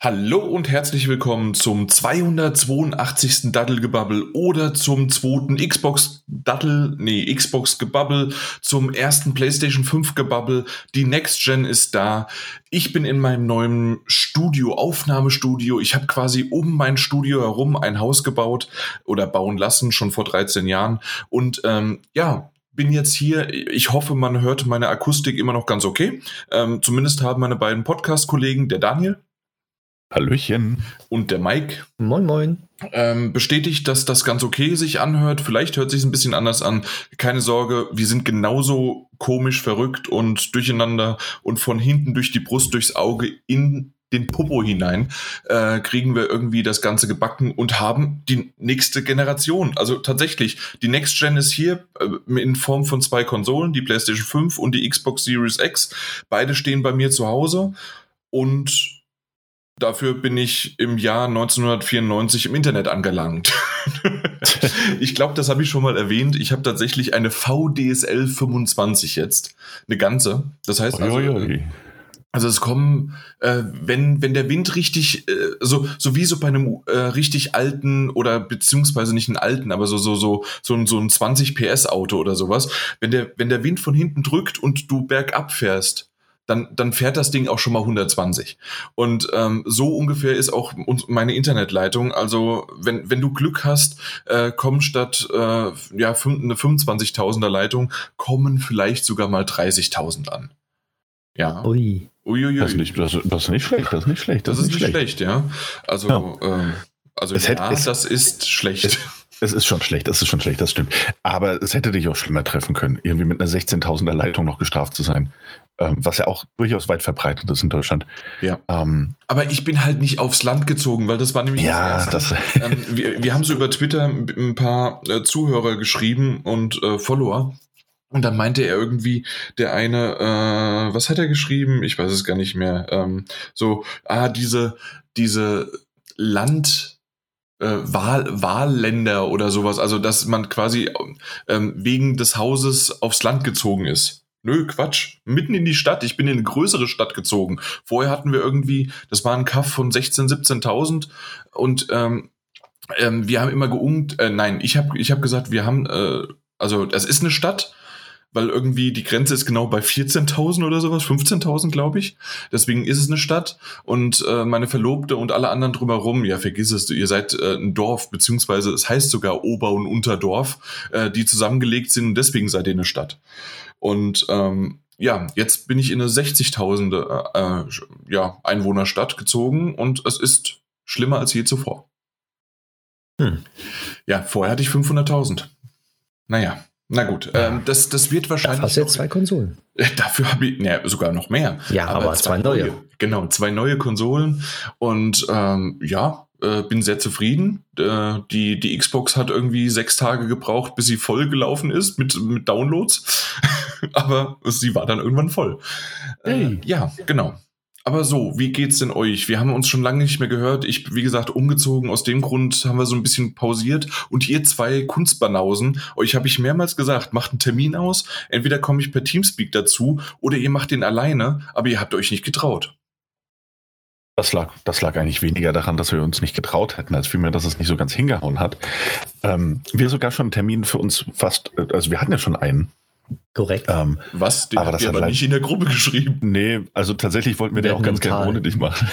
Hallo und herzlich willkommen zum 282. Dattelgebabbel oder zum zweiten Xbox Dattel, nee, Xbox Gebabbel, zum ersten PlayStation 5 Gebabbel. Die Next Gen ist da. Ich bin in meinem neuen Studio, Aufnahmestudio. Ich habe quasi um mein Studio herum ein Haus gebaut oder bauen lassen, schon vor 13 Jahren. Und ähm, ja, bin jetzt hier. Ich hoffe, man hört meine Akustik immer noch ganz okay. Ähm, zumindest haben meine beiden Podcast-Kollegen, der Daniel. Hallöchen. Und der Mike. Moin, moin. Ähm, bestätigt, dass das ganz okay sich anhört. Vielleicht hört sich ein bisschen anders an. Keine Sorge, wir sind genauso komisch, verrückt und durcheinander und von hinten durch die Brust, durchs Auge in den Popo hinein, äh, kriegen wir irgendwie das Ganze gebacken und haben die nächste Generation. Also tatsächlich, die Next Gen ist hier äh, in Form von zwei Konsolen, die PlayStation 5 und die Xbox Series X. Beide stehen bei mir zu Hause und Dafür bin ich im Jahr 1994 im Internet angelangt. ich glaube, das habe ich schon mal erwähnt. Ich habe tatsächlich eine VDSL 25 jetzt. Eine ganze. Das heißt also. Oi, Also es kommen, äh, wenn, wenn der Wind richtig, äh, so, so wie so bei einem äh, richtig alten oder beziehungsweise nicht einen alten, aber so, so, so, so ein, so ein 20 PS Auto oder sowas, wenn der, wenn der Wind von hinten drückt und du bergab fährst, dann, dann fährt das Ding auch schon mal 120. Und ähm, so ungefähr ist auch meine Internetleitung. Also wenn, wenn du Glück hast, äh, kommen statt äh, ja, eine 25.000er Leitung, kommen vielleicht sogar mal 30.000 an. Ja. Ui. Uiuiui. Das, ist nicht, das, das, ist nicht schlecht, das ist nicht schlecht. Das, das ist nicht schlecht. schlecht, ja. Also, ja. Ähm, also es ja, hätte, das ist schlecht. Es, es ist schon schlecht, es ist schon schlecht, das stimmt. Aber es hätte dich auch schlimmer treffen können, irgendwie mit einer 16.000er Leitung noch gestraft zu sein. Ähm, was ja auch durchaus weit verbreitet ist in Deutschland. Ja. Ähm, Aber ich bin halt nicht aufs Land gezogen, weil das war nämlich ja, das, ähm, wir, wir, haben so über Twitter ein paar äh, Zuhörer geschrieben und äh, Follower. Und dann meinte er irgendwie, der eine, äh, was hat er geschrieben? Ich weiß es gar nicht mehr. Ähm, so, ah, diese, diese Land, äh, Wahl, Wahlländer oder sowas, also dass man quasi ähm, wegen des Hauses aufs Land gezogen ist. Nö, Quatsch. Mitten in die Stadt. Ich bin in eine größere Stadt gezogen. Vorher hatten wir irgendwie, das war ein Kaff von 16.000, 17.000 und ähm, ähm, wir haben immer geungt, äh, nein, ich habe ich hab gesagt, wir haben, äh, also das ist eine Stadt, weil irgendwie die Grenze ist genau bei 14.000 oder sowas, 15.000 glaube ich. Deswegen ist es eine Stadt und äh, meine Verlobte und alle anderen drumherum, ja vergiss es, ihr seid äh, ein Dorf, beziehungsweise es heißt sogar Ober- und Unterdorf, äh, die zusammengelegt sind und deswegen seid ihr eine Stadt. Und ähm, ja, jetzt bin ich in eine 60.000 äh, äh, ja, Einwohnerstadt gezogen und es ist schlimmer als je zuvor. Hm. Ja, vorher hatte ich 500.000. Naja, na gut, ähm, das, das wird wahrscheinlich. Da hast du jetzt zwei Konsolen. Dafür habe ich, ne, sogar noch mehr. Ja, aber, aber zwei, zwei neue. neue. Genau, zwei neue Konsolen. Und ähm, ja, äh, bin sehr zufrieden. Äh, die, die Xbox hat irgendwie sechs Tage gebraucht, bis sie voll gelaufen ist mit, mit Downloads. aber sie war dann irgendwann voll. Äh, hey. ja, genau. Aber so, wie geht's denn euch? Wir haben uns schon lange nicht mehr gehört. Ich, wie gesagt, umgezogen. Aus dem Grund haben wir so ein bisschen pausiert. Und ihr zwei Kunstbanausen, euch habe ich mehrmals gesagt, macht einen Termin aus. Entweder komme ich per Teamspeak dazu oder ihr macht den alleine, aber ihr habt euch nicht getraut. Das lag, das lag eigentlich weniger daran, dass wir uns nicht getraut hätten, als vielmehr, dass es nicht so ganz hingehauen hat. Ähm, wir sogar schon einen Termin für uns fast, also wir hatten ja schon einen. Korrekt. Ähm, Was? Den aber das hat aber nicht in der Gruppe geschrieben. Nee, also tatsächlich wollten wir den auch ganz gerne ohne dich machen.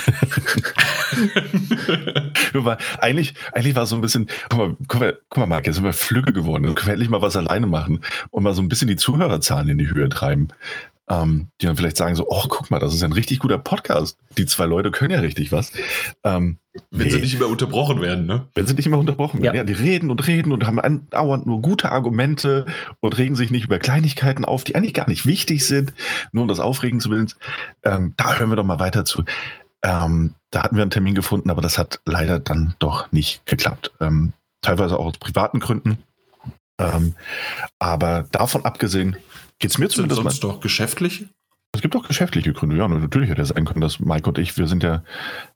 war, eigentlich, eigentlich war es so ein bisschen, guck mal, guck mal, guck mal Marc, jetzt sind wir Flügge geworden. Dann können wir endlich mal was alleine machen und mal so ein bisschen die Zuhörerzahlen in die Höhe treiben ähm, die dann vielleicht sagen so, oh, guck mal, das ist ein richtig guter Podcast. Die zwei Leute können ja richtig was. Ähm, wenn nee. sie nicht immer unterbrochen werden, ne? Wenn sie nicht immer unterbrochen werden, ja. ja die reden und reden und haben andauernd nur gute Argumente und regen sich nicht über Kleinigkeiten auf, die eigentlich gar nicht wichtig sind, nur um das Aufregen zu willen. Ähm, da hören wir doch mal weiter zu. Ähm, da hatten wir einen Termin gefunden, aber das hat leider dann doch nicht geklappt. Ähm, teilweise auch aus privaten Gründen. Ähm, aber davon abgesehen Geht es mir zumindest sonst mal. doch geschäftlich? Es gibt auch geschäftliche Gründe, ja. Natürlich hätte es sein können, dass Mike und ich, wir sind ja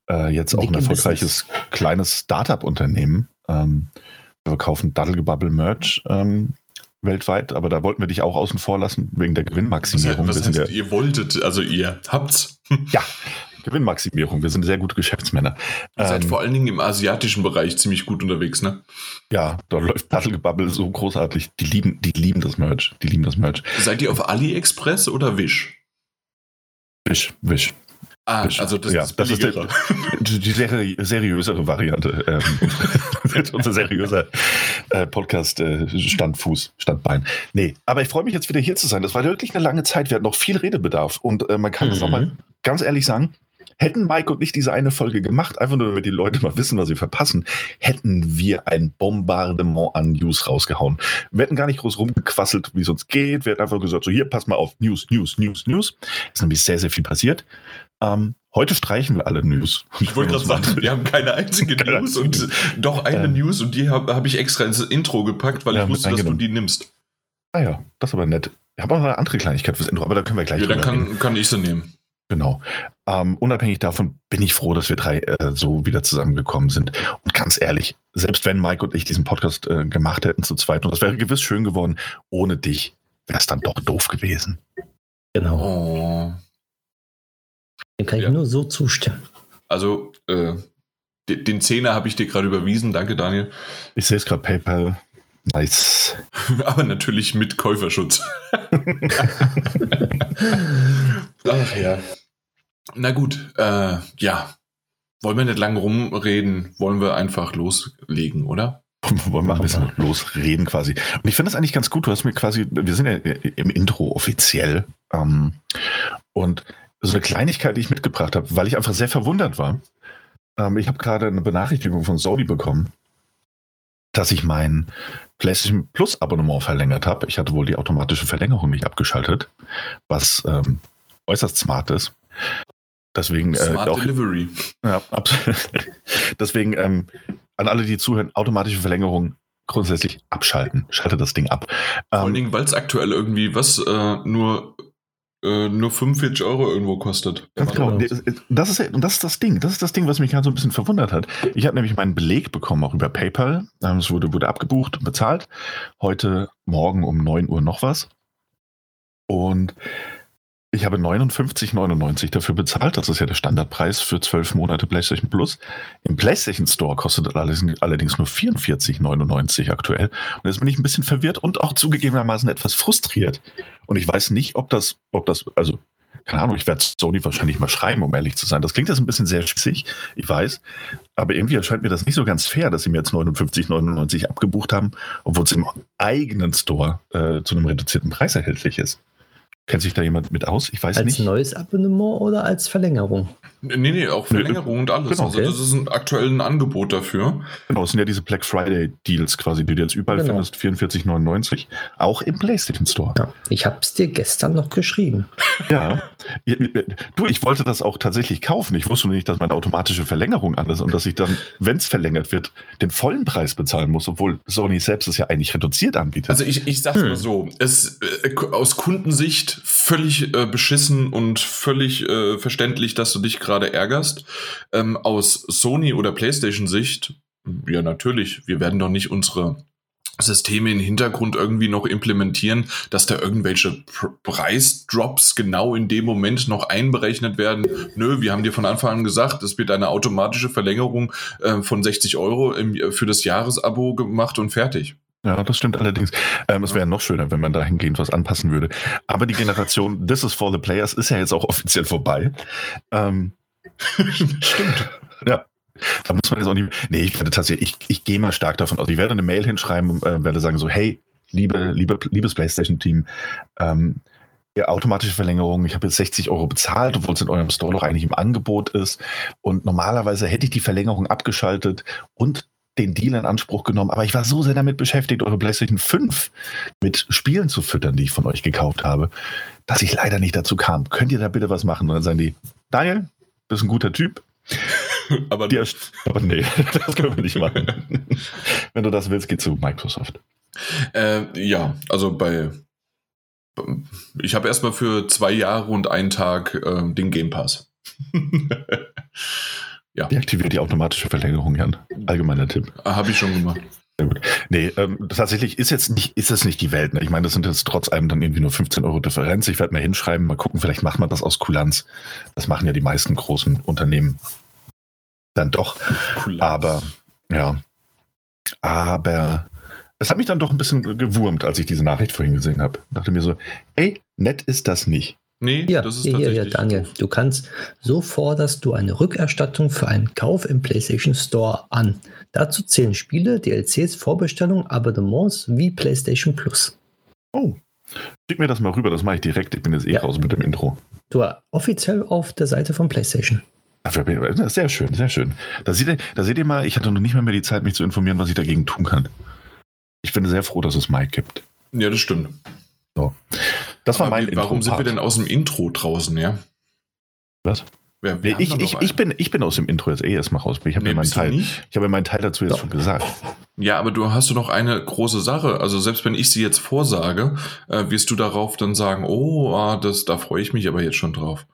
äh, jetzt auch ein erfolgreiches kleines Startup-Unternehmen. Ähm, wir kaufen Daddelgebubble Merch ähm, weltweit, aber da wollten wir dich auch außen vor lassen, wegen der Gewinnmaximierung. Was, heißt, was heißt, ihr wolltet, also ihr habt's. ja, Gewinnmaximierung. Wir sind sehr gute Geschäftsmänner. Ihr seid Ähm, vor allen Dingen im asiatischen Bereich ziemlich gut unterwegs, ne? ja, da läuft Paddelgebabbel so großartig. Die lieben, die lieben das Merch. Die lieben das Merch. Seid ihr auf AliExpress oder Wish? Wisch, wisch. Ah, Wish. also das Ja, ist das ist. Die, die seri seriösere Variante. Ähm, unser seriöser äh, Podcast äh, Standfuß, Standbein. Nee, aber ich freue mich jetzt wieder hier zu sein. Das war wirklich eine lange Zeit. Wir hatten noch viel Redebedarf. Und äh, man kann es Mhm. auch mal ganz ehrlich sagen, hätten Mike und ich diese eine Folge gemacht, einfach nur damit die Leute mal wissen, was sie verpassen, hätten wir ein Bombardement an News rausgehauen. Wir hätten gar nicht groß rumgequasselt, wie es uns geht. Wir hätten einfach gesagt, so hier, pass mal auf, News, News, News, News. Ist nämlich sehr, sehr viel passiert. Ähm, heute streichen wir alle News. Ich wollte gerade sagen, wir haben keine einzige Keine News und doch eine Ähm. News und die habe hab ich extra ins Intro gepackt, weil Ja, ich wusste, dass du die nimmst. Ah ja, das ist aber nett. Ich habe auch noch eine andere Kleinigkeit fürs Intro, aber da können wir gleich Ja, dann kann, kann ich sie nehmen. Genau. Ähm, unabhängig davon bin ich froh, dass wir drei äh, so wieder zusammengekommen sind. Und ganz ehrlich, selbst wenn Mike und ich diesen Podcast äh, gemacht hätten zu zweit, und das wäre gewiss schön geworden, ohne dich wäre es dann doch doof gewesen. Genau. Oh. Dem kann ich Ja. nur so zustimmen. Also, äh, de- den Zehner habe ich dir gerade überwiesen. Danke, Daniel. Ich sehe es gerade, PayPal. Nice. Aber natürlich mit Käuferschutz. Ach ja. Na gut, äh, ja. Wollen wir nicht lange rumreden, wollen wir einfach loslegen, oder? Wollen wir ein bisschen losreden quasi. Und ich finde das eigentlich ganz gut. Du hast mir quasi, wir sind ja im Intro offiziell. Ähm, und so eine Kleinigkeit, die ich mitgebracht habe, weil ich einfach sehr verwundert war. Ähm, ich habe gerade eine Benachrichtigung von Sony bekommen, dass ich mein PlayStation Plus Abonnement verlängert habe. Ich hatte wohl die automatische Verlängerung nicht abgeschaltet, was ähm, äußerst smart ist. Deswegen äh, Smart auch, Delivery. ja, absolut. Deswegen ähm, an alle, die zuhören, automatische Verlängerung grundsätzlich abschalten. Schalte das Ding ab. Vor allen Ähm, Dingen, weil es aktuell irgendwie was äh, nur, äh, nur 45 Euro irgendwo kostet. Ganz genau. Das ist, und das ist das Ding. Das ist das Ding, was mich gerade so ein bisschen verwundert hat. Ich habe nämlich meinen Beleg bekommen, auch über PayPal. Ähm, Es wurde, wurde abgebucht und bezahlt. Heute Morgen um 9 Uhr noch was. Und ich habe 59,99 dafür bezahlt. Das ist ja der Standardpreis für 12 Monate PlayStation Plus. Im PlayStation Store kostet allerdings- nur 44,99 aktuell. Und jetzt bin ich ein bisschen verwirrt und auch zugegebenermaßen etwas frustriert. Und ich weiß nicht, ob das, ob das, also keine Ahnung, ich werde Sony wahrscheinlich mal schreiben, um ehrlich zu sein. Das klingt jetzt ein bisschen sehr spießig, ich weiß. Aber irgendwie erscheint mir das nicht so ganz fair, dass sie mir jetzt 59,99 abgebucht haben, obwohl es im eigenen Store äh, zu einem reduzierten Preis erhältlich ist. Kennt sich da jemand mit aus? Ich weiß Als nicht. neues Abonnement oder als Verlängerung? Nee, nee, auch Verlängerung und alles. Genau, also okay. das ist ein aktuelles Angebot dafür. Genau, es sind ja diese Black Friday Deals quasi, die du jetzt überall Genau. findest, 44,99. Auch im PlayStation Store. Ja. Ich habe es dir gestern noch geschrieben. Ja. Du, ich wollte das auch tatsächlich kaufen. Ich wusste nur nicht, dass meine automatische Verlängerung an ist und dass ich dann, wenn es verlängert wird, den vollen Preis bezahlen muss, obwohl Sony selbst es ja eigentlich reduziert anbietet. Also ich, ich sag's Hm. mal so, es äh, aus Kundensicht völlig äh, beschissen und völlig äh, verständlich, dass du dich gerade ärgerst. Ähm, aus Sony oder PlayStation Sicht, ja natürlich, wir werden doch nicht unsere Systeme im Hintergrund irgendwie noch implementieren, dass da irgendwelche Pr Preisdrops genau in dem Moment noch einberechnet werden. Nö, wir haben dir von Anfang an gesagt, es wird eine automatische Verlängerung äh, von 60 Euro im, für das Jahresabo gemacht und fertig. Ja, das stimmt allerdings. Ähm, es wäre noch schöner, wenn man dahingehend was anpassen würde. Aber die Generation This is for the Players ist ja jetzt auch offiziell vorbei. Ähm, Stimmt. ja. Da muss man jetzt auch nicht. Nee, ich werde tatsächlich, ich, ich gehe mal stark davon aus. Ich werde eine Mail hinschreiben und äh, werde sagen: so, hey, liebe, liebe, liebes PlayStation-Team, ähm, automatische Verlängerung, ich habe jetzt 60 Euro bezahlt, obwohl es in eurem Store noch eigentlich im Angebot ist. Und normalerweise hätte ich die Verlängerung abgeschaltet und den Deal in Anspruch genommen, aber ich war so sehr damit beschäftigt, eure PlayStation 5 mit Spielen zu füttern, die ich von euch gekauft habe, dass ich leider nicht dazu kam. Könnt ihr da bitte was machen? Und dann sagen die, Daniel, bist ein guter Typ. Aber Die aber nee, das können wir nicht machen. Wenn du das willst, geh zu Microsoft. Äh, ja, also bei. Ich habe erstmal für zwei Jahre und einen Tag äh, den Game Pass. Deaktiviert die automatische Verlängerung, Jan. Allgemeiner Tipp. habe ich schon gemacht. Sehr gut. Nee, ähm, tatsächlich ist jetzt nicht, ist es nicht die Welt. Ne? Ich meine, das sind jetzt trotz allem dann irgendwie nur 15 Euro Differenz. Ich werde mal hinschreiben, mal gucken, vielleicht macht man das aus Kulanz. Das machen ja die meisten großen Unternehmen dann doch. Cool. Aber, ja. Aber es hat mich dann doch ein bisschen gewurmt, als ich diese Nachricht vorhin gesehen habe. Dachte mir so, ey, nett ist das nicht. Nee, Hier, das ist hier, hier, tatsächlich. hier, Daniel. Du kannst, so forderst du eine Rückerstattung für einen Kauf im PlayStation Store an. Dazu zählen Spiele, DLCs, Vorbestellungen, Abonnements wie PlayStation Plus. Oh, schick mir das mal rüber, das mache ich direkt. Ich bin jetzt eh Ja. raus mit dem Intro. Du offiziell auf der Seite von PlayStation. Sehr schön, sehr schön. Da seht, ihr, da seht ihr mal, ich hatte noch nicht mal mehr die Zeit, mich zu informieren, was ich dagegen tun kann. Ich bin sehr froh, dass es Mike gibt. Ja, das stimmt. Das war Aber mein Warum Intro. sind wir denn aus dem Intro draußen, ja? Was? Wir haben Ich, ich, ich, bin, ich bin aus dem Intro jetzt eh erstmal raus. Ich habe Nee, mir meinen Teil, ich habe mir meinen Teil dazu jetzt Doch. schon gesagt. Ja, aber du hast du noch eine große Sache. Also selbst wenn ich sie jetzt vorsage, äh, wirst du darauf dann sagen, oh, ah, das, da freue ich mich aber jetzt schon drauf.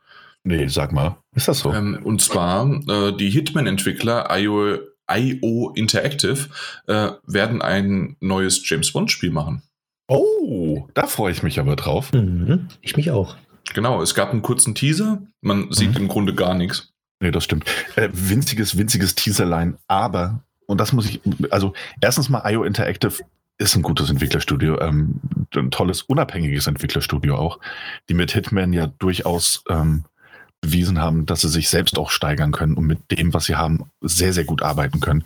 Nee, sag mal. Ist das so? Ähm, und zwar äh, die Hitman-Entwickler IO, IO Interactive äh, werden ein neues James Bond-Spiel machen. Oh, da freue ich mich aber drauf. Mhm. Ich mich auch. Genau, es gab einen kurzen Teaser. Man sieht Mhm. im Grunde gar nichts. Nee, das stimmt. Äh, winziges, winziges Teaserline, aber, und das muss ich, also erstens mal IO Interactive ist ein gutes Entwicklerstudio, ähm, ein tolles, unabhängiges Entwicklerstudio auch, die mit Hitman ja durchaus ähm, bewiesen haben, dass sie sich selbst auch steigern können und mit dem, was sie haben, sehr, sehr gut arbeiten können.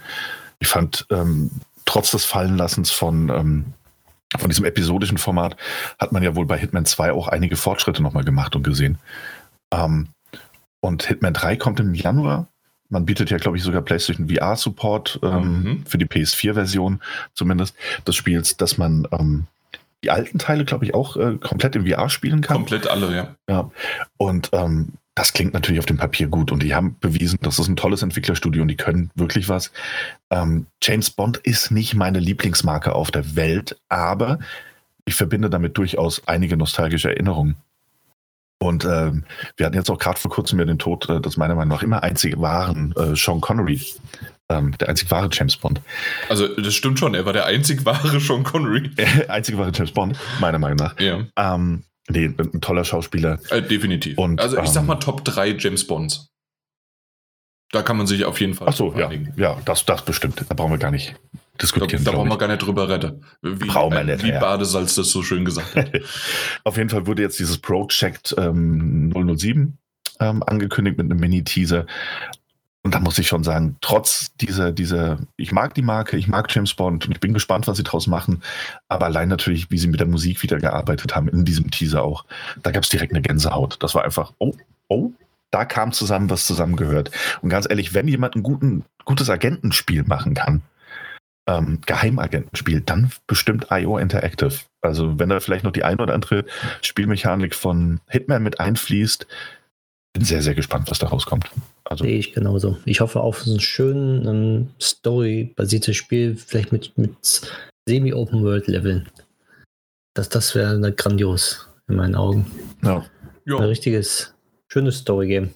Ich fand, ähm, trotz des Fallenlassens von, ähm, von diesem episodischen Format hat man ja wohl bei Hitman 2 auch einige Fortschritte nochmal gemacht und gesehen. Ähm, und Hitman 3 kommt im Januar. Man bietet ja, glaube ich, sogar PlayStation VR-Support ähm, Mhm. für die PS4-Version zumindest des Spiels, dass man ähm, die alten Teile, glaube ich, auch äh, komplett im VR spielen kann. Komplett alle, ja. Ja. Und ähm, das klingt natürlich auf dem Papier gut. Und die haben bewiesen, das ist ein tolles Entwicklerstudio und die können wirklich was. Ähm, James Bond ist nicht meine Lieblingsmarke auf der Welt, aber ich verbinde damit durchaus einige nostalgische Erinnerungen. Und ähm, wir hatten jetzt auch gerade vor kurzem ja den Tod äh, des meiner Meinung nach immer einzig wahren äh, Sean Connery, ähm, der einzig wahre James Bond. Also das stimmt schon, er war der einzig wahre Sean Connery. einzig wahre James Bond, meiner Meinung nach. Ja, Ähm, nee, ein toller Schauspieler. äh, definitiv. Und, also ich sag ähm, mal Top 3 James Bonds. Da kann man sich auf jeden Fall Ach so, ja, einigen. ja, das, das bestimmt. Da brauchen wir gar nicht Da, diskutieren. da glaub brauchen wir gar nicht drüber retten. Wie, Brauchen wir äh, nicht, wie ja. Badesalz das so schön gesagt hat. Auf jeden Fall wurde jetzt dieses Project ähm, 007 ähm, angekündigt mit einem Mini-Teaser. Und da muss ich schon sagen, trotz dieser, dieser, ich mag die Marke, ich mag James Bond und ich bin gespannt, was sie draus machen. Aber allein natürlich, wie sie mit der Musik wieder gearbeitet haben, in diesem Teaser auch, da gab es direkt eine Gänsehaut. Das war einfach, oh, oh, da kam zusammen, was zusammengehört. Und ganz ehrlich, wenn jemand ein guten, gutes Agentenspiel machen kann, ähm, Geheimagentenspiel, dann bestimmt IO Interactive. Also wenn da vielleicht noch die ein oder andere Spielmechanik von Hitman mit einfließt, bin sehr, sehr gespannt, was da rauskommt. Also Sehe ich genauso. Ich hoffe auf so ein schön ähm, Story-basiertes Spiel, vielleicht mit, mit Semi-Open-World-Leveln. Das, das wäre grandios in meinen Augen. ja. Ein Ja, richtiges, schönes Story-Game.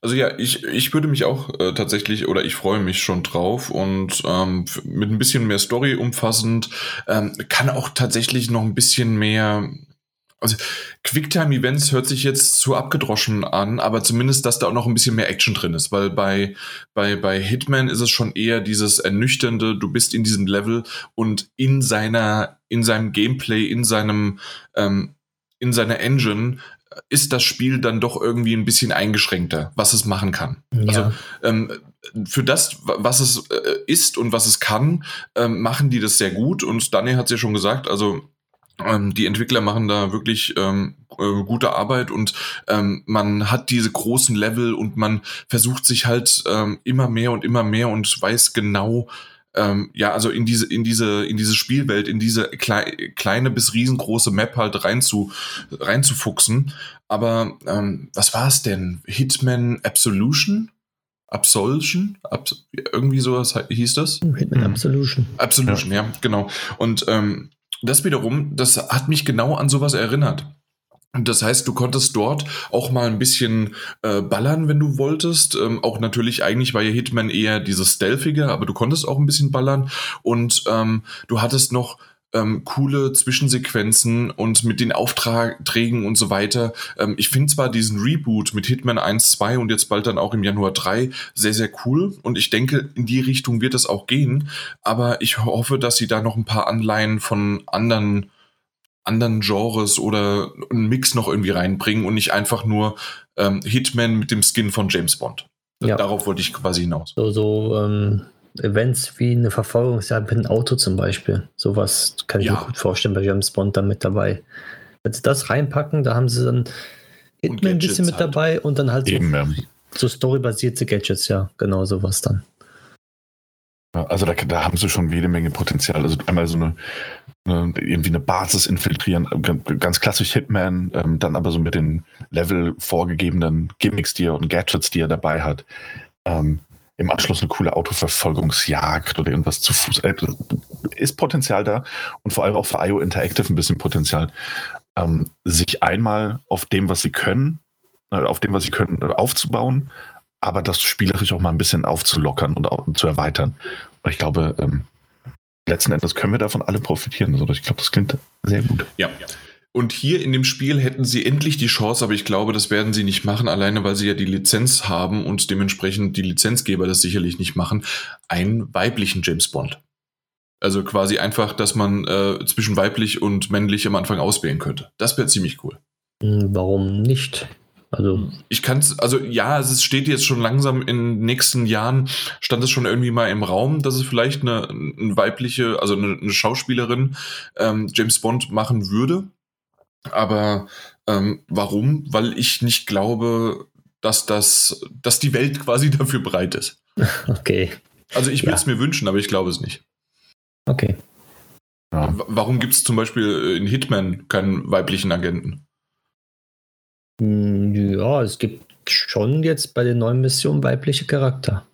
also ja, ich, ich würde mich auch äh, tatsächlich, oder ich freue mich schon drauf und ähm, mit ein bisschen mehr Story umfassend, ähm, kann auch tatsächlich noch ein bisschen mehr. Also Quicktime-Events hört sich jetzt zu abgedroschen an, aber zumindest, dass da auch noch ein bisschen mehr Action drin ist, weil bei, bei, bei Hitman ist es schon eher dieses ernüchternde, du bist in diesem Level und in seiner, in seinem Gameplay, in seinem, ähm, in seiner Engine ist das Spiel dann doch irgendwie ein bisschen eingeschränkter, was es machen kann. Also Ja, ähm, für das, wa- was es äh, ist und was es kann, ähm, machen die das sehr gut. Und Daniel hat es ja schon gesagt, also die Entwickler machen da wirklich ähm, äh, gute Arbeit und ähm, man hat diese großen Level und man versucht sich halt ähm, immer mehr und immer mehr und weiß genau, ähm, ja, also in diese, in diese, in diese Spielwelt, in diese klei kleine bis riesengroße Map halt rein zu, reinzufuchsen. Aber ähm, was war es denn? Hitman Absolution? Absolution? Ab irgendwie sowas hieß das? Hitman Mhm. Absolution. Absolution, ja, genau. Und ähm, das wiederum, das hat mich genau an sowas erinnert. Das heißt, du konntest dort auch mal ein bisschen äh, ballern, wenn du wolltest. Ähm, auch natürlich, eigentlich war ja Hitman eher dieses Stealthige, aber du konntest auch ein bisschen ballern. Und ähm, du hattest noch ähm, coole Zwischensequenzen und mit den Aufträgen und so weiter. Ähm, ich finde zwar diesen Reboot mit Hitman 1, 2 und jetzt bald dann auch im Januar 3 sehr, sehr cool und ich denke, in die Richtung wird es auch gehen, aber ich hoffe, dass sie da noch ein paar Anleihen von anderen anderen Genres oder einen Mix noch irgendwie reinbringen und nicht einfach nur ähm, Hitman mit dem Skin von James Bond. Ja. Darauf wollte ich quasi hinaus. So, so ähm, Events wie eine Verfolgungsjagd mit einem Auto zum Beispiel. Sowas kann ich ja. mir gut vorstellen bei James Bond dann mit dabei. Wenn sie das reinpacken, da haben sie dann Hitman ein bisschen mit halt. dabei und dann halt Eben, so, ja. so storybasierte Gadgets, ja, genau sowas dann. Also da, da, haben sie schon jede Menge Potenzial. Also einmal so eine, eine irgendwie eine Basis infiltrieren, ganz klassisch Hitman, ähm, dann aber so mit den Level vorgegebenen Gimmicks, die er und Gadgets, die er dabei hat. Ähm, Im Anschluss eine coole Autoverfolgungsjagd oder irgendwas zu Fuß. Äh, ist Potenzial da und vor allem auch für IO Interactive ein bisschen Potenzial, ähm, sich einmal auf dem, was sie können, äh, auf dem, was sie können, aufzubauen, aber das spielerisch auch mal ein bisschen aufzulockern und, auch, zu erweitern. Und ich glaube, ähm, letzten Endes können wir davon alle profitieren. Also ich glaube, das klingt sehr gut. Ja. Und hier in dem Spiel hätten sie endlich die Chance, aber ich glaube, das werden sie nicht machen, alleine weil sie ja die Lizenz haben und dementsprechend die Lizenzgeber das sicherlich nicht machen, einen weiblichen James Bond. Also quasi einfach, dass man äh, zwischen weiblich und männlich am Anfang auswählen könnte. Das wäre ziemlich cool. Hm, warum nicht? Also ich kann es, also ja, es steht jetzt schon langsam in den nächsten Jahren, stand es schon irgendwie mal im Raum, dass es vielleicht eine, eine weibliche, also eine, eine Schauspielerin ähm, James Bond machen würde. Aber ähm, warum? Weil ich nicht glaube, dass das, dass die Welt quasi dafür bereit ist. Okay. Also ich würde es ja. mir wünschen, aber ich glaube es nicht. Okay. Ja. Warum gibt es zum Beispiel in Hitman keinen weiblichen Agenten? Hm, ja, es gibt schon jetzt bei den neuen Missionen weibliche Charakter.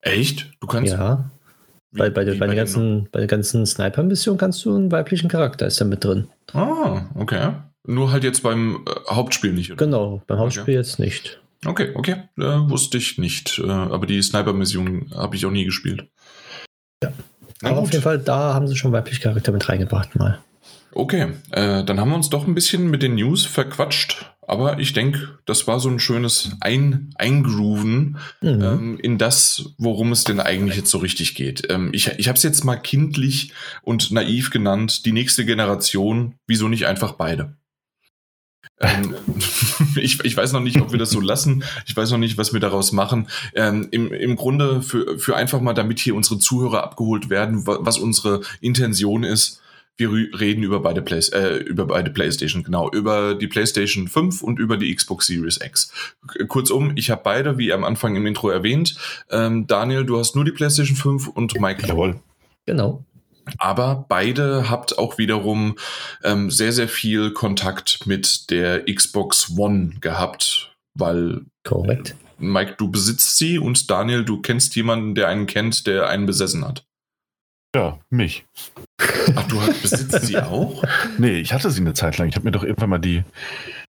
Echt? Du kannst. Ja. Wie, bei, bei, bei, den ganzen, bei den ganzen Sniper-Missionen kannst du einen weiblichen Charakter, ist da mit drin. Ah, okay. Nur halt jetzt beim äh, Hauptspiel nicht, oder? Genau, beim Hauptspiel okay. jetzt nicht. Okay, okay. Äh, wusste ich nicht. Äh, aber die Sniper-Mission habe ich auch nie gespielt. Ja. Na aber gut. auf jeden Fall, da haben sie schon weibliche Charakter mit reingebracht mal. Okay, äh, dann haben wir uns doch ein bisschen mit den News verquatscht. Aber ich denke, das war so ein schönes ein Eingrooven mhm. ähm, in das, worum es denn eigentlich jetzt so richtig geht. Ähm, ich ich habe es jetzt mal kindlich und naiv genannt, die nächste Generation, wieso nicht einfach beide? Ähm, ich, ich weiß noch nicht, ob wir das so lassen. Ich weiß noch nicht, was wir daraus machen. Ähm, im, Im Grunde für, für einfach mal, damit hier unsere Zuhörer abgeholt werden, was unsere Intention ist wir reden über beide, Play äh, über beide PlayStation, genau, über die PlayStation 5 und über die Xbox Series X. Kurzum, ich habe beide, wie am Anfang im Intro erwähnt. Ähm, Daniel, du hast nur die PlayStation 5 und Mike. Jawohl. Genau. Aber beide habt auch wiederum ähm, sehr, sehr viel Kontakt mit der Xbox One gehabt, weil. Korrekt. Mike, du besitzt sie und Daniel, du kennst jemanden, der einen kennt, der einen besessen hat. Ja, mich. Ach, du besitzt sie auch? Nee, ich hatte sie eine Zeit lang. Ich habe mir doch irgendwann mal die,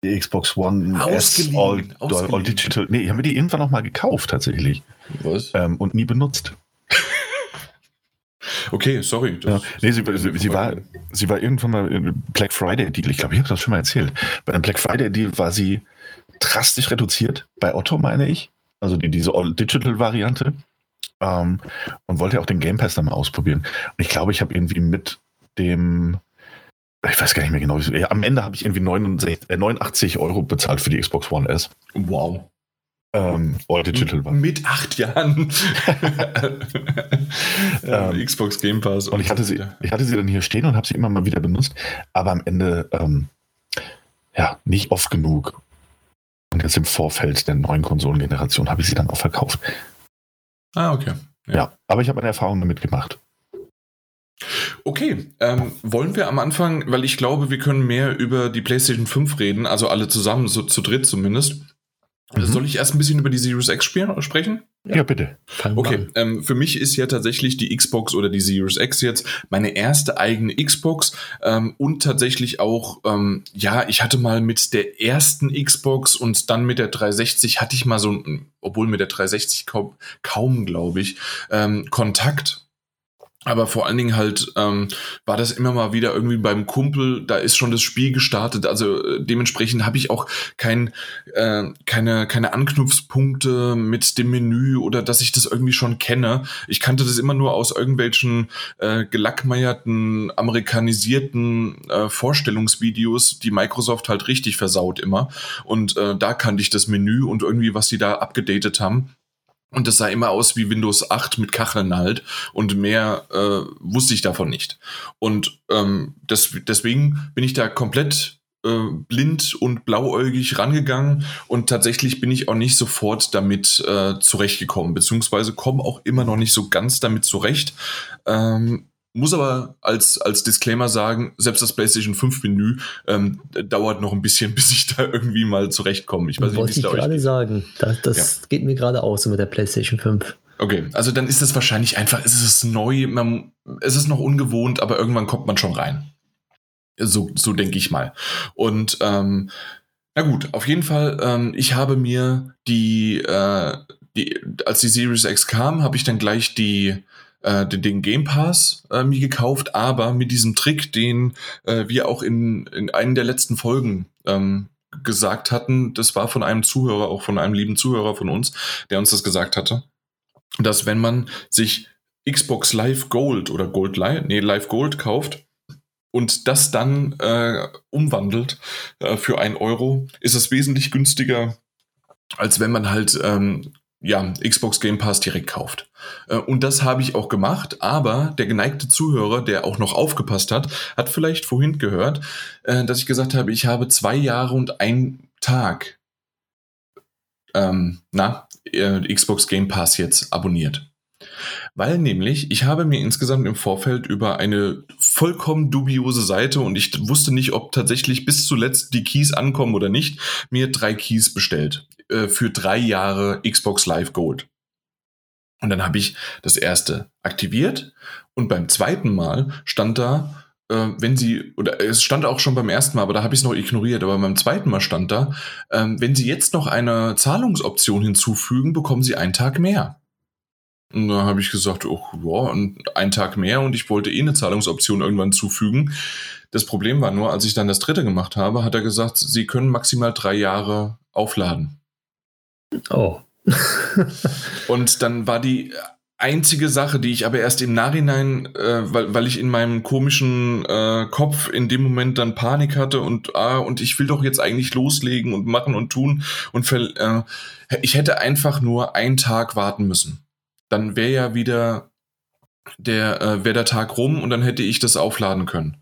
die Xbox One S All, All, Digital. Nee, ich habe mir die irgendwann noch mal gekauft, tatsächlich. Was? Ähm, und nie benutzt. Okay, sorry. Ja, nee, sie, sie, sie, war, sie war irgendwann mal im Black Friday Deal. Ich glaube, ich habe das schon mal erzählt. Bei einem Black Friday Deal war sie drastisch reduziert. Bei Otto, meine ich. Also die, diese All Digital Variante. Ähm, und wollte auch den Game Pass dann mal ausprobieren. Und ich glaube, ich habe irgendwie mit dem, ich weiß gar nicht mehr genau, am Ende habe ich irgendwie 69, äh, 89 Euro bezahlt für die Xbox One S. Wow. Ähm, All Digital war. Mit acht Jahren. ähm, Xbox Game Pass. Und ich hatte sie, ich hatte sie dann hier stehen und habe sie immer mal wieder benutzt, aber am Ende ähm, ja nicht oft genug. Und jetzt im Vorfeld der neuen Konsolengeneration habe ich sie dann auch verkauft. Ah, okay. Ja, ja aber ich habe eine Erfahrung damit gemacht. Okay, ähm, wollen wir am Anfang, weil ich glaube, wir können mehr über die PlayStation 5 reden, also alle zusammen, so zu dritt zumindest. Mhm. Soll ich erst ein bisschen über die Series X sprechen? Ja, ja bitte. Okay, ähm, für mich ist ja tatsächlich die Xbox oder die Series X jetzt meine erste eigene Xbox ähm, und tatsächlich auch, ähm, ja, ich hatte mal mit der ersten Xbox und dann mit der 360 hatte ich mal so, obwohl mit der 360 kaum, kaum glaube ich, ähm, Kontakt aber vor allen Dingen halt ähm, war das immer mal wieder irgendwie beim Kumpel, da ist schon das Spiel gestartet. Also äh, dementsprechend habe ich auch kein, äh, keine, keine Anknüpfpunkte mit dem Menü oder dass ich das irgendwie schon kenne. Ich kannte das immer nur aus irgendwelchen äh, gelackmeierten, amerikanisierten äh, Vorstellungsvideos, die Microsoft halt richtig versaut immer. Und äh, da kannte ich das Menü und irgendwie, was sie da abgedatet haben. Und das sah immer aus wie Windows 8 mit Kacheln halt. Und mehr äh, wusste ich davon nicht. Und ähm, das, deswegen bin ich da komplett äh, blind und blauäugig rangegangen. Und tatsächlich bin ich auch nicht sofort damit äh, zurechtgekommen. Beziehungsweise komme auch immer noch nicht so ganz damit zurecht. Ähm, muss aber als, als Disclaimer sagen, selbst das PlayStation 5 Menü ähm, dauert noch ein bisschen, bis ich da irgendwie mal zurechtkomme. Ich weiß Wollte nicht, wie es ich gerade sagen. Das, das ja. geht mir gerade aus mit der PlayStation 5. Okay, also dann ist es wahrscheinlich einfach, es ist neu, man, es ist noch ungewohnt, aber irgendwann kommt man schon rein. So, so denke ich mal. Und ähm, na gut, auf jeden Fall, ähm, ich habe mir die, äh, die, als die Series X kam, habe ich dann gleich die äh, den, den Game Pass äh, mir gekauft, aber mit diesem Trick, den äh, wir auch in, in einen der letzten Folgen ähm, gesagt hatten, das war von einem Zuhörer, auch von einem lieben Zuhörer von uns, der uns das gesagt hatte, dass wenn man sich Xbox Live Gold oder Gold Live, nee, Live Gold kauft, und das dann äh, umwandelt äh, für ein Euro, ist es wesentlich günstiger, als wenn man halt ähm, ja, Xbox Game Pass direkt kauft. Äh, und das habe ich auch gemacht, aber der geneigte Zuhörer, der auch noch aufgepasst hat, hat vielleicht vorhin gehört, äh, dass ich gesagt habe, ich habe zwei Jahre und ein Tag ähm, na, äh, Xbox Game Pass jetzt abonniert. Weil nämlich, ich habe mir insgesamt im Vorfeld über eine vollkommen dubiose Seite und ich wusste nicht, ob tatsächlich bis zuletzt die Keys ankommen oder nicht, mir drei Keys bestellt. Äh, für drei Jahre Xbox Live Gold. Und dann habe ich das erste aktiviert und beim zweiten Mal stand da, äh, wenn Sie, oder es stand auch schon beim ersten Mal, aber da habe ich es noch ignoriert, aber beim zweiten Mal stand da, äh, wenn Sie jetzt noch eine Zahlungsoption hinzufügen, bekommen Sie einen Tag mehr. Und da habe ich gesagt, oh, ja, ein Tag mehr und ich wollte eh eine Zahlungsoption irgendwann zufügen. Das Problem war nur, als ich dann das dritte gemacht habe, hat er gesagt, Sie können maximal drei Jahre aufladen. Oh. und dann war die einzige Sache, die ich aber erst im Nachhinein, äh, weil, weil ich in meinem komischen äh, Kopf in dem Moment dann Panik hatte und ah, und ich will doch jetzt eigentlich loslegen und machen und tun und äh, ich hätte einfach nur einen Tag warten müssen. Dann wäre ja wieder der äh, wäre der Tag rum und dann hätte ich das aufladen können.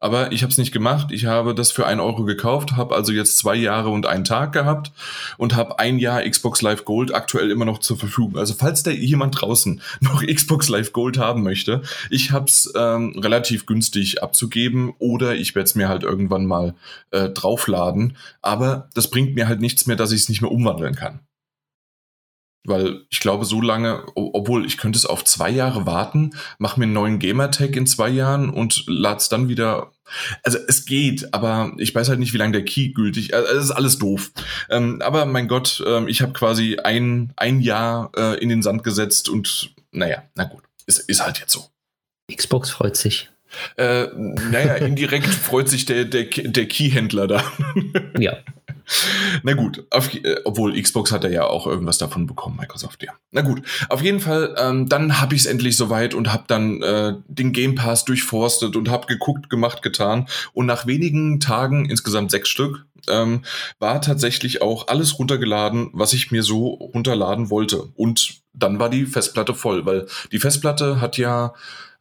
Aber ich habe es nicht gemacht. Ich habe das für ein Euro gekauft, habe also jetzt zwei Jahre und einen Tag gehabt und habe ein Jahr Xbox Live Gold aktuell immer noch zur Verfügung. Also falls da jemand draußen noch Xbox Live Gold haben möchte, ich habe es ähm, relativ günstig abzugeben oder ich werde es mir halt irgendwann mal äh, draufladen. Aber das bringt mir halt nichts mehr, dass ich es nicht mehr umwandeln kann. Weil ich glaube, so lange, obwohl ich könnte es auf zwei Jahre warten, mache mir einen neuen Gamertag in zwei Jahren und lade es dann wieder. Also es geht, aber ich weiß halt nicht, wie lange der Key gültig ist. Also es ist alles doof. Ähm, aber mein Gott, ähm, ich habe quasi ein, ein Jahr äh, in den Sand gesetzt und naja, na gut, ist, ist halt jetzt so. Xbox freut sich. Äh, naja, indirekt freut sich der, der, der Keyhändler da. ja. Na gut, auf, äh, obwohl Xbox hat ja auch irgendwas davon bekommen, Microsoft, ja. Na gut, auf jeden Fall, ähm, dann habe ich es endlich soweit und habe dann äh, den Game Pass durchforstet und habe geguckt, gemacht, getan. Und nach wenigen Tagen, insgesamt sechs Stück, ähm, war tatsächlich auch alles runtergeladen, was ich mir so runterladen wollte. Und dann war die Festplatte voll, weil die Festplatte hat ja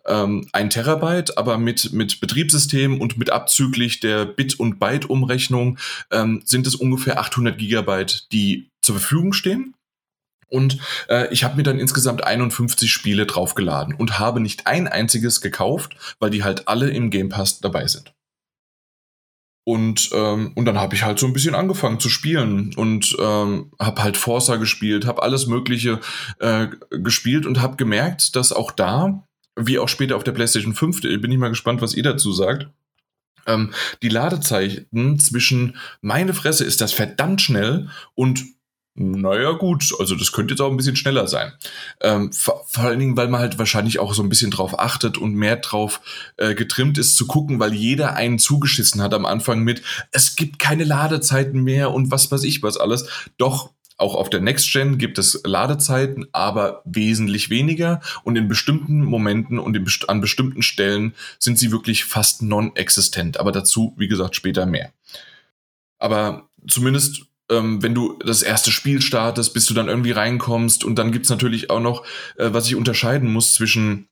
ähm, ein Terabyte, aber mit, mit Betriebssystem und mit abzüglich der Bit- und Byte-Umrechnung ähm, sind es ungefähr 800 Gigabyte, die zur Verfügung stehen. Und äh, ich habe mir dann insgesamt 51 Spiele draufgeladen und habe nicht ein einziges gekauft, weil die halt alle im Game Pass dabei sind. Und, ähm, und dann habe ich halt so ein bisschen angefangen zu spielen und ähm, habe halt Forza gespielt, habe alles Mögliche äh, gespielt und habe gemerkt, dass auch da, wie auch später auf der PlayStation 5, bin ich mal gespannt, was ihr dazu sagt, ähm, die Ladezeiten zwischen meine Fresse ist das verdammt schnell und naja, gut, also das könnte jetzt auch ein bisschen schneller sein. Ähm, vor, vor, allen Dingen, weil man halt wahrscheinlich auch so ein bisschen drauf achtet und mehr drauf äh, getrimmt ist zu gucken, weil jeder einen zugeschissen hat am Anfang mit, es gibt keine Ladezeiten mehr und was weiß ich was alles. Doch auch auf der Next Gen gibt es Ladezeiten, aber wesentlich weniger und in bestimmten Momenten und best an bestimmten Stellen sind sie wirklich fast non-existent. Aber dazu, wie gesagt, später mehr. Aber zumindest ähm, wenn du das erste Spiel startest, bis du dann irgendwie reinkommst. Und dann gibt's natürlich auch noch, äh, was ich unterscheiden muss zwischen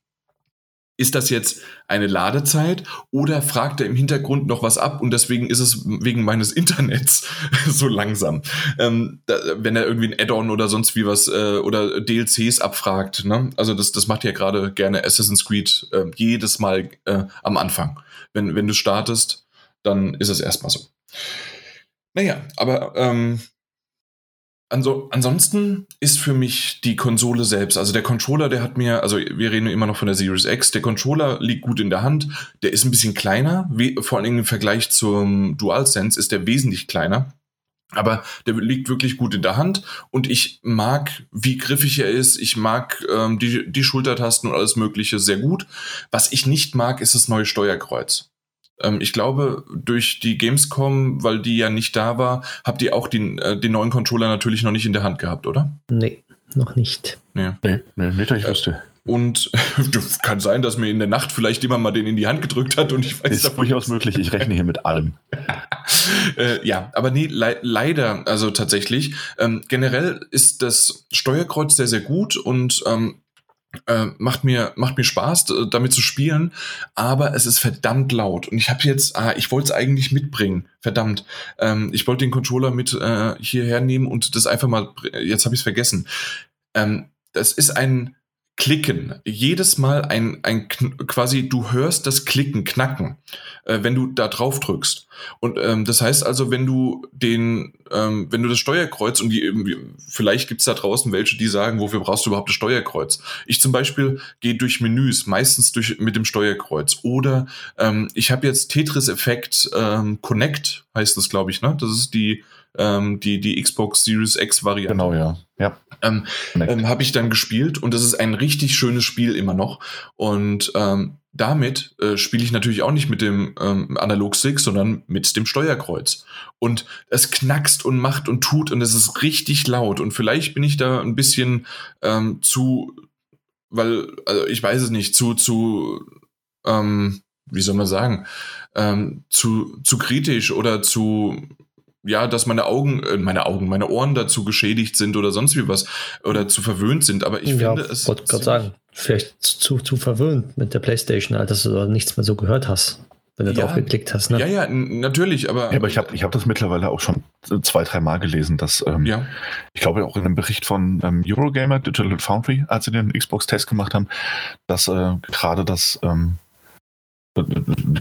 ist das jetzt eine Ladezeit oder fragt er im Hintergrund noch was ab und deswegen ist es wegen meines Internets so langsam. Ähm, da, wenn er irgendwie ein Add-on oder sonst wie was äh, oder DLCs abfragt. Ne? Also das, das macht ja gerade gerne Assassin's Creed äh, jedes Mal äh, am Anfang. Wenn, wenn du startest, dann ist es erstmal so. Naja, aber ähm, also, ansonsten ist für mich die Konsole selbst, also der Controller, der hat mir, also wir reden immer noch von der Series X, der Controller liegt gut in der Hand, der ist ein bisschen kleiner, vor allen Dingen im Vergleich zum DualSense ist der wesentlich kleiner. Aber der liegt wirklich gut in der Hand und ich mag, wie griffig er ist. Ich mag ähm, die, die Schultertasten und alles Mögliche sehr gut. Was ich nicht mag, ist das neue Steuerkreuz. Ähm, ich glaube, durch die Gamescom, weil die ja nicht da war, habt ihr auch den, äh, den neuen Controller natürlich noch nicht in der Hand gehabt, oder? Nee, noch nicht. Ja. Nee, nee nicht, dass ich wüsste. Und kann sein, dass mir in der Nacht vielleicht jemand mal den in die Hand gedrückt hat und ich weiß Ist durchaus möglich, ich rechne hier mit allem. äh, ja, aber nee, le leider, also tatsächlich. Ähm, generell ist das Steuerkreuz sehr, sehr gut und ähm, äh, macht mir macht mir Spaß damit zu spielen, aber es ist verdammt laut und ich habe jetzt ah, ich wollte es eigentlich mitbringen, verdammt. Ähm, ich wollte den Controller mit äh, hierher nehmen und das einfach mal jetzt habe ich es vergessen. Ähm, das ist ein Klicken. Jedes Mal ein, ein quasi, du hörst das Klicken, Knacken, äh, wenn du da drauf drückst. Und ähm, das heißt also, wenn du den, ähm, wenn du das Steuerkreuz und die, vielleicht gibt's da draußen welche, die sagen, wofür brauchst du überhaupt das Steuerkreuz? Ich zum Beispiel gehe durch Menüs, meistens durch mit dem Steuerkreuz. Oder ähm, ich habe jetzt Tetris-Effekt ähm, Connect, heißt das, glaube ich, ne? Das ist die ähm, die, die Xbox Series X Variante. Genau, ja. ja. Ähm, ähm, Habe ich dann gespielt und das ist ein richtig schönes Spiel immer noch. Und ähm, damit äh, spiele ich natürlich auch nicht mit dem ähm, Analog-Stick, sondern mit dem Steuerkreuz. Und es knackst und macht und tut und es ist richtig laut. Und vielleicht bin ich da ein bisschen ähm, zu, weil, also ich weiß es nicht, zu, zu, ähm, wie soll man sagen, ähm, zu, zu kritisch oder zu ja, dass meine Augen, äh, meine Augen, meine Ohren dazu geschädigt sind oder sonst wie was oder zu verwöhnt sind. Aber ich ja, finde es. wollte gerade sagen, vielleicht zu, zu verwöhnt mit der Playstation, halt, dass du da nichts mehr so gehört hast, wenn du ja, drauf geklickt hast. Ne? Ja, ja, natürlich, aber. Ja, aber ich habe ich hab das mittlerweile auch schon zwei, drei Mal gelesen, dass, ähm, ja. ich glaube auch in einem Bericht von ähm, Eurogamer, Digital Foundry, als sie den Xbox-Test gemacht haben, dass äh, gerade das. Ähm,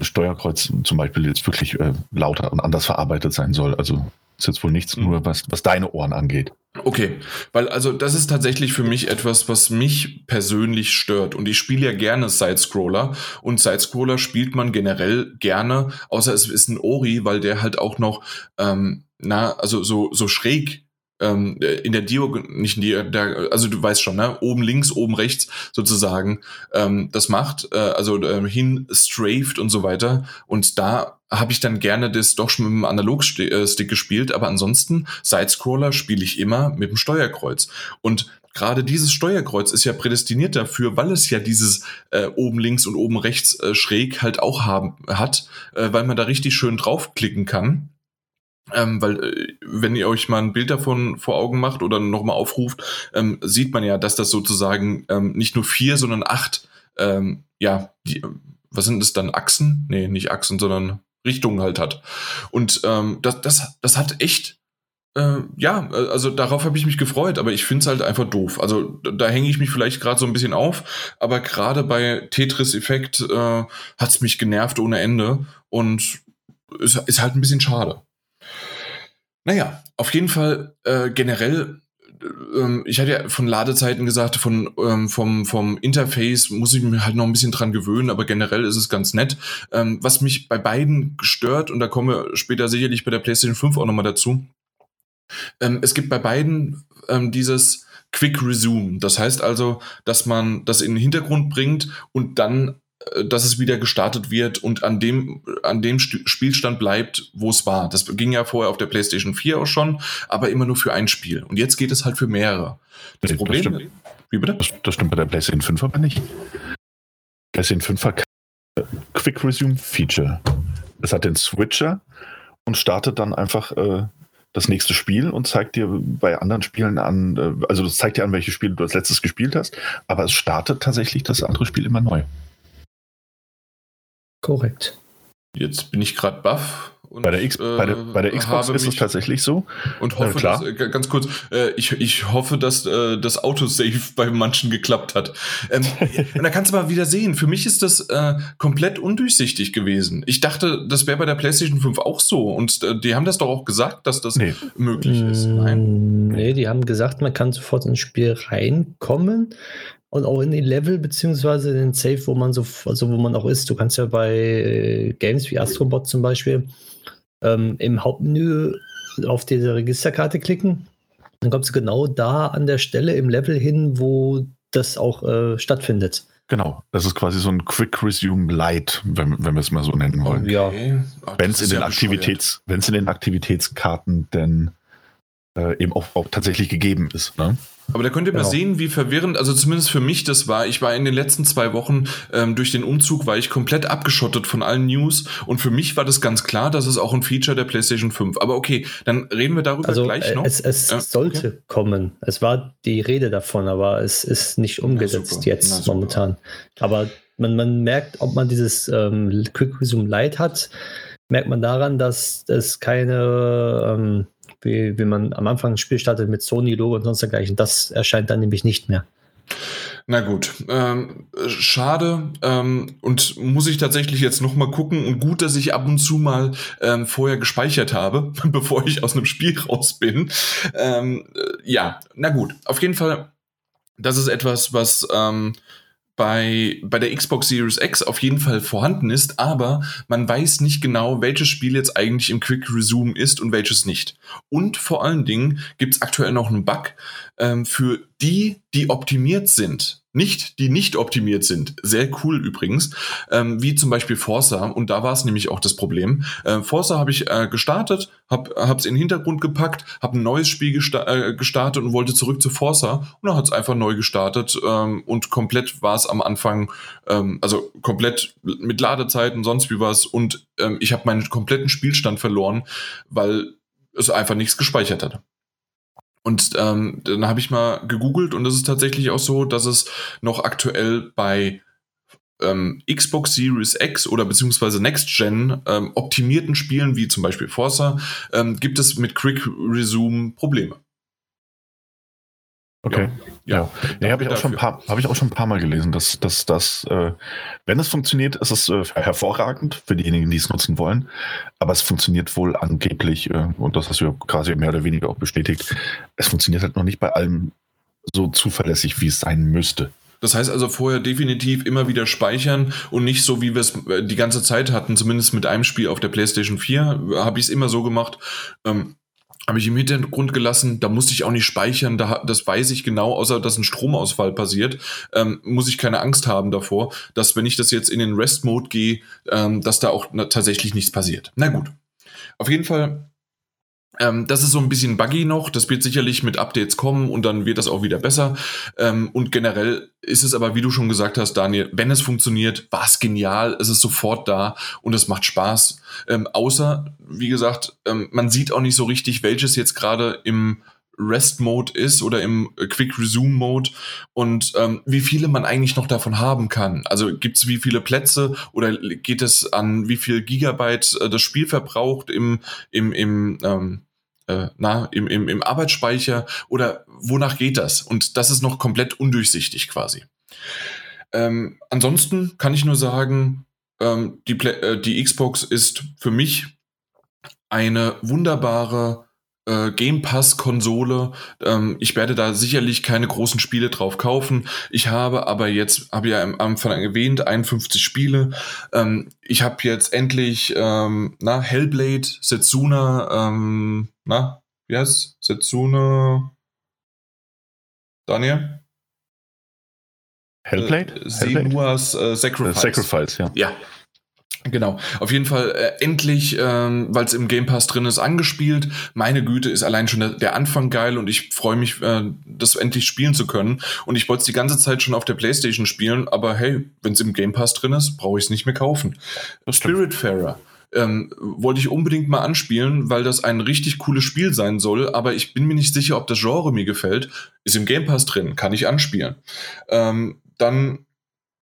Steuerkreuz zum Beispiel jetzt wirklich äh, lauter und anders verarbeitet sein soll. Also ist jetzt wohl nichts, mhm. nur was, was deine Ohren angeht. Okay, weil also das ist tatsächlich für mich etwas, was mich persönlich stört. Und ich spiele ja gerne Sidescroller und Sidescroller spielt man generell gerne, außer es ist ein Ori, weil der halt auch noch, ähm, na, also so, so schräg ähm, in der Diagonal, nicht in die, der, also du weißt schon, ne, oben links, oben rechts sozusagen, ähm, das macht, äh, also äh, hin strafed und so weiter. Und da habe ich dann gerne das doch schon mit dem Analogstick äh, gespielt, aber ansonsten Sidescroller spiele ich immer mit dem Steuerkreuz. Und gerade dieses Steuerkreuz ist ja prädestiniert dafür, weil es ja dieses äh, oben links und oben rechts äh, schräg halt auch haben hat, äh, weil man da richtig schön draufklicken kann. Ähm, weil, äh, wenn ihr euch mal ein Bild davon vor Augen macht oder nochmal aufruft, ähm, sieht man ja, dass das sozusagen ähm, nicht nur vier, sondern acht, ähm, ja, die, was sind das dann, Achsen? Nee, nicht Achsen, sondern Richtungen halt hat. Und ähm, das, das, das hat echt, äh, ja, also darauf habe ich mich gefreut, aber ich finde es halt einfach doof. Also da, hänge ich mich vielleicht gerade so ein bisschen auf, aber gerade bei Tetris-Effekt äh, hat es mich genervt ohne Ende. Und ist, ist halt ein bisschen schade. Naja, auf jeden Fall äh, generell ähm, ich hatte ja von Ladezeiten gesagt, von, ähm, vom, vom Interface muss ich mir halt noch ein bisschen dran gewöhnen, aber generell ist es ganz nett. Ähm, was mich bei beiden stört, und da kommen wir später sicherlich bei der PlayStation 5 auch nochmal dazu, ähm, es gibt bei beiden ähm, dieses Quick Resume. Das heißt also, dass man das in den Hintergrund bringt und dann dass es wieder gestartet wird und an dem, an dem Spielstand bleibt, wo es war. Das ging ja vorher auf der PlayStation 4 auch schon, aber immer nur für ein Spiel. Und jetzt geht es halt für mehrere. Das nee, Problem. Das wie bitte? Das, das, stimmt bei der PlayStation 5 aber nicht. PlayStation 5 hat Quick Resume Feature. Es hat den Switcher und startet dann einfach äh, das nächste Spiel und zeigt dir bei anderen Spielen an, äh, also das zeigt dir an, welches Spiel du als letztes gespielt hast, aber es startet tatsächlich das andere Spiel immer neu. Korrekt. Jetzt bin ich gerade baff. Und, bei, der X, äh, bei, der, bei der Xbox ist es tatsächlich so. Und hoffe, äh, klar. Dass, äh, ganz kurz, äh, ich, ich hoffe, dass äh, das Autosave bei manchen geklappt hat. Ähm, und da kannst du mal wieder sehen, für mich ist das äh, komplett undurchsichtig gewesen. Ich dachte, das wäre bei der PlayStation 5 auch so. Und äh, die haben das doch auch gesagt, dass das nee. möglich ist. Nein. Nee, die haben gesagt, man kann sofort ins Spiel reinkommen und auch in den Level beziehungsweise in den Safe, wo man so, also wo man auch ist. Du kannst ja bei äh, Games wie Astrobot zum Beispiel ähm, im Hauptmenü auf diese Registerkarte klicken. Dann kommst du genau da an der Stelle im Level hin, wo das auch äh, stattfindet. Genau, das ist quasi so ein Quick Resume Light, wenn, wenn wir es mal so nennen wollen. Ja. Okay. Wenn es in, ja in den Aktivitätskarten denn äh, eben auch, auch tatsächlich gegeben ist. Ne? Aber da könnt ihr genau. mal sehen, wie verwirrend, also zumindest für mich das war. Ich war in den letzten zwei Wochen ähm, durch den Umzug, war ich komplett abgeschottet von allen News und für mich war das ganz klar, dass es auch ein Feature der PlayStation 5. Aber okay, dann reden wir darüber also, gleich noch. Es, es ja, sollte okay. kommen. Es war die Rede davon, aber es ist nicht umgesetzt jetzt momentan. Aber man, man merkt, ob man dieses ähm, Quick Resume Lite hat, merkt man daran, dass es keine ähm, wie, wie man am Anfang ein Spiel startet mit Sony-Logo und sonst dergleichen. Das erscheint dann nämlich nicht mehr. Na gut, ähm, schade ähm, und muss ich tatsächlich jetzt noch mal gucken und gut, dass ich ab und zu mal ähm, vorher gespeichert habe, bevor ich aus einem Spiel raus bin. Ähm, äh, ja, na gut, auf jeden Fall, das ist etwas, was ähm, bei, bei der Xbox Series X auf jeden Fall vorhanden ist, aber man weiß nicht genau, welches Spiel jetzt eigentlich im Quick Resume ist und welches nicht. Und vor allen Dingen gibt es aktuell noch einen Bug ähm, für die, die optimiert sind nicht, die nicht optimiert sind. Sehr cool übrigens, ähm, wie zum Beispiel Forza. Und da war es nämlich auch das Problem. Äh, Forza habe ich äh, gestartet, habe es in den Hintergrund gepackt, habe ein neues Spiel gesta äh, gestartet und wollte zurück zu Forza. Und dann hat es einfach neu gestartet ähm, und komplett war es am Anfang, ähm, also komplett mit Ladezeiten, sonst wie was. Und ähm, ich habe meinen kompletten Spielstand verloren, weil es einfach nichts gespeichert hat. Und ähm, dann habe ich mal gegoogelt und es ist tatsächlich auch so, dass es noch aktuell bei ähm, Xbox Series X oder beziehungsweise Next Gen ähm, optimierten Spielen wie zum Beispiel Forza ähm, gibt es mit Quick Resume Probleme. Okay. Ja, ja. ja habe ich, auch schon ein paar, hab ich auch schon ein paar Mal gelesen, dass, dass das, äh, wenn es funktioniert, ist es äh, hervorragend für diejenigen, die es nutzen wollen. Aber es funktioniert wohl angeblich, äh, und das hast du ja quasi mehr oder weniger auch bestätigt, es funktioniert halt noch nicht bei allem so zuverlässig, wie es sein müsste. Das heißt also vorher definitiv immer wieder speichern und nicht so, wie wir es äh, die ganze Zeit hatten, zumindest mit einem Spiel auf der PlayStation 4, habe ich es immer so gemacht. Ähm, habe ich im Hintergrund gelassen, da musste ich auch nicht speichern, da, das weiß ich genau, außer dass ein Stromausfall passiert, ähm, muss ich keine Angst haben davor, dass wenn ich das jetzt in den Rest-Mode gehe, ähm, dass da auch na, tatsächlich nichts passiert. Na gut. Auf jeden Fall ähm, das ist so ein bisschen buggy noch. Das wird sicherlich mit Updates kommen und dann wird das auch wieder besser. Ähm, und generell ist es aber, wie du schon gesagt hast, Daniel, wenn es funktioniert, war es genial. Es ist sofort da und es macht Spaß. Ähm, außer, wie gesagt, ähm, man sieht auch nicht so richtig, welches jetzt gerade im Rest-Mode ist oder im Quick-Resume-Mode und ähm, wie viele man eigentlich noch davon haben kann. Also gibt es wie viele Plätze oder geht es an wie viel Gigabyte äh, das Spiel verbraucht im, im, im ähm, äh, na, im, im, im Arbeitsspeicher oder wonach geht das? Und das ist noch komplett undurchsichtig quasi. Ähm, ansonsten kann ich nur sagen, ähm, die, äh, die Xbox ist für mich eine wunderbare äh, Game Pass Konsole. Ähm, ich werde da sicherlich keine großen Spiele drauf kaufen. Ich habe aber jetzt, habe ja am Anfang erwähnt, 51 Spiele. Ähm, ich habe jetzt endlich, ähm, na, Hellblade, Setsuna, ähm, na, wie heißt Setsuna? Daniel? Hellblade? Äh, Senua's äh, Sacrifice. Sacrifice, ja. Ja, Genau, auf jeden Fall äh, endlich, ähm, weil es im Game Pass drin ist, angespielt. Meine Güte, ist allein schon der, der Anfang geil und ich freue mich, äh, das endlich spielen zu können. Und ich wollte es die ganze Zeit schon auf der PlayStation spielen, aber hey, wenn es im Game Pass drin ist, brauche ich es nicht mehr kaufen. Spiritfarer. Ähm, wollte ich unbedingt mal anspielen, weil das ein richtig cooles Spiel sein soll, aber ich bin mir nicht sicher, ob das Genre mir gefällt. Ist im Game Pass drin, kann ich anspielen. Ähm, dann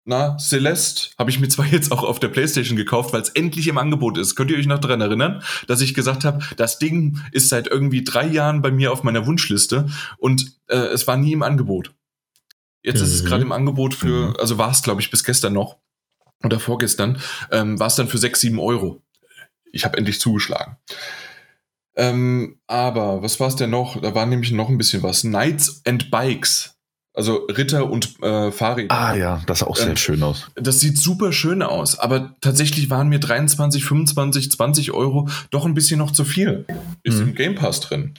na, Celeste habe ich mir zwar jetzt auch auf der Playstation gekauft, weil es endlich im Angebot ist. Könnt ihr euch noch daran erinnern, dass ich gesagt habe, das Ding ist seit irgendwie drei Jahren bei mir auf meiner Wunschliste und äh, es war nie im Angebot. Jetzt mhm. ist es mhm. gerade im Angebot für, mhm. also war es glaube ich bis gestern noch oder vorgestern, ähm, war es dann für sechs, sieben Euro. Ich habe endlich zugeschlagen. Ähm, aber was war es denn noch? Da war nämlich noch ein bisschen was. Knights and Bikes also Ritter und äh, Fahrräder. Ah ja, das sah auch sehr ähm, schön aus. Das sieht super schön aus, aber tatsächlich waren mir 23, 25, 20 Euro doch ein bisschen noch zu viel. Ist mhm. im Game Pass drin.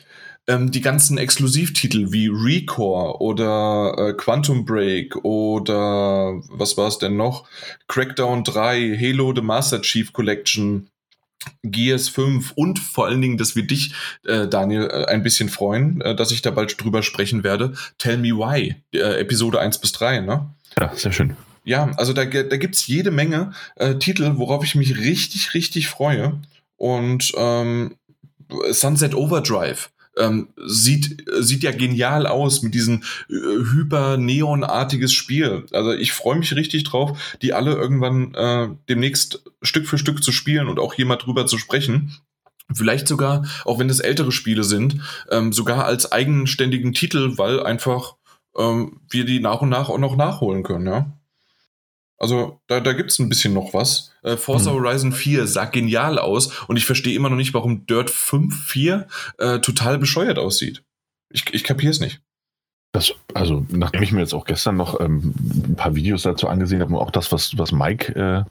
Ähm, die ganzen Exklusivtitel wie Recore oder äh, Quantum Break oder was war es denn noch? Crackdown 3, Halo The Master Chief Collection, Gears 5 und vor allen Dingen, dass wir dich, äh, Daniel, äh, ein bisschen freuen, äh, dass ich da bald drüber sprechen werde. Tell Me Why, äh, Episode 1 bis 3, ne? Ja, sehr schön. Ja, also da, da gibt es jede Menge äh, Titel, worauf ich mich richtig, richtig freue. Und ähm, Sunset Overdrive ähm, sieht, sieht ja genial aus mit diesem äh, hyper-neonartiges Spiel. Also ich freue mich richtig drauf, die alle irgendwann äh, demnächst Stück für Stück zu spielen und auch hier mal drüber zu sprechen. Vielleicht sogar, auch wenn es ältere Spiele sind, ähm, sogar als eigenständigen Titel, weil einfach ähm, wir die nach und nach auch noch nachholen können, ja. Also da, da gibt es ein bisschen noch was. Äh, Forza hm. Horizon 4 sah genial aus und ich verstehe immer noch nicht, warum Dirt 5 4 äh, total bescheuert aussieht. Ich, ich kapiere es nicht. Das, also, nachdem ich mir jetzt auch gestern noch ähm, ein paar Videos dazu angesehen habe und auch das, was, was Mike äh,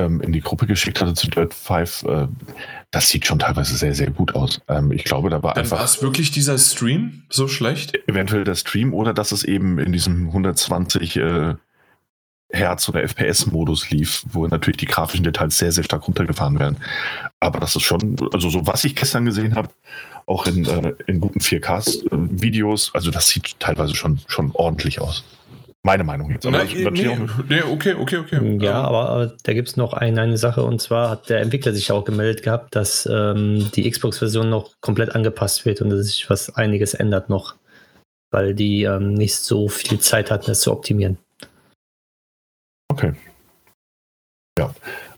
ähm, in die Gruppe geschickt hatte zu Dirt 5, äh, das sieht schon teilweise sehr, sehr gut aus. Ähm, ich glaube, da war Dann einfach. War es wirklich dieser Stream so schlecht? Eventuell der Stream oder dass es eben in diesem 120 äh, Herz- oder FPS-Modus lief, wo natürlich die grafischen Details sehr, sehr stark runtergefahren werden. Aber das ist schon, also so was ich gestern gesehen habe, auch in, äh, in guten 4K-Videos, also das sieht teilweise schon, schon ordentlich aus. Meine Meinung jetzt. Aber nee, nee, nee, okay, okay, okay. Ja, aber, aber da gibt es noch ein, eine Sache und zwar hat der Entwickler sich auch gemeldet gehabt, dass ähm, die Xbox-Version noch komplett angepasst wird und dass sich was einiges ändert noch, weil die ähm, nicht so viel Zeit hatten, das zu optimieren. Okay. Ja.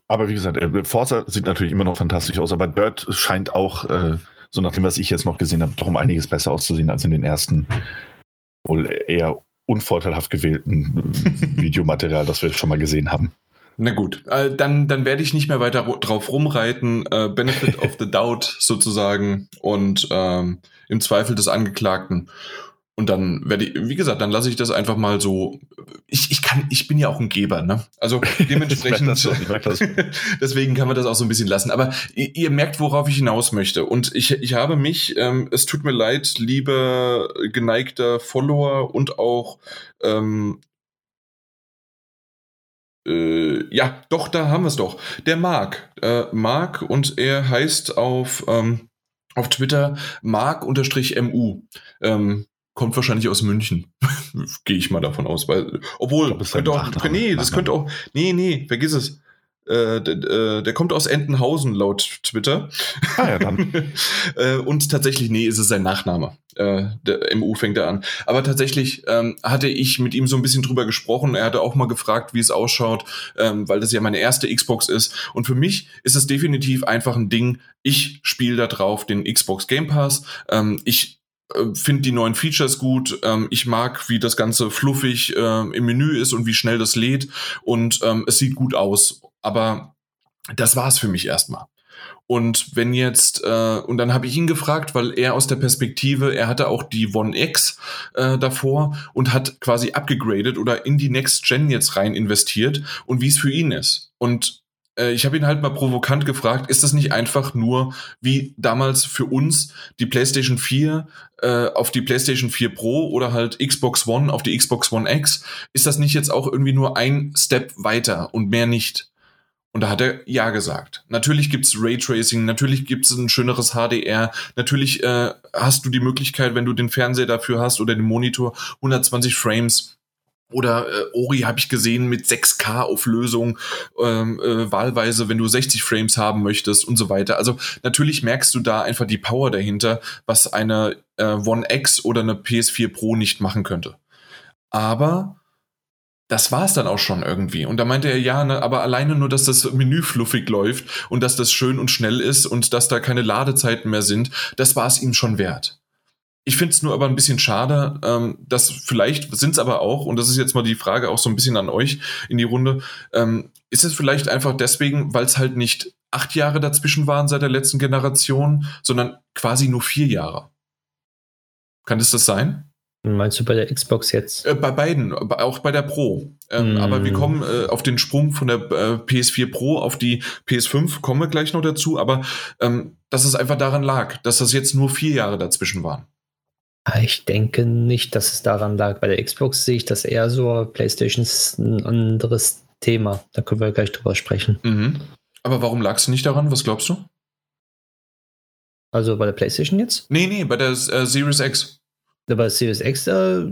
Aber wie gesagt, äh, Forza sieht natürlich immer noch fantastisch aus, aber Dirt scheint auch, äh, so nachdem was ich jetzt noch gesehen habe, doch um einiges besser auszusehen als in den ersten wohl eher unvorteilhaft gewählten Videomaterial, das wir schon mal gesehen haben. Na gut, äh, dann, dann werde ich nicht mehr weiter drauf rumreiten. Äh, Benefit of the Doubt sozusagen und ähm, im Zweifel des Angeklagten. Und dann werde ich, wie gesagt, dann lasse ich das einfach mal so. Ich, ich kann, ich bin ja auch ein Geber, ne? Also dementsprechend. schon, deswegen kann man das auch so ein bisschen lassen. Aber ihr, ihr, merkt, worauf ich hinaus möchte. Und ich, ich habe mich, ähm, es tut mir leid, lieber geneigter Follower und auch ähm, äh, ja, doch, da haben wir es doch. Der Marc. Äh, Marc und er heißt auf, ähm, auf Twitter Marc-MU. Ähm, kommt wahrscheinlich aus München. Gehe ich mal davon aus. Weil, obwohl, glaub, könnte auch, nee, das könnte auch, nee, nee, vergiss es. Äh, der, äh, der, kommt aus Entenhausen laut Twitter. Ah, ja, dann. äh, und tatsächlich, nee, ist es sein Nachname. Äh, der MU fängt er an. Aber tatsächlich ähm, hatte ich mit ihm so ein bisschen drüber gesprochen. Er hatte auch mal gefragt, wie es ausschaut, ähm, weil das ja meine erste Xbox ist. Und für mich ist es definitiv einfach ein Ding. Ich spiele da drauf den Xbox Game Pass. Ähm, ich finde die neuen Features gut. Ähm, ich mag, wie das Ganze fluffig äh, im Menü ist und wie schnell das lädt. Und ähm, es sieht gut aus. Aber das war es für mich erstmal. Und wenn jetzt, äh, und dann habe ich ihn gefragt, weil er aus der Perspektive, er hatte auch die One X äh, davor und hat quasi abgegradet oder in die Next Gen jetzt rein investiert und wie es für ihn ist. Und äh, ich habe ihn halt mal provokant gefragt, ist das nicht einfach nur wie damals für uns die PlayStation 4 äh, auf die PlayStation 4 Pro oder halt Xbox One auf die Xbox One X? Ist das nicht jetzt auch irgendwie nur ein Step weiter und mehr nicht? Und da hat er Ja gesagt. Natürlich gibt's Raytracing, natürlich gibt's ein schöneres HDR, natürlich äh, hast du die Möglichkeit, wenn du den Fernseher dafür hast oder den Monitor, 120 Frames. Oder äh, Ori habe ich gesehen mit 6K-Auflösung, ähm, äh, wahlweise, wenn du 60 Frames haben möchtest und so weiter. Also natürlich merkst du da einfach die Power dahinter, was eine äh, One X oder eine PS4 Pro nicht machen könnte. Aber das war es dann auch schon irgendwie. Und da meinte er, ja, ne, aber alleine nur, dass das Menü fluffig läuft und dass das schön und schnell ist und dass da keine Ladezeiten mehr sind, das war es ihm schon wert. Ich finde es nur aber ein bisschen schade, ähm, dass vielleicht sind es aber auch, und das ist jetzt mal die Frage auch so ein bisschen an euch in die Runde, ähm, ist es vielleicht einfach deswegen, weil es halt nicht acht Jahre dazwischen waren seit der letzten Generation, sondern quasi nur vier Jahre. Kann das das sein? Meinst du bei der Xbox jetzt? Äh, bei beiden, auch bei der Pro. Ähm, mm. Aber wir kommen äh, auf den Sprung von der äh, PS4 Pro auf die PS5, kommen wir gleich noch dazu, aber ähm, dass es einfach daran lag, dass das jetzt nur vier Jahre dazwischen waren. Ah, ich denke nicht, dass es daran lag. Bei der Xbox sehe ich das eher so. PlayStation ist ein anderes Thema. Da können wir gleich drüber sprechen. Mhm. Aber warum lag es nicht daran? Was glaubst du? Also bei der PlayStation jetzt? Nee, nee, bei der äh, Series X. Aber Series X, äh,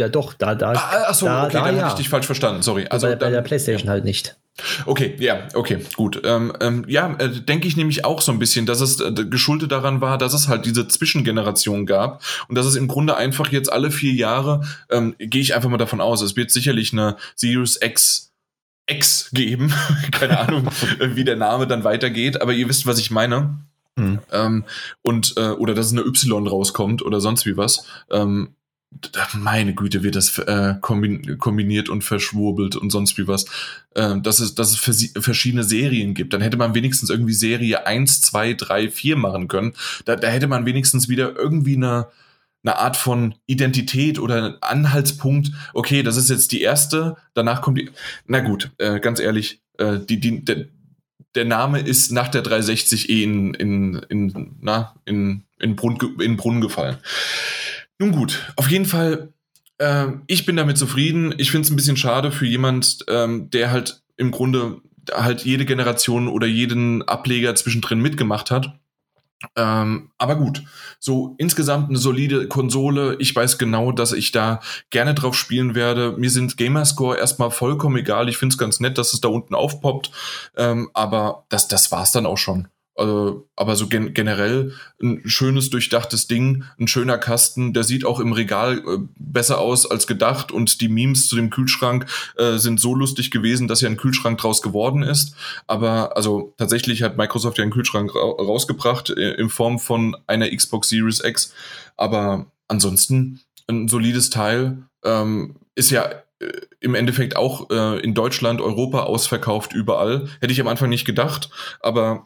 ja doch, da, da. Ah, achso, da, okay, da, dann ja. hatte ich dich falsch verstanden, sorry. Also bei, bei der PlayStation ja. halt nicht. Okay, ja, okay, gut. Ähm, ähm, ja, äh, denke ich nämlich auch so ein bisschen, dass es äh, geschuldet daran war, dass es halt diese Zwischengeneration gab und dass es im Grunde einfach jetzt alle vier Jahre, ähm, gehe ich einfach mal davon aus, es wird sicherlich eine Series X X geben. Keine Ahnung, wie der Name dann weitergeht, aber ihr wisst, was ich meine. Mhm. Ähm, und äh, oder dass eine Y rauskommt oder sonst wie was. Ähm, meine Güte, wird das äh, kombiniert und verschwurbelt und sonst wie was. Äh, dass es, dass es verschiedene Serien gibt. Dann hätte man wenigstens irgendwie Serie 1, 2, 3, 4 machen können. Da, da hätte man wenigstens wieder irgendwie eine, eine Art von Identität oder Anhaltspunkt. Okay, das ist jetzt die erste, danach kommt die. Na gut, äh, ganz ehrlich, äh, die, die, der, der Name ist nach der 360 eh in, in, in, na, in, in, Brunnen, in Brunnen gefallen. Nun gut, auf jeden Fall, äh, ich bin damit zufrieden. Ich finde es ein bisschen schade für jemand, ähm, der halt im Grunde halt jede Generation oder jeden Ableger zwischendrin mitgemacht hat. Ähm, aber gut, so insgesamt eine solide Konsole. Ich weiß genau, dass ich da gerne drauf spielen werde. Mir sind Gamerscore erstmal vollkommen egal. Ich finde es ganz nett, dass es da unten aufpoppt. Ähm, aber das, das war's dann auch schon. Also, aber so gen generell ein schönes, durchdachtes Ding, ein schöner Kasten, der sieht auch im Regal äh, besser aus als gedacht und die Memes zu dem Kühlschrank äh, sind so lustig gewesen, dass ja ein Kühlschrank draus geworden ist. Aber also tatsächlich hat Microsoft ja einen Kühlschrank ra rausgebracht äh, in Form von einer Xbox Series X. Aber ansonsten ein solides Teil ähm, ist ja äh, im Endeffekt auch äh, in Deutschland, Europa ausverkauft überall. Hätte ich am Anfang nicht gedacht, aber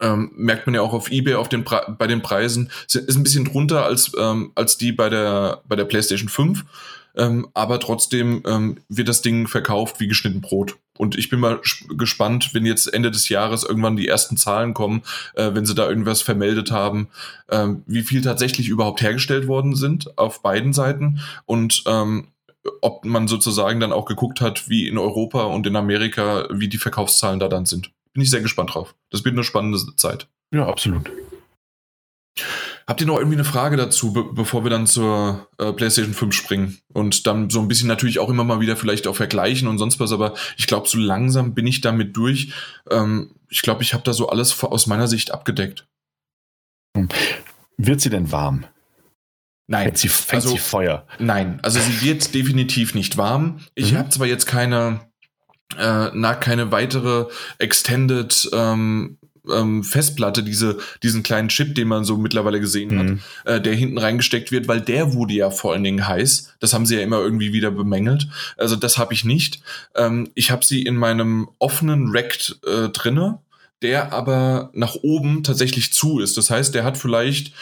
ähm, merkt man ja auch auf eBay auf den bei den Preisen, ist ein bisschen drunter als, ähm, als die bei der, bei der PlayStation 5. Ähm, aber trotzdem ähm, wird das Ding verkauft wie geschnitten Brot. Und ich bin mal gespannt, wenn jetzt Ende des Jahres irgendwann die ersten Zahlen kommen, äh, wenn sie da irgendwas vermeldet haben, äh, wie viel tatsächlich überhaupt hergestellt worden sind auf beiden Seiten und ähm, ob man sozusagen dann auch geguckt hat, wie in Europa und in Amerika, wie die Verkaufszahlen da dann sind bin ich sehr gespannt drauf. Das wird eine spannende Zeit. Ja, absolut. Habt ihr noch irgendwie eine Frage dazu, be bevor wir dann zur äh, PlayStation 5 springen? Und dann so ein bisschen natürlich auch immer mal wieder vielleicht auch vergleichen und sonst was, aber ich glaube, so langsam bin ich damit durch. Ähm, ich glaube, ich habe da so alles aus meiner Sicht abgedeckt. Hm. Wird sie denn warm? Nein. Fängt sie, fängt also, sie Feuer? Nein, also sie wird definitiv nicht warm. Ich mhm. habe zwar jetzt keine äh, na, keine weitere Extended ähm, ähm, Festplatte, diese, diesen kleinen Chip, den man so mittlerweile gesehen mhm. hat, äh, der hinten reingesteckt wird, weil der wurde ja vor allen Dingen heiß. Das haben sie ja immer irgendwie wieder bemängelt. Also das habe ich nicht. Ähm, ich habe sie in meinem offenen Rack äh, drinne der aber nach oben tatsächlich zu ist. Das heißt, der hat vielleicht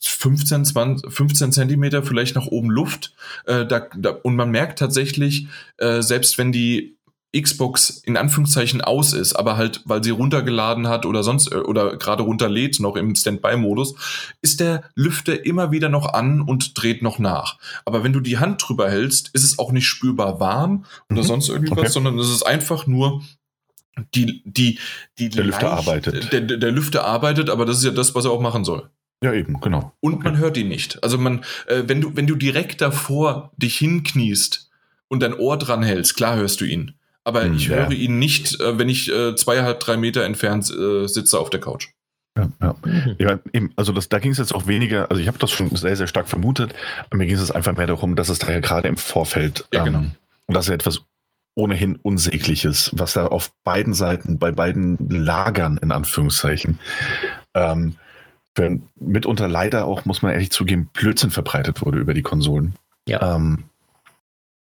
15, 20, 15 Zentimeter vielleicht nach oben Luft. Äh, da, da, und man merkt tatsächlich, äh, selbst wenn die Xbox in Anführungszeichen aus ist, aber halt, weil sie runtergeladen hat oder sonst äh, oder gerade runterlädt, noch im Standby-Modus, ist der Lüfter immer wieder noch an und dreht noch nach. Aber wenn du die Hand drüber hältst, ist es auch nicht spürbar warm oder mhm. sonst irgendwas, okay. sondern es ist einfach nur die, die, die der leicht, Lüfter arbeitet. Der, der, der Lüfter arbeitet, aber das ist ja das, was er auch machen soll. Ja, eben, genau. Und okay. man hört ihn nicht. Also man, äh, wenn du, wenn du direkt davor dich hinkniest und dein Ohr dran hältst, klar hörst du ihn. Aber hm, ich ja. höre ihn nicht, äh, wenn ich äh, zweieinhalb, drei Meter entfernt äh, sitze auf der Couch. Ja, ja. Mhm. ja eben, also das, da ging es jetzt auch weniger, also ich habe das schon sehr, sehr stark vermutet, aber mir ging es einfach mehr darum, dass es da ja gerade im Vorfeld ja, genau. ähm, und das ist etwas ohnehin Unsägliches, was da auf beiden Seiten, bei beiden Lagern in Anführungszeichen, ähm, mitunter leider auch, muss man ehrlich zugeben, Blödsinn verbreitet wurde über die Konsolen. Ja. Ähm,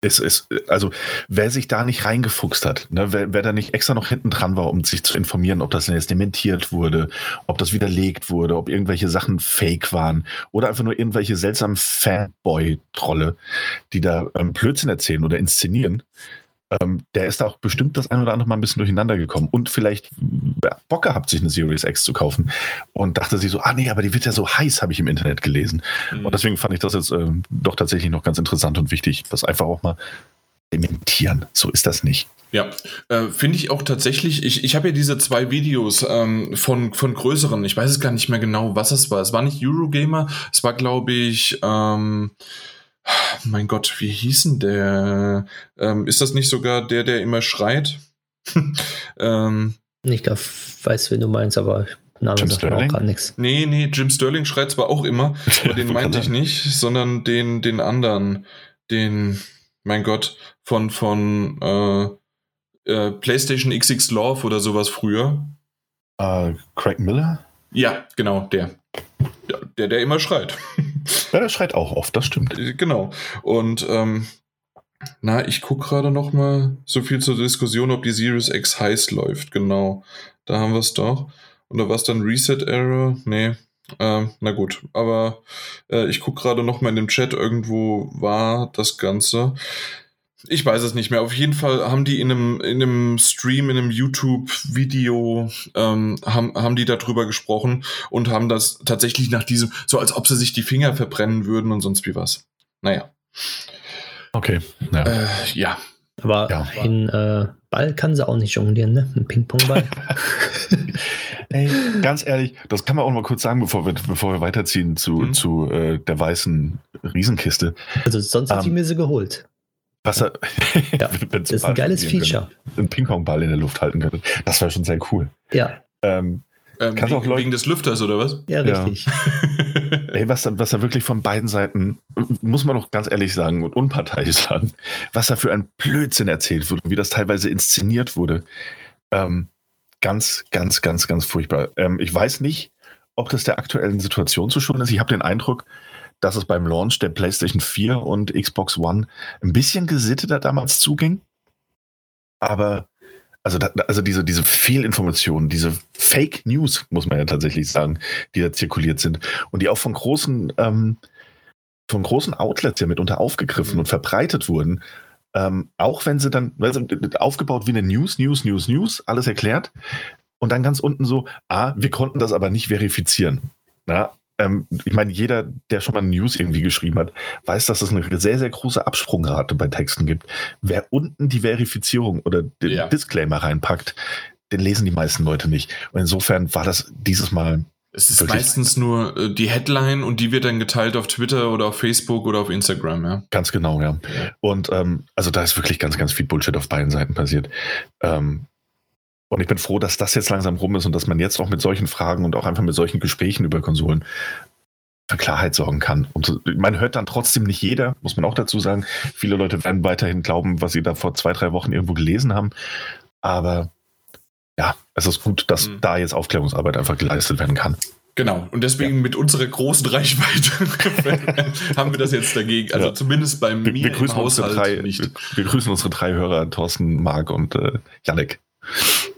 es ist, also wer sich da nicht reingefuchst hat, ne, wer, wer da nicht extra noch hinten dran war, um sich zu informieren, ob das jetzt dementiert wurde, ob das widerlegt wurde, ob irgendwelche Sachen fake waren oder einfach nur irgendwelche seltsamen Fanboy-Trolle, die da ähm, Blödsinn erzählen oder inszenieren, ähm, der ist da auch bestimmt das ein oder andere Mal ein bisschen durcheinander gekommen und vielleicht Bock gehabt, sich eine Series X zu kaufen und dachte sich so, ah nee, aber die wird ja so heiß, habe ich im Internet gelesen. Mhm. Und deswegen fand ich das jetzt äh, doch tatsächlich noch ganz interessant und wichtig, das einfach auch mal dementieren. So ist das nicht. Ja, äh, finde ich auch tatsächlich. Ich, ich habe ja diese zwei Videos ähm, von, von größeren, ich weiß es gar nicht mehr genau, was es war. Es war nicht Eurogamer, es war, glaube ich, ähm, mein Gott, wie hieß denn der? Ähm, ist das nicht sogar der, der immer schreit? ähm, ich glaube, weiß, wen du meinst, aber Name Jim sagt auch gar nichts. Nee, nee, Jim Sterling schreit zwar auch immer, aber den meinte ich nicht, sondern den, den anderen, den, mein Gott, von, von äh, äh, PlayStation XX Love oder sowas früher. Uh, Craig Miller? Ja, genau, der. Ja, der, der immer schreit. Ja, der schreit auch oft, das stimmt. Äh, genau. Und ähm, na, ich gucke gerade noch mal so viel zur Diskussion, ob die Series X heiß läuft. Genau, da haben wir es doch. Und da war es dann Reset Error? Nee. Ähm, na gut, aber äh, ich gucke gerade noch mal in dem Chat, irgendwo war das Ganze. Ich weiß es nicht mehr. Auf jeden Fall haben die in einem, in einem Stream, in einem YouTube-Video, ähm, haben, haben die darüber gesprochen und haben das tatsächlich nach diesem, so als ob sie sich die Finger verbrennen würden und sonst wie was. Naja. Okay. Ja. Äh, ja. Aber ja. ein äh, Ball kann sie auch nicht jonglieren, ne? Ein Ping-Pong-Ball. Ey, ganz ehrlich, das kann man auch mal kurz sagen, bevor wir, bevor wir weiterziehen zu, mhm. zu äh, der weißen Riesenkiste. Also sonst ähm, hätte ich mir sie geholt. Wasser. Ja, das ist ein geiles Feature. Einen Ping-Pong-Ball in der Luft halten können. Das wäre schon sehr cool. Ja. Ähm, ähm, wegen, auch Leute, wegen des Lüfters oder was? Ja, richtig. Ja. Ey, was, da, was da wirklich von beiden Seiten, muss man doch ganz ehrlich sagen und unparteiisch sagen, was da für ein Blödsinn erzählt wurde, wie das teilweise inszeniert wurde. Ähm, ganz, ganz, ganz, ganz furchtbar. Ähm, ich weiß nicht, ob das der aktuellen Situation zu schulden ist. Ich habe den Eindruck, dass es beim Launch der PlayStation 4 und Xbox One ein bisschen gesitteter damals zuging. Aber also, da, also diese, diese Fehlinformationen, diese Fake News, muss man ja tatsächlich sagen, die da zirkuliert sind und die auch von großen, ähm, von großen Outlets ja mitunter aufgegriffen und verbreitet wurden, ähm, auch wenn sie dann, also aufgebaut wie eine News, News, News, News, alles erklärt und dann ganz unten so, ah, wir konnten das aber nicht verifizieren. Na, ähm, ich meine, jeder, der schon mal News irgendwie geschrieben hat, weiß, dass es eine sehr, sehr große Absprungrate bei Texten gibt. Wer unten die Verifizierung oder den ja. Disclaimer reinpackt, den lesen die meisten Leute nicht. Und insofern war das dieses Mal. Es ist meistens nur äh, die Headline und die wird dann geteilt auf Twitter oder auf Facebook oder auf Instagram, ja. Ganz genau, ja. Und ähm, also da ist wirklich ganz, ganz viel Bullshit auf beiden Seiten passiert. Ähm, und ich bin froh, dass das jetzt langsam rum ist und dass man jetzt auch mit solchen Fragen und auch einfach mit solchen Gesprächen über Konsolen für Klarheit sorgen kann. Und man hört dann trotzdem nicht jeder, muss man auch dazu sagen. Viele Leute werden weiterhin glauben, was sie da vor zwei, drei Wochen irgendwo gelesen haben. Aber ja, es ist gut, dass mhm. da jetzt Aufklärungsarbeit einfach geleistet werden kann. Genau, und deswegen ja. mit unserer großen Reichweite haben wir das jetzt dagegen. Also ja. zumindest bei mir wir, wir grüßen im Haushalt drei, nicht. Wir, wir, grüßen unsere drei Hörer, Thorsten, Marc und äh, Janek.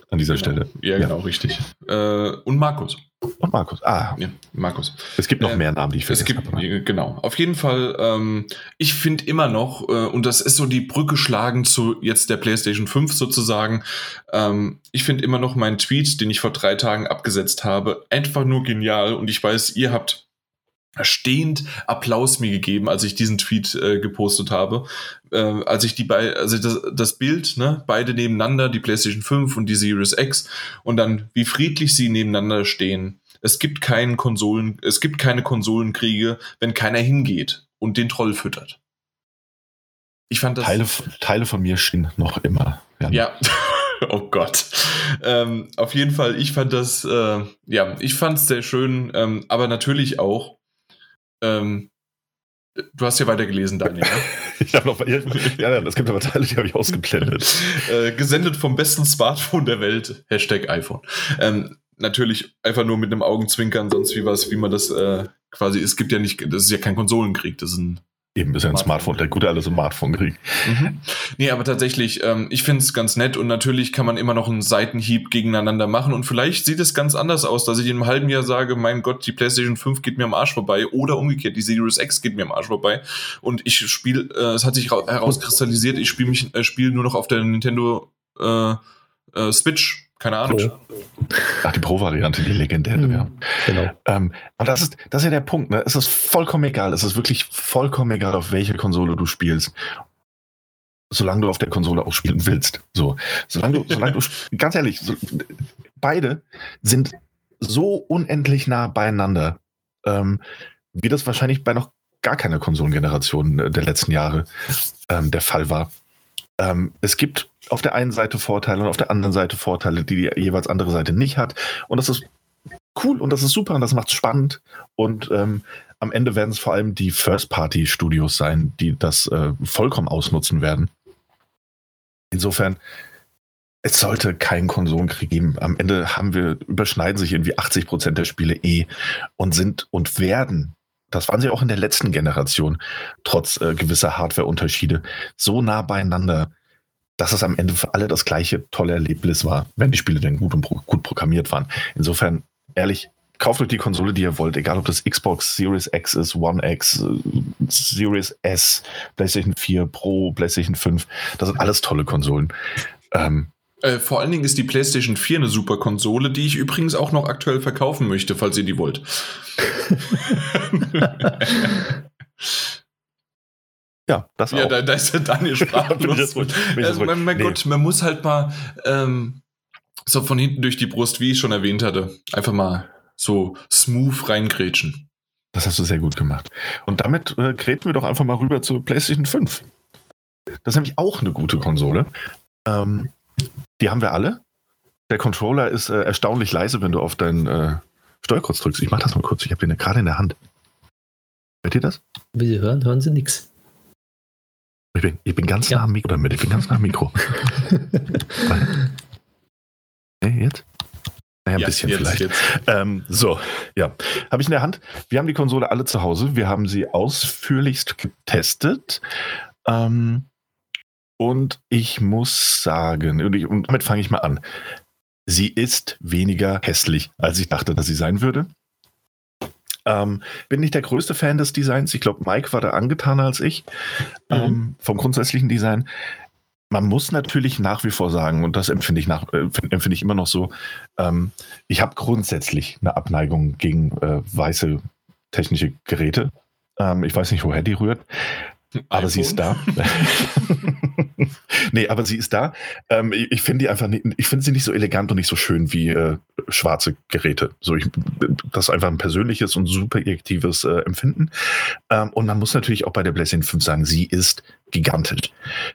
An dieser genau. Stelle. Ja, genau, ja. richtig. Äh, und Markus. Und Markus. Ah. Ja, Markus. Es gibt noch äh, mehr Namen, die ich vergessen Es gibt, habe. genau. Auf jeden Fall, ähm, ich finde immer noch, äh, und das ist so die Brücke schlagen zu jetzt der PlayStation 5 sozusagen, ähm, ich finde immer noch meinen Tweet, den ich vor drei Tagen abgesetzt habe, einfach nur genial. Und ich weiß, ihr habt stehend Applaus mir gegeben, als ich diesen Tweet äh, gepostet habe. Äh, als ich die bei, also das, das Bild, ne, beide nebeneinander, die PlayStation 5 und die Series X, und dann, wie friedlich sie nebeneinander stehen. Es gibt keinen Konsolen, es gibt keine Konsolenkriege, wenn keiner hingeht und den Troll füttert. Ich fand das. Teile, Teile von mir stehen noch immer. Ja. ja. oh Gott. Ähm, auf jeden Fall, ich fand das, äh, ja, ich fand es sehr schön, ähm, aber natürlich auch, ähm, du hast ja weitergelesen, Daniel. Ich habe noch, ja, ja, es gibt aber Teile, die habe ich ausgeblendet. äh, gesendet vom besten Smartphone der Welt, Hashtag iPhone. Ähm, natürlich einfach nur mit einem Augenzwinkern, sonst wie was, wie man das äh, quasi, es gibt ja nicht, das ist ja kein Konsolenkrieg, das ist ein Eben ist ja ein Smartphone, der gute alles im Smartphone kriegt. Mhm. Nee, aber tatsächlich, ähm, ich finde es ganz nett und natürlich kann man immer noch einen Seitenhieb gegeneinander machen und vielleicht sieht es ganz anders aus, dass ich in einem halben Jahr sage, mein Gott, die PlayStation 5 geht mir am Arsch vorbei oder umgekehrt, die Series X geht mir am Arsch vorbei und ich spiele, äh, es hat sich herauskristallisiert, ich spiele mich, äh, spiele nur noch auf der Nintendo äh, äh, Switch keine Ahnung. Ach, die Pro-Variante, die legendäre, mhm, ja. Genau. Ähm, und das ist, das ist ja der Punkt, ne? Es ist vollkommen egal. Es ist wirklich vollkommen egal, auf welche Konsole du spielst. Solange du auf der Konsole auch spielen willst. So. Solange du, solange du, ganz ehrlich, so, beide sind so unendlich nah beieinander, ähm, wie das wahrscheinlich bei noch gar keiner Konsolengeneration der letzten Jahre ähm, der Fall war. Ähm, es gibt auf der einen Seite Vorteile und auf der anderen Seite Vorteile, die die jeweils andere Seite nicht hat. Und das ist cool und das ist super und das macht es spannend. Und ähm, am Ende werden es vor allem die First-Party-Studios sein, die das äh, vollkommen ausnutzen werden. Insofern, es sollte keinen Konsolenkrieg geben. Am Ende haben wir, überschneiden sich irgendwie 80 Prozent der Spiele eh und sind und werden das waren sie auch in der letzten Generation, trotz äh, gewisser Hardware-Unterschiede, so nah beieinander, dass es am Ende für alle das gleiche tolle Erlebnis war, wenn die Spiele denn gut und pro gut programmiert waren. Insofern, ehrlich, kauft euch die Konsole, die ihr wollt, egal ob das Xbox Series X ist, One X, äh, Series S, PlayStation 4 Pro, PlayStation 5. Das sind alles tolle Konsolen. Ähm, äh, vor allen Dingen ist die PlayStation 4 eine super Konsole, die ich übrigens auch noch aktuell verkaufen möchte, falls ihr die wollt. Ja, das ja, auch. Da, da ist der Daniel sprachlos. ja, also, mein, mein nee. Gott, man muss halt mal ähm, so von hinten durch die Brust, wie ich schon erwähnt hatte, einfach mal so smooth reingrätschen. Das hast du sehr gut gemacht. Und damit äh, gräten wir doch einfach mal rüber zur PlayStation 5. Das ist nämlich auch eine gute Konsole. Ähm, die haben wir alle. Der Controller ist äh, erstaunlich leise, wenn du auf deinen äh, Steuerkreuz drückst. Ich mach das mal kurz. Ich habe den gerade in der Hand. Hört ihr das? Wie Sie hören, hören Sie nichts. Ich bin, ich bin ganz ja. nah am Mikro damit. Ich bin ganz nah am Mikro. hey, jetzt? Naja, ein ja, bisschen jetzt, vielleicht. Jetzt. Ähm, so, ja. Habe ich in der Hand. Wir haben die Konsole alle zu Hause. Wir haben sie ausführlichst getestet. Ähm, und ich muss sagen, und, ich, und damit fange ich mal an. Sie ist weniger hässlich, als ich dachte, dass sie sein würde. Ähm, bin nicht der größte Fan des Designs. Ich glaube, Mike war da angetaner als ich mhm. ähm, vom grundsätzlichen Design. Man muss natürlich nach wie vor sagen, und das empfinde ich, nach, äh, empfinde ich immer noch so, ähm, ich habe grundsätzlich eine Abneigung gegen äh, weiße technische Geräte. Ähm, ich weiß nicht, woher die rührt. Aber sie ist da. nee, aber sie ist da. Ähm, ich, finde die einfach nicht, ich finde sie nicht so elegant und nicht so schön wie äh, schwarze Geräte. So, ich, das ist einfach ein persönliches und super objektives äh, Empfinden. Ähm, und man muss natürlich auch bei der PlayStation 5 sagen, sie ist gigantisch.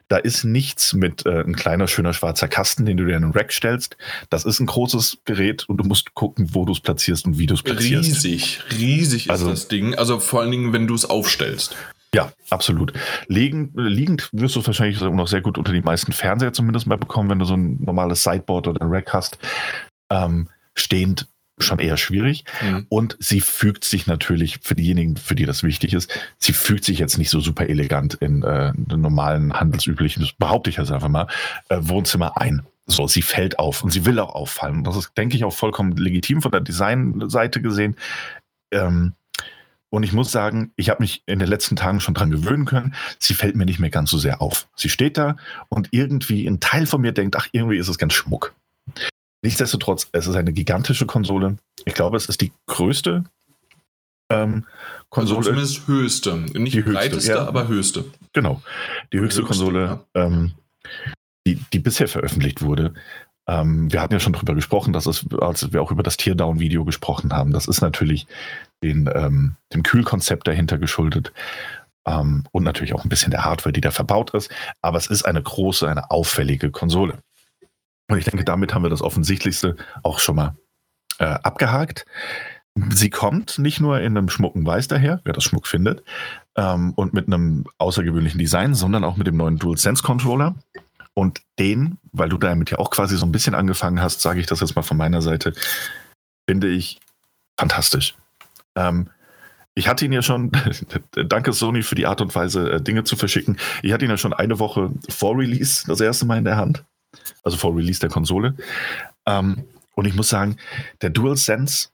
Da ist nichts mit äh, ein kleiner, schöner schwarzer Kasten, den du dir in einen Rack stellst. Das ist ein großes Gerät und du musst gucken, wo du es platzierst und wie du es platzierst. Riesig, riesig ist also, das Ding. Also vor allen Dingen, wenn du es aufstellst. Ja, absolut. Liegend, liegend wirst du es wahrscheinlich noch sehr gut unter die meisten Fernseher zumindest mal bekommen, wenn du so ein normales Sideboard oder ein Rack hast. Ähm, stehend schon eher schwierig. Mhm. Und sie fügt sich natürlich für diejenigen, für die das wichtig ist, sie fügt sich jetzt nicht so super elegant in äh, den normalen handelsüblichen, das behaupte ich jetzt einfach mal, äh, Wohnzimmer ein. So, sie fällt auf und sie will auch auffallen. Das ist, denke ich, auch vollkommen legitim von der Designseite gesehen. Ähm, und ich muss sagen, ich habe mich in den letzten Tagen schon dran gewöhnen können. Sie fällt mir nicht mehr ganz so sehr auf. Sie steht da und irgendwie ein Teil von mir denkt, ach, irgendwie ist es ganz schmuck. Nichtsdestotrotz, es ist eine gigantische Konsole. Ich glaube, es ist die größte ähm, Konsole. Also zumindest höchste. Nicht die breiteste, ja. aber höchste. Genau. Die höchste, höchste Konsole, ja. ähm, die, die bisher veröffentlicht wurde. Ähm, wir hatten ja schon darüber gesprochen, dass es, als wir auch über das Teardown-Video gesprochen haben, das ist natürlich den, ähm, dem Kühlkonzept dahinter geschuldet ähm, und natürlich auch ein bisschen der Hardware, die da verbaut ist. Aber es ist eine große, eine auffällige Konsole. Und ich denke, damit haben wir das Offensichtlichste auch schon mal äh, abgehakt. Sie kommt nicht nur in einem schmucken Weiß daher, wer das Schmuck findet, ähm, und mit einem außergewöhnlichen Design, sondern auch mit dem neuen DualSense Controller. Und den, weil du damit ja auch quasi so ein bisschen angefangen hast, sage ich das jetzt mal von meiner Seite, finde ich fantastisch. Ähm, ich hatte ihn ja schon, danke Sony für die Art und Weise, äh, Dinge zu verschicken. Ich hatte ihn ja schon eine Woche vor Release das erste Mal in der Hand. Also vor Release der Konsole. Ähm, und ich muss sagen, der DualSense,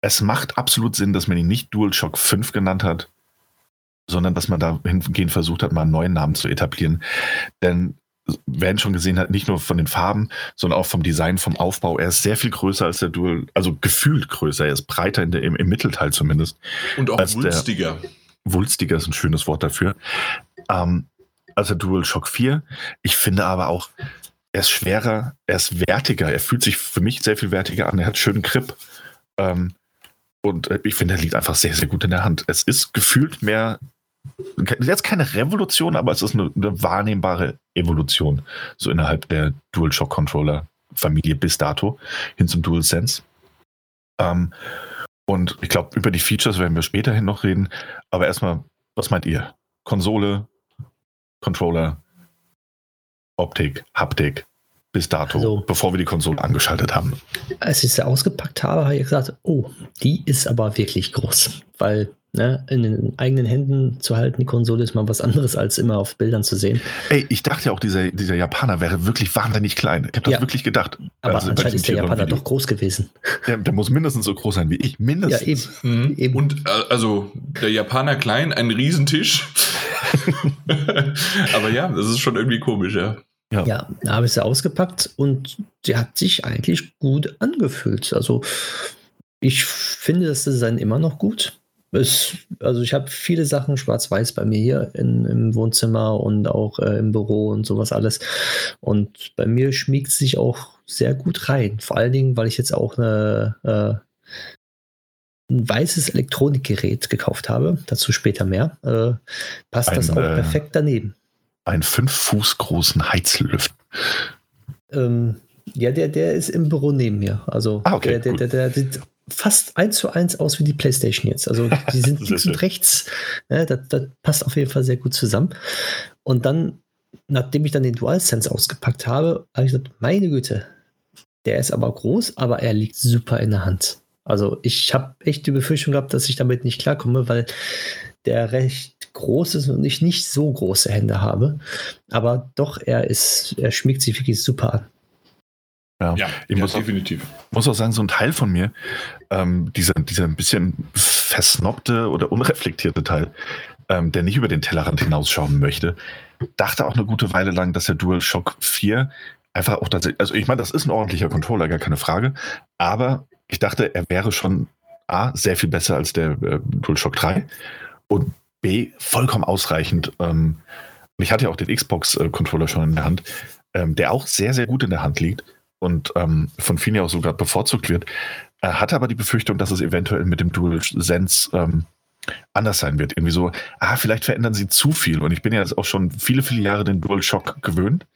es macht absolut Sinn, dass man ihn nicht DualShock 5 genannt hat, sondern dass man da hingehend versucht hat, mal einen neuen Namen zu etablieren. Denn werden schon gesehen hat, nicht nur von den Farben, sondern auch vom Design, vom Aufbau. Er ist sehr viel größer als der Dual, also gefühlt größer. Er ist breiter der, im, im, Mittelteil zumindest. Und auch wulstiger. wulstiger ist ein schönes Wort dafür. Ähm, als der Dual Shock 4. Ich finde aber auch, er ist schwerer, er ist wertiger. Er fühlt sich für mich sehr viel wertiger an. Er hat schönen Grip. Ähm, und äh, ich finde, er liegt einfach sehr, sehr gut in der Hand. Es ist gefühlt mehr jetzt keine Revolution, aber es ist eine, eine wahrnehmbare Evolution, so innerhalb der DualShock-Controller-Familie bis dato hin zum DualSense. Ähm, und ich glaube, über die Features werden wir späterhin noch reden. Aber erstmal, was meint ihr? Konsole, Controller, Optik, Haptik, bis dato, also, bevor wir die Konsole angeschaltet haben. Als ich sie ausgepackt habe, habe ich gesagt, oh, die ist aber wirklich groß, weil ne, in den eigenen Händen zu halten, die Konsole ist mal was anderes, als immer auf Bildern zu sehen. Ey, ich dachte ja auch, dieser, dieser Japaner wäre wirklich wahnsinnig klein. Ich habe das ja. wirklich gedacht. Aber also, anscheinend ist der Japaner doch groß gewesen. Der, der, muss mindestens so groß sein wie ich. Mindestens. Ja, eben. Mhm. eben. Und äh, also der Japaner klein, ein Riesentisch. Aber ja, das ist schon irgendwie komisch, ja. Ja, ja da habe ich sie ausgepackt und die hat sich eigentlich gut angefühlt. Also ich finde das Design immer noch gut. Es, also ich habe viele Sachen schwarz-weiß bei mir hier in, im Wohnzimmer und auch äh, im Büro und sowas alles. Und bei mir schmiegt es sich auch sehr gut rein. Vor allen Dingen, weil ich jetzt auch eine, äh, ein weißes Elektronikgerät gekauft habe. Dazu später mehr. Äh, passt ein, das auch äh, perfekt daneben. Ein fünf Fuß großen Heizlüft. Ähm, ja, der, der ist im Büro neben mir. Also ah, okay, der, der, der, der, fast eins zu eins aus wie die PlayStation jetzt. Also die sind links und rechts. Ja, das, das, passt auf jeden Fall sehr gut zusammen. Und dann, nachdem ich dann den DualSense ausgepackt habe, habe ich gesagt, meine Güte, der ist aber groß, aber er liegt super in der Hand. Also ich habe echt die Befürchtung gehabt, dass ich damit nicht klarkomme, weil der recht groß ist und ich nicht so große Hände habe. Aber doch, er ist, er schmiegt sich wirklich super an. Ja, ja ich ja, muss definitiv. Auch, muss auch sagen, so ein Teil von mir, ähm, dieser, dieser ein bisschen versnobte oder unreflektierte Teil, ähm, der nicht über den Tellerrand hinausschauen möchte, dachte auch eine gute Weile lang, dass der DualShock 4 einfach auch tatsächlich, also ich meine, das ist ein ordentlicher Controller, gar keine Frage, aber ich dachte, er wäre schon A, sehr viel besser als der äh, DualShock 3 und B, vollkommen ausreichend. Ähm, und ich hatte ja auch den Xbox-Controller schon in der Hand, ähm, der auch sehr, sehr gut in der Hand liegt und ähm, von vielen ja auch sogar bevorzugt wird. Er hatte aber die Befürchtung, dass es eventuell mit dem DualSense ähm, anders sein wird. Irgendwie so, ah, vielleicht verändern sie zu viel. Und ich bin ja jetzt auch schon viele, viele Jahre den DualShock gewöhnt.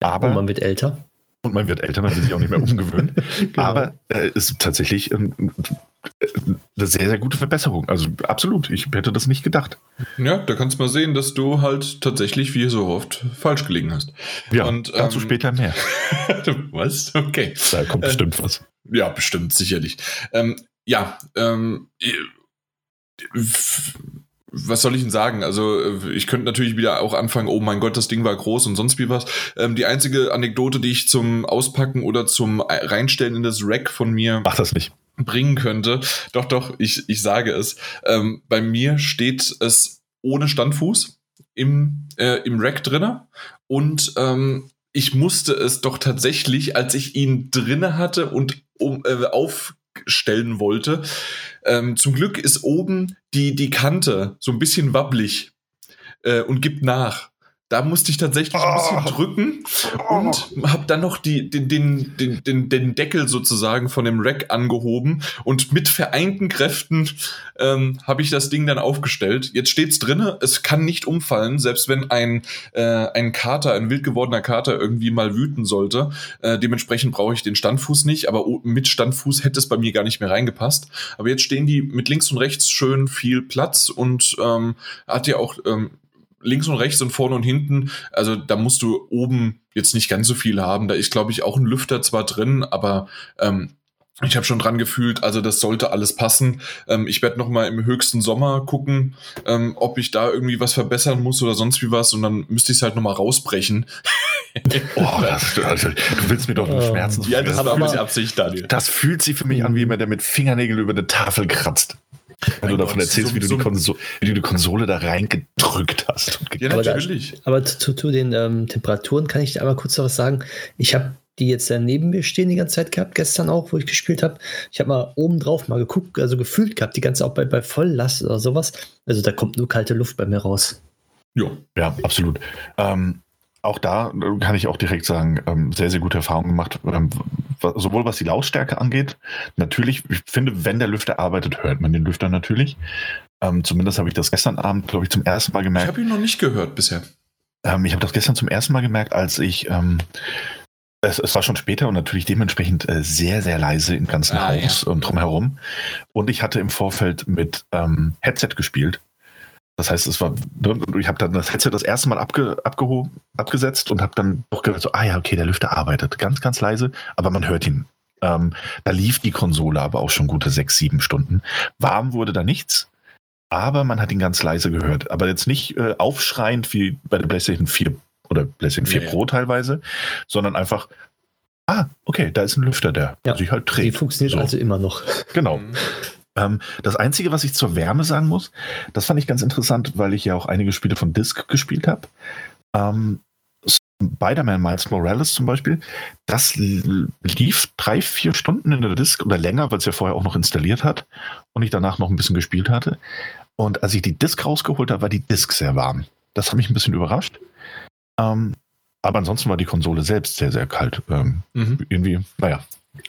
Aber und man wird älter. Und man wird älter, man will sich auch nicht mehr umgewöhnen. genau. Aber es äh, ist tatsächlich ähm, eine sehr, sehr gute Verbesserung. Also absolut, ich hätte das nicht gedacht. Ja, da kannst du mal sehen, dass du halt tatsächlich, wie so oft, falsch gelegen hast. Ja, Und, dazu ähm, später mehr. was? Okay. Da kommt bestimmt äh, was. Ja, bestimmt, sicherlich. Ähm, ja, ähm, was soll ich denn sagen? Also äh, ich könnte natürlich wieder auch anfangen, oh mein Gott, das Ding war groß und sonst wie was. Ähm, die einzige Anekdote, die ich zum Auspacken oder zum Reinstellen in das Rack von mir Mach das nicht. bringen könnte, doch, doch, ich, ich sage es. Ähm, bei mir steht es ohne Standfuß im, äh, im Rack drinne und ähm, ich musste es doch tatsächlich, als ich ihn drinne hatte und um, äh, aufstellen wollte, ähm, zum Glück ist oben die, die Kante so ein bisschen wabbelig äh, und gibt nach da musste ich tatsächlich ein bisschen Oh. drücken und habe dann noch die, den, den, den, den, den Deckel sozusagen von dem Rack angehoben und mit vereinten Kräften ähm, habe ich das Ding dann aufgestellt. Jetzt steht's drinne, es kann nicht umfallen, selbst wenn ein, äh, ein Kater, ein wild gewordener Kater irgendwie mal wüten sollte. Äh, dementsprechend brauche ich den Standfuß nicht, aber mit Standfuß hätte es bei mir gar nicht mehr reingepasst. Aber jetzt stehen die mit links und rechts schön viel Platz und ähm, hat ja auch ähm, links und rechts und vorne und hinten. Also da musst du oben jetzt nicht ganz so viel haben. Da ist, glaube ich, auch ein Lüfter zwar drin, aber ähm, ich habe schon dran gefühlt, also das sollte alles passen. Ähm, ich werde noch mal im höchsten Sommer gucken, ähm, ob ich da irgendwie was verbessern muss oder sonst wie was und dann müsste ich es halt noch mal rausbrechen. Oh, das, also, du willst mir doch nur. Schmerzen Ja, das zufügen. war aber Absicht, Daniel. Das fühlt sich für mich an, wie jemand, der mit Fingernägeln über eine Tafel kratzt. Wenn Mein du davon Gott, erzählst, so- wie, du so- die Konso wie du die Konsole da reingedrückt hast. Ja, Aber natürlich. Aber zu, zu den ähm, Temperaturen kann ich dir einmal kurz noch was sagen. Ich habe die jetzt ja neben mir stehen die ganze Zeit gehabt, gestern auch, wo ich gespielt habe. Ich habe mal oben drauf mal geguckt, also gefühlt gehabt, die ganze auch bei, bei Volllast oder sowas. Also da kommt nur kalte Luft bei mir raus. Jo. Ja, absolut. Ähm, auch da äh, kann ich auch direkt sagen, ähm, sehr, sehr gute Erfahrungen gemacht. Ähm, sowohl was die Lautstärke angeht, natürlich, ich finde, wenn der Lüfter arbeitet, hört man den Lüfter natürlich. Ähm, zumindest habe ich das gestern Abend, glaube ich, zum ersten Mal Ich gemerkt. habe ihn noch nicht gehört bisher. Ich habe das gestern zum ersten Mal gemerkt, als ich, es, es war schon später und natürlich dementsprechend äh, sehr, sehr leise im ganzen Ah, Haus und drumherum. Und ich hatte im Vorfeld mit ähm, Headset gespielt. Das heißt, es war, ich habe dann das Headset das erste Mal abge, abgehoben, abgesetzt und habe dann doch gehört, so, ah ja, okay, der Lüfter arbeitet. Ganz, ganz leise, aber man hört ihn. Ähm, da lief die Konsole aber auch schon gute sechs, sieben Stunden. Warm wurde da nichts, aber man hat ihn ganz leise gehört. Aber jetzt nicht äh, aufschreiend wie bei der PlayStation 4 oder PlayStation 4 Ja, ja. Pro teilweise, sondern einfach, ah, okay, da ist ein Lüfter, der Ja, sich halt Die dreht. funktioniert So. also immer noch. Genau. Ähm, das Einzige, was ich zur Wärme sagen muss, das fand ich ganz interessant, weil ich ja auch einige Spiele von Disk gespielt habe. Ähm, Spider-Man Miles Morales zum Beispiel, das lief drei, vier Stunden in der Disk oder länger, weil es ja vorher auch noch installiert hat und ich danach noch ein bisschen gespielt hatte. Und als ich die Disk rausgeholt habe, war die Disk sehr warm. Das hat mich ein bisschen überrascht. Ähm, aber ansonsten war die Konsole selbst sehr, sehr kalt. Ähm, Mhm. irgendwie, naja,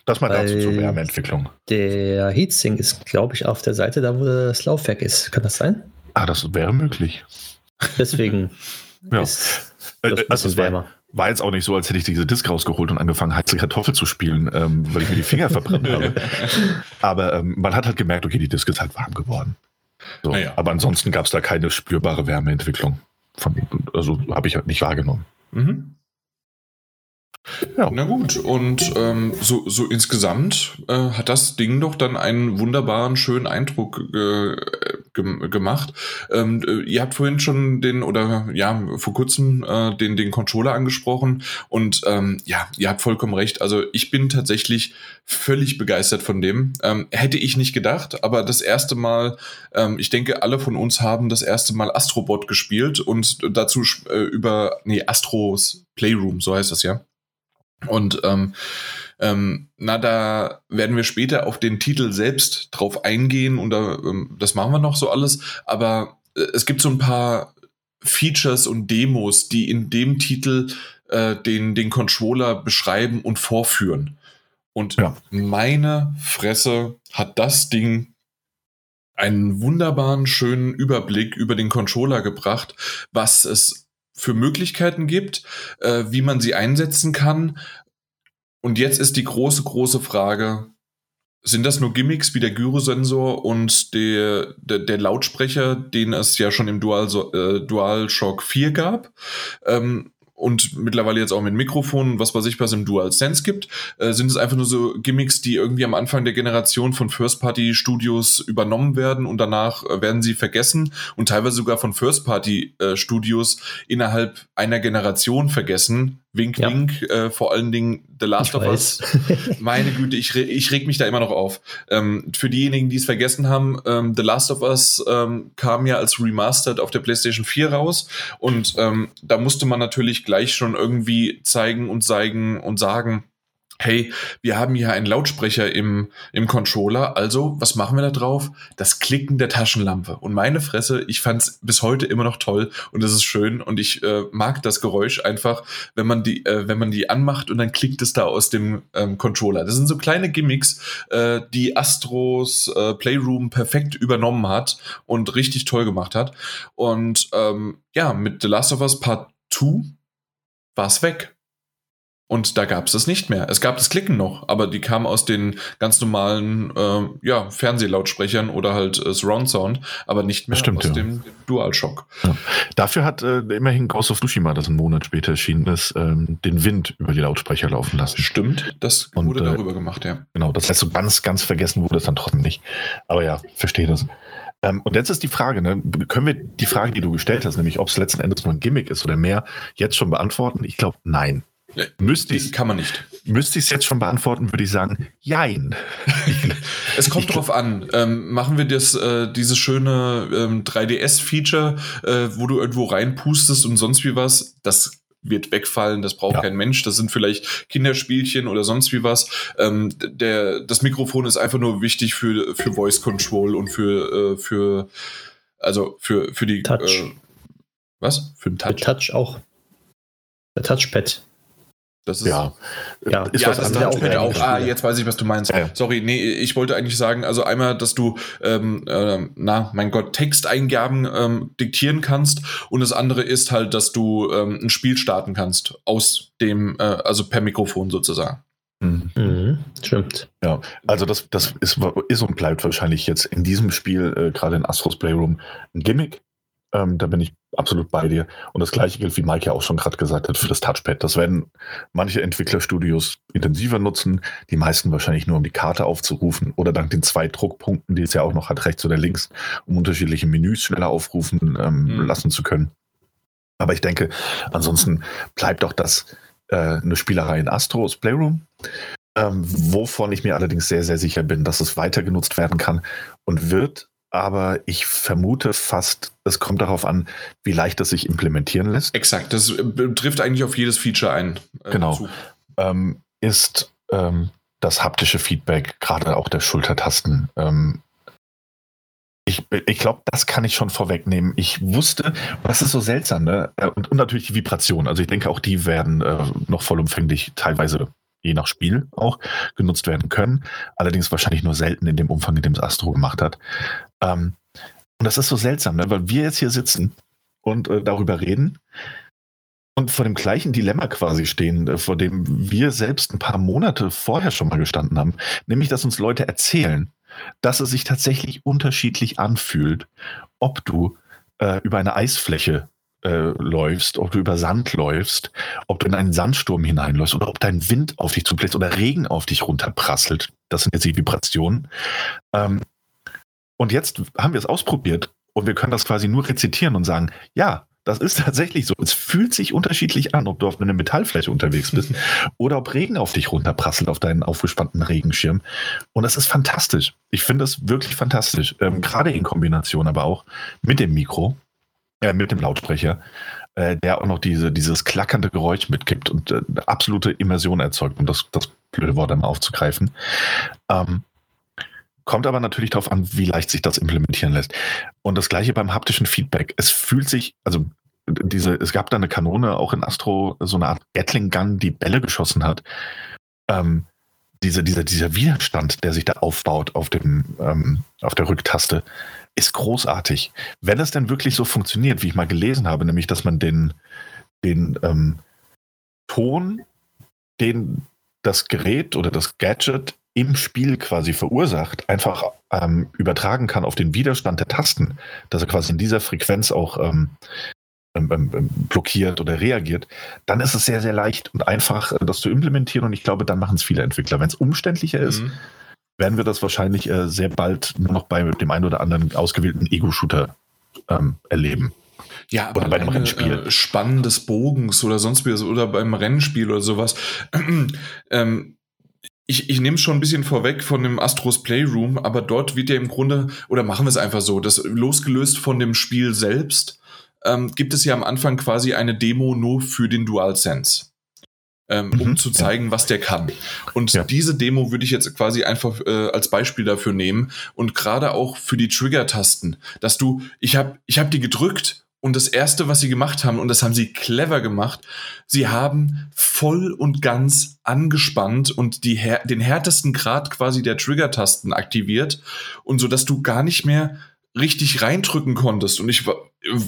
das mal dazu zur Wärmeentwicklung. Der Heatsink ist, glaube ich, auf der Seite, da wo das Laufwerk ist. Kann das sein? Ah, das wäre möglich. Deswegen Ja. ist Äh, das ein also bisschen es war, wärmer. war jetzt auch nicht so, als hätte ich diese Disk rausgeholt und angefangen, heiße Kartoffel zu spielen, ähm, weil ich mir die Finger verbrannt habe. Aber ähm, man hat halt gemerkt, okay, die Disk ist halt warm geworden. So. Naja. Aber ansonsten gab es da keine spürbare Wärmeentwicklung. Von, also habe ich halt nicht wahrgenommen. Mhm. Ja. Na gut, und ähm, so, so insgesamt äh, hat das Ding doch dann einen wunderbaren, schönen Eindruck äh, gem gemacht. Ähm, äh, ihr habt vorhin schon den, oder ja, vor kurzem äh, den, den Controller angesprochen und ähm, ja, ihr habt vollkommen recht. Also ich bin tatsächlich völlig begeistert von dem. Ähm, hätte ich nicht gedacht, aber das erste Mal, ähm, ich denke, alle von uns haben das erste Mal Astrobot gespielt und dazu äh, über, nee, Astros Playroom, so heißt das ja. Und ähm, ähm, na, da werden wir später auf den Titel selbst drauf eingehen und da, ähm, das machen wir noch so alles. Aber äh, es gibt so ein paar Features und Demos, die in dem Titel äh, den, den Controller beschreiben und vorführen. Und Ja. meine Fresse hat das Ding einen wunderbaren, schönen Überblick über den Controller gebracht, was es für Möglichkeiten gibt, äh, wie man sie einsetzen kann. Und jetzt ist die große, große Frage, sind das nur Gimmicks wie der Gyrosensor und der, der, der Lautsprecher, den es ja schon im Dual, äh, DualShock 4 gab? Ähm, und mittlerweile jetzt auch mit Mikrofonen, was bei sich was im DualSense gibt, äh, sind es einfach nur so Gimmicks, die irgendwie am Anfang der Generation von First-Party-Studios übernommen werden und danach äh, werden sie vergessen und teilweise sogar von First-Party-Studios äh, innerhalb einer Generation vergessen, Wink, ja. wink, äh, vor allen Dingen The Last ich of Us. Meine Güte, ich, ich reg mich da immer noch auf. Ähm, für diejenigen, die es vergessen haben, ähm, The Last of Us ähm, kam ja als Remastered auf der PlayStation 4 raus und ähm, da musste man natürlich gleich schon irgendwie zeigen und zeigen und sagen, hey, wir haben hier einen Lautsprecher im, im Controller, also was machen wir da drauf? Das Klicken der Taschenlampe. Und meine Fresse, ich fand es bis heute immer noch toll und es ist schön und ich äh, mag das Geräusch einfach, wenn man die, äh, wenn man die anmacht und dann klickt es da aus dem ähm, Controller. Das sind so kleine Gimmicks, äh, die Astros äh, Playroom perfekt übernommen hat und richtig toll gemacht hat. Und ähm, ja, mit The Last of Us Part 2 war es weg. Und da gab es das nicht mehr. Es gab das Klicken noch, aber die kam aus den ganz normalen äh, ja, Fernsehlautsprechern oder halt äh, Surround Sound, aber nicht mehr Stimmt, aus ja. dem DualShock. Ja. Dafür hat äh, immerhin Ghost of Tsushima, das einen Monat später erschienen ist, ähm, den Wind über die Lautsprecher laufen lassen. Stimmt, das Und, wurde äh, darüber gemacht, ja. Genau, das heißt, so ganz, ganz vergessen wurde es dann trotzdem nicht. Aber ja, verstehe das. Ähm, und jetzt ist die Frage, ne, können wir die Frage, die du gestellt hast, nämlich ob es letzten Endes nur ein Gimmick ist oder mehr, jetzt schon beantworten? Ich glaube, nein. Müsste ich kann man nicht. müsste ich es jetzt schon beantworten, würde ich sagen, jein. Es kommt Ich- drauf an. Ähm, machen wir das, äh, dieses schöne ähm, 3DS-Feature, äh, wo du irgendwo reinpustest und sonst wie was, das wird wegfallen, das braucht Ja. kein Mensch, das sind vielleicht Kinderspielchen oder sonst wie was. Ähm, der, das Mikrofon ist einfach nur wichtig für, für Voice Control und für, äh, für also für, für die Touch. Äh, was? Für den Der Touch. Touch auch. Der Touchpad. Das ist, Ja, Ja. ist ja, was das haben ist wir anderes. auch. Ah, jetzt weiß ich, was du meinst. Ja, ja. Sorry, nee, ich wollte eigentlich sagen, also einmal, dass du, ähm, äh, na, mein Gott, Texteingaben ähm, diktieren kannst und das andere ist halt, dass du ähm, ein Spiel starten kannst aus dem, äh, also per Mikrofon sozusagen. Mhm. Mhm. Stimmt. Ja, also das, das ist, ist und bleibt wahrscheinlich jetzt in diesem Spiel, äh, gerade in Astros Playroom, ein Gimmick. Ähm, da bin ich absolut bei dir. Und das gleiche gilt, wie Mike ja auch schon gerade gesagt hat, für das Touchpad. Das werden manche Entwicklerstudios intensiver nutzen, die meisten wahrscheinlich nur, um die Karte aufzurufen oder dank den zwei Druckpunkten, die es ja auch noch hat, rechts oder links, um unterschiedliche Menüs schneller aufrufen ähm, Mhm. lassen zu können. Aber ich denke, ansonsten bleibt auch das äh, eine Spielerei in Astros Playroom. Ähm, wovon ich mir allerdings sehr, sehr sicher bin, dass es weiter genutzt werden kann und wird. Aber ich vermute fast, es kommt darauf an, wie leicht es sich implementieren lässt. Exakt, das äh, trifft eigentlich auf jedes Feature ein. äh, Genau. Ähm, ist ähm, das haptische Feedback, gerade auch der Schultertasten. Ähm, ich ich glaube, das kann ich schon vorwegnehmen. Ich wusste, das ist so seltsam, ne? Äh, Und, und natürlich die Vibration. Also ich denke, auch die werden äh, noch vollumfänglich teilweise je nach Spiel auch genutzt werden können. Allerdings wahrscheinlich nur selten in dem Umfang, in dem es Astro gemacht hat. Ähm, und das ist so seltsam, ne? weil wir jetzt hier sitzen und äh, darüber reden und vor dem gleichen Dilemma quasi stehen, äh, vor dem wir selbst ein paar Monate vorher schon mal gestanden haben, nämlich dass uns Leute erzählen, dass es sich tatsächlich unterschiedlich anfühlt, ob du äh, über eine Eisfläche äh, läufst, ob du über Sand läufst, ob du in einen Sandsturm hineinläufst oder ob dein Wind auf dich zubläst oder Regen auf dich runterprasselt. Das sind jetzt die Vibrationen. Ähm, und jetzt haben wir es ausprobiert und wir können das quasi nur rezitieren und sagen, ja, das ist tatsächlich so. Es fühlt sich unterschiedlich an, ob du auf einer Metallfläche unterwegs bist oder ob Regen auf dich runterprasselt, auf deinen aufgespannten Regenschirm. Und das ist fantastisch. Ich finde es wirklich fantastisch. Ähm, gerade in Kombination aber auch mit dem Mikro, äh, mit dem Lautsprecher, äh, der auch noch diese, dieses klackernde Geräusch mitgibt und äh, absolute Immersion erzeugt, um das, das blöde Wort einmal aufzugreifen. Ähm, kommt aber natürlich darauf an, wie leicht sich das implementieren lässt. Und das gleiche beim haptischen Feedback. Es fühlt sich, also diese, es gab da eine Kanone auch in Astro, so eine Art Gatling Gun, die Bälle geschossen hat. Ähm, diese, dieser, dieser Widerstand, der sich da aufbaut auf, dem, ähm, auf der Rücktaste, ist großartig. Wenn es denn wirklich so funktioniert, wie ich mal gelesen habe, nämlich dass man den, den ähm, Ton, den das Gerät oder das Gadget im Spiel quasi verursacht, einfach ähm, übertragen kann auf den Widerstand der Tasten, dass er quasi in dieser Frequenz auch ähm, ähm, ähm, ähm, blockiert oder reagiert, dann ist es sehr, sehr leicht und einfach, äh, das zu implementieren. Und ich glaube, dann machen es viele Entwickler. Wenn es umständlicher ist, mhm. werden wir das wahrscheinlich äh, sehr bald nur noch bei dem einen oder anderen ausgewählten Ego-Shooter ähm, erleben. Ja, aber oder bei einem Rennspiel. Äh, Spannen des Bogens oder sonst wie oder beim Rennspiel oder sowas. ähm, ich, ich nehme es schon ein bisschen vorweg von dem Astros Playroom, aber dort wird ja im Grunde, oder machen wir es einfach so, das losgelöst von dem Spiel selbst, ähm, gibt es ja am Anfang quasi eine Demo nur für den DualSense. Ähm, um mhm, zu zeigen, ja. was der kann. Und ja. diese Demo würde ich jetzt quasi einfach äh, als Beispiel dafür nehmen und gerade auch für die Trigger-Tasten, dass du, ich habe ich hab die gedrückt und das erste, was sie gemacht haben, und das haben sie clever gemacht, sie haben voll und ganz angespannt und die, den härtesten Grad quasi der Trigger-Tasten aktiviert und so, dass du gar nicht mehr richtig reindrücken konntest. Und ich,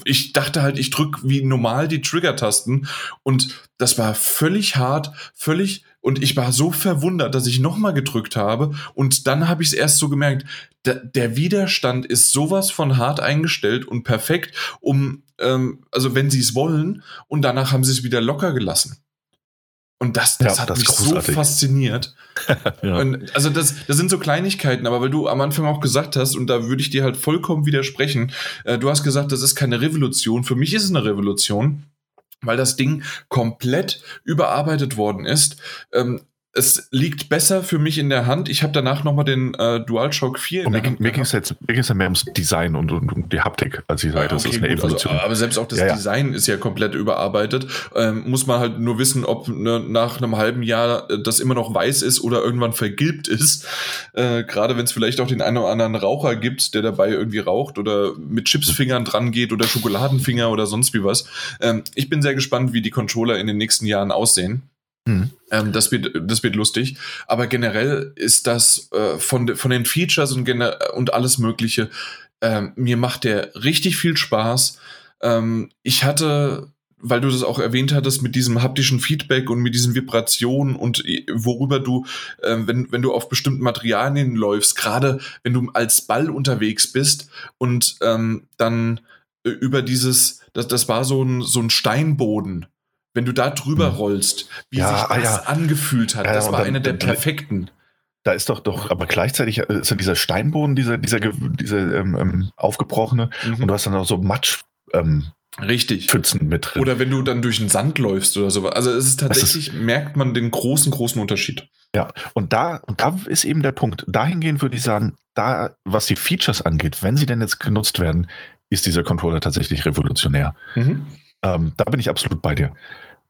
ich dachte halt, ich drück wie normal die Trigger-Tasten. Und das war völlig hart, völlig, und ich war so verwundert, dass ich nochmal gedrückt habe. Und dann habe ich es erst so gemerkt, der, der Widerstand ist sowas von hart eingestellt und perfekt, um, ähm, also wenn sie es wollen, und danach haben sie es wieder locker gelassen. Und das, das ja, hat das mich so fasziniert. ja. und also das, das sind so Kleinigkeiten, aber weil du am Anfang auch gesagt hast, und da würde ich dir halt vollkommen widersprechen, äh, du hast gesagt, das ist keine Revolution. Für mich ist es eine Revolution weil das Ding komplett überarbeitet worden ist. Ähm, es liegt besser für mich in der Hand. Ich habe danach nochmal den äh, DualShock 4 in Hand. Mir ging es jetzt, ja mehr ums Design und, und, und die Haptik, als ich sage, das okay, ist eine gut, Evolution. Also, aber selbst auch das ja, ja. Design ist ja komplett überarbeitet. Ähm, muss man halt nur wissen, ob ne, nach einem halben Jahr äh, das immer noch weiß ist oder irgendwann vergilbt ist. Äh, Gerade wenn es vielleicht auch den einen oder anderen Raucher gibt, der dabei irgendwie raucht oder mit Chipsfingern dran geht oder Schokoladenfinger oder sonst wie was. Ähm, ich bin sehr gespannt, wie die Controller in den nächsten Jahren aussehen. Mhm. Ähm, das, wird, das wird lustig. Aber generell ist das äh, von, von den Features und, und alles Mögliche, äh, mir macht der richtig viel Spaß. Ähm, ich hatte, weil du das auch erwähnt hattest, mit diesem haptischen Feedback und mit diesen Vibrationen und äh, worüber du, äh, wenn, wenn du auf bestimmten Materialien läufst, gerade wenn du als Ball unterwegs bist und ähm, dann äh, über dieses, das, das war so ein, so ein Steinboden wenn du da drüber hm. rollst, wie ja, sich ah das ja. angefühlt hat, ja, das war dann, eine der perfekten. Da ist doch doch, aber gleichzeitig äh, ist ja dieser Steinboden, dieser, dieser, dieser ähm, ähm, aufgebrochene, mhm. und du hast dann auch so Matsch. Ähm, Richtig. Pfützen mit drin. Oder wenn du dann durch den Sand läufst oder so. Also es ist tatsächlich, ist, merkt man den großen, großen Unterschied. Ja, und da, und da ist eben der Punkt. Dahingehend würde ich sagen, da, was die Features angeht, wenn sie denn jetzt genutzt werden, ist dieser Controller tatsächlich revolutionär. Mhm. Ähm, da bin ich absolut bei dir.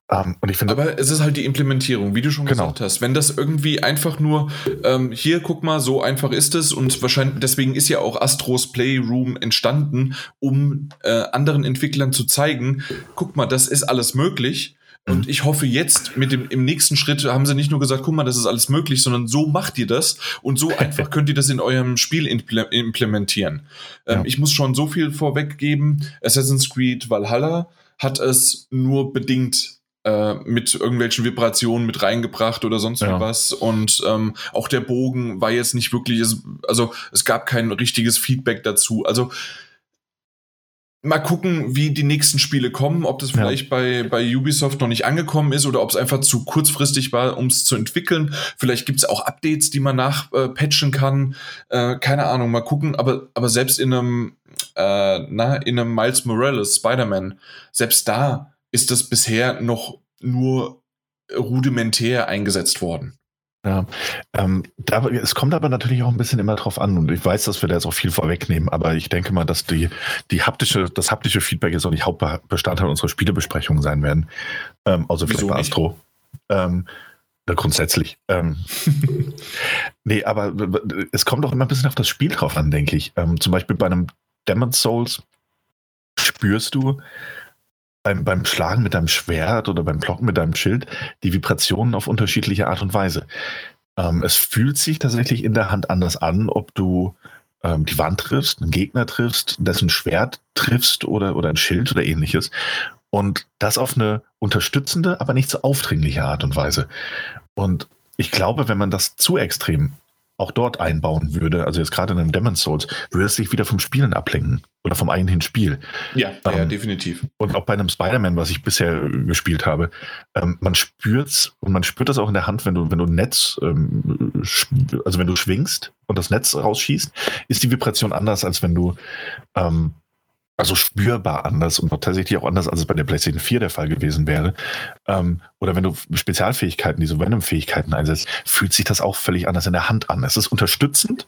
Ähm, und ich finde, Aber es ist halt die Implementierung, wie du schon genau. gesagt hast. Wenn das irgendwie einfach nur, ähm, hier, guck mal, so einfach ist es und wahrscheinlich, deswegen ist ja auch Astros Playroom entstanden, um äh, anderen Entwicklern zu zeigen, guck mal, das ist alles möglich. Und mhm. ich hoffe jetzt mit dem im nächsten Schritt haben sie nicht nur gesagt, guck mal, das ist alles möglich, sondern so macht ihr das und so einfach könnt ihr das in eurem Spiel implementieren. Ähm, ja. Ich muss schon so viel vorweggeben. Assassin's Creed Valhalla hat es nur bedingt äh, mit irgendwelchen Vibrationen mit reingebracht oder sonst ja. was. Und ähm, auch der Bogen war jetzt nicht wirklich, also es gab kein richtiges Feedback dazu. Also mal gucken, wie die nächsten Spiele kommen, ob das vielleicht ja. bei, bei Ubisoft noch nicht angekommen ist oder ob es einfach zu kurzfristig war, um es zu entwickeln. Vielleicht gibt es auch Updates, die man nachpatchen äh, kann. Äh, keine Ahnung, mal gucken. Aber, aber selbst in einem, äh, na, in einem Miles Morales, Spider-Man, selbst da ist das bisher noch nur rudimentär eingesetzt worden. Ja, ähm, da, es kommt aber natürlich auch ein bisschen immer drauf an und ich weiß, dass wir da jetzt auch viel vorwegnehmen, aber ich denke mal, dass die, die haptische, das haptische Feedback jetzt auch nicht Hauptbestandteil unserer Spielebesprechung sein werden. Ähm, also vielleicht bei Astro. Ähm, grundsätzlich. Ähm, nee, aber es kommt auch immer ein bisschen auf das Spiel drauf an, denke ich. Ähm, zum Beispiel bei einem Demon's Souls spürst du, beim, beim Schlagen mit deinem Schwert oder beim Blocken mit deinem Schild die Vibrationen auf unterschiedliche Art und Weise. Ähm, es fühlt sich tatsächlich in der Hand anders an, ob du ähm, die Wand triffst, einen Gegner triffst, dessen Schwert triffst oder, oder ein Schild oder ähnliches. Und das auf eine unterstützende, aber nicht so aufdringliche Art und Weise. Und ich glaube, wenn man das zu extrem auch dort einbauen würde, also jetzt gerade in einem Demon's Souls, würde es sich wieder vom Spielen ablenken oder vom eigentlichen Spiel. Ja, ähm, ja definitiv. Und auch bei einem Spider-Man, was ich bisher gespielt habe, ähm, man spürt's und man spürt das auch in der Hand, wenn du, wenn du Netz, ähm, also wenn du schwingst und das Netz rausschießt, ist die Vibration anders, als wenn du ähm, also spürbar anders und tatsächlich auch anders, als es bei der PlayStation 4 der Fall gewesen wäre. Ähm, oder wenn du Spezialfähigkeiten, diese Venom-Fähigkeiten einsetzt, fühlt sich das auch völlig anders in der Hand an. Es ist unterstützend,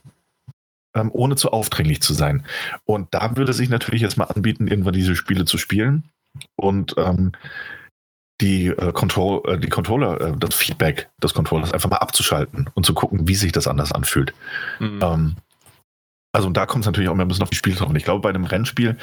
ähm, ohne zu aufdringlich zu sein. Und da würde sich natürlich jetzt mal anbieten, irgendwann diese Spiele zu spielen und ähm, die, äh, Control, äh, die Controller, äh, das Feedback des Controllers einfach mal abzuschalten und zu gucken, wie sich das anders anfühlt. Mhm. Also da kommt es natürlich auch immer ein bisschen auf die Spiele drauf. Ich glaube, bei einem Rennspiel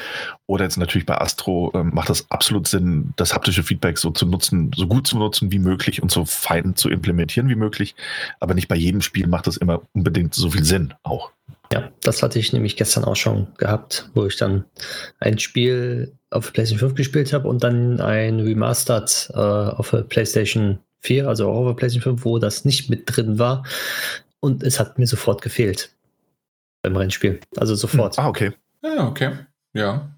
oder jetzt natürlich bei Astro ähm, macht das absolut Sinn, das haptische Feedback so zu nutzen, so gut zu nutzen wie möglich und so fein zu implementieren wie möglich. Aber nicht bei jedem Spiel macht das immer unbedingt so viel Sinn auch. Ja, das hatte ich nämlich gestern auch schon gehabt, wo ich dann ein Spiel auf PlayStation 5 gespielt habe und dann ein Remastered äh, auf PlayStation 4, also auch auf PlayStation 5, wo das nicht mit drin war. Und es hat mir sofort gefehlt beim Rennspiel. Also sofort. Ah, okay. Ja, okay. Ja.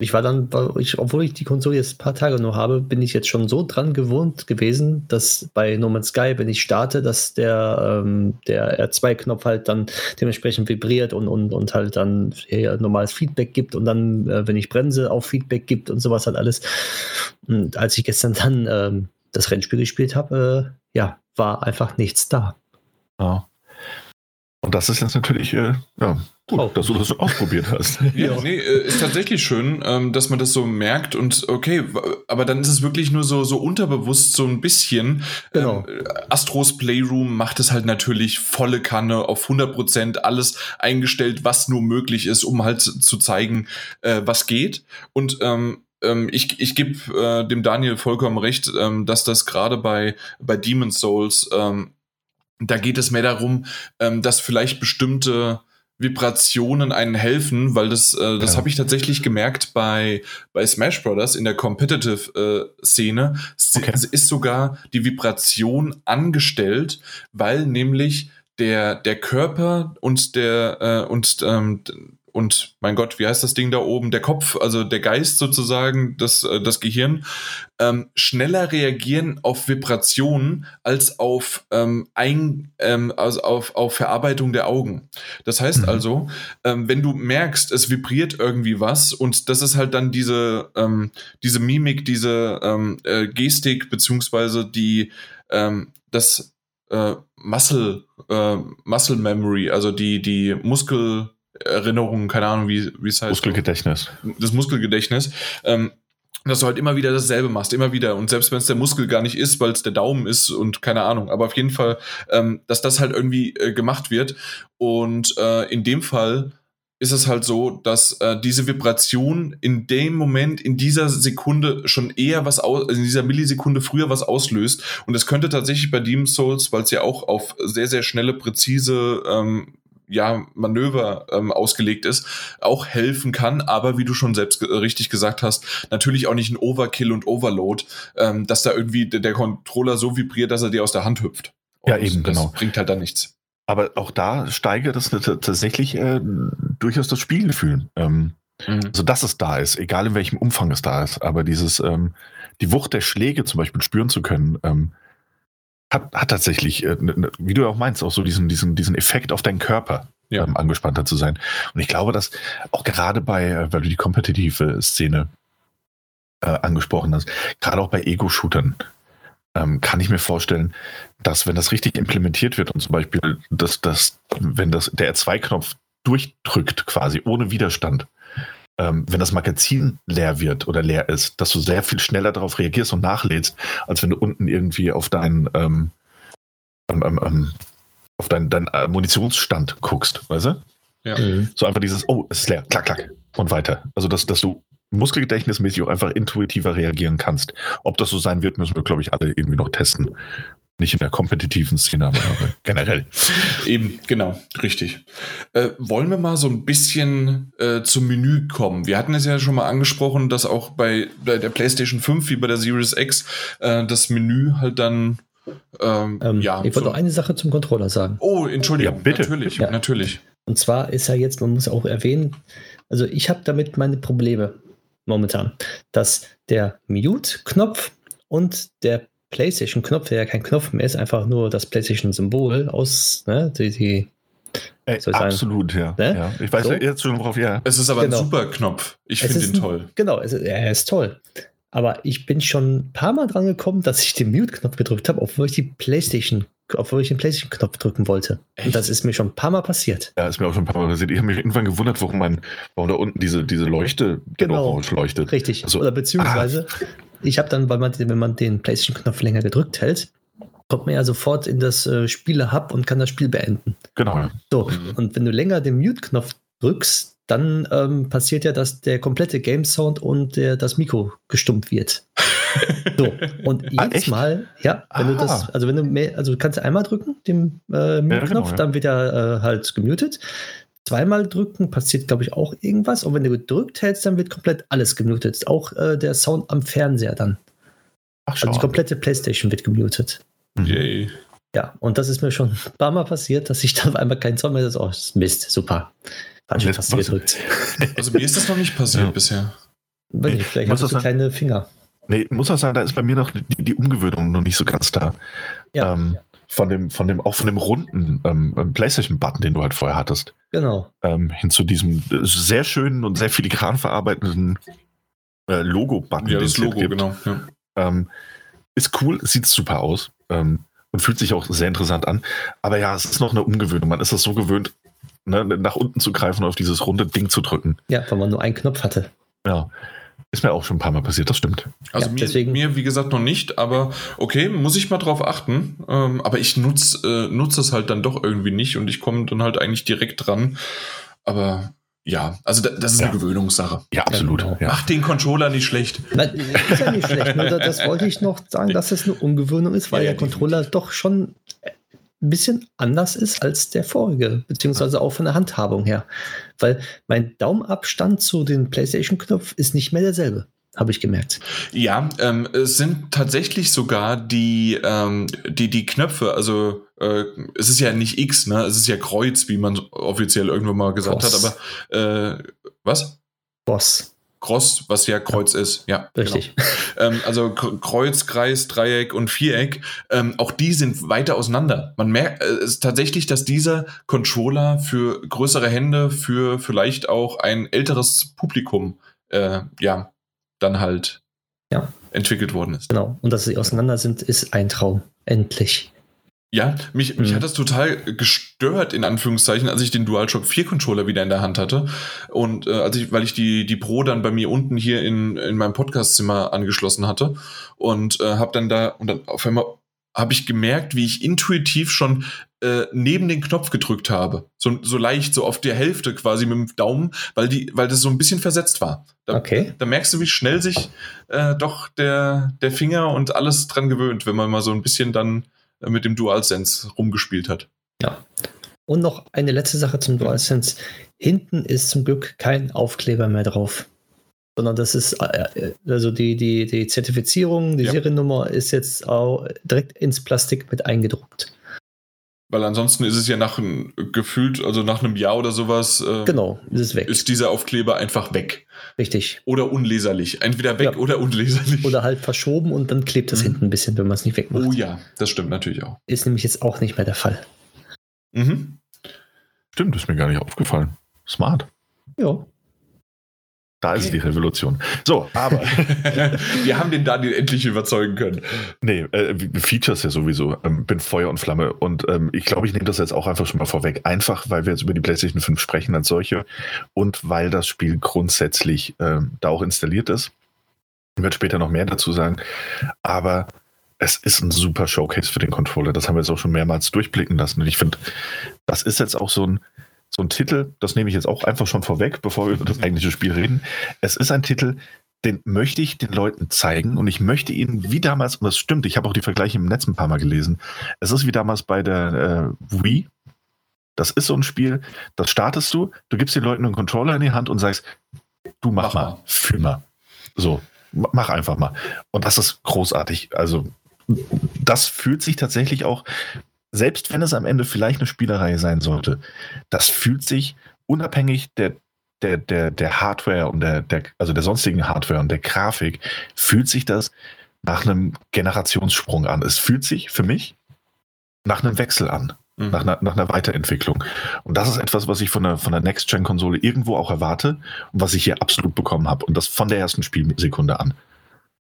Ich war dann, ich, obwohl ich die Konsole jetzt ein paar Tage nur habe, bin ich jetzt schon so dran gewohnt gewesen, dass bei No Man's Sky, wenn ich starte, dass der, ähm, der R2-Knopf halt dann dementsprechend vibriert und, und, und halt dann normales Feedback gibt und dann, äh, wenn ich bremse, auch Feedback gibt und sowas halt alles. Und als ich gestern dann ähm, das Rennspiel gespielt habe, äh, ja, war einfach nichts da. Ja. Und das ist jetzt natürlich, äh, ja, gut, oh. dass du das ausprobiert hast. Ja, nee, äh, ist tatsächlich schön, ähm, dass man das so merkt und okay, aber dann ist es wirklich nur so, so unterbewusst so ein bisschen. Genau. Ähm, Astros Playroom macht es halt natürlich volle Kanne auf 100 Prozent alles eingestellt, was nur möglich ist, um halt zu zeigen, äh, was geht. Und ähm, ähm ich, ich gebe äh, dem Daniel vollkommen recht, ähm, dass das gerade bei, bei Demon's Souls ähm, da geht es mehr darum, ähm, dass vielleicht bestimmte Vibrationen einen helfen, weil das, äh, das ja. habe ich tatsächlich gemerkt bei, bei Smash Brothers in der Competitive äh. Okay. Es ist sogar die Vibration angestellt, weil nämlich der, der Körper und der äh, und ähm, und mein Gott, wie heißt das Ding da oben? Der Kopf, also der Geist sozusagen, das, äh, das Gehirn, ähm, schneller reagieren auf Vibrationen als auf, ähm, ein, ähm, also auf, auf Verarbeitung der Augen. Das heißt mhm. also, ähm, wenn du merkst, es vibriert irgendwie was und das ist halt dann diese, ähm, diese Mimik, diese ähm, äh, Gestik, beziehungsweise die, das äh, Muscle, äh, Muscle Memory, also die, die Muskel, Erinnerungen, keine Ahnung, wie, wie es heißt. Muskelgedächtnis. Das Muskelgedächtnis. Ähm, dass du halt immer wieder dasselbe machst, immer wieder. Und selbst wenn es der Muskel gar nicht ist, weil es der Daumen ist und keine Ahnung. Aber auf jeden Fall, ähm, dass das halt irgendwie äh, gemacht wird. Und äh, in dem Fall ist es halt so, dass äh, diese Vibration in dem Moment, in dieser Sekunde schon eher was aus, in dieser Millisekunde früher was auslöst. Und es könnte tatsächlich bei Demon's Souls, weil es ja auch auf sehr, sehr schnelle, präzise ähm, ja, Manöver ähm, ausgelegt ist, auch helfen kann, aber wie du schon selbst richtig gesagt hast, natürlich auch nicht ein Overkill und Overload, ähm, dass da irgendwie der Controller so vibriert, dass er dir aus der Hand hüpft. Und ja, eben, das genau. bringt halt dann nichts. Aber auch da steigert es tatsächlich äh, durchaus das Spielgefühl. Ähm, mhm. Also, dass es da ist, egal in welchem Umfang es da ist. Aber dieses, ähm, die Wucht der Schläge zum Beispiel spüren zu können, ähm, hat, hat tatsächlich, äh, wie du auch meinst, auch so diesen, diesen, diesen Effekt auf deinen Körper, ja. ähm, angespannter zu sein. Und ich glaube, dass auch gerade bei, äh, weil du die kompetitive Szene äh, angesprochen hast, gerade auch bei Ego-Shootern, ähm, kann ich mir vorstellen, dass wenn das richtig implementiert wird und zum Beispiel, dass, dass wenn das, der R2-Knopf durchdrückt quasi ohne Widerstand, ähm, wenn das Magazin leer wird oder leer ist, dass du sehr viel schneller darauf reagierst und nachlädst, als wenn du unten irgendwie auf deinen ähm, ähm, auf deinen dein, äh, Munitionsstand guckst, weißt du? Ja. Mhm. So einfach dieses, oh, es ist leer, klack, klack und weiter. Also, dass, dass du muskelgedächtnismäßig auch einfach intuitiver reagieren kannst. Ob das so sein wird, müssen wir, glaube ich, alle irgendwie noch testen. Nicht in der kompetitiven Szene, aber generell. Eben, genau, richtig. Äh, wollen wir mal so ein bisschen äh, zum Menü kommen? Wir hatten es ja schon mal angesprochen, dass auch bei, bei der PlayStation 5 wie bei der Series X äh, das Menü halt dann Ähm, ähm, ja, ich wollte noch eine Sache zum Controller sagen. Oh, Entschuldigung, ja, bitte. Natürlich, ja. natürlich. Und zwar ist ja jetzt, man muss auch erwähnen, also ich habe damit meine Probleme momentan, dass der Mute-Knopf und der PlayStation-Knopf, der ja kein Knopf mehr ist, einfach nur das PlayStation-Symbol aus, ne, die, die Ey, absolut, ja. Ne? ja. Ich weiß so. jetzt schon, worauf ja. Es ist aber genau. ein super Knopf. Ich finde ihn toll. Genau, es, er ist toll. Aber ich bin schon ein paar Mal dran gekommen, dass ich den Mute-Knopf gedrückt habe, obwohl ich die PlayStation, obwohl ich den PlayStation-Knopf drücken wollte. Echt? Und das ist mir schon ein paar Mal passiert. Ja, ist mir auch schon ein paar Mal passiert. Ich habe mich irgendwann gewundert, warum man, warum da unten diese, diese Leuchte genau leuchtet. Richtig. Also, Oder beziehungsweise, ah. Ich habe dann, weil man, wenn man den PlayStation-Knopf länger gedrückt hält, kommt man ja sofort in das äh, Spiele-Hub und kann das Spiel beenden. Genau. So, mhm. und wenn du länger den Mute-Knopf drückst, dann ähm, passiert ja, dass der komplette Game Sound und der, das Mikro gestummt wird. so, und ah, jedes ah, Mal, ja, wenn Aha. du das, also wenn du mehr, also du kannst einmal drücken, den äh, Mute-Knopf, ja, genau, ja. dann wird er äh, halt gemutet. Zweimal drücken passiert, glaube ich, auch irgendwas. Und wenn du gedrückt hältst, dann wird komplett alles gemutet. Auch äh, der Sound am Fernseher dann. Ach, also die komplette Playstation wird gemutet. Yay. Ja, und das ist mir schon ein paar Mal passiert, dass ich dann auf einmal keinen Sound mehr das oh, Mist, super. Falsche Taste gedrückt. Also mir ist das noch nicht passiert ja. bisher. Weiß nicht, vielleicht hast du so kleine Finger. Nee, muss auch sagen, da ist bei mir noch die, die Umgewöhnung noch nicht so ganz da. Ja. Ähm, von dem, von dem, auch von dem runden ähm, PlayStation-Button, den du halt vorher hattest. Genau. Ähm, hin zu diesem sehr schönen und sehr filigran verarbeitenden äh, Logo-Button. Ja, das Logo, genau. Ja. Ähm, ist cool, sieht super aus ähm, und fühlt sich auch sehr interessant an. Aber ja, es ist noch eine Umgewöhnung. Man ist das so gewöhnt, ne, nach unten zu greifen und auf dieses runde Ding zu drücken. Ja, weil man nur einen Knopf hatte. Ja. Ist mir auch schon ein paar Mal passiert, das stimmt. Also ja, mir, deswegen. mir, wie gesagt, noch nicht, aber okay, muss ich mal drauf achten. Ähm, aber ich nutze äh, nutz es halt dann doch irgendwie nicht und ich komme dann halt eigentlich direkt dran. Aber ja, also das ist ja. eine Gewöhnungssache. Ja, absolut. Genau. Ja. Macht den Controller nicht schlecht. Nein, ist ja nicht schlecht. Nur das wollte ich noch sagen, dass es eine Ungewöhnung ist, weil ja, der Controller doch schon ein bisschen anders ist als der vorige, beziehungsweise auch von der Handhabung her. Weil mein Daumenabstand zu den PlayStation-Knopf ist nicht mehr derselbe habe ich gemerkt. Ja, ähm, es sind tatsächlich sogar die, ähm, die, die Knöpfe, also äh, es ist ja nicht X, ne? Es ist ja Kreuz, wie man offiziell irgendwann mal gesagt Cross. hat, aber äh, was? Boss. Cross, was ja Kreuz ja. ist, ja. Richtig. Genau. ähm, also Kreuz, Kreis, Dreieck und Viereck, ähm, auch die sind weiter auseinander. Man merkt äh, ist tatsächlich, dass dieser Controller für größere Hände, für vielleicht auch ein älteres Publikum, äh, ja, dann halt ja. entwickelt worden ist. Genau. Und dass sie auseinander sind, ist ein Traum. Endlich. Ja, mich, mich mhm. hat das total gestört, in Anführungszeichen, als ich den DualShock 4 Controller wieder in der Hand hatte. Und äh, als ich, weil ich die, die Pro dann bei mir unten hier in, in meinem Podcastzimmer angeschlossen hatte und äh, habe dann da, und dann auf einmal habe ich gemerkt, wie ich intuitiv schon äh, neben den Knopf gedrückt habe. So, so leicht, so auf der Hälfte quasi mit dem Daumen, weil, die, weil das so ein bisschen versetzt war. Da, okay. da merkst du, wie schnell sich äh, doch der, der Finger und alles dran gewöhnt, wenn man mal so ein bisschen dann mit dem DualSense rumgespielt hat. Ja. Und noch eine letzte Sache zum DualSense. Hinten ist zum Glück kein Aufkleber mehr drauf. Sondern das ist, äh, äh, also die, die, die Zertifizierung, die ja. Seriennummer ist jetzt auch direkt ins Plastik mit eingedruckt. Weil ansonsten ist es ja nach gefühlt, also nach einem Jahr oder sowas. Äh, genau, ist es weg. Ist dieser Aufkleber einfach weg. Richtig. Oder unleserlich. Entweder weg ja. oder unleserlich. Oder halt verschoben und dann klebt es mhm. hinten ein bisschen, wenn man es nicht wegmacht. Oh ja, das stimmt natürlich auch. Ist nämlich jetzt auch nicht mehr der Fall. Mhm. Stimmt, ist mir gar nicht aufgefallen. Smart. Ja. Da ist die Revolution. So, aber. Wir haben den Daniel endlich überzeugen können. Nee, äh, Features ja sowieso. Ähm, bin Feuer und Flamme. Und ähm, ich glaube, ich nehme das jetzt auch einfach schon mal vorweg. Einfach, weil wir jetzt über die PlayStation 5 sprechen als solche und weil das Spiel grundsätzlich ähm, da auch installiert ist. Ich werde später noch mehr dazu sagen. Aber es ist ein super Showcase für den Controller. Das haben wir jetzt auch schon mehrmals durchblicken lassen. Und ich finde, das ist jetzt auch so ein so ein Titel, das nehme ich jetzt auch einfach schon vorweg, bevor wir über das eigentliche Spiel reden. Es ist ein Titel, den möchte ich den Leuten zeigen und ich möchte ihnen wie damals, und das stimmt, ich habe auch die Vergleiche im Netz ein paar Mal gelesen, es ist wie damals bei der äh, Wii. Das ist so ein Spiel, das startest du, du gibst den Leuten einen Controller in die Hand und sagst, du mach, mach mal, fühl mal. So, mach einfach mal. Und das ist großartig. Also das fühlt sich tatsächlich auch, selbst wenn es am Ende vielleicht eine Spielerei sein sollte, das fühlt sich unabhängig der, der, der, der Hardware und der, der, also der sonstigen Hardware und der Grafik, fühlt sich das nach einem Generationssprung an. Es fühlt sich für mich nach einem Wechsel an. Mhm. Nach, einer, nach einer Weiterentwicklung. Und das ist etwas, was ich von der, von der Next-Gen-Konsole irgendwo auch erwarte und was ich hier absolut bekommen habe. Und das von der ersten Spielsekunde an.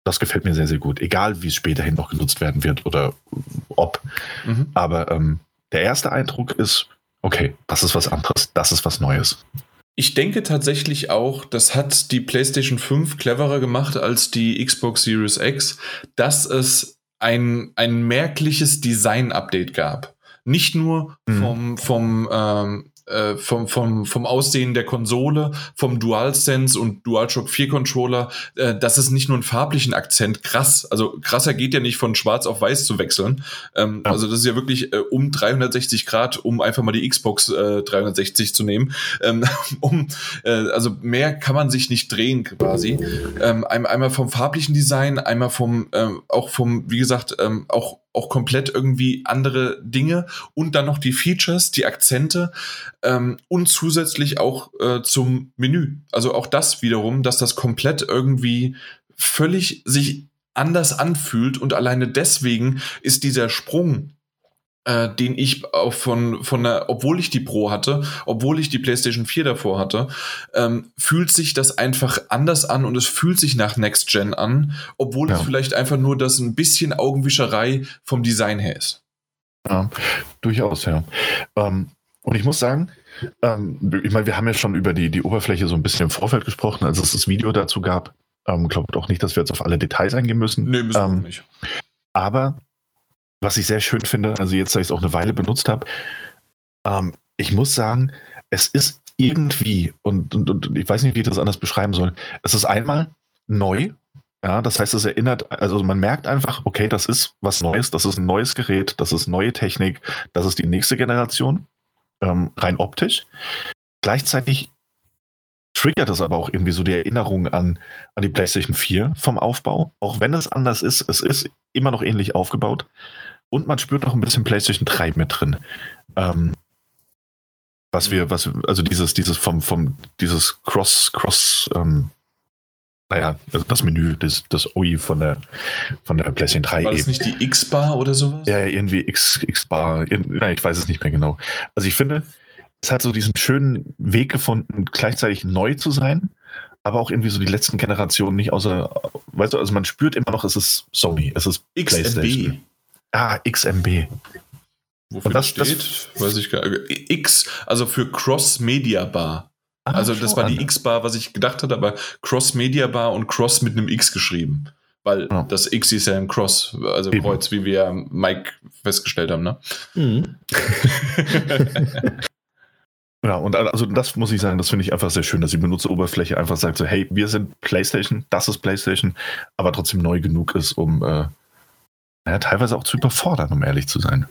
Das gefällt mir sehr, sehr gut. Egal, wie es späterhin noch genutzt werden wird oder ob. Mhm. Aber ähm, der erste Eindruck ist, okay, das ist was anderes, das ist was Neues. Ich denke tatsächlich auch, das hat die PlayStation 5 cleverer gemacht als die Xbox Series X, dass es ein, ein merkliches Design-Update gab. Nicht nur mhm. vom, vom ähm, äh, vom, vom, vom Aussehen der Konsole, vom DualSense und DualShock 4 Controller, äh, das ist nicht nur ein farblichen Akzent, krass. Also krasser geht ja nicht von schwarz auf weiß zu wechseln. Ähm, ja. Also das ist ja wirklich äh, um 360 Grad, um einfach mal die Xbox äh, 360 zu nehmen. Ähm, um, äh, also mehr kann man sich nicht drehen quasi. Ähm, einmal vom farblichen Design, einmal vom, ähm, auch vom, wie gesagt, ähm, auch auch komplett irgendwie andere Dinge und dann noch die Features, die Akzente ähm, und zusätzlich auch äh, zum Menü. Also auch das wiederum, dass das komplett irgendwie völlig sich anders anfühlt und alleine deswegen ist dieser Sprung äh, den ich auch von, von der, obwohl ich die Pro hatte, obwohl ich die PlayStation 4 davor hatte, ähm, fühlt sich das einfach anders an und es fühlt sich nach Next Gen an, obwohl ja. es vielleicht einfach nur das ein bisschen Augenwischerei vom Design her ist. Ja, durchaus, ja. Ähm, und ich muss sagen, ähm, ich meine, wir haben ja schon über die, die Oberfläche so ein bisschen im Vorfeld gesprochen, als es das Video dazu gab. Ähm, Glaubt auch nicht, dass wir jetzt auf alle Details eingehen müssen. Nee, müssen wir ähm, nicht. Aber was ich sehr schön finde, also jetzt, da ich es auch eine Weile benutzt habe, ähm, ich muss sagen, es ist irgendwie, und, und, und ich weiß nicht, wie ich das anders beschreiben soll, es ist einmal neu, ja, das heißt, es erinnert, also man merkt einfach, okay, das ist was Neues, das ist ein neues Gerät, das ist neue Technik, das ist die nächste Generation, ähm, rein optisch. Gleichzeitig triggert es aber auch irgendwie so die Erinnerung an, an die PlayStation 4 vom Aufbau. Auch wenn es anders ist, es ist immer noch ähnlich aufgebaut. Und man spürt noch ein bisschen PlayStation 3 mit drin. Ähm, was wir, was, also dieses, dieses vom, vom, dieses Cross, Cross, ähm, naja, also das Menü, das, das OI von der, von der PlayStation 3. War das nicht die X-Bar oder sowas? Ja, irgendwie X-Bar, nein, ich weiß es nicht mehr genau. Also ich finde, es hat so diesen schönen Weg gefunden, gleichzeitig neu zu sein, aber auch irgendwie so die letzten Generationen nicht außer, weißt du, also man spürt immer noch, es ist Sony, es ist XMB. PlayStation. Ah, XMB. Wofür Und das steht, das, weiß ich gar nicht. X, also für Cross Media Bar. Ah, also das war die X-Bar, was ich gedacht hatte, aber Cross Media Bar und Cross mit einem X geschrieben. Weil ja. das X ist ja ein Cross, also Eben. Kreuz, wie wir Mike festgestellt haben, ne? Mhm. ja, und also das muss ich sagen, das finde ich einfach sehr schön, dass die Benutzeroberfläche einfach sagt so, hey, wir sind PlayStation, das ist PlayStation, aber trotzdem neu genug ist, um äh, ja, teilweise auch zu überfordern, um ehrlich zu sein.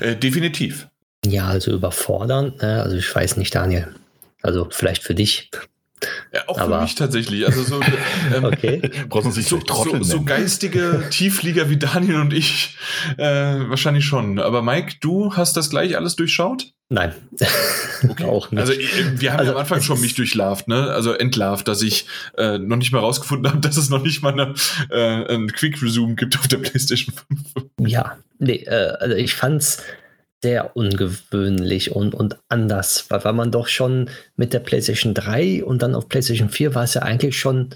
Äh, definitiv. Ja, also überfordern, äh, also ich weiß nicht, Daniel. Also vielleicht für dich. Ja, auch aber für mich tatsächlich. Also so, ähm, okay. so, so, so, geistige Tiefflieger wie Daniel und ich äh, wahrscheinlich schon. Aber Mike, du hast das gleich alles durchschaut? Nein. Okay. auch nicht. Also wir haben also, ja am Anfang schon mich durchlarvt, ne? Also entlarvt, dass ich äh, noch nicht mal rausgefunden habe, dass es noch nicht mal eine, äh, ein Quick Resume gibt auf der PlayStation 5. Ja, nee, äh, also ich fand's sehr ungewöhnlich und, und anders, weil, weil man doch schon mit der PlayStation 3 und dann auf PlayStation 4 war es ja eigentlich schon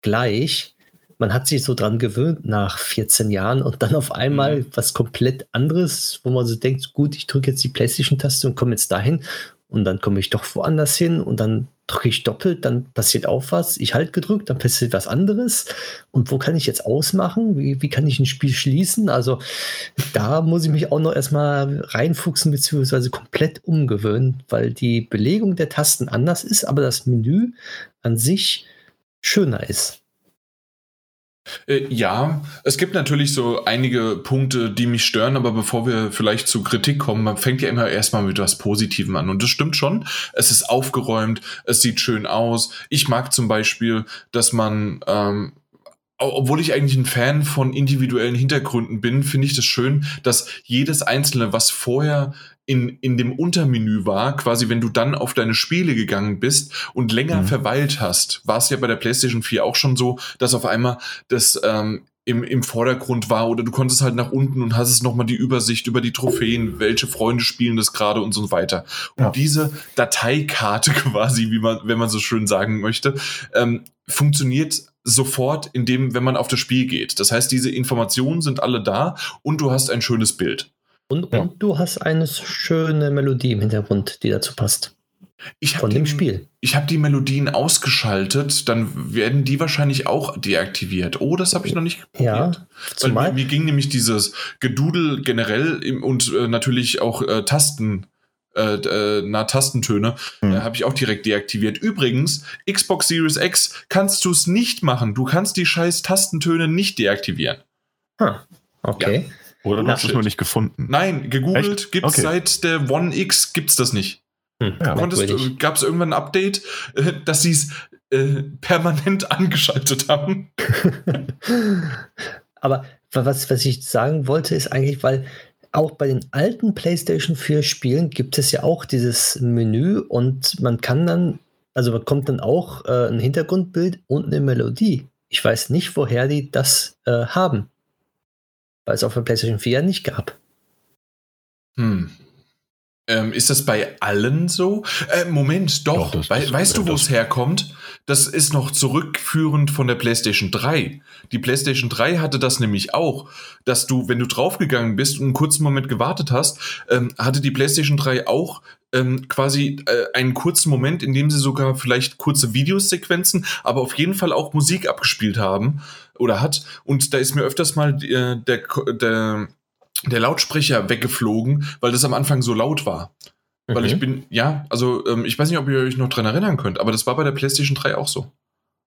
gleich. Man hat sich so dran gewöhnt nach 14 Jahren und dann auf einmal mhm. was komplett anderes, wo man so denkt, gut, ich drücke jetzt die PlayStation-Taste und komme jetzt dahin und dann komme ich doch woanders hin und dann drücke ich doppelt, dann passiert auch was. Ich halte gedrückt, dann passiert was anderes. Und wo kann ich jetzt ausmachen? Wie, wie kann ich ein Spiel schließen? Also da muss ich mich auch noch erstmal reinfuchsen beziehungsweise komplett umgewöhnen, weil die Belegung der Tasten anders ist, aber das Menü an sich schöner ist. Äh, ja, es gibt natürlich so einige Punkte, die mich stören, aber bevor wir vielleicht zu Kritik kommen, man fängt ja immer erstmal mit was Positivem an. Und das stimmt schon. Es ist aufgeräumt, es sieht schön aus. Ich mag zum Beispiel, dass man ähm, obwohl ich eigentlich ein Fan von individuellen Hintergründen bin, finde ich das schön, dass jedes einzelne, was vorher in, in dem Untermenü war, quasi wenn du dann auf deine Spiele gegangen bist und länger mhm. verweilt hast, war es ja bei der PlayStation 4 auch schon so, dass auf einmal das ähm, im, im Vordergrund war oder du konntest halt nach unten und hast es nochmal die Übersicht über die Trophäen, welche Freunde spielen das gerade und so weiter. Und ja. diese Dateikarte quasi, wie man, wenn man so schön sagen möchte, ähm, funktioniert sofort, indem, wenn man auf das Spiel geht. Das heißt, diese Informationen sind alle da und du hast ein schönes Bild. Und, ja. und du hast eine schöne Melodie im Hintergrund, die dazu passt. Ich von dem Spiel. Ich habe die Melodien ausgeschaltet, dann werden die wahrscheinlich auch deaktiviert. Oh, das habe ich noch nicht probiert. Ja, zumal Weil mir, mir ging nämlich dieses Gedudel generell im, und äh, natürlich auch äh, Tasten äh, äh, na, Tastentöne, mhm. äh, habe ich auch direkt deaktiviert. Übrigens, Xbox Series X kannst du es nicht machen. Du kannst die scheiß Tastentöne nicht deaktivieren. Huh. Okay. Ja. Oder du hast es nur nicht gefunden. Nein, gegoogelt gibt es okay. seit der One X gibt's das nicht. Hm, ja, Gab es irgendwann ein Update, äh, dass sie es äh, permanent angeschaltet haben? Aber was, was ich sagen wollte, ist eigentlich, weil auch bei den alten PlayStation 4 Spielen gibt es ja auch dieses Menü und man kann dann, also bekommt dann auch äh, ein Hintergrundbild und eine Melodie. Ich weiß nicht, woher die das äh, haben. Weil es auf der PlayStation 4 ja nicht gab. Hm. Ähm, ist das bei allen so? Äh, Moment, doch. doch We weißt du, wo es herkommt? Das ist noch zurückführend von der PlayStation 3. Die PlayStation 3 hatte das nämlich auch, dass du, wenn du draufgegangen bist und einen kurzen Moment gewartet hast, ähm, hatte die PlayStation 3 auch ähm, quasi äh, einen kurzen Moment, in dem sie sogar vielleicht kurze Videosequenzen, aber auf jeden Fall auch Musik abgespielt haben oder hat. Und da ist mir öfters mal äh, der, der der Lautsprecher weggeflogen, weil das am Anfang so laut war. Mhm. Weil ich mhm. bin, ja, also ähm, ich weiß nicht, ob ihr euch noch dran erinnern könnt, aber das war bei der PlayStation 3 auch so.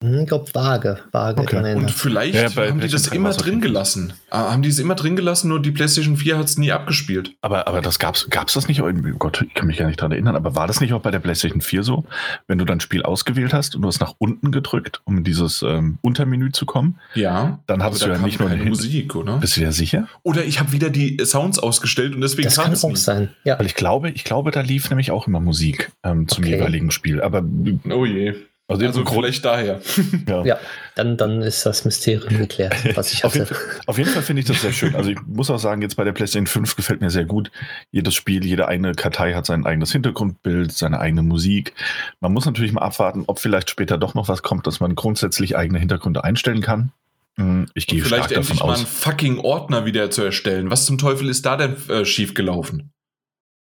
Hm, ich glaube, vage. vage okay. Und vielleicht ja, haben die das immer drin gelassen. Ah, haben die es immer drin gelassen, nur die PlayStation 4 hat es nie abgespielt. Aber, aber das gab's, gab's das nicht? Oh Gott, ich kann mich gar nicht dran erinnern, aber war das nicht auch bei der PlayStation 4 so? Wenn du dein Spiel ausgewählt hast und du hast nach unten gedrückt, um in dieses ähm, Untermenü zu kommen, ja, dann hattest du ja nicht nur eine Musik, oder? Bist du dir sicher? Oder ich habe wieder die Sounds ausgestellt und deswegen das kann es auch sein. Ja. Weil ich glaube, ich glaube, da lief nämlich auch immer Musik ähm, zum okay. jeweiligen Spiel. Aber oh je. Also, also vielleicht daher. Ja, ja dann, dann ist das Mysterium geklärt, was ich auf, jeden, auf jeden Fall finde ich das sehr schön. Also ich muss auch sagen, jetzt bei der PlayStation 5 gefällt mir sehr gut. Jedes Spiel, jede eine Kartei hat sein eigenes Hintergrundbild, seine eigene Musik. Man muss natürlich mal abwarten, ob vielleicht später doch noch was kommt, dass man grundsätzlich eigene Hintergründe einstellen kann. Hm, ich gehe stark davon aus. Vielleicht endlich mal einen fucking Ordner wieder zu erstellen. Was zum Teufel ist da denn äh, schiefgelaufen?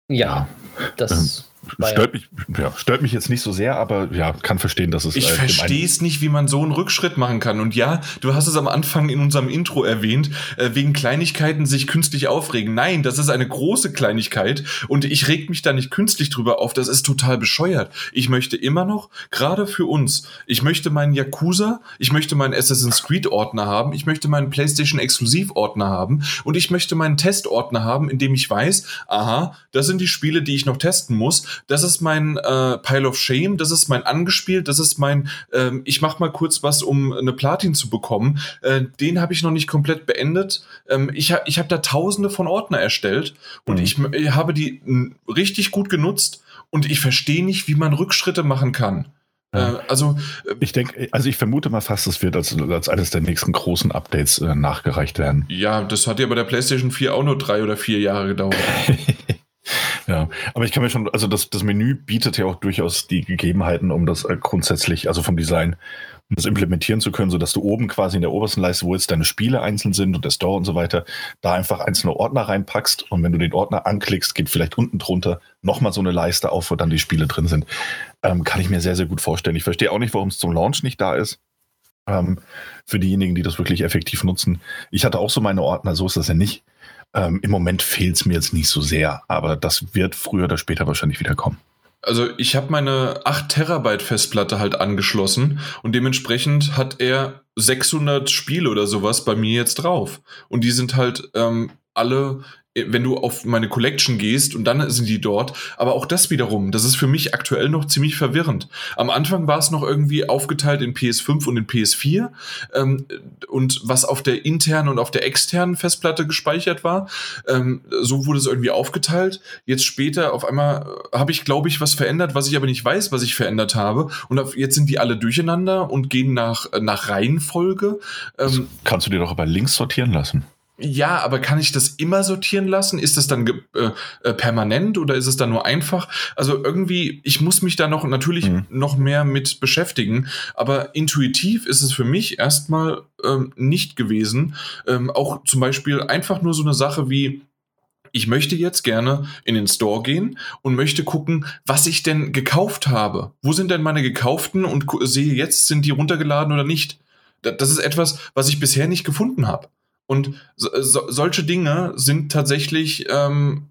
Ja, das... Ähm Stört mich, ja, stört mich jetzt nicht so sehr, aber ja, kann verstehen, dass es. Ich äh, verstehe es nicht, wie man so einen Rückschritt machen kann. Und ja, du hast es am Anfang in unserem Intro erwähnt, äh, wegen Kleinigkeiten sich künstlich aufregen. Nein, das ist eine große Kleinigkeit und ich reg mich da nicht künstlich drüber auf. Das ist total bescheuert. Ich möchte immer noch, gerade für uns, ich möchte meinen Yakuza, ich möchte meinen Assassin's Creed Ordner haben, ich möchte meinen PlayStation Exklusiv Ordner haben und ich möchte meinen Testordner haben, in dem ich weiß, aha, das sind die Spiele, die ich noch testen muss das ist mein äh, Pile of Shame, das ist mein angespielt, das ist mein, ähm, ich mach mal kurz was, um eine Platin zu bekommen. Äh, den habe ich noch nicht komplett beendet. Ähm, ich ha ich habe da tausende von Ordner erstellt und mhm. ich, ich habe die richtig gut genutzt und ich verstehe nicht, wie man Rückschritte machen kann. Ja. Äh, also äh, ich denke, also ich vermute mal fast, es wird als, als eines der nächsten großen Updates äh, nachgereicht werden. Ja, das hat ja bei der PlayStation 4 auch nur drei oder vier Jahre gedauert. Ja, aber ich kann mir schon, also das, das Menü bietet ja auch durchaus die Gegebenheiten, um das äh, grundsätzlich, also vom Design, um das implementieren zu können, sodass du oben quasi in der obersten Leiste, wo jetzt deine Spiele einzeln sind und der Store und so weiter, da einfach einzelne Ordner reinpackst und wenn du den Ordner anklickst, geht vielleicht unten drunter nochmal so eine Leiste auf, wo dann die Spiele drin sind. Ähm, kann ich mir sehr, sehr gut vorstellen. Ich verstehe auch nicht, warum es zum Launch nicht da ist. Ähm, für diejenigen, die das wirklich effektiv nutzen. Ich hatte auch so meine Ordner, so ist das ja nicht. Ähm, Im Moment fehlt es mir jetzt nicht so sehr, aber das wird früher oder später wahrscheinlich wieder kommen. Also ich habe meine 8 Terabyte Festplatte halt angeschlossen und dementsprechend hat er 600 Spiele oder sowas bei mir jetzt drauf. Und die sind halt ähm, alle wenn du auf meine Collection gehst und dann sind die dort. Aber auch das wiederum, das ist für mich aktuell noch ziemlich verwirrend. Am Anfang war es noch irgendwie aufgeteilt in PS5 und in PS4 ähm, und was auf der internen und auf der externen Festplatte gespeichert war. Ähm, so wurde es irgendwie aufgeteilt. Jetzt später auf einmal habe ich, glaube ich, was verändert, was ich aber nicht weiß, was ich verändert habe. Und auf, jetzt sind die alle durcheinander und gehen nach, nach Reihenfolge. Ähm, kannst du dir doch aber links sortieren lassen. Ja, aber kann ich das immer sortieren lassen? Ist das dann äh, äh, permanent oder ist es dann nur einfach? Also irgendwie, ich muss mich da noch natürlich mhm. noch mehr mit beschäftigen, aber intuitiv ist es für mich erstmal ähm, nicht gewesen. Ähm, auch zum Beispiel einfach nur so eine Sache wie, ich möchte jetzt gerne in den Store gehen und möchte gucken, was ich denn gekauft habe. Wo sind denn meine gekauften und sehe jetzt, sind die runtergeladen oder nicht? Das ist etwas, was ich bisher nicht gefunden habe. Und so, so, solche Dinge sind tatsächlich, ähm,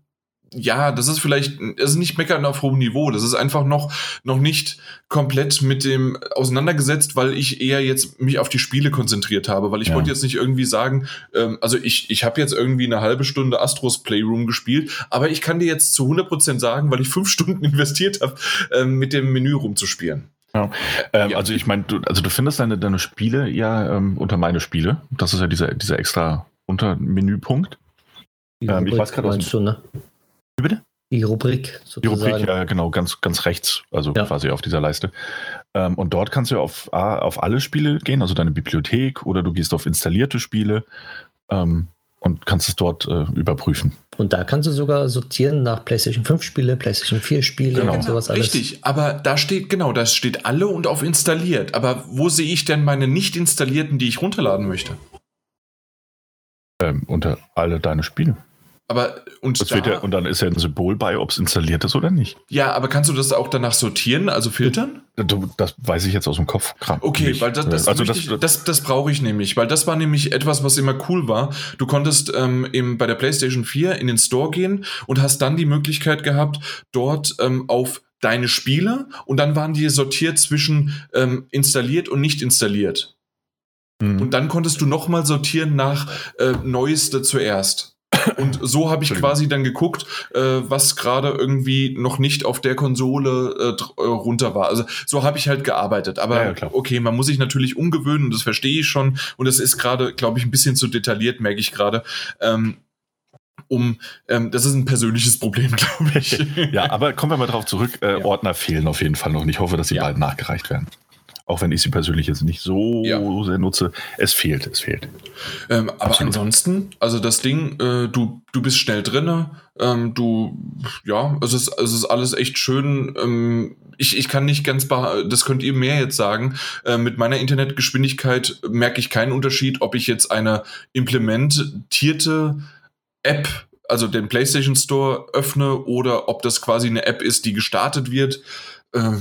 ja, das ist vielleicht, das ist nicht meckern auf hohem Niveau. Das ist einfach noch, noch nicht komplett mit dem auseinandergesetzt, weil ich eher jetzt mich auf die Spiele konzentriert habe, weil ich ja. wollte jetzt nicht irgendwie sagen, ähm, also ich, ich habe jetzt irgendwie eine halbe Stunde Astros Playroom gespielt, aber ich kann dir jetzt zu 100% sagen, weil ich fünf Stunden investiert habe, ähm, mit dem Menü rumzuspielen. Ja. Ähm, ja. Also ich meine, du, also du findest deine, deine Spiele ja ähm, unter meine Spiele. Das ist ja dieser, dieser extra Untermenüpunkt. Ähm, ich weiß gerade aus du, ne? Wie bitte? Die Rubrik sozusagen. Die Rubrik, ja genau, ganz, ganz rechts, also ja. quasi auf dieser Leiste. Ähm, und dort kannst du auf, auf alle Spiele gehen, also deine Bibliothek, oder du gehst auf installierte Spiele. Ähm, und kannst es dort äh, überprüfen. Und da kannst du sogar sortieren nach PlayStation 5 Spiele, PlayStation 4 Spiele genau. und sowas alles. Richtig, aber da steht, genau, da steht alle und auf installiert. Aber wo sehe ich denn meine nicht installierten, die ich runterladen möchte? Ähm, unter alle deine Spiele. Aber und, das da, ja, und dann ist ja ein Symbol bei, ob es installiert ist oder nicht. Ja, aber kannst du das auch danach sortieren, also filtern? Das weiß ich jetzt aus dem Kopf. Okay, nicht. weil das, das, also das, ich, das, das brauche ich nämlich, weil das war nämlich etwas, was immer cool war. Du konntest ähm, im, bei der PlayStation 4 in den Store gehen und hast dann die Möglichkeit gehabt, dort ähm, auf deine Spiele und dann waren die sortiert zwischen ähm, installiert und nicht installiert. Mhm. Und dann konntest du nochmal sortieren nach äh, Neueste zuerst. Und so habe ich quasi dann geguckt, äh, was gerade irgendwie noch nicht auf der Konsole äh, äh runter war. Also so habe ich halt gearbeitet. Aber ja, ja, okay, man muss sich natürlich umgewöhnen, das verstehe ich schon. Und es ist gerade, glaube ich, ein bisschen zu detailliert, merke ich gerade. Ähm, um, ähm, das ist ein persönliches Problem, glaube ich. ja, aber kommen wir mal drauf zurück. Äh, ja. Ordner fehlen auf jeden Fall noch. Und ich hoffe, dass sie bald nachgereicht werden auch wenn ich sie persönlich jetzt nicht so ja. sehr nutze. Es fehlt, es fehlt. Ähm, aber Absolut. ansonsten, also das Ding, äh, du, du bist schnell drin, ähm, du, ja, es ist, es ist alles echt schön. Ähm, ich, ich kann nicht ganz, das könnt ihr mehr jetzt sagen. Äh, mit meiner Internetgeschwindigkeit merke ich keinen Unterschied, ob ich jetzt eine implementierte App also den PlayStation Store öffne oder ob das quasi eine App ist, die gestartet wird. Äh,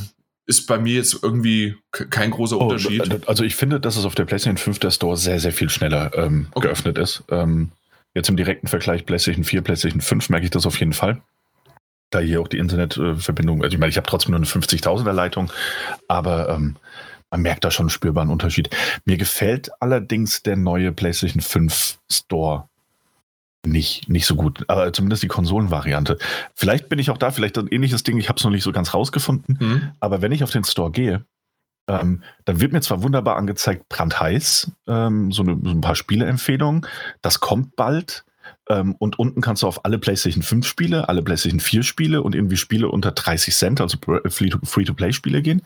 ist bei mir jetzt irgendwie kein großer oh, Unterschied. Also ich finde, dass es auf der PlayStation 5 der Store sehr, sehr viel schneller ähm, okay. geöffnet ist. Ähm, jetzt im direkten Vergleich PlayStation 4, PlayStation 5 merke ich das auf jeden Fall. Da hier auch die Internetverbindung, also ich meine, ich habe trotzdem nur eine 50.000er Leitung, aber ähm, man merkt da schon einen spürbaren Unterschied. Mir gefällt allerdings der neue PlayStation 5 Store nicht, nicht so gut, aber zumindest die Konsolenvariante. Vielleicht bin ich auch da, vielleicht ein ähnliches Ding, ich habe es noch nicht so ganz rausgefunden, mhm. aber wenn ich auf den Store gehe, ähm, dann wird mir zwar wunderbar angezeigt, brandheiß, ähm, so, eine, so, ein paar Spieleempfehlungen, das kommt bald. Ähm, und unten kannst du auf alle PlayStation 5 Spiele, alle PlayStation 4 Spiele und irgendwie Spiele unter 30 Cent, also Free-to-Play-Spiele gehen.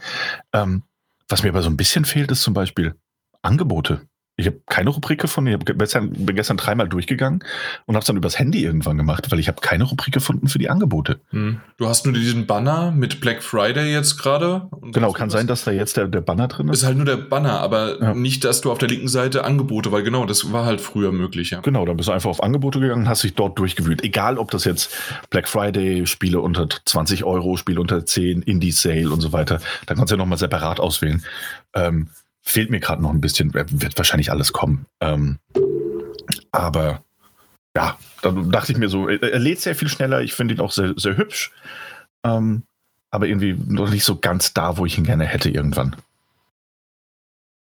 Ähm, was mir aber so ein bisschen fehlt, ist zum Beispiel Angebote. Ich habe keine Rubrik gefunden. Ich gestern, bin gestern dreimal durchgegangen und habe es dann übers Handy irgendwann gemacht, weil ich habe keine Rubrik gefunden für die Angebote. Hm. Du hast nur diesen Banner mit Black Friday jetzt gerade. Genau, kann sein, dass da jetzt der, der Banner drin ist. Ist halt nur der Banner, aber ja. nicht, dass du auf der linken Seite Angebote, weil genau, das war halt früher möglich. Ja. Genau, dann bist du einfach auf Angebote gegangen und hast dich dort durchgewühlt. Egal, ob das jetzt Black Friday, Spiele unter 20 Euro, Spiele unter 10, Indie Sale und so weiter. Da kannst du ja nochmal separat auswählen. Ähm, fehlt mir gerade noch ein bisschen, wird wahrscheinlich alles kommen. Ähm, aber ja, da dachte ich mir so, er, lädt sehr viel schneller, ich finde ihn auch sehr, sehr hübsch, ähm, aber irgendwie noch nicht so ganz da, wo ich ihn gerne hätte irgendwann.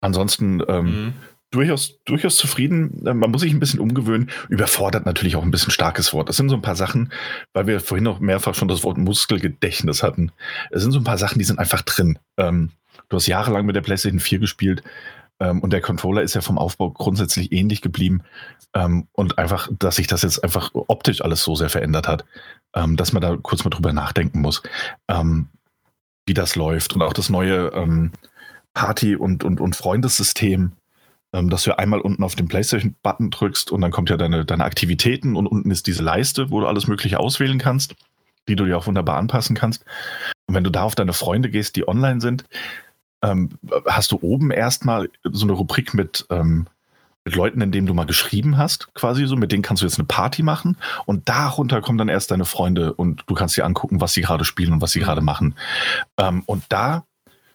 Ansonsten, ähm, mhm. durchaus, durchaus zufrieden. Äh, man muss sich ein bisschen umgewöhnen. Überfordert natürlich auch ein bisschen starkes Wort. Das sind so ein paar Sachen, weil wir vorhin noch mehrfach schon das Wort Muskelgedächtnis hatten. Es sind so ein paar Sachen, die sind einfach drin. Ähm, du hast jahrelang mit der PlayStation 4 gespielt. Ähm, und der Controller ist ja vom Aufbau grundsätzlich ähnlich geblieben. Ähm, und einfach, dass sich das jetzt einfach optisch alles so sehr verändert hat, ähm, dass man da kurz mal drüber nachdenken muss, ähm, wie das läuft. Und auch das neue ähm, Party- und, und, und Freundessystem, ähm, dass du einmal unten auf den PlayStation-Button drückst und dann kommt ja deine, deine Aktivitäten und unten ist diese Leiste, wo du alles Mögliche auswählen kannst, die du dir auch wunderbar anpassen kannst. Und wenn du da auf deine Freunde gehst, die online sind, ähm, hast du oben erstmal so eine Rubrik mit, ähm, mit Leuten, in denen du mal geschrieben hast, quasi so, mit denen kannst du jetzt eine Party machen und darunter kommen dann erst deine Freunde und du kannst dir angucken, was sie gerade spielen und was sie gerade machen. Ähm, und da,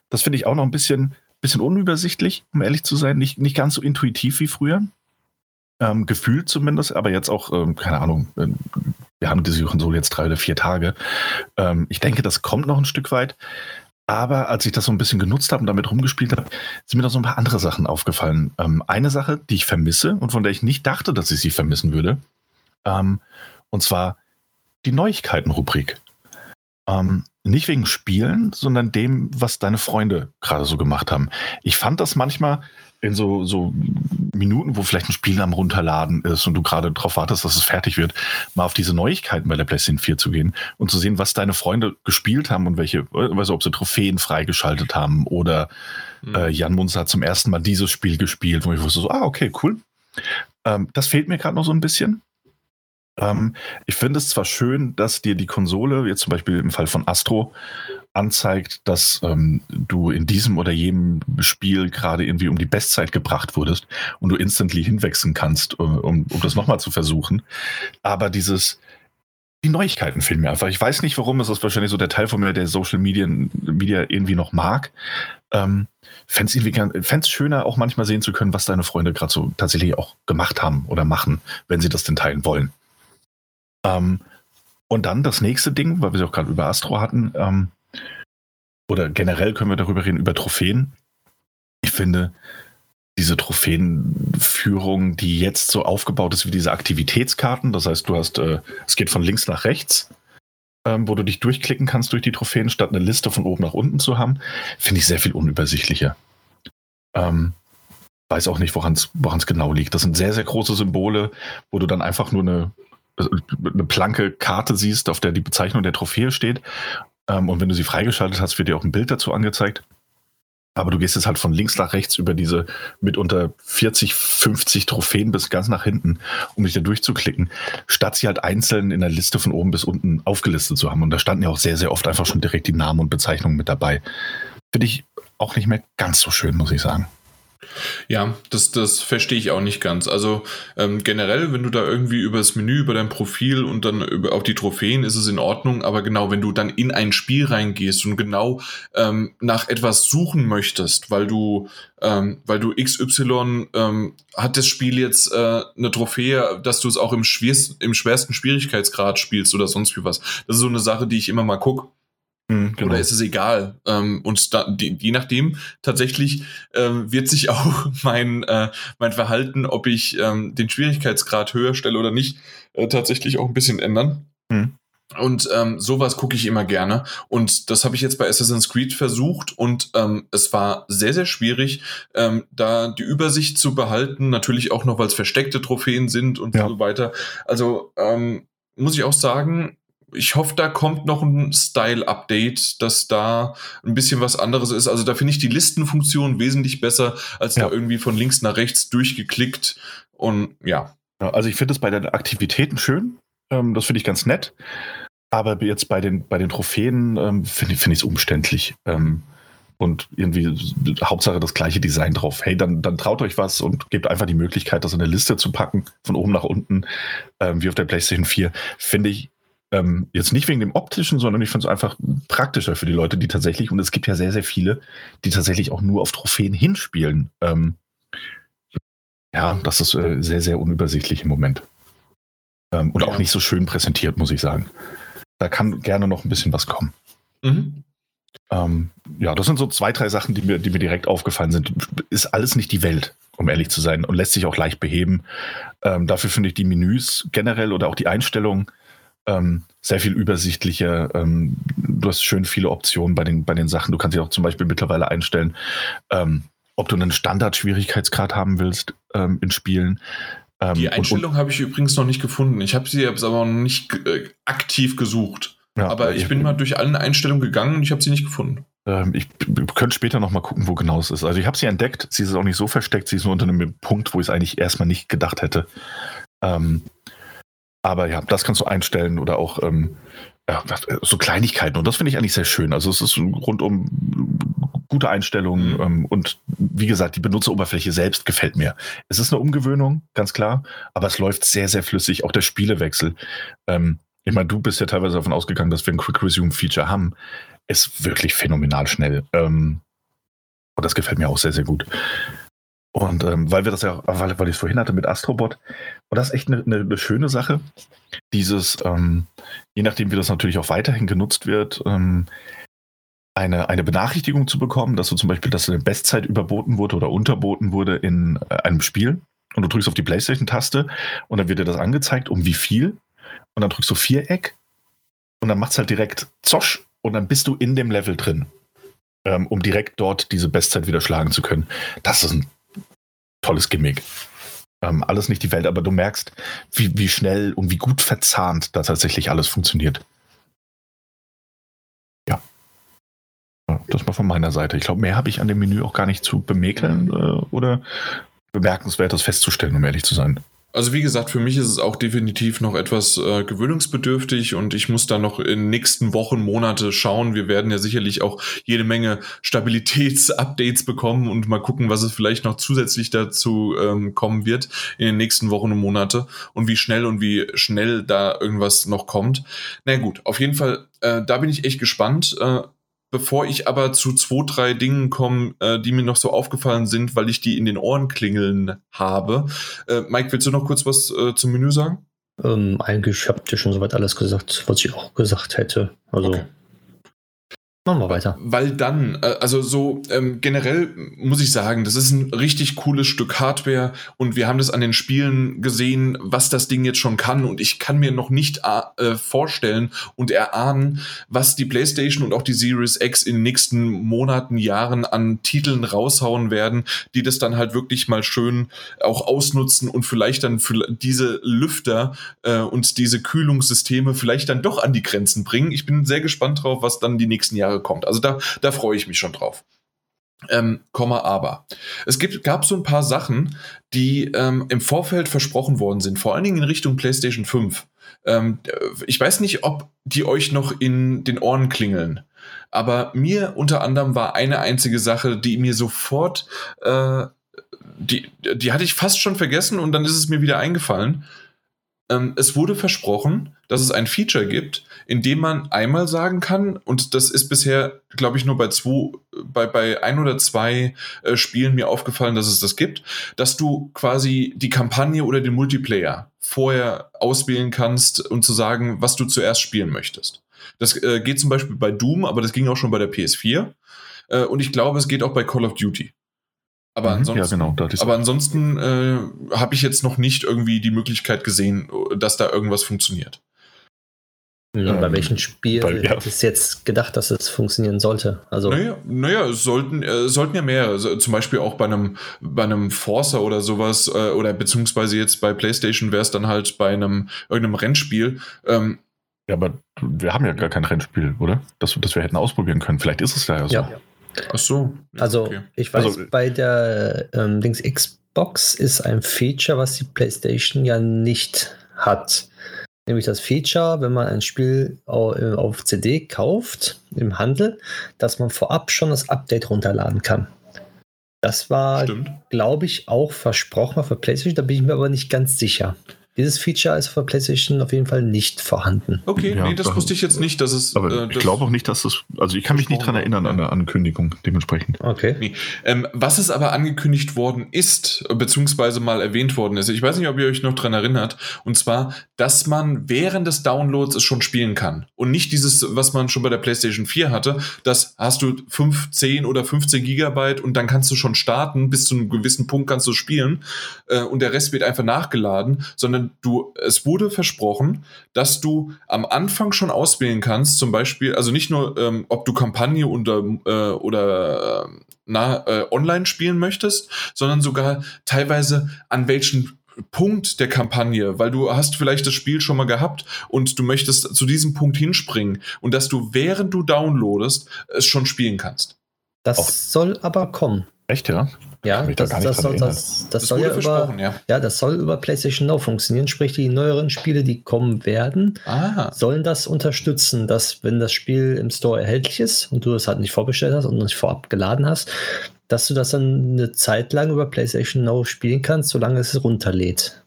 das finde ich auch noch ein bisschen, bisschen unübersichtlich, um ehrlich zu sein, nicht, nicht ganz so intuitiv wie früher. Ähm, gefühlt zumindest, aber jetzt auch, ähm, keine Ahnung, äh, wir haben diese Konsole jetzt drei oder vier Tage. Ähm, ich denke, das kommt noch ein Stück weit. Aber als ich das so ein bisschen genutzt habe und damit rumgespielt habe, sind mir noch so ein paar andere Sachen aufgefallen. Ähm, eine Sache, die ich vermisse und von der ich nicht dachte, dass ich sie vermissen würde, ähm, und zwar die Neuigkeiten-Rubrik. Ähm, nicht wegen Spielen, sondern dem, was deine Freunde gerade so gemacht haben. Ich fand das manchmal in so, so Minuten, wo vielleicht ein Spiel am Runterladen ist und du gerade darauf wartest, dass es fertig wird, mal auf diese Neuigkeiten bei der PlayStation 4 zu gehen und zu sehen, was deine Freunde gespielt haben und welche, also ob sie Trophäen freigeschaltet haben oder mhm. äh, Jan Munzer hat zum ersten Mal dieses Spiel gespielt, wo ich wusste so, ah, okay, cool. Ähm, das fehlt mir gerade noch so ein bisschen. Ähm, ich finde es zwar schön, dass dir die Konsole, jetzt zum Beispiel im Fall von Astro, anzeigt, dass ähm, du in diesem oder jenem Spiel gerade irgendwie um die Bestzeit gebracht wurdest und du instantly hinwechseln kannst, äh, um, um das nochmal zu versuchen. Aber dieses, die Neuigkeiten fehlen mir einfach. Ich weiß nicht warum, es ist wahrscheinlich so der Teil von mir, der Social Media, Media irgendwie noch mag. Ähm, Fände es schöner, auch manchmal sehen zu können, was deine Freunde gerade so tatsächlich auch gemacht haben oder machen, wenn sie das denn teilen wollen. Ähm, und dann das nächste Ding, weil wir es auch gerade über Astro hatten, ähm, oder generell können wir darüber reden, über Trophäen. Ich finde, diese Trophäenführung, die jetzt so aufgebaut ist wie diese Aktivitätskarten, das heißt, du hast, äh, es geht von links nach rechts, ähm, wo du dich durchklicken kannst durch die Trophäen, statt eine Liste von oben nach unten zu haben, finde ich sehr viel unübersichtlicher. Ähm, weiß auch nicht, woran es genau liegt. Das sind sehr, sehr große Symbole, wo du dann einfach nur eine, eine blanke Karte siehst, auf der die Bezeichnung der Trophäe steht. Ähm, und wenn du sie freigeschaltet hast, wird dir auch ein Bild dazu angezeigt. Aber du gehst jetzt halt von links nach rechts über diese mitunter 40, 50 Trophäen bis ganz nach hinten, um dich da durchzuklicken, statt sie halt einzeln in der Liste von oben bis unten aufgelistet zu haben. Und da standen ja auch sehr, sehr oft einfach schon direkt die Namen und Bezeichnungen mit dabei. Finde ich auch nicht mehr ganz so schön, muss ich sagen. Ja, das, das verstehe ich auch nicht ganz. Also ähm, generell, wenn du da irgendwie über das Menü, über dein Profil und dann über, auf die Trophäen, ist es in Ordnung. Aber genau, wenn du dann in ein Spiel reingehst und genau ähm, nach etwas suchen möchtest, weil du, ähm, weil du XY ähm, hat das Spiel jetzt äh, eine Trophäe, dass du es auch im, im schwersten Schwierigkeitsgrad spielst oder sonst wie was. Das ist so eine Sache, die ich immer mal gucke Mhm, genau. Oder ist es egal? Ähm, und da, die, je nachdem, tatsächlich ähm, wird sich auch mein, äh, mein Verhalten, ob ich ähm, den Schwierigkeitsgrad höher stelle oder nicht, äh, tatsächlich auch ein bisschen ändern. Mhm. Und ähm, sowas gucke ich immer gerne. Und das habe ich jetzt bei Assassin's Creed versucht und ähm, es war sehr, sehr schwierig, ähm, da die Übersicht zu behalten. Natürlich auch noch, weil es versteckte Trophäen sind und ja. so weiter. Also ähm, muss ich auch sagen, ich hoffe, da kommt noch ein Style-Update, dass da ein bisschen was anderes ist. Also da finde ich die Listenfunktion wesentlich besser, als ja. da irgendwie von links nach rechts durchgeklickt. Und ja. ja also ich finde es bei den Aktivitäten schön. Ähm, das finde ich ganz nett. Aber jetzt bei den, bei den Trophäen ähm, finde find ich es umständlich. Ähm, und irgendwie Hauptsache das gleiche Design drauf. Hey, dann, dann traut euch was und gebt einfach die Möglichkeit, das in eine Liste zu packen, von oben nach unten, ähm, wie auf der PlayStation 4. Finde ich ähm, jetzt nicht wegen dem optischen, sondern ich finde es einfach praktischer für die Leute, die tatsächlich, und es gibt ja sehr, sehr viele, die tatsächlich auch nur auf Trophäen hinspielen. Ähm, ja, das ist äh, sehr, sehr unübersichtlich im Moment. Ähm, und ja. auch nicht so schön präsentiert, muss ich sagen. Da kann gerne noch ein bisschen was kommen. Mhm. Ähm, ja, das sind so zwei, drei Sachen, die mir, die mir direkt aufgefallen sind. Ist alles nicht die Welt. um ehrlich zu sein, und lässt sich auch leicht beheben. Ähm, dafür finde ich die Menüs generell oder auch die Einstellungen ähm, sehr viel übersichtlicher. Ähm, du hast schön viele Optionen bei den, bei den Sachen. Du kannst dich auch zum Beispiel mittlerweile einstellen, ähm, ob du einen Standard-Schwierigkeitsgrad haben willst ähm, in Spielen. Ähm, die Einstellung habe ich übrigens noch nicht gefunden. Ich habe sie jetzt aber noch nicht äh, aktiv gesucht. Ja, aber ich bin mal durch alle Einstellungen gegangen und ich habe sie nicht gefunden. Ähm, ich könnte später noch mal gucken, wo genau es ist. Also ich habe sie entdeckt. Sie ist auch nicht so versteckt. Sie ist nur unter einem Punkt, wo ich es eigentlich erstmal nicht gedacht hätte. Ähm, aber ja, das kannst du einstellen oder auch ähm, ja, so Kleinigkeiten. Und das finde ich eigentlich sehr schön. Also es ist rundum gute Einstellungen mhm. ähm, und wie gesagt, die Benutzeroberfläche selbst gefällt mir. Es ist eine Umgewöhnung, ganz klar, aber es läuft sehr, sehr flüssig. Auch der Spielewechsel. Ähm, ich meine, du bist ja teilweise davon ausgegangen, dass wir ein Quick Resume Feature haben. Ist wirklich phänomenal schnell. Ähm, und das gefällt mir auch sehr, sehr gut. Und ähm, weil wir das ja, weil, weil ich es vorhin hatte mit Astrobot, und das ist echt eine, eine, schöne Sache. Dieses, ähm, je nachdem, wie das natürlich auch weiterhin genutzt wird, ähm, eine, eine Benachrichtigung zu bekommen, dass du zum Beispiel, dass eine Bestzeit überboten wurde oder unterboten wurde in äh, einem Spiel. Und du drückst auf die Playstation-Taste und dann wird dir das angezeigt, um wie viel. Und dann drückst du Viereck und dann macht es halt direkt Zosch und dann bist du in dem Level drin, ähm, um direkt dort diese Bestzeit wieder schlagen zu können. Das ist ein tolles Gimmick. Ähm, alles nicht die Welt, aber du merkst, wie, wie schnell und wie gut verzahnt da tatsächlich alles funktioniert. Ja. Das mal von meiner Seite. Ich glaube, mehr habe ich an dem Menü auch gar nicht zu bemäkeln äh, oder bemerkenswertes festzustellen, um ehrlich zu sein. Also wie gesagt, für mich ist es auch definitiv noch etwas äh, gewöhnungsbedürftig und ich muss da noch in nächsten Wochen, Monate schauen. Wir werden ja sicherlich auch jede Menge Stabilitätsupdates bekommen und mal gucken, was es vielleicht noch zusätzlich dazu ähm, kommen wird in den nächsten Wochen und Monate und wie schnell und wie schnell da irgendwas noch kommt. Na gut, auf jeden Fall, äh, da bin ich echt gespannt. Äh, Bevor ich aber zu zwei, drei Dingen komme, äh, die mir noch so aufgefallen sind, weil ich die in den Ohren klingeln habe. Äh, Mike, willst du noch kurz was äh, zum Menü sagen? Ähm, eigentlich habt ihr schon soweit alles gesagt, was ich auch gesagt hätte. Also okay. Machen wir weiter. Weil dann, äh, also so ähm, generell muss ich sagen, das ist ein richtig cooles Stück Hardware und wir haben das an den Spielen gesehen, was das Ding jetzt schon kann und ich kann mir noch nicht äh, vorstellen und erahnen, was die PlayStation und auch die Series X in den nächsten Monaten, Jahren an Titeln raushauen werden, die das dann halt wirklich mal schön auch ausnutzen und vielleicht dann für diese Lüfter äh, und diese Kühlungssysteme vielleicht dann doch an die Grenzen bringen. Ich bin sehr gespannt drauf, was dann die nächsten Jahre Jahre kommt. Also da, da freue ich mich schon drauf. Ähm, Komma aber. Es gibt, gab so ein paar Sachen, die ähm, im Vorfeld versprochen worden sind, vor allen Dingen in Richtung PlayStation 5. Ähm, ich weiß nicht, ob die euch noch in den Ohren klingeln, aber mir unter anderem war eine einzige Sache, die mir sofort, äh, die, die hatte ich fast schon vergessen und dann ist es mir wieder eingefallen. Ähm, es wurde versprochen, dass es ein Feature gibt, in dem man einmal sagen kann, und das ist bisher, glaube ich, nur bei zwei, bei, bei ein oder zwei äh, Spielen mir aufgefallen, dass es das gibt, dass du quasi die Kampagne oder den Multiplayer vorher auswählen kannst und zu sagen, was du zuerst spielen möchtest. Das äh, geht zum Beispiel bei Doom, aber das ging auch schon bei der PS4. Äh, und ich glaube, es geht auch bei Call of Duty. Aber mhm, ansonsten, ja, genau, aber ansonsten äh, habe ich jetzt noch nicht irgendwie die Möglichkeit gesehen, dass da irgendwas funktioniert. Ja, bei welchem Spiel weil, ja. ist jetzt gedacht, dass es funktionieren sollte? Also naja, naja es sollten, äh, sollten ja mehr. Also zum Beispiel auch bei einem, bei einem Forcer oder sowas, äh, oder beziehungsweise jetzt bei PlayStation wäre es dann halt bei einem irgendeinem Rennspiel. Ähm, ja, aber wir haben ja gar kein Rennspiel, oder? Das, das wir hätten ausprobieren können. Vielleicht ist es ja so. Ja. Ach so. Also okay. ich weiß, also, bei der ähm, Dings Xbox ist ein Feature, was die PlayStation ja nicht hat. Nämlich das Feature, wenn man ein Spiel äh, auf CD kauft im Handel, dass man vorab schon das Update runterladen kann. Das war, glaube ich, auch versprochen für PlayStation, da bin ich mir aber nicht ganz sicher. Dieses Feature ist der PlayStation auf jeden Fall nicht vorhanden. Okay, Ja, nee, das wusste ich jetzt nicht, dass es. Aber äh, ich glaube auch nicht, dass das. Also ich kann mich nicht dran erinnern an eine Ankündigung dementsprechend. Okay. Nee. Ähm, was es aber angekündigt worden ist, beziehungsweise mal erwähnt worden ist, ich weiß nicht, ob ihr euch noch dran erinnert, und zwar, dass man während des Downloads es schon spielen kann. Und nicht dieses, was man schon bei der PlayStation 4 hatte, das hast du 5, 10 oder 15 Gigabyte und dann kannst du schon starten, bis zu einem gewissen Punkt kannst du spielen äh, und der Rest wird einfach nachgeladen, sondern du, es wurde versprochen, dass du am Anfang schon auswählen kannst, zum Beispiel, also nicht nur, ähm, ob du Kampagne oder, äh, oder äh, na, äh, online spielen möchtest, sondern sogar teilweise an welchen Punkt der Kampagne, weil du hast vielleicht das Spiel schon mal gehabt und du möchtest zu diesem Punkt hinspringen und dass du während du downloadest es schon spielen kannst. Das Auch- soll aber kommen. Echt, ja? Ja, da das, soll, das, das soll ja über, ja. ja, das soll über PlayStation Now funktionieren. Sprich, die neueren Spiele, die kommen werden, Ah, sollen das unterstützen, dass wenn das Spiel im Store erhältlich ist und du es halt nicht vorbestellt hast und nicht vorab geladen hast, dass du das dann eine Zeit lang über PlayStation Now spielen kannst, solange es runterlädt.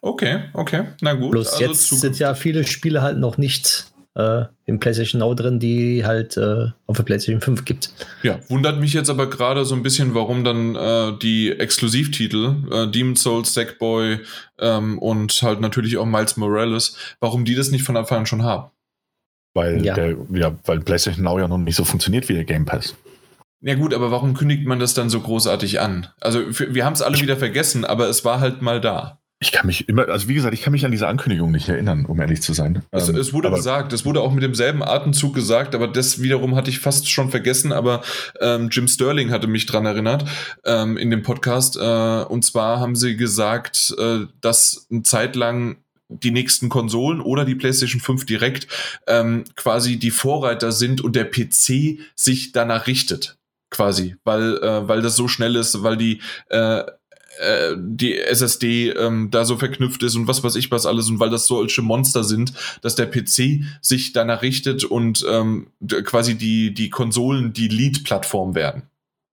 okay, okay, na gut. Bloß also jetzt Zukunft. sind ja viele Spiele halt noch nicht äh, im PlayStation Now drin, die halt äh, auf der PlayStation 5 gibt. Ja, wundert mich jetzt aber gerade so ein bisschen, warum dann äh, die Exklusivtitel, äh, Demon's Souls, Sackboy ähm, und halt natürlich auch Miles Morales, warum die das nicht von Anfang an schon haben. Weil, Ja. Der, ja, weil PlayStation Now ja noch nicht so funktioniert wie der Game Pass. Ja gut, aber warum kündigt man das dann so großartig an? Also wir haben es alle wieder vergessen, aber es war halt mal da. Ich kann mich immer, also wie gesagt, ich kann mich an diese Ankündigung nicht erinnern, um ehrlich zu sein. Es, Ähm, es wurde aber gesagt, es wurde auch mit demselben Atemzug gesagt, aber das wiederum hatte ich fast schon vergessen, aber ähm, Jim Sterling hatte mich dran erinnert ähm, in dem Podcast. Äh, und zwar haben sie gesagt, äh, dass eine Zeit lang die nächsten Konsolen oder die PlayStation 5 direkt ähm, quasi die Vorreiter sind und der PC sich danach richtet. Quasi, weil, äh, weil das so schnell ist, weil die äh, äh, die SSD ähm, da so verknüpft ist und was weiß ich was alles und weil das solche Monster sind, dass der PC sich danach richtet und ähm, quasi die, die Konsolen die Lead-Plattform werden.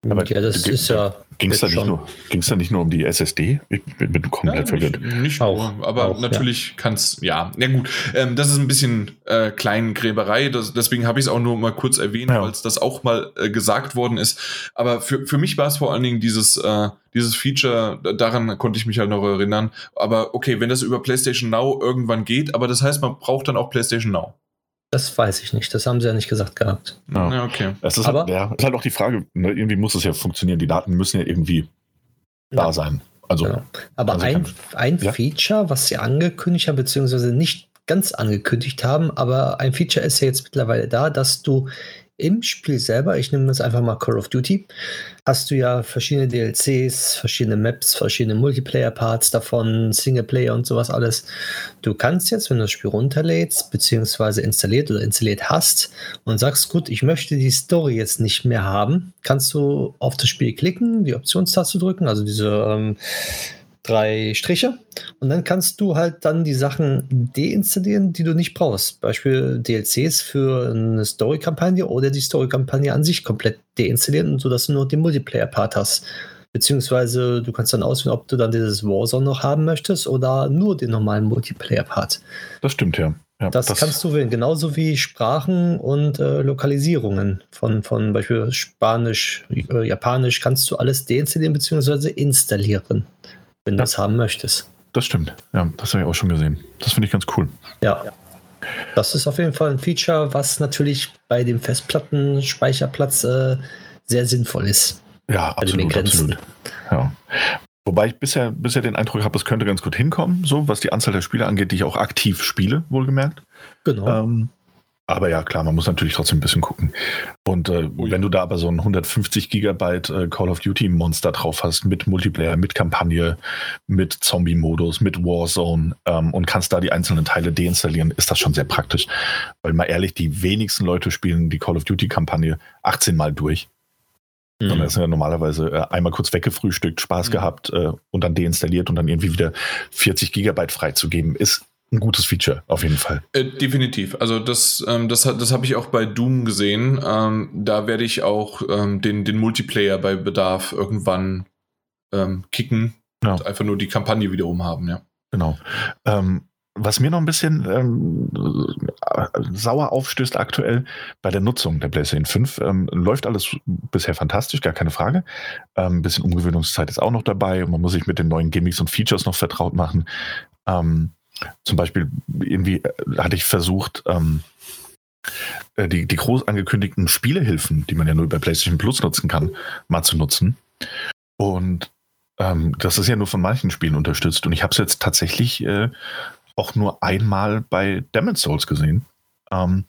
Aber ja, das ist ja. ging es da, nicht nur- ging's da nicht nur um die SSD? Ich bin, komplett verwirrt. nicht, nicht Auch, nur, aber auch, natürlich kann's ja. Ja gut, ähm, das ist ein bisschen äh, Kleingräberei, das, deswegen habe ich es auch nur mal kurz erwähnt, Ja. weil es das auch mal äh, gesagt worden ist. Aber für, für mich war es vor allen Dingen dieses, äh, dieses Feature, da- daran konnte ich mich halt noch erinnern. Aber okay, wenn das über PlayStation Now irgendwann geht, aber das heißt, man braucht dann auch PlayStation Now. Das weiß ich nicht. Das haben sie ja nicht gesagt gehabt. Ja. Ja, okay. Es ist, Aber- halt, ja, ist halt auch die Frage, ne, irgendwie muss es ja funktionieren. Die Daten müssen ja irgendwie da sein. Also, Genau. Aber Also ein, ein ja. Feature, was sie angekündigt haben, beziehungsweise nicht ganz angekündigt haben, aber ein Feature ist ja jetzt mittlerweile da, dass du im Spiel selber, ich nehme jetzt einfach mal Call of Duty, hast du ja verschiedene DLCs, verschiedene Maps, verschiedene Multiplayer-Parts davon, Singleplayer und sowas alles. Du kannst jetzt, wenn du das Spiel runterlädst, beziehungsweise installiert oder installiert hast und sagst, gut, ich möchte die Story jetzt nicht mehr haben, kannst du auf das Spiel klicken, die Optionstaste drücken, also diese ähm, drei Striche und dann kannst du halt dann die Sachen deinstallieren, die du nicht brauchst. Beispiel DLCs für eine Story-Kampagne oder die Story-Kampagne an sich komplett deinstallieren, sodass du nur den Multiplayer-Part hast. Beziehungsweise du kannst dann auswählen, ob du dann dieses Warzone noch haben möchtest oder nur den normalen Multiplayer-Part. das stimmt ja. ja Das, kannst du wählen, genauso wie Sprachen und äh, Lokalisierungen von, von Beispiel Spanisch, äh, Japanisch, kannst du alles deinstallieren bzw. installieren, wenn du Ja. das haben möchtest. Das stimmt. Ja, das habe ich auch schon gesehen. Das finde ich ganz cool. Ja. Das ist auf jeden Fall ein Feature, was natürlich bei dem Festplattenspeicherplatz äh, sehr sinnvoll ist. Ja, absolut, absolut. Ja. Wobei ich bisher, bisher den Eindruck habe, es könnte ganz gut hinkommen, so was die Anzahl der Spiele angeht, die ich auch aktiv spiele, wohlgemerkt. Genau. Ähm, aber ja, klar, man muss natürlich trotzdem ein bisschen gucken. Und äh, Oh ja. wenn du da aber so ein 150 Gigabyte äh, Call of Duty Monster drauf hast, mit Multiplayer, mit Kampagne, mit Zombie-Modus, mit Warzone ähm, und kannst da die einzelnen Teile deinstallieren, ist das schon sehr praktisch. Weil mal ehrlich, die wenigsten Leute spielen die Call of Duty Kampagne 18 Mal durch. Mhm. Sondern es sind ja normalerweise äh, einmal kurz weggefrühstückt, Spaß Mhm. gehabt äh, und dann deinstalliert und dann irgendwie wieder 40 Gigabyte freizugeben, ist ein gutes Feature, auf jeden Fall. Äh, definitiv. Also das, ähm, das, hat- das habe ich auch bei Doom gesehen. Ähm, da werde ich auch ähm, den, den Multiplayer bei Bedarf irgendwann ähm, kicken Ja. und einfach nur die Kampagne wiederum haben, ja. Genau. Ähm, was mir noch ein bisschen ähm, sauer aufstößt aktuell bei der Nutzung der PlayStation 5, ähm, läuft alles bisher fantastisch, gar keine Frage. Ein bisschen Umgewöhnungszeit ist auch noch dabei und man muss sich mit den neuen Gimmicks und Features noch vertraut machen. Ähm, zum Beispiel irgendwie äh, hatte ich versucht, ähm, äh, die, die groß angekündigten Spielehilfen, die man ja nur bei PlayStation Plus nutzen kann, mal zu nutzen. Und ähm, das ist ja nur von manchen Spielen unterstützt. Und ich habe es jetzt tatsächlich äh, auch nur einmal bei Demon's Souls gesehen. Ähm,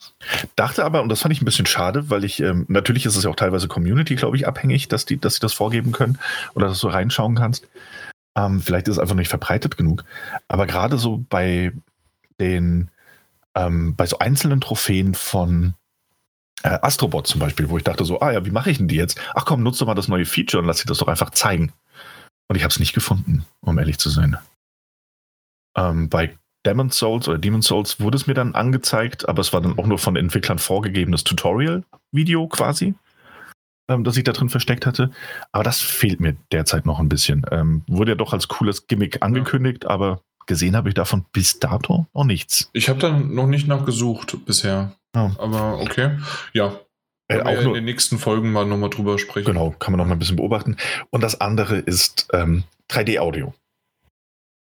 dachte aber, und das fand ich ein bisschen schade, weil ich, ähm, natürlich ist es ja auch teilweise Community, glaube ich, abhängig, dass die, dass sie das vorgeben können oder dass du reinschauen kannst. Ähm, vielleicht ist es einfach nicht verbreitet genug. Aber gerade so bei den, ähm, bei so einzelnen Trophäen von äh, Astrobot zum Beispiel, wo ich dachte so, ah ja, wie mache ich denn die jetzt? Ach komm, nutze mal das neue Feature und lass dir das doch einfach zeigen. Und ich habe es nicht gefunden, um ehrlich zu sein. Ähm, bei Demon's Souls oder Demon's Souls wurde es mir dann angezeigt, aber es war dann auch nur von Entwicklern vorgegebenes Tutorial-Video quasi, ähm, das ich da drin versteckt hatte. Aber das fehlt mir derzeit noch ein bisschen. Ähm, wurde ja doch als cooles Gimmick angekündigt, aber gesehen habe ich davon bis dato noch nichts. Ich habe da noch nicht nachgesucht bisher. Oh. Aber okay. Ja, äh, auch in den nächsten Folgen mal nochmal drüber sprechen. Genau, kann man noch mal ein bisschen beobachten. Und das andere ist ähm, 3D-Audio.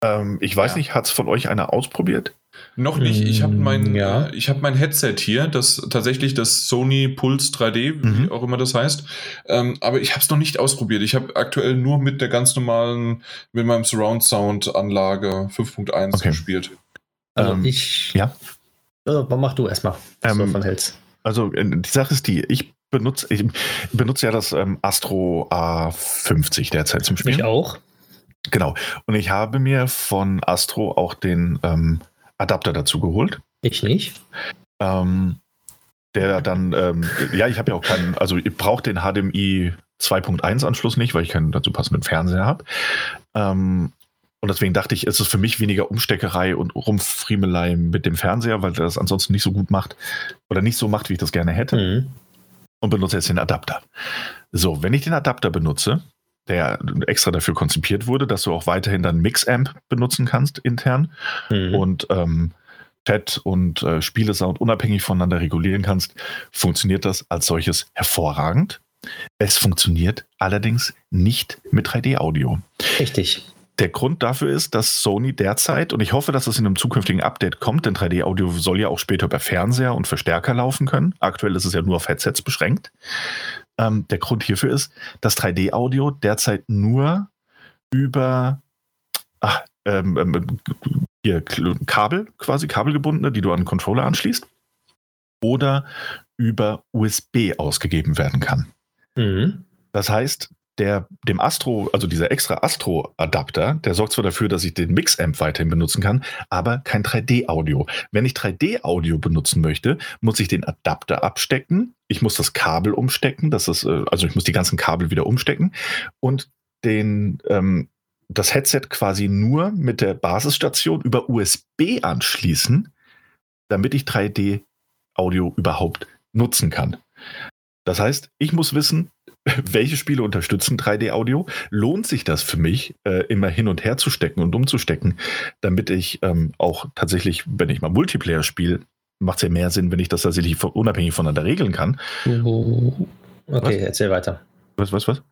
Ähm, ich weiß ja. nicht, hat es von euch einer ausprobiert? Noch nicht. Ich habe mein, ja. äh, hab mein Headset hier, das tatsächlich das Sony Pulse 3D, mhm. wie auch immer das heißt. Ähm, aber ich habe es noch nicht ausprobiert. Ich habe aktuell nur mit der ganz normalen, mit meinem Surround Sound Anlage 5.1 okay. gespielt. Also ähm, ich. Ja. Also, mach du erstmal, was ähm, du davon hältst. Also äh, die Sache ist die, ich benutze, ich benutze ja das ähm, Astro A50 derzeit zum Spielen. Ich auch. Genau. Und ich habe mir von Astro auch den ähm, Adapter dazu geholt. Ich nicht. Ähm, der dann, ähm, ja, ich habe ja auch keinen, also ich brauche den HDMI 2.1 Anschluss nicht, weil ich keinen dazu passenden Fernseher habe. Ähm, und deswegen dachte ich, ist es für mich weniger Umsteckerei und Rumfriemelei mit dem Fernseher, weil der das ansonsten nicht so gut macht oder nicht so macht, wie ich das gerne hätte. Mhm. Und benutze jetzt den Adapter. So, wenn ich den Adapter benutze, der extra dafür konzipiert wurde, dass du auch weiterhin dann Mixamp benutzen kannst intern mhm. und ähm, Chat und äh, Spielesound unabhängig voneinander regulieren kannst, funktioniert das als solches hervorragend. Es funktioniert allerdings nicht mit 3D-Audio. Richtig. Der Grund dafür ist, dass Sony derzeit, und ich hoffe, dass es in einem zukünftigen Update kommt, denn 3D-Audio soll ja auch später über Fernseher und Verstärker laufen können. Aktuell ist es ja nur auf Headsets beschränkt. Ähm, der Grund hierfür ist, dass 3D-Audio derzeit nur über ach, ähm, ähm, hier, Kabel, quasi kabelgebundene, die du an den Controller anschließt, oder über USB ausgegeben werden kann. Mhm. Das heißt, der, dem Astro, also dieser extra Astro-Adapter, der sorgt zwar dafür, dass ich den Mix-Amp weiterhin benutzen kann, aber kein 3D-Audio. Wenn ich 3D-Audio benutzen möchte, muss ich den Adapter abstecken. Ich muss das Kabel umstecken, das ist, äh, also ich muss die ganzen Kabel wieder umstecken und den, ähm, das Headset quasi nur mit der Basisstation über USB anschließen, damit ich 3D-Audio überhaupt nutzen kann. Das heißt, ich muss wissen, welche Spiele unterstützen 3D-Audio? Lohnt sich das für mich, äh, immer hin und her zu stecken und umzustecken, damit ich ähm, auch tatsächlich, wenn ich mal Multiplayer spiele, macht es ja mehr Sinn, wenn ich das tatsächlich unabhängig voneinander regeln kann. Okay, was? erzähl weiter. Was, was, was?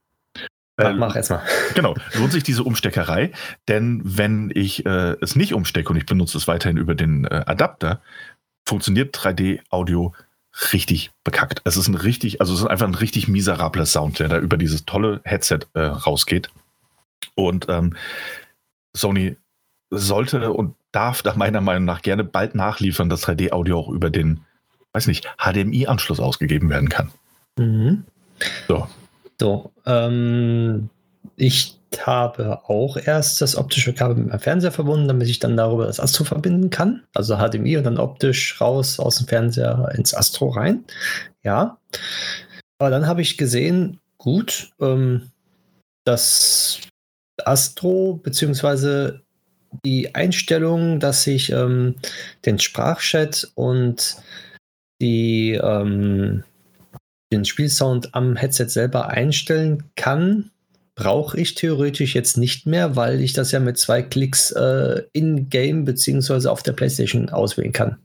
Mach, äh, mach erstmal. Genau, lohnt sich diese Umsteckerei, denn wenn ich äh, es nicht umstecke und ich benutze es weiterhin über den äh, Adapter, funktioniert 3D-Audio richtig bekackt. Es ist ein richtig, also es ist einfach ein richtig miserabler Sound, der da über dieses tolle Headset äh, rausgeht. Und ähm, Sony sollte und darf da meiner Meinung nach gerne bald nachliefern, dass 3D-Audio auch über den, weiß nicht, HDMI-Anschluss ausgegeben werden kann. Mhm. So. So, ähm, ich habe auch erst das optische Kabel mit meinem Fernseher verbunden, damit ich dann darüber das Astro verbinden kann. Also HDMI und dann optisch raus aus dem Fernseher ins Astro rein. Ja. Aber dann habe ich gesehen, gut, ähm, das Astro beziehungsweise die Einstellung, dass ich ähm, den Sprachchat und die, ähm, den Spielsound am Headset selber einstellen kann, brauche ich theoretisch jetzt nicht mehr, weil ich das ja mit zwei Klicks äh, in-game beziehungsweise auf der PlayStation auswählen kann.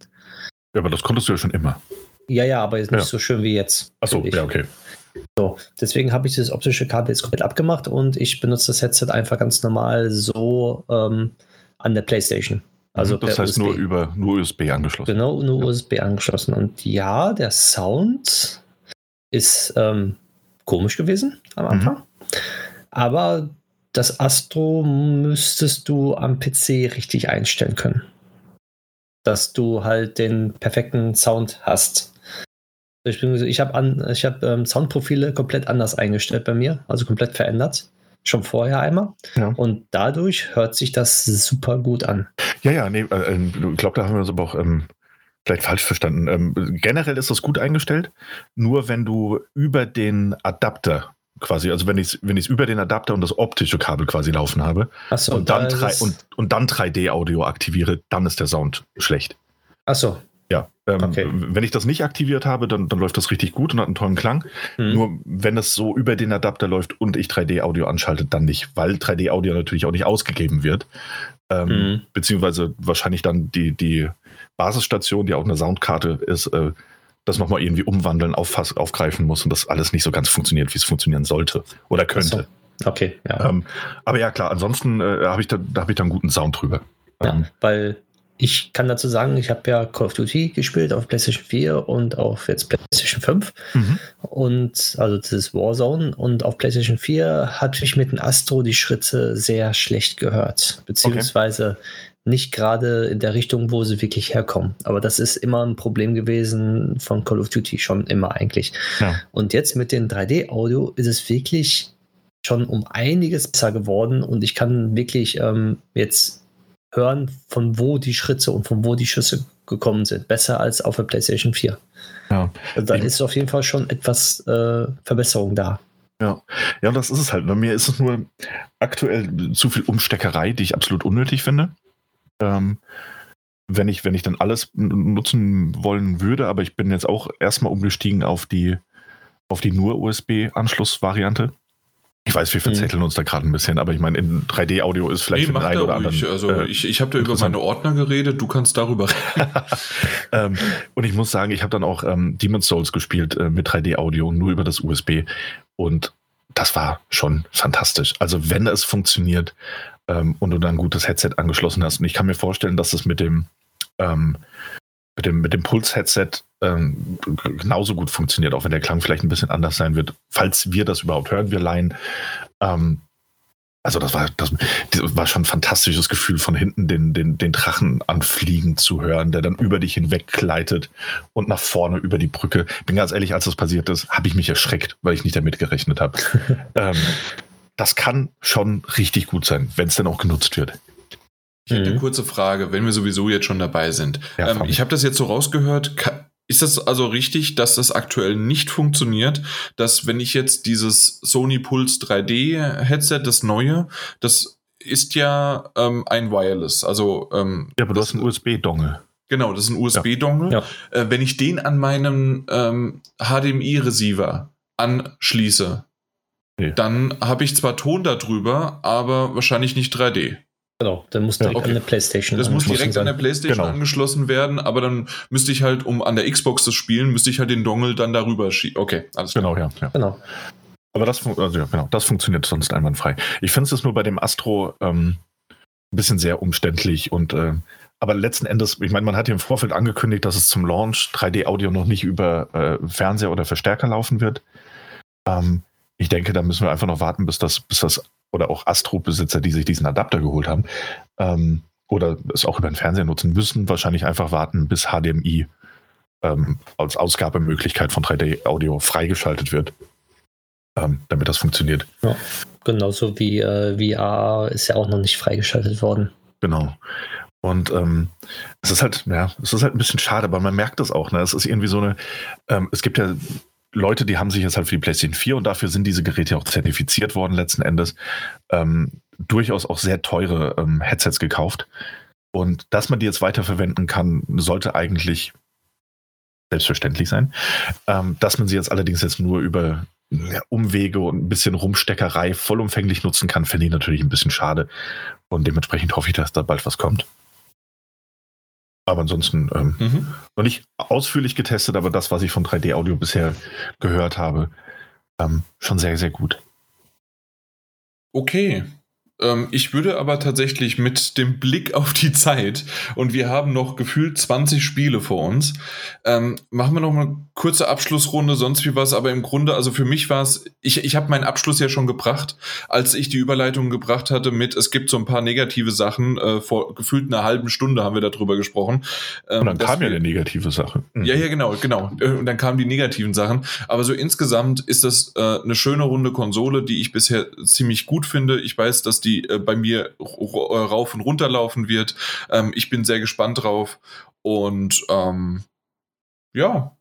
Ja, aber das konntest du ja schon immer. Ja, ja, aber ist nicht Ja. so schön wie jetzt. Achso, ja, okay. So, deswegen habe ich das optische Kabel jetzt komplett abgemacht und ich benutze das Headset einfach ganz normal so ähm, an der PlayStation. Also Mhm, das per heißt USB. nur über nur USB angeschlossen. Genau, nur USB angeschlossen. Und ja, der Sound ist ähm, komisch gewesen am Mhm. Aber das Astro müsstest du am PC richtig einstellen können. Dass du halt den perfekten Sound hast. Ich, bin- ich habe habe ähm, Soundprofile komplett anders eingestellt bei mir, also komplett verändert. Schon vorher einmal. Ja. Und dadurch hört sich das super gut an. Ja, ja, nee, äh, äh, ich glaube, da haben wir uns aber auch ähm, vielleicht falsch verstanden. Ähm, generell ist das gut eingestellt, nur wenn du über den Adapter quasi, also wenn ich es wenn ich's über den Adapter und das optische Kabel quasi laufen habe Achso, und, dann da und, und dann 3D-Audio aktiviere, dann ist der Sound schlecht. Achso. Ja, ähm, Okay. wenn ich das nicht aktiviert habe, dann, dann läuft das richtig gut und hat einen tollen Klang. Hm. Nur wenn das so über den Adapter läuft und ich 3D-Audio anschalte, dann nicht, weil 3D-Audio natürlich auch nicht ausgegeben wird. Ähm, Mhm. Beziehungsweise wahrscheinlich dann die, die Basisstation, die auch eine Soundkarte ist, äh, das nochmal irgendwie umwandeln, auffass, aufgreifen muss und das alles nicht so ganz funktioniert, wie es funktionieren sollte oder könnte. Achso. Okay, ja. Ähm, aber ja, klar, ansonsten äh, habe ich, da, da hab ich da einen guten Sound drüber. ja. Ähm, Weil ich kann dazu sagen, ich habe ja Call of Duty gespielt auf PlayStation 4 und auf jetzt PlayStation 5 mhm. und also das ist Warzone und auf PlayStation 4 hatte ich mit dem Astro die Schritte sehr schlecht gehört, beziehungsweise nicht gerade in der Richtung, wo sie wirklich herkommen. Aber das ist immer ein Problem gewesen von Call of Duty schon immer eigentlich. Ja. Und jetzt mit dem 3D-Audio ist es wirklich schon um einiges besser geworden und ich kann wirklich ähm, jetzt hören, von wo die Schritte und von wo die Schüsse gekommen sind. Besser als auf der PlayStation 4. ja. Also da ist auf jeden Fall schon etwas äh, Verbesserung da. Ja, ja, das ist es halt. Bei mir ist es nur aktuell zu viel Umsteckerei, die ich absolut unnötig finde. Ähm, wenn ich, wenn ich dann alles nutzen wollen würde, aber ich bin jetzt auch erstmal umgestiegen auf die, auf die nur USB-Anschlussvariante. Ich weiß, wir Mhm. verzetteln uns da gerade ein bisschen, aber ich meine, in 3D-Audio ist vielleicht Nee, für den einen oder ruhig. anderen. Also äh, ich, ich habe da über meine Ordner geredet, du kannst darüber reden. ähm, und ich muss sagen, ich habe dann auch ähm, Demon's Souls gespielt äh, mit 3D-Audio, nur über das USB. Und das war schon fantastisch. Also wenn es funktioniert ähm, und du dann ein gutes Headset angeschlossen hast. Und ich kann mir vorstellen, dass es mit dem, ähm, mit dem, mit dem Puls-Headset ähm, genauso gut funktioniert, auch wenn der Klang vielleicht ein bisschen anders sein wird, falls wir das überhaupt hören, wir Laien. Ähm, also das war, das, das war schon ein fantastisches Gefühl, von hinten den, den, den Drachen anfliegen zu hören, der dann über dich hinweg gleitet und nach vorne über die Brücke. Bin ganz ehrlich, als das passiert ist, habe ich mich erschreckt, weil ich nicht damit gerechnet habe. ähm, das kann schon richtig gut sein, wenn es denn auch genutzt wird. Ich hätte eine Mhm. kurze Frage, wenn wir sowieso jetzt schon dabei sind. Ja, ähm, ich habe das jetzt so rausgehört. Ist das also richtig, dass das aktuell nicht funktioniert, dass wenn ich jetzt dieses Sony Pulse 3D Headset, das neue, das ist ja ähm, ein Wireless, also ähm, Ja, aber du das, hast einen USB-Dongle. genau, das ist ein USB-Dongle. Ja. Äh, wenn ich den an meinem ähm, HDMI-Receiver anschließe, Nee. dann habe ich zwar Ton darüber, aber wahrscheinlich nicht 3D. Genau, dann muss Ja, direkt okay. an der PlayStation. Das muss angeschlossen direkt an der. Playstation Genau. angeschlossen werden, aber dann müsste ich halt, um an der Xbox das spielen, müsste ich halt den Dongle dann darüber schieben. Okay, alles klar. Genau, ja. ja. Genau. Aber das, also, ja, genau, das funktioniert sonst einwandfrei. Ich finde es nur bei dem Astro ähm, ein bisschen sehr umständlich und äh, aber letzten Endes, ich meine, man hat ja im Vorfeld angekündigt, dass es zum Launch 3D-Audio noch nicht über äh, Fernseher oder Verstärker laufen wird. Ähm, ich denke, da müssen wir einfach noch warten, bis das, bis das, oder auch Astro-Besitzer, die sich diesen Adapter geholt haben, ähm, oder es auch über den Fernseher nutzen, müssen wahrscheinlich einfach warten, bis HDMI ähm, als Ausgabemöglichkeit von 3D-Audio freigeschaltet wird, ähm, damit das funktioniert. Genauso wie äh, VR ist ja auch noch nicht freigeschaltet worden. Genau. Und ähm, es ist halt, ja, es ist halt ein bisschen schade, aber man merkt das auch. Ne? Es ist irgendwie so eine, ähm, es gibt ja Leute, die haben sich jetzt halt für die PlayStation 4 und dafür sind diese Geräte auch zertifiziert worden letzten Endes. Ähm, durchaus auch sehr teure ähm, Headsets gekauft. Und dass man die jetzt weiterverwenden kann, sollte eigentlich selbstverständlich sein. Ähm, dass man sie jetzt allerdings jetzt nur über Umwege und ein bisschen Rumsteckerei vollumfänglich nutzen kann, finde ich natürlich ein bisschen schade. Und dementsprechend hoffe ich, dass da bald was kommt. Aber ansonsten ähm, mhm. noch nicht ausführlich getestet, aber das, was ich von 3D Audio bisher gehört habe, ähm, schon sehr, sehr gut. Okay, ich würde aber tatsächlich mit dem Blick auf die Zeit und wir haben noch gefühlt 20 Spiele vor uns, ähm, machen wir noch mal eine kurze Abschlussrunde, sonst wie was. Aber im Grunde, also für mich war es, ich, ich habe meinen Abschluss ja schon gebracht, als ich die Überleitung gebracht hatte mit, es gibt so ein paar negative Sachen. Äh, vor gefühlt einer halben Stunde haben wir darüber gesprochen. Ähm, und dann kam ja eine negative Sache. Mhm. Ja, ja, genau, genau. Und dann kamen die negativen Sachen. Aber so insgesamt ist das äh, eine schöne runde Konsole, die ich bisher ziemlich gut finde. Ich weiß, dass die äh, bei mir rauf und runter laufen wird. Ähm, ich bin sehr gespannt drauf. Und ähm, ja,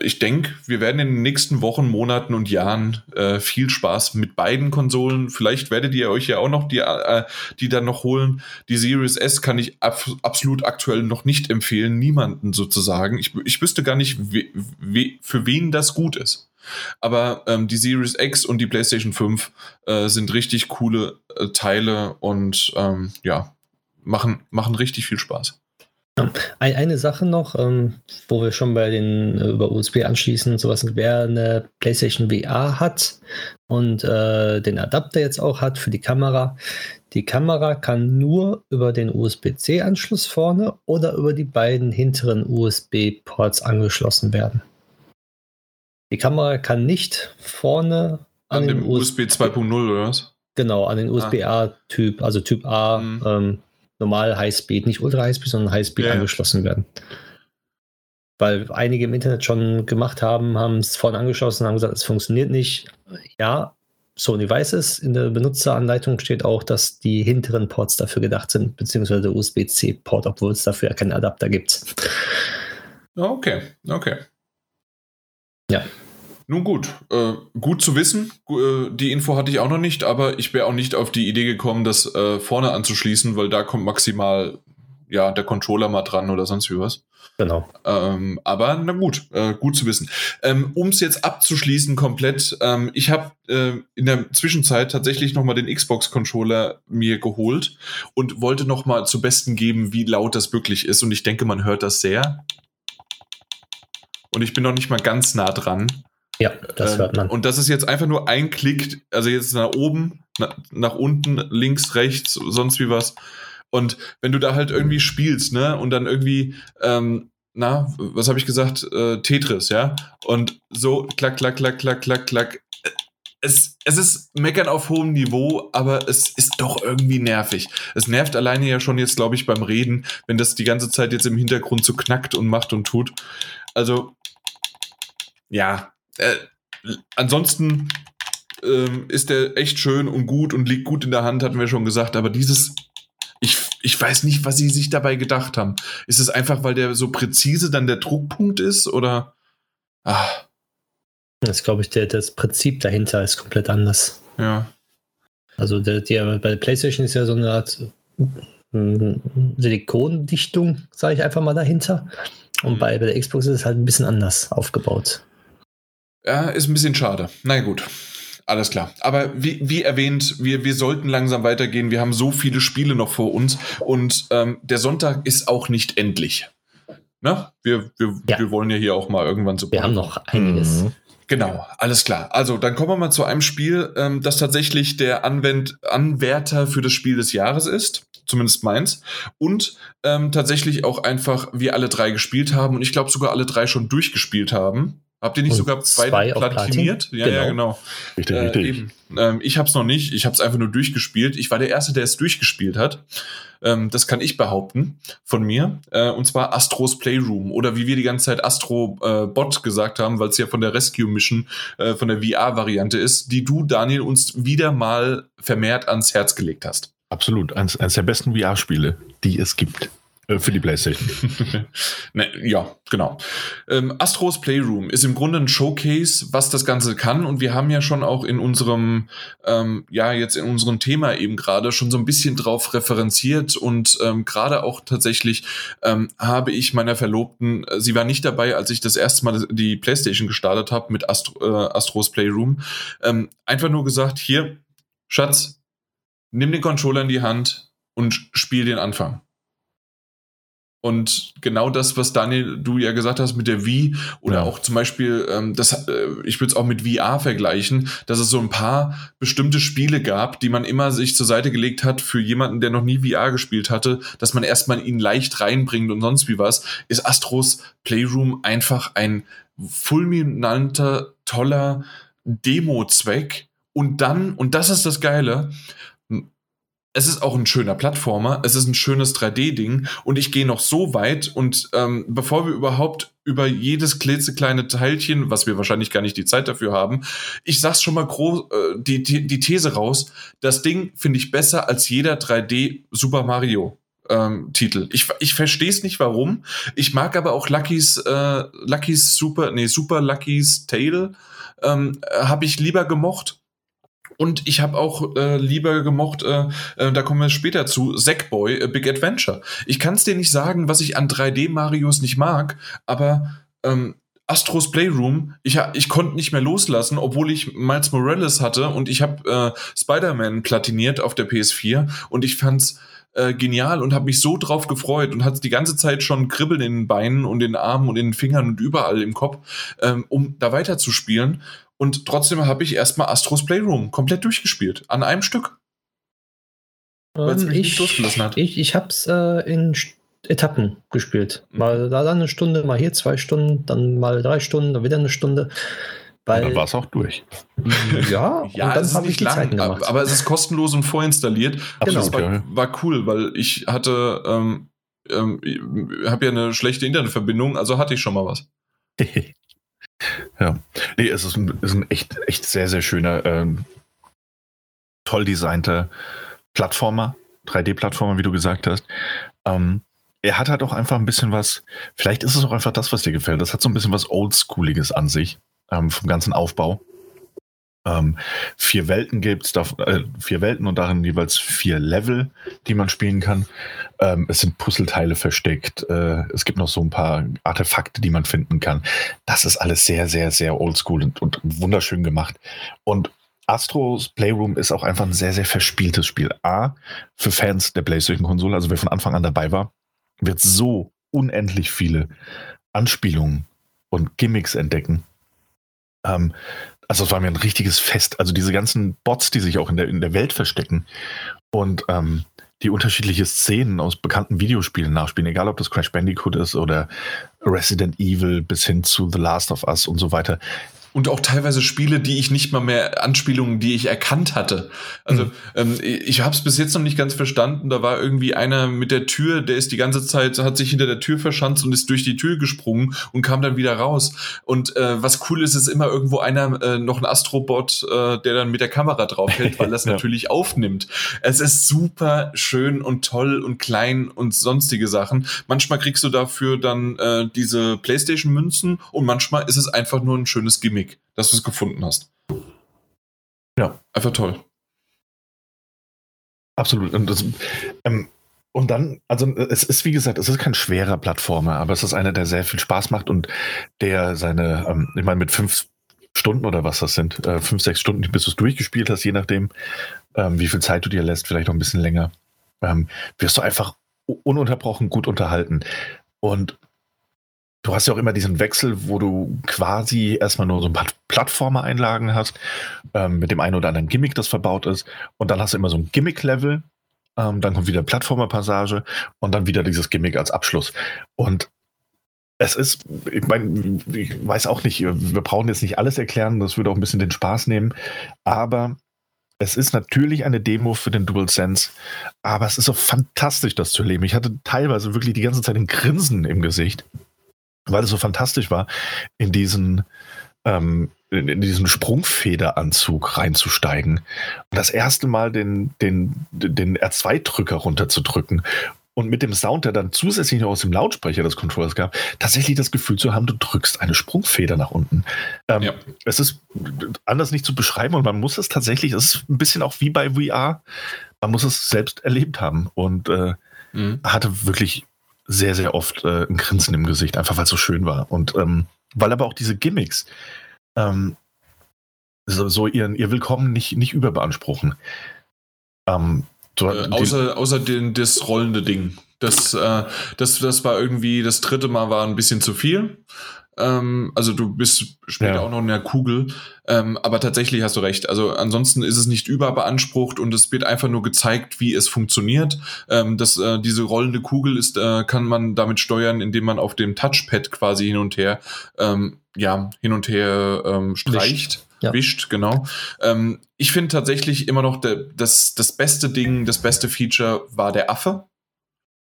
ich denke, wir werden in den nächsten Wochen, Monaten und Jahren äh, viel Spaß mit beiden Konsolen. Vielleicht werdet ihr euch ja auch noch die, äh, die dann noch holen. Die Series S kann ich ab, absolut aktuell noch nicht empfehlen, niemanden sozusagen. Ich, ich wüsste gar nicht, we, we, für wen das gut ist. Aber ähm, die Series X und die PlayStation 5 äh, sind richtig coole äh, Teile und ähm, ja, machen, machen richtig viel Spaß. Eine Sache noch, ähm, wo wir schon bei den äh, über USB anschließen und sowas, wer eine PlayStation VR hat und äh, den Adapter jetzt auch hat für die Kamera, die Kamera kann nur über den USB-C-Anschluss vorne oder über die beiden hinteren USB-Ports angeschlossen werden. Die Kamera kann nicht vorne an, an dem USB, USB 2.0 oder was? Genau, an den USB-A-Typ, also Typ A, mhm. ähm, normal Highspeed, nicht Ultra Highspeed, sondern Highspeed ja. angeschlossen werden. Weil einige im Internet schon gemacht haben, haben es vorne angeschlossen und haben gesagt, es funktioniert nicht. Ja, Sony weiß es. In der Benutzeranleitung steht auch, dass die hinteren Ports dafür gedacht sind, beziehungsweise der USB-C-Port, obwohl es dafür ja keinen Adapter gibt. Okay, okay. Ja. Nun gut, äh, gut zu wissen. Äh, die Info hatte ich auch noch nicht, aber ich wäre auch nicht auf die Idee gekommen, das äh, vorne anzuschließen, weil da kommt maximal ja der Controller mal dran oder sonst wie was. Genau. Ähm, aber na gut, äh, gut zu wissen. Ähm, um es jetzt abzuschließen komplett, ähm, ich habe äh, in der Zwischenzeit tatsächlich nochmal den Xbox-Controller mir geholt und wollte nochmal zu Besten geben, wie laut das wirklich ist. Und ich denke, man hört das sehr. Und ich bin noch nicht mal ganz nah dran. Ja, das hört man. Und das ist jetzt einfach nur ein Klick, also jetzt nach oben, nach, nach unten, links, rechts, sonst wie was. Und wenn du da halt irgendwie spielst, ne, und dann irgendwie, ähm, na, was habe ich gesagt, äh, Tetris, ja, und so, klack, klack, klack, klack, klack, klack. Es, es ist Meckern auf hohem Niveau, aber es ist doch irgendwie nervig. Es nervt alleine ja schon jetzt, glaube ich, beim Reden, wenn das die ganze Zeit jetzt im Hintergrund so knackt und macht und tut. Also, ja, äh, ansonsten ähm, ist der echt schön und gut und liegt gut in der Hand, hatten wir schon gesagt. Aber dieses, ich, ich weiß nicht, was sie sich dabei gedacht haben. Ist es einfach, weil der so präzise dann der Druckpunkt ist oder? Ah. Das glaube ich, der, das Prinzip dahinter ist komplett anders. Ja. Also der, der, bei der PlayStation ist ja so eine Art hm, Silikondichtung, sage ich einfach mal dahinter. Und mhm. bei, bei der Xbox ist es halt ein bisschen anders aufgebaut. Ja, ist ein bisschen schade. Na gut. Alles klar. Aber wie, wie erwähnt, wir, wir sollten langsam weitergehen. Wir haben so viele Spiele noch vor uns und ähm, der Sonntag ist auch nicht endlich. Na, wir, wir, ja. wir wollen ja hier auch mal irgendwann so. Wir haben noch einiges. Mhm. Genau, alles klar. Also, dann kommen wir mal zu einem Spiel, ähm, das tatsächlich der Anwend Anwärter für das Spiel des Jahres ist. Zumindest meins. Und ähm, tatsächlich auch einfach wir alle drei gespielt haben und ich glaube sogar alle drei schon durchgespielt haben. Habt ihr nicht und sogar zwei, zwei platiniert? Ja, genau. ja, genau. Richtig, äh, richtig. Ähm, ich habe es noch nicht. Ich habe es einfach nur durchgespielt. Ich war der Erste, der es durchgespielt hat. Ähm, das kann ich behaupten von mir. Äh, und zwar Astros Playroom oder wie wir die ganze Zeit Astro äh, Bot gesagt haben, weil es ja von der Rescue Mission, äh, von der VR-Variante ist, die du, Daniel, uns wieder mal vermehrt ans Herz gelegt hast. Absolut. Eines, eines der besten VR-Spiele, die es gibt. Äh, für die Playstation. ne, ja, genau. Ähm, Astros Playroom ist im Grunde ein Showcase, was das Ganze kann. Und wir haben ja schon auch in unserem, ähm, ja, jetzt in unserem Thema eben gerade schon so ein bisschen drauf referenziert. Und ähm, gerade auch tatsächlich ähm, habe ich meiner Verlobten, äh, sie war nicht dabei, als ich das erste Mal die Playstation gestartet habe mit Astro, äh, Astros Playroom, ähm, einfach nur gesagt, hier, Schatz, nimm den Controller in die Hand und spiel den Anfang. Und genau das, was Daniel, du ja gesagt hast mit der Wii oder ja. auch zum Beispiel, ähm, das, äh, ich würde es auch mit VR vergleichen, dass es so ein paar bestimmte Spiele gab, die man immer sich zur Seite gelegt hat für jemanden, der noch nie VR gespielt hatte, dass man erstmal ihn leicht reinbringt und sonst wie was, ist Astros Playroom einfach ein fulminanter, toller Demo-Zweck. Und dann, und das ist das Geile, es ist auch ein schöner Plattformer, es ist ein schönes 3D-Ding und ich gehe noch so weit und ähm, bevor wir überhaupt über jedes klitzekleine Teilchen, was wir wahrscheinlich gar nicht die Zeit dafür haben, ich sag's schon mal groß, äh, die, die, These raus, das Ding finde ich besser als jeder 3D Super Mario. Ähm, Titel. Ich, ich verstehe es nicht, warum. Ich mag aber auch Lucky's, äh, Lucky's Super, nee, Super Lucky's Tale ähm, habe ich lieber gemocht und ich habe auch äh, lieber gemocht, äh, äh, da kommen wir später zu, Sackboy, äh, Big Adventure. Ich kann es dir nicht sagen, was ich an 3D-Marios nicht mag, aber ähm, Astros Playroom, ich, ich konnte nicht mehr loslassen, obwohl ich Miles Morales hatte und ich habe äh, Spider-Man platiniert auf der PS4 und ich fand's äh, genial und habe mich so drauf gefreut und hatte die ganze Zeit schon Kribbeln in den Beinen und in den Armen und in den Fingern und überall im Kopf, ähm, um da weiterzuspielen. Und trotzdem habe ich erstmal Astros Playroom komplett durchgespielt. An einem Stück. Weil es mich ich, nicht losgelassen hat. Ich, ich habe es äh, in Etappen gespielt. Mhm. Mal da dann eine Stunde, mal hier zwei Stunden, dann mal drei Stunden, dann wieder eine Stunde. Weil, dann war es auch durch. Ja, ja und dann habe ich die lang, Zeiten gemacht. Aber es ist kostenlos und vorinstalliert. Genau. Das war, war cool, weil ich hatte, ähm, ähm, habe ja eine schlechte Internetverbindung, also hatte ich schon mal was. Ja, nee, es ist ein, ist ein echt, echt sehr, sehr schöner, ähm, toll designter Plattformer, 3D-Plattformer, wie du gesagt hast. Ähm, er hat halt auch einfach ein bisschen was, vielleicht ist es auch einfach das, was dir gefällt. Das hat so ein bisschen was Oldschooliges an sich, ähm, vom ganzen Aufbau. Ähm, vier Welten gibt äh, vier Welten und darin jeweils vier Level, die man spielen kann. Ähm, es sind Puzzleteile versteckt. Äh, es gibt noch so ein paar Artefakte, die man finden kann. Das ist alles sehr, sehr, sehr oldschool und, und wunderschön gemacht. Und Astros Playroom ist auch einfach ein sehr, sehr verspieltes Spiel. A, für Fans der PlayStation-Konsole, also wer von Anfang an dabei war, wird so unendlich viele Anspielungen und Gimmicks entdecken. Ähm, also es war mir ein richtiges Fest. Also diese ganzen Bots, die sich auch in der, in der Welt verstecken und ähm, die unterschiedliche Szenen aus bekannten Videospielen nachspielen, egal ob das Crash Bandicoot ist oder Resident Evil bis hin zu The Last of Us und so weiter und auch teilweise Spiele, die ich nicht mal mehr Anspielungen, die ich erkannt hatte. Also mhm. ähm, ich habe es bis jetzt noch nicht ganz verstanden. Da war irgendwie einer mit der Tür, der ist die ganze Zeit, hat sich hinter der Tür verschanzt und ist durch die Tür gesprungen und kam dann wieder raus. Und äh, was cool ist, ist immer irgendwo einer, äh, noch ein Astrobot, äh, der dann mit der Kamera draufhält, weil das ja. natürlich aufnimmt. Es ist super schön und toll und klein und sonstige Sachen. Manchmal kriegst du dafür dann äh, diese Playstation-Münzen und manchmal ist es einfach nur ein schönes Gimmick. Gimmick, dass du es gefunden hast. Ja. Einfach toll. Absolut. Und, das, ähm, und dann, also es ist wie gesagt, es ist kein schwerer Plattformer, aber es ist einer, der sehr viel Spaß macht und der seine, ähm, ich meine, mit fünf Stunden oder was das sind, äh, fünf, sechs Stunden, bis du es durchgespielt hast, je nachdem, ähm, wie viel Zeit du dir lässt, vielleicht noch ein bisschen länger, ähm, wirst du einfach ununterbrochen gut unterhalten. Und Du hast ja auch immer diesen Wechsel, wo du quasi erstmal nur so ein paar Plattformer-Einlagen hast, ähm, mit dem einen oder anderen Gimmick, das verbaut ist. Und dann hast du immer so ein Gimmick-Level, ähm, dann kommt wieder Plattformer-Passage und dann wieder dieses Gimmick als Abschluss. Und es ist, ich meine, ich weiß auch nicht, wir brauchen jetzt nicht alles erklären, das würde auch ein bisschen den Spaß nehmen, aber es ist natürlich eine Demo für den DualSense, aber es ist so fantastisch, das zu erleben. Ich hatte teilweise wirklich die ganze Zeit ein Grinsen im Gesicht weil es so fantastisch war, in diesen, ähm, in diesen Sprungfederanzug reinzusteigen und das erste Mal den, den, den R2-Drücker runterzudrücken und mit dem Sound, der dann zusätzlich noch aus dem Lautsprecher des Controllers gab, tatsächlich das Gefühl zu haben, du drückst eine Sprungfeder nach unten. Ähm, ja. Es ist anders nicht zu beschreiben und man muss es tatsächlich, es ist ein bisschen auch wie bei VR, man muss es selbst erlebt haben und äh, mhm. hatte wirklich sehr, sehr oft äh, ein Grinsen im Gesicht, einfach weil es so schön war. Und ähm, weil aber auch diese Gimmicks ähm, so, so, ihren, ihr Willkommen nicht, nicht überbeanspruchen. Ähm, so äh, außer, außer den, das rollende Ding. Das, äh, das, das war irgendwie, das dritte Mal war ein bisschen zu viel. Ähm, also du bist später ja. auch noch in der Kugel. Ähm, aber tatsächlich hast du recht. Also ansonsten ist es nicht überbeansprucht und es wird einfach nur gezeigt, wie es funktioniert. Ähm, das, äh, diese rollende Kugel ist, äh, kann man damit steuern, indem man auf dem Touchpad quasi hin und her, ähm, ja, hin und her ähm, streicht. Ja. wischt, genau. Ähm, ich finde tatsächlich immer noch der, das, das beste Ding, das beste Feature war der Affe.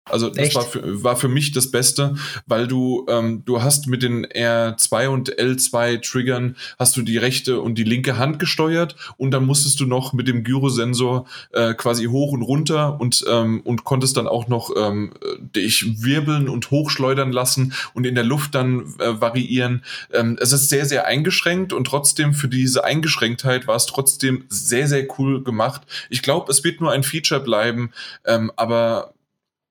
Also das war für, war für mich das Beste, weil du ähm, du hast mit den R2 und L2 Triggern hast du die rechte und die linke Hand gesteuert und dann musstest du noch mit dem Gyrosensor äh, quasi hoch und runter und ähm, und konntest dann auch noch ähm, dich wirbeln und hochschleudern lassen und in der Luft dann äh, variieren. Ähm, es ist sehr sehr eingeschränkt und trotzdem für diese Eingeschränktheit war es trotzdem sehr sehr cool gemacht. Ich glaube, es wird nur ein Feature bleiben, ähm, aber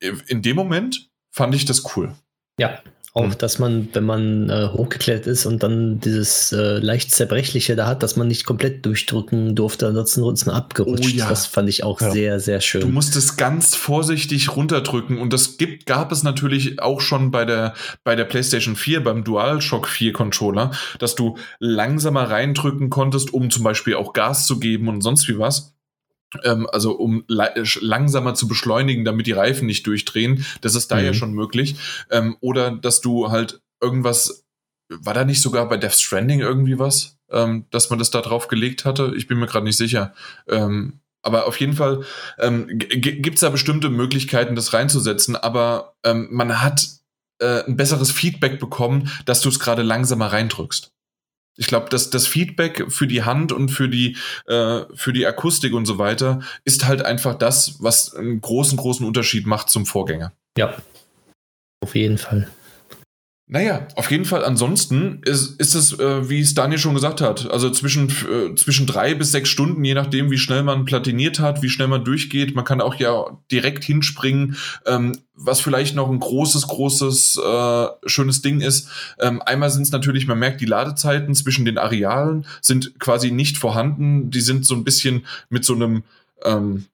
in dem Moment fand ich das cool. Ja, auch, hm. dass man, wenn man äh, hochgeklettert ist und dann dieses äh, leicht zerbrechliche da hat, dass man nicht komplett durchdrücken durfte, ansonsten man abgerutscht. Oh, ja. Das fand ich auch ja. sehr, sehr schön. Du musstest ganz vorsichtig runterdrücken und das gibt, gab es natürlich auch schon bei der, bei der PlayStation 4, beim DualShock 4 Controller, dass du langsamer reindrücken konntest, um zum Beispiel auch Gas zu geben und sonst wie was ähm, also um langsamer zu beschleunigen, damit die Reifen nicht durchdrehen. Das ist da mhm. ja schon möglich. Ähm, oder dass du halt irgendwas, war da nicht sogar bei Death Stranding irgendwie was, ähm, dass man das da drauf gelegt hatte? Ich bin mir gerade nicht sicher. Ähm, aber auf jeden Fall ähm, gibt es da bestimmte Möglichkeiten, das reinzusetzen, aber ähm, man hat äh, ein besseres Feedback bekommen, dass du es gerade langsamer reindrückst. Ich glaube, dass das Feedback für die Hand und für die, äh, für die Akustik und so weiter ist halt einfach das, was einen großen, großen Unterschied macht zum Vorgänger. Ja, auf jeden Fall. Naja, auf jeden Fall. Ansonsten ist, ist es, äh, wie es Daniel schon gesagt hat, also zwischen, äh, zwischen drei bis sechs Stunden, je nachdem, wie schnell man platiniert hat, wie schnell man durchgeht. Man kann auch ja direkt hinspringen. Ähm, was vielleicht noch ein großes, großes, äh, schönes Ding ist. Ähm, einmal sind es natürlich, man merkt, die Ladezeiten zwischen den Arealen sind quasi nicht vorhanden. Die sind so ein bisschen mit so einem, ähm,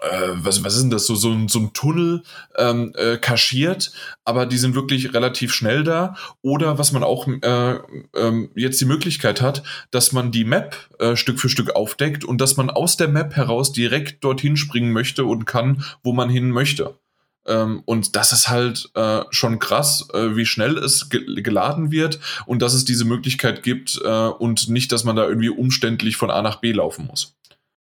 äh, was, was ist denn das, so, so, so ein Tunnel ähm, äh, kaschiert, aber die sind wirklich relativ schnell da. Oder was man auch äh, äh, jetzt die Möglichkeit hat, dass man die Map äh, Stück für Stück aufdeckt und dass man aus der Map heraus direkt dorthin springen möchte und kann, wo man hin möchte. Ähm, und das ist halt äh, schon krass, äh, wie schnell es ge geladen wird und dass es diese Möglichkeit gibt äh, und nicht, dass man da irgendwie umständlich von A nach B laufen muss.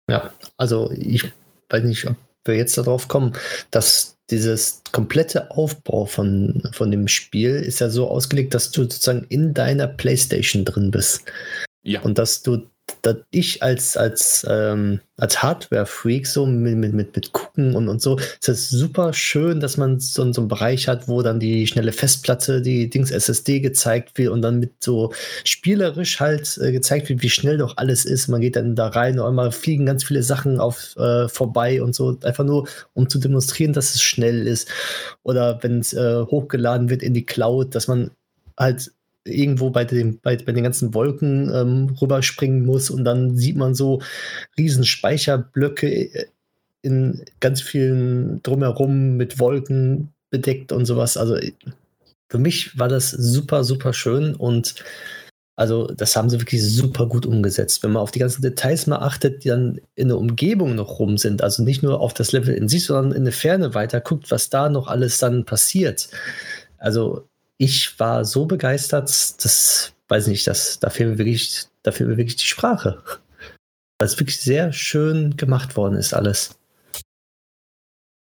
Ja, also ich weiß nicht, ob wir jetzt darauf kommen, dass dieses komplette Aufbau von, von dem Spiel ist ja so ausgelegt, dass du sozusagen in deiner Playstation drin bist. Ja. Und dass du dass ich als, als, ähm, als Hardware-Freak so mit, mit, mit, mit gucken und, und so, ist es super schön, dass man so, so einen Bereich hat, wo dann die schnelle Festplatte, die Dings SSD gezeigt wird und dann mit so spielerisch halt äh, gezeigt wird, wie schnell doch alles ist. Man geht dann da rein und einmal fliegen ganz viele Sachen auf äh, vorbei und so, einfach nur, um zu demonstrieren, dass es schnell ist. Oder wenn es äh, hochgeladen wird in die Cloud, dass man halt irgendwo bei, dem, bei, bei den ganzen Wolken ähm, rüberspringen muss und dann sieht man so riesen Speicherblöcke äh, in ganz vielen drumherum mit Wolken bedeckt und sowas. Also für mich war das super, super schön und also das haben sie wirklich super gut umgesetzt. Wenn man auf die ganzen Details mal achtet, die dann in der Umgebung noch rum sind, also nicht nur auf das Level in sich, sondern in der Ferne weiter guckt, was da noch alles dann passiert. Also ich war so begeistert, das weiß ich nicht, das, da fehlt mir wirklich, da fehlt mir wirklich die Sprache. Weil es wirklich sehr schön gemacht worden ist, alles.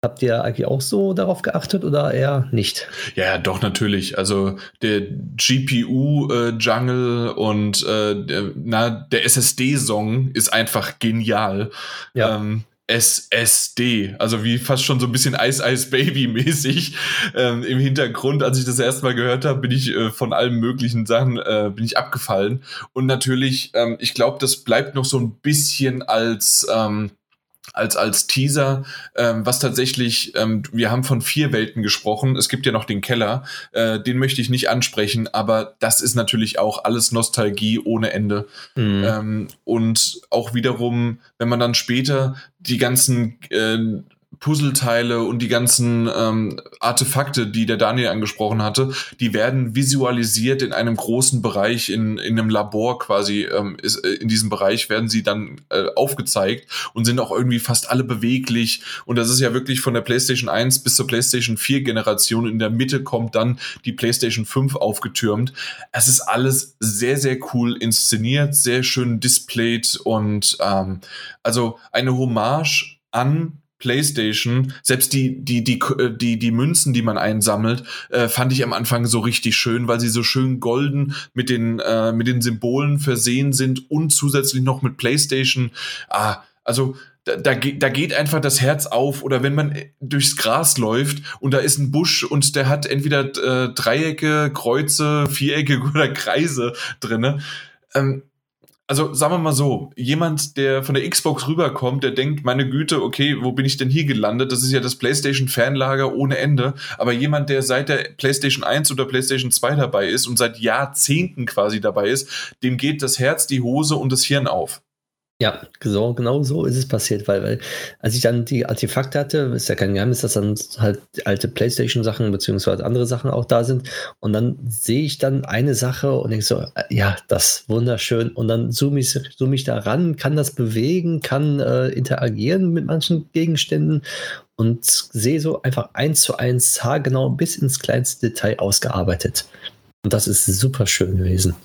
Habt ihr eigentlich auch so darauf geachtet oder eher nicht? Ja, doch, natürlich. Also der GPU-Jungle äh, und äh, der, na, der SSD-Song ist einfach genial. Ja. Ähm, SSD, also wie fast schon so ein bisschen Ice Ice Baby mäßig ähm, im Hintergrund. Als ich das erste Mal gehört habe, bin ich äh, von allen möglichen Sachen äh, bin ich abgefallen. Und natürlich, ähm, ich glaube, das bleibt noch so ein bisschen als ähm, als, als Teaser, ähm, was tatsächlich, ähm, wir haben von vier Welten gesprochen, es gibt ja noch den Keller, äh, den möchte ich nicht ansprechen, aber das ist natürlich auch alles Nostalgie ohne Ende. Mhm. Ähm, und auch wiederum, wenn man dann später die ganzen äh, Puzzleteile und die ganzen ähm, Artefakte, die der Daniel angesprochen hatte, die werden visualisiert in einem großen Bereich, in, in einem Labor quasi, ähm, ist, äh, in diesem Bereich werden sie dann äh, aufgezeigt und sind auch irgendwie fast alle beweglich. Und das ist ja wirklich von der PlayStation 1 bis zur PlayStation 4 Generation. In der Mitte kommt dann die PlayStation 5 aufgetürmt. Es ist alles sehr, sehr cool inszeniert, sehr schön displayed und ähm, also eine Hommage an PlayStation, selbst die, die, die, äh, die, die Münzen, die man einsammelt, äh, fand ich am Anfang so richtig schön, weil sie so schön golden mit den, äh, mit den Symbolen versehen sind und zusätzlich noch mit PlayStation. Ah, also da, da, da geht einfach das Herz auf oder wenn man durchs Gras läuft und da ist ein Busch und der hat entweder äh, Dreiecke, Kreuze, Vierecke oder Kreise drinne. Ähm, also sagen wir mal so, jemand, der von der Xbox rüberkommt, der denkt, meine Güte, okay, wo bin ich denn hier gelandet? Das ist ja das PlayStation-Fanlager ohne Ende. Aber jemand, der seit der PlayStation 1 oder PlayStation 2 dabei ist und seit Jahrzehnten quasi dabei ist, dem geht das Herz, die Hose und das Hirn auf. Ja, so, genau so ist es passiert, weil, weil als ich dann die Artefakte hatte, ist ja kein Geheimnis, dass dann halt alte Playstation-Sachen beziehungsweise andere Sachen auch da sind. Und dann sehe ich dann eine Sache und denke so, äh, ja, das wunderschön. Und dann zoome ich, zoome ich da ran, kann das bewegen, kann äh, interagieren mit manchen Gegenständen und sehe so einfach eins zu eins haargenau bis ins kleinste Detail ausgearbeitet. Und das ist super schön gewesen.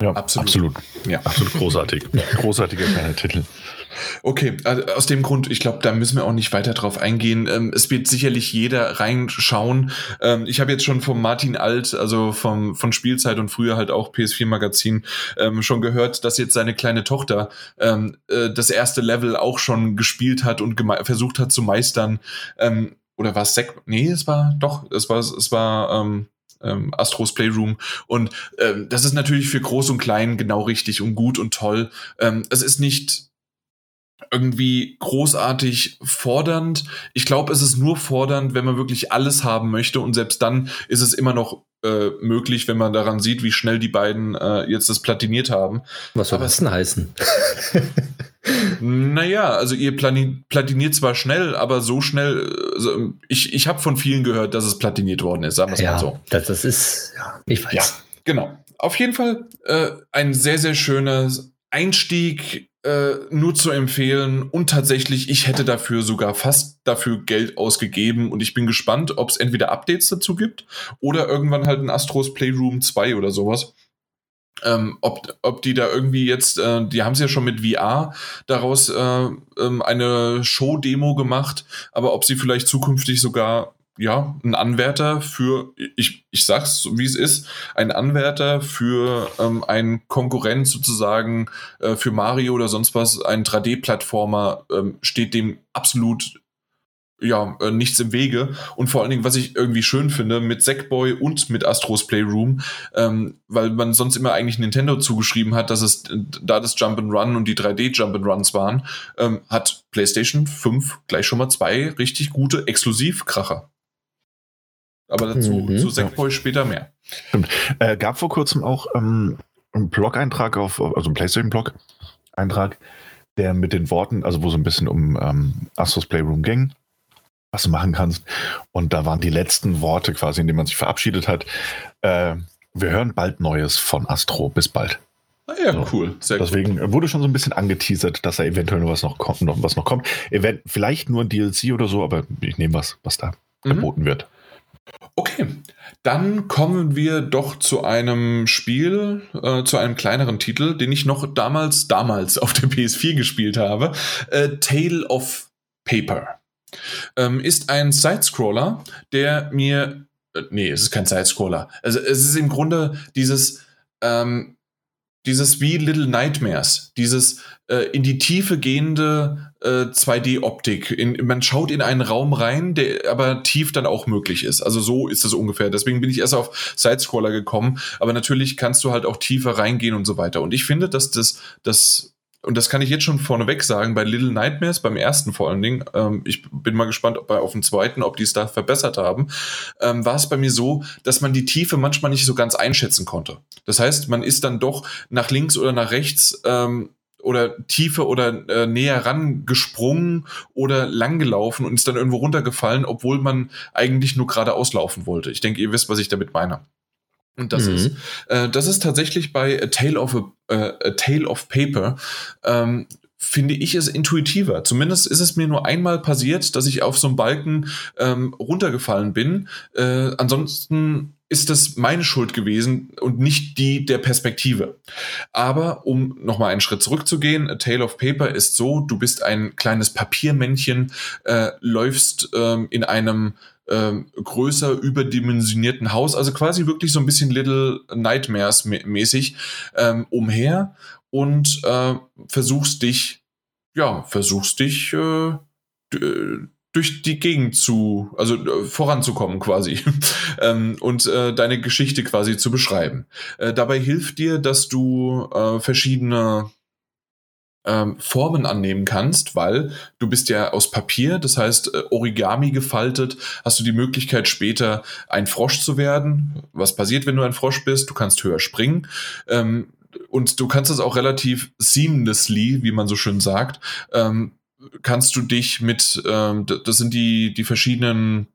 Ja, absolut. Absolut, ja. absolut großartig. Großartiger kleiner Titel. Okay, also aus dem Grund, ich glaube, da müssen wir auch nicht weiter drauf eingehen. Ähm, es wird sicherlich jeder reinschauen. Ähm, ich habe jetzt schon vom Martin Alt, also vom, von Spielzeit und früher halt auch PS4 Magazin, ähm, schon gehört, dass jetzt seine kleine Tochter ähm, äh, das erste Level auch schon gespielt hat und versucht hat zu meistern. Ähm, oder war es Sek? Nee, es war doch, es war, es war, ähm, Astros Playroom. Und ähm, das ist natürlich für Groß und Klein genau richtig und gut und toll. Ähm, es ist nicht irgendwie großartig fordernd. Ich glaube, es ist nur fordernd, wenn man wirklich alles haben möchte und selbst dann ist es immer noch äh, möglich, wenn man daran sieht, wie schnell die beiden äh, jetzt das platiniert haben. Was soll Aber das denn heißen? naja, also ihr platiniert zwar schnell, aber so schnell, also ich, ich habe von vielen gehört, dass es platiniert worden ist, sagen wir es ja, mal so. Das, das ist, ja, ich weiß. Ja, genau. Auf jeden Fall äh, ein sehr, sehr schöner Einstieg, äh, nur zu empfehlen. Und tatsächlich, ich hätte dafür sogar fast dafür Geld ausgegeben und ich bin gespannt, ob es entweder Updates dazu gibt oder irgendwann halt ein Astros Playroom 2 oder sowas ähm, ob, ob die da irgendwie jetzt, äh, die haben es ja schon mit VR daraus äh, ähm, eine Show-Demo gemacht, aber ob sie vielleicht zukünftig sogar ja, ein Anwärter für, ich, ich sag's wie es ist, ein Anwärter für ähm, ein Konkurrent sozusagen äh, für Mario oder sonst was, ein 3D-Plattformer ähm, steht dem absolut ja, äh, nichts im Wege. Und vor allen Dingen, was ich irgendwie schön finde, mit Sackboy und mit Astros Playroom, ähm, weil man sonst immer eigentlich Nintendo zugeschrieben hat, dass es da das Jump'n'Run und die 3D Jump'n'Runs waren, ähm, hat PlayStation 5 gleich schon mal zwei richtig gute Exklusivkracher. Aber dazu mhm. zu Sackboy später mehr. Stimmt. Äh, gab vor kurzem auch ähm, einen Blog-Eintrag auf, also einen PlayStation-Blog-Eintrag, der mit den Worten, also wo so ein bisschen um ähm, Astros Playroom ging, was du machen kannst. Und da waren die letzten Worte quasi, in denen man sich verabschiedet hat. Äh, wir hören bald Neues von Astro. Bis bald. Ah ja, so. cool. Sehr Deswegen cool. wurde schon so ein bisschen angeteasert, dass da eventuell noch was noch kommt, noch was noch kommt. Event, vielleicht nur ein DLC oder so, aber ich nehme was, was da mhm. geboten wird. Okay, dann kommen wir doch zu einem Spiel, äh, zu einem kleineren Titel, den ich noch damals, damals auf der PS4 gespielt habe. Äh, Tale of Paper ähm, ist ein Sidescroller, der mir, äh, nee, es ist kein Sidescroller. Also es ist im Grunde dieses, ähm, dieses wie Little Nightmares, dieses äh, in die Tiefe gehende äh, 2D-Optik. Man schaut in einen Raum rein, der aber tief dann auch möglich ist. Also so ist es ungefähr. Deswegen bin ich erst auf Sidescroller gekommen. Aber natürlich kannst du halt auch tiefer reingehen und so weiter. Und ich finde, dass das, das und das kann ich jetzt schon vorneweg sagen, bei Little Nightmares, beim ersten vor allen Dingen, ähm, ich bin mal gespannt, ob bei auf dem zweiten, ob die es da verbessert haben, ähm, war es bei mir so, dass man die Tiefe manchmal nicht so ganz einschätzen konnte. Das heißt, man ist dann doch nach links oder nach rechts ähm, oder tiefer oder äh, näher ran gesprungen oder lang gelaufen und ist dann irgendwo runtergefallen, obwohl man eigentlich nur geradeaus laufen wollte. Ich denke, ihr wisst, was ich damit meine. Und das mhm. ist, äh, das ist tatsächlich bei A Tale of, a, äh, a Tale of Paper, ähm, finde ich es intuitiver. Zumindest ist es mir nur einmal passiert, dass ich auf so einem Balken ähm, runtergefallen bin. Äh, ansonsten ist das meine Schuld gewesen und nicht die der Perspektive. Aber um nochmal einen Schritt zurückzugehen, A Tale of Paper ist so, du bist ein kleines Papiermännchen, äh, läufst ähm, in einem ähm, größer überdimensionierten Haus, also quasi wirklich so ein bisschen Little Nightmares mäßig ähm, umher und äh, versuchst dich, ja, versuchst dich äh, durch die Gegend zu, also äh, voranzukommen quasi ähm, und äh, deine Geschichte quasi zu beschreiben. Äh, dabei hilft dir, dass du äh, verschiedene ähm, Formen annehmen kannst, weil du bist ja aus Papier, das heißt äh, Origami gefaltet, hast du die Möglichkeit später ein Frosch zu werden. Was passiert, wenn du ein Frosch bist? Du kannst höher springen. Ähm, und du kannst es auch relativ seamlessly, wie man so schön sagt, ähm, kannst du dich mit, ähm, das sind die, die verschiedenen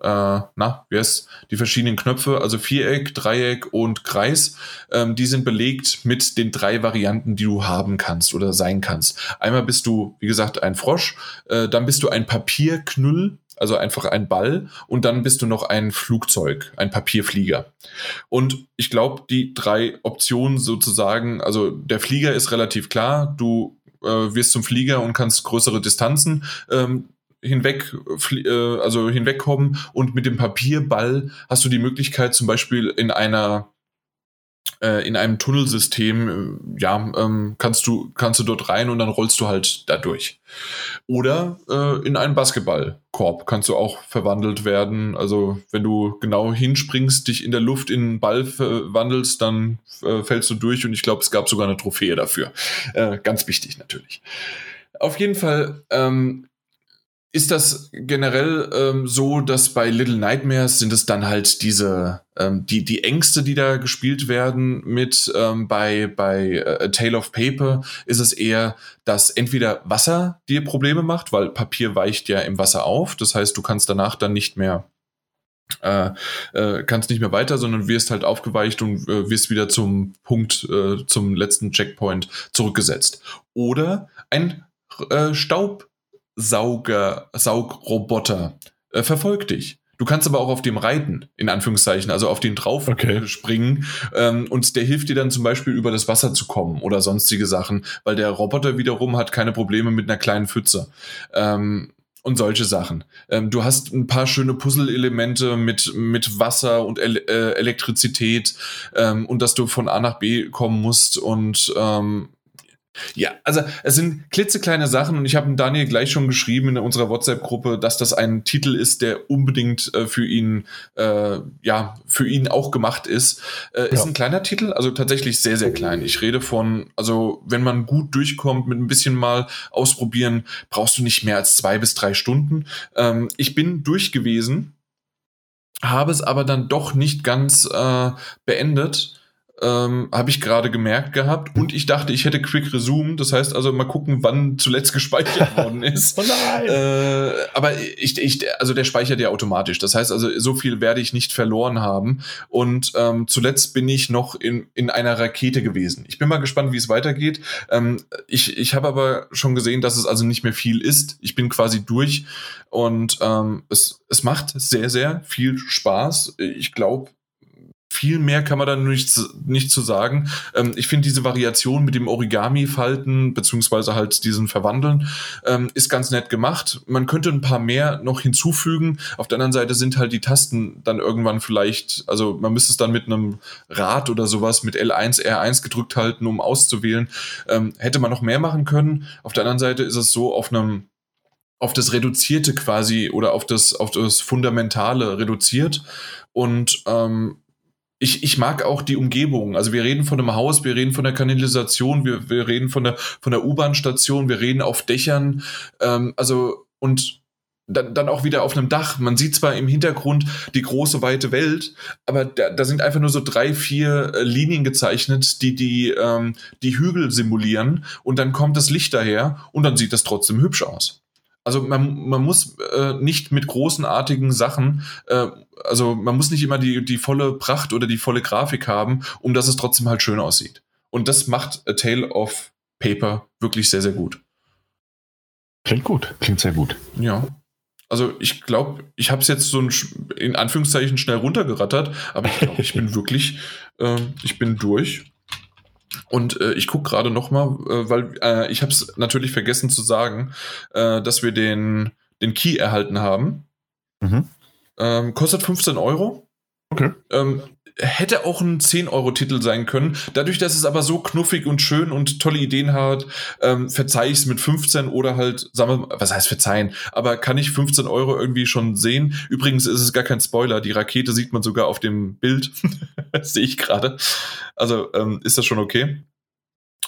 äh, na, wie heißt die verschiedenen Knöpfe, also Viereck, Dreieck und Kreis, ähm, die sind belegt mit den drei Varianten, die du haben kannst oder sein kannst. Einmal bist du, wie gesagt, ein Frosch, äh, dann bist du ein Papierknüll, also einfach ein Ball und dann bist du noch ein Flugzeug, ein Papierflieger. Und ich glaube, die drei Optionen sozusagen, also der Flieger ist relativ klar, du äh, wirst zum Flieger und kannst größere Distanzen ähm, hinweg, äh, also hinwegkommen und mit dem Papierball hast du die Möglichkeit zum Beispiel in einer äh, in einem Tunnelsystem, äh, ja, ähm, kannst du, kannst du dort rein und dann rollst du halt da durch. Oder in einen Basketballkorb kannst du auch verwandelt werden. Also wenn du genau hinspringst, dich in der Luft in einen Ball verwandelst, dann fällst du durch und ich glaube, es gab sogar eine Trophäe dafür. Ganz wichtig natürlich. Auf jeden Fall ähm, ist das generell ähm, so, dass bei Little Nightmares sind es dann halt diese, ähm, die, die Ängste, die da gespielt werden mit ähm, bei, bei äh, A Tale of Paper ist es eher, dass entweder Wasser dir Probleme macht, weil Papier weicht ja im Wasser auf. Das heißt, du kannst danach dann nicht mehr äh, äh, kannst nicht mehr weiter, sondern wirst halt aufgeweicht und äh, wirst wieder zum Punkt, äh, zum letzten Checkpoint zurückgesetzt. Oder ein äh, Staub Sauger, Saugroboter äh, verfolgt dich. Du kannst aber auch auf dem reiten, in Anführungszeichen, also auf den drauf okay. springen. Ähm, und der hilft dir dann zum Beispiel über das Wasser zu kommen oder sonstige Sachen, weil der Roboter wiederum hat keine Probleme mit einer kleinen Pfütze. Ähm, und solche Sachen. Ähm, du hast ein paar schöne Puzzle-Elemente mit, mit Wasser und El äh, Elektrizität ähm, und dass du von A nach B kommen musst und ähm, ja, also es sind klitzekleine Sachen und ich habe Daniel gleich schon geschrieben in unserer WhatsApp-Gruppe, dass das ein Titel ist, der unbedingt äh, für ihn, äh, ja, für ihn auch gemacht ist. Äh, ja. Ist ein kleiner Titel, also tatsächlich sehr, sehr klein. Ich rede von, also wenn man gut durchkommt mit ein bisschen mal ausprobieren, brauchst du nicht mehr als zwei bis drei Stunden. Ähm, ich bin durch gewesen, habe es aber dann doch nicht ganz äh, beendet ähm, habe ich gerade gemerkt gehabt. Und ich dachte, ich hätte Quick Resume. Das heißt also mal gucken, wann zuletzt gespeichert worden ist. oh nein! Äh, aber ich, ich, also der speichert ja automatisch. Das heißt also, so viel werde ich nicht verloren haben. Und ähm, zuletzt bin ich noch in, in einer Rakete gewesen. Ich bin mal gespannt, wie es weitergeht. Ähm, ich ich habe aber schon gesehen, dass es also nicht mehr viel ist. Ich bin quasi durch und ähm, es, es macht sehr, sehr viel Spaß. Ich glaube, viel mehr kann man da nicht, nicht zu sagen. Ähm, ich finde diese Variation mit dem Origami-Falten, beziehungsweise halt diesen Verwandeln, ähm, ist ganz nett gemacht. Man könnte ein paar mehr noch hinzufügen. Auf der anderen Seite sind halt die Tasten dann irgendwann vielleicht, also man müsste es dann mit einem Rad oder sowas mit L1, R1 gedrückt halten, um auszuwählen. Ähm, hätte man noch mehr machen können. Auf der anderen Seite ist es so, auf einem auf das Reduzierte quasi oder auf das, auf das Fundamentale reduziert. Und ähm, ich, ich mag auch die Umgebung. Also wir reden von einem Haus, wir reden von der Kanalisation, wir, wir reden von der, von der U-Bahn-Station, wir reden auf Dächern. Ähm, also und dann, dann auch wieder auf einem Dach. Man sieht zwar im Hintergrund die große, weite Welt, aber da, da sind einfach nur so drei, vier äh, Linien gezeichnet, die die, ähm, die Hügel simulieren und dann kommt das Licht daher und dann sieht das trotzdem hübsch aus. Also man, man muss äh, nicht mit großenartigen Sachen, äh, also man muss nicht immer die, die volle Pracht oder die volle Grafik haben, um dass es trotzdem halt schön aussieht. Und das macht A Tale of Paper wirklich sehr, sehr gut. Klingt gut, klingt sehr gut. Ja. Also ich glaube, ich habe es jetzt so ein, in Anführungszeichen schnell runtergerattert, aber ich glaube, ich bin wirklich, äh, ich bin durch. Und äh, ich gucke gerade noch mal, äh, weil äh, ich habe es natürlich vergessen zu sagen, äh, dass wir den, den Key erhalten haben. Mhm. Ähm, kostet 15 Euro. Okay. Ähm, hätte auch ein 10-Euro-Titel sein können. Dadurch, dass es aber so knuffig und schön und tolle Ideen hat, ähm, verzeih ich es mit 15 oder halt, sagen wir mal, was heißt verzeihen, aber kann ich 15 Euro irgendwie schon sehen. Übrigens ist es gar kein Spoiler, die Rakete sieht man sogar auf dem Bild, sehe ich gerade. Also ähm, ist das schon okay.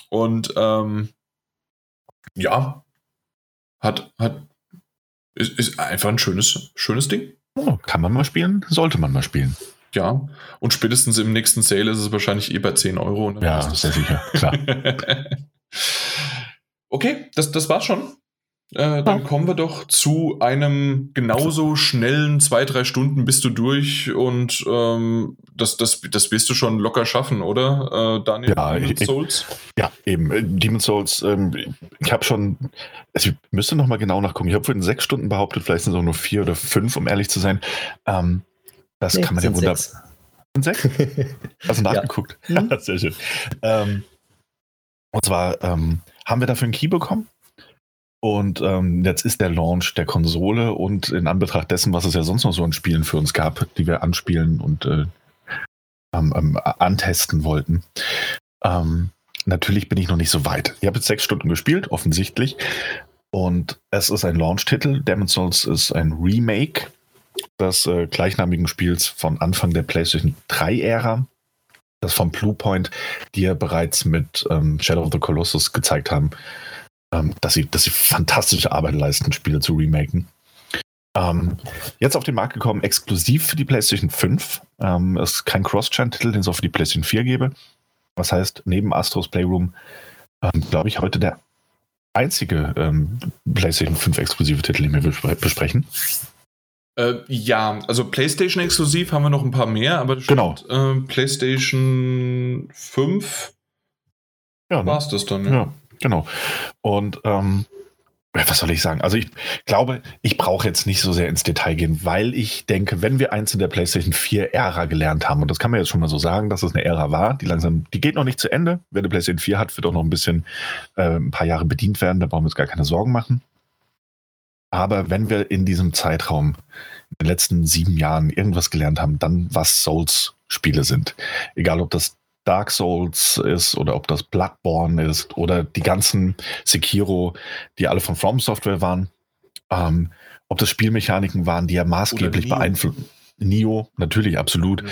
Und ähm, ja, hat, hat, ist, ist einfach ein schönes, schönes Ding. Oh, kann man mal spielen, sollte man mal spielen. Ja, und spätestens im nächsten Sale ist es wahrscheinlich eh bei 10 Euro. Ja, sehr sicher, klar. okay, das, das war's schon. Äh, dann kommen wir doch zu einem genauso schnellen zwei, drei Stunden bist du durch und ähm, das, das, das wirst du schon locker schaffen, oder, äh, Daniel? Ja, Demon's ich, Souls? ja, eben. Äh, Demon's Souls, ähm, ich habe schon, also ich müsste noch mal genau nachgucken. Ich habe vorhin sechs Stunden behauptet, vielleicht sind es auch nur vier oder fünf, um ehrlich zu sein. Ähm, das nee, kann man ja wunderbar. Sechs? Also nachgeguckt. Ja. Mhm. Sehr schön. Ähm, und zwar ähm, haben wir dafür einen Key bekommen. Und ähm, jetzt ist der Launch der Konsole und in Anbetracht dessen, was es ja sonst noch so an Spielen für uns gab, die wir anspielen und äh, ähm, antesten wollten. Ähm, natürlich bin ich noch nicht so weit. Ich habe jetzt sechs Stunden gespielt, offensichtlich. Und es ist ein Launch-Titel. Demon's Souls ist ein Remake des äh, gleichnamigen Spiels von Anfang der PlayStation 3-Ära. Das von Bluepoint, die ja bereits mit ähm, Shadow of the Colossus gezeigt haben, ähm, dass, sie, dass sie fantastische Arbeit leisten, Spiele zu remaken. Ähm, jetzt auf den Markt gekommen, exklusiv für die PlayStation 5. Ähm, ist kein Cross-Gen-Titel, den es auch für die PlayStation 4 gäbe. Das heißt, neben Astros Playroom, ähm, glaube ich, heute der einzige ähm, PlayStation 5 exklusive Titel, den wir besprechen. Äh, ja, also PlayStation exklusiv haben wir noch ein paar mehr, aber genau. Stimmt, äh, PlayStation 5 ja, ne? war es das dann. Ja. ja, genau. Und ähm, was soll ich sagen? Also ich glaube, ich brauche jetzt nicht so sehr ins Detail gehen, weil ich denke, wenn wir eins in der PlayStation 4 Ära gelernt haben, und das kann man jetzt schon mal so sagen, dass es eine Ära war, die langsam, die geht noch nicht zu Ende. Wer eine PlayStation 4 hat, wird auch noch ein bisschen, äh, ein paar Jahre bedient werden, da brauchen wir uns gar keine Sorgen machen. Aber wenn wir in diesem Zeitraum, in den letzten sieben Jahren irgendwas gelernt haben, dann was Souls-Spiele sind. Egal ob das Dark Souls ist oder ob das Bloodborne ist oder die ganzen Sekiro, die alle von From Software waren. Ähm, ob das Spielmechaniken waren, die ja maßgeblich beeinflussen. Nio, natürlich, absolut. Mhm.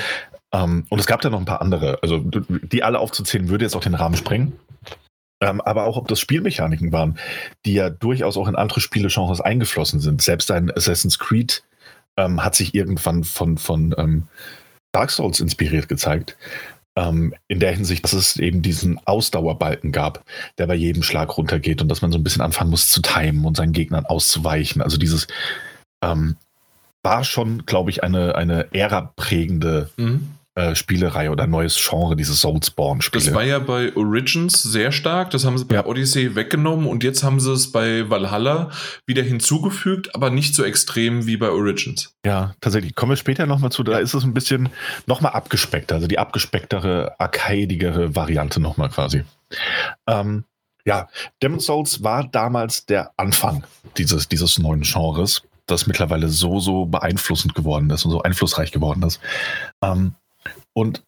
Ähm, und es gab da noch ein paar andere. Also die alle aufzuzählen, würde jetzt auch den Rahmen sprengen. Ähm, aber auch ob das Spielmechaniken waren, die ja durchaus auch in andere Spielegenres eingeflossen sind. Selbst ein Assassin's Creed ähm, hat sich irgendwann von, von ähm, Dark Souls inspiriert gezeigt. Ähm, in der Hinsicht, dass es eben diesen Ausdauerbalken gab, der bei jedem Schlag runtergeht und dass man so ein bisschen anfangen muss zu timen und seinen Gegnern auszuweichen. Also dieses ähm, war schon, glaube ich, eine, eine ära-prägende mhm. Äh, Spielereihe oder neues Genre, diese Soulsborne-Spiele. Das war ja bei Origins sehr stark, das haben sie bei ja. Odyssey weggenommen und jetzt haben sie es bei Valhalla wieder hinzugefügt, aber nicht so extrem wie bei Origins. Ja, tatsächlich. Kommen wir später nochmal zu, da ist es ein bisschen nochmal abgespeckter, also die abgespecktere, arcadigere Variante nochmal quasi. Ähm, ja, Demon's Souls war damals der Anfang dieses, dieses neuen Genres, das mittlerweile so, so beeinflussend geworden ist und so einflussreich geworden ist. Ähm, und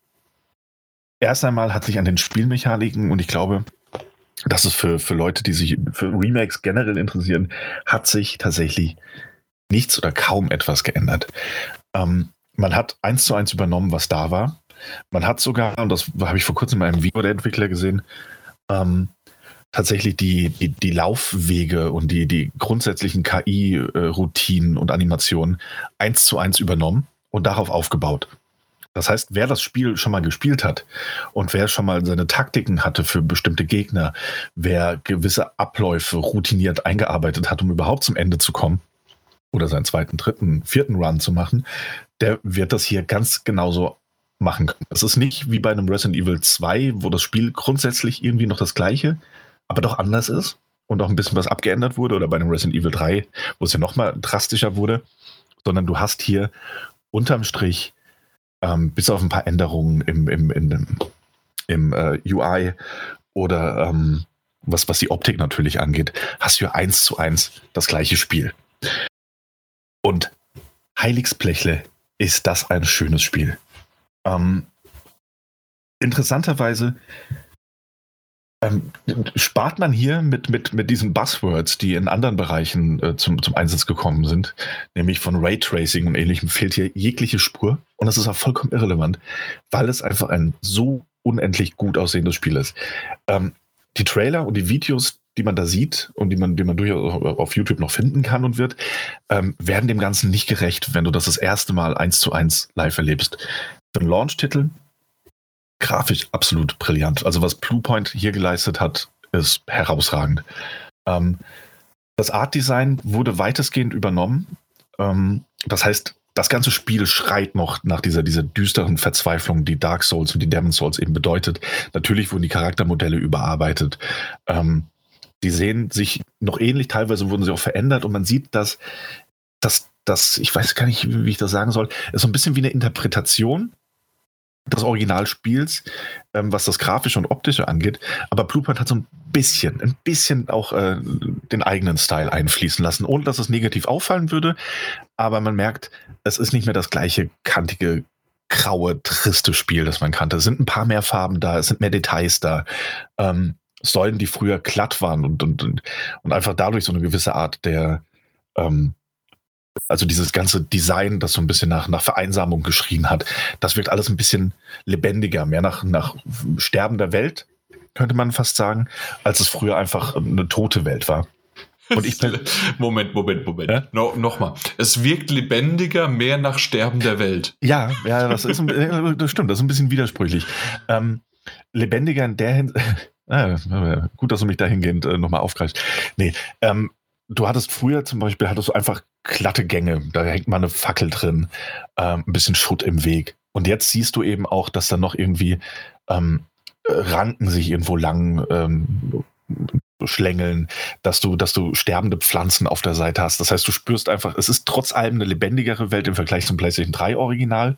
erst einmal hat sich an den Spielmechaniken und ich glaube, das ist für, für Leute, die sich für Remakes generell interessieren, hat sich tatsächlich nichts oder kaum etwas geändert. Ähm, man hat eins zu eins übernommen, was da war. Man hat sogar, und das habe ich vor kurzem in einem Video der Entwickler gesehen, ähm, tatsächlich die, die, die, Laufwege und die, die grundsätzlichen KI-Routinen und Animationen eins zu eins übernommen und darauf aufgebaut. Das heißt, wer das Spiel schon mal gespielt hat und wer schon mal seine Taktiken hatte für bestimmte Gegner, wer gewisse Abläufe routiniert eingearbeitet hat, um überhaupt zum Ende zu kommen oder seinen zweiten, dritten, vierten Run zu machen, der wird das hier ganz genauso machen können. Es ist nicht wie bei einem Resident Evil 2, wo das Spiel grundsätzlich irgendwie noch das gleiche, aber doch anders ist und auch ein bisschen was abgeändert wurde oder bei einem Resident Evil 3, wo es ja nochmal drastischer wurde, sondern du hast hier unterm Strich ähm, bis auf ein paar Änderungen im, im, im, im äh, UI oder ähm, was, was die Optik natürlich angeht, hast du ja eins zu eins das gleiche Spiel. Und Heiligsblechle ist das ein schönes Spiel. Ähm, interessanterweise ähm, spart man hier mit, mit, mit diesen Buzzwords, die in anderen Bereichen äh, zum, zum Einsatz gekommen sind, nämlich von Raytracing und ähnlichem, fehlt hier jegliche Spur. Und das ist auch vollkommen irrelevant, weil es einfach ein so unendlich gut aussehendes Spiel ist. Ähm, die Trailer und die Videos, die man da sieht und die man, die man durchaus auf YouTube noch finden kann und wird, ähm, werden dem Ganzen nicht gerecht, wenn du das das erste Mal eins zu eins live erlebst. Für einen Launch-Titel grafisch absolut brillant. Also was Bluepoint hier geleistet hat, ist herausragend. Ähm, das Art-Design wurde weitestgehend übernommen. Ähm, das heißt, das ganze Spiel schreit noch nach dieser, dieser düsteren Verzweiflung, die Dark Souls und die Demon Souls eben bedeutet. Natürlich wurden die Charaktermodelle überarbeitet. Ähm, die sehen sich noch ähnlich, teilweise wurden sie auch verändert und man sieht, dass das, das, ich weiß gar nicht, wie ich das sagen soll, ist so ein bisschen wie eine Interpretation des Originalspiels, ähm, was das Grafische und Optische angeht. Aber Blueprint hat so ein bisschen, ein bisschen auch äh, den eigenen Style einfließen lassen, ohne dass es negativ auffallen würde. Aber man merkt, es ist nicht mehr das gleiche kantige, graue, triste Spiel, das man kannte. Es sind ein paar mehr Farben da, es sind mehr Details da. Ähm, Säulen, die früher glatt waren und, und, und einfach dadurch so eine gewisse Art der ähm, also dieses ganze Design, das so ein bisschen nach, nach Vereinsamung geschrien hat, das wirkt alles ein bisschen lebendiger, mehr nach, nach sterbender Welt, könnte man fast sagen, als es früher einfach eine tote Welt war. Und ich bin Moment, Moment, Moment. Ja? No, Nochmal. Es wirkt lebendiger, mehr nach sterbender Welt. Ja, ja, das ist ein, das stimmt, das ist ein bisschen widersprüchlich. Ähm, lebendiger in der Hinsicht. Ah, gut, dass du mich dahingehend äh, nochmal aufgreifst. Nee, ähm, du hattest früher zum Beispiel, hattest du einfach glatte Gänge, da hängt mal eine Fackel drin, ähm, ein bisschen Schutt im Weg. Und jetzt siehst du eben auch, dass da noch irgendwie ähm, Ranken sich irgendwo lang ähm, schlängeln, dass du, dass du sterbende Pflanzen auf der Seite hast. Das heißt, du spürst einfach, es ist trotz allem eine lebendigere Welt im Vergleich zum PlayStation 3 Original,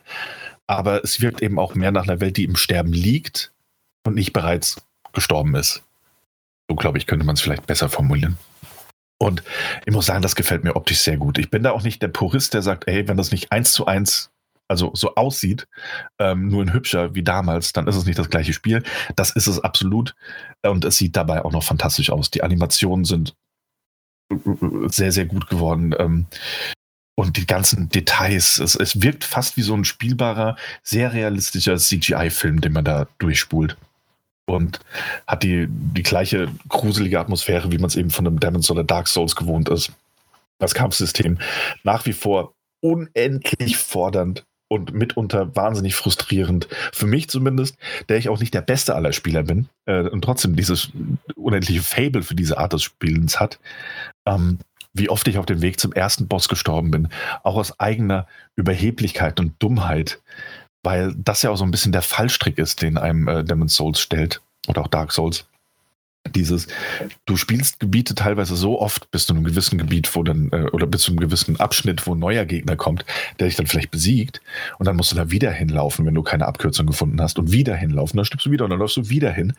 aber es wirkt eben auch mehr nach einer Welt, die im Sterben liegt und nicht bereits gestorben ist. So, glaube ich, könnte man es vielleicht besser formulieren. Und ich muss sagen, das gefällt mir optisch sehr gut. Ich bin da auch nicht der Purist, der sagt, ey, wenn das nicht eins zu eins also so aussieht, ähm, nur in hübscher wie damals, dann ist es nicht das gleiche Spiel. Das ist es absolut. Und es sieht dabei auch noch fantastisch aus. Die Animationen sind sehr, sehr gut geworden. Ähm, und die ganzen Details, es, es wirkt fast wie so ein spielbarer, sehr realistischer CGI-Film, den man da durchspult und hat die, die gleiche gruselige Atmosphäre, wie man es eben von einem Demons oder Dark Souls gewohnt ist. Das Kampfsystem nach wie vor unendlich fordernd und mitunter wahnsinnig frustrierend. Für mich zumindest, der ich auch nicht der beste aller Spieler bin äh, und trotzdem dieses unendliche Fable für diese Art des Spielens hat. Ähm, wie oft ich auf dem Weg zum ersten Boss gestorben bin, auch aus eigener Überheblichkeit und Dummheit weil das ja auch so ein bisschen der Fallstrick ist, den einem äh, Demon's Souls stellt oder auch Dark Souls. Dieses, du spielst Gebiete teilweise so oft bis zu einem gewissen Gebiet, wo dann, äh, oder bis zu einem gewissen Abschnitt, wo ein neuer Gegner kommt, der dich dann vielleicht besiegt, und dann musst du da wieder hinlaufen, wenn du keine Abkürzung gefunden hast, und wieder hinlaufen, dann stirbst du wieder und dann läufst du wieder hin,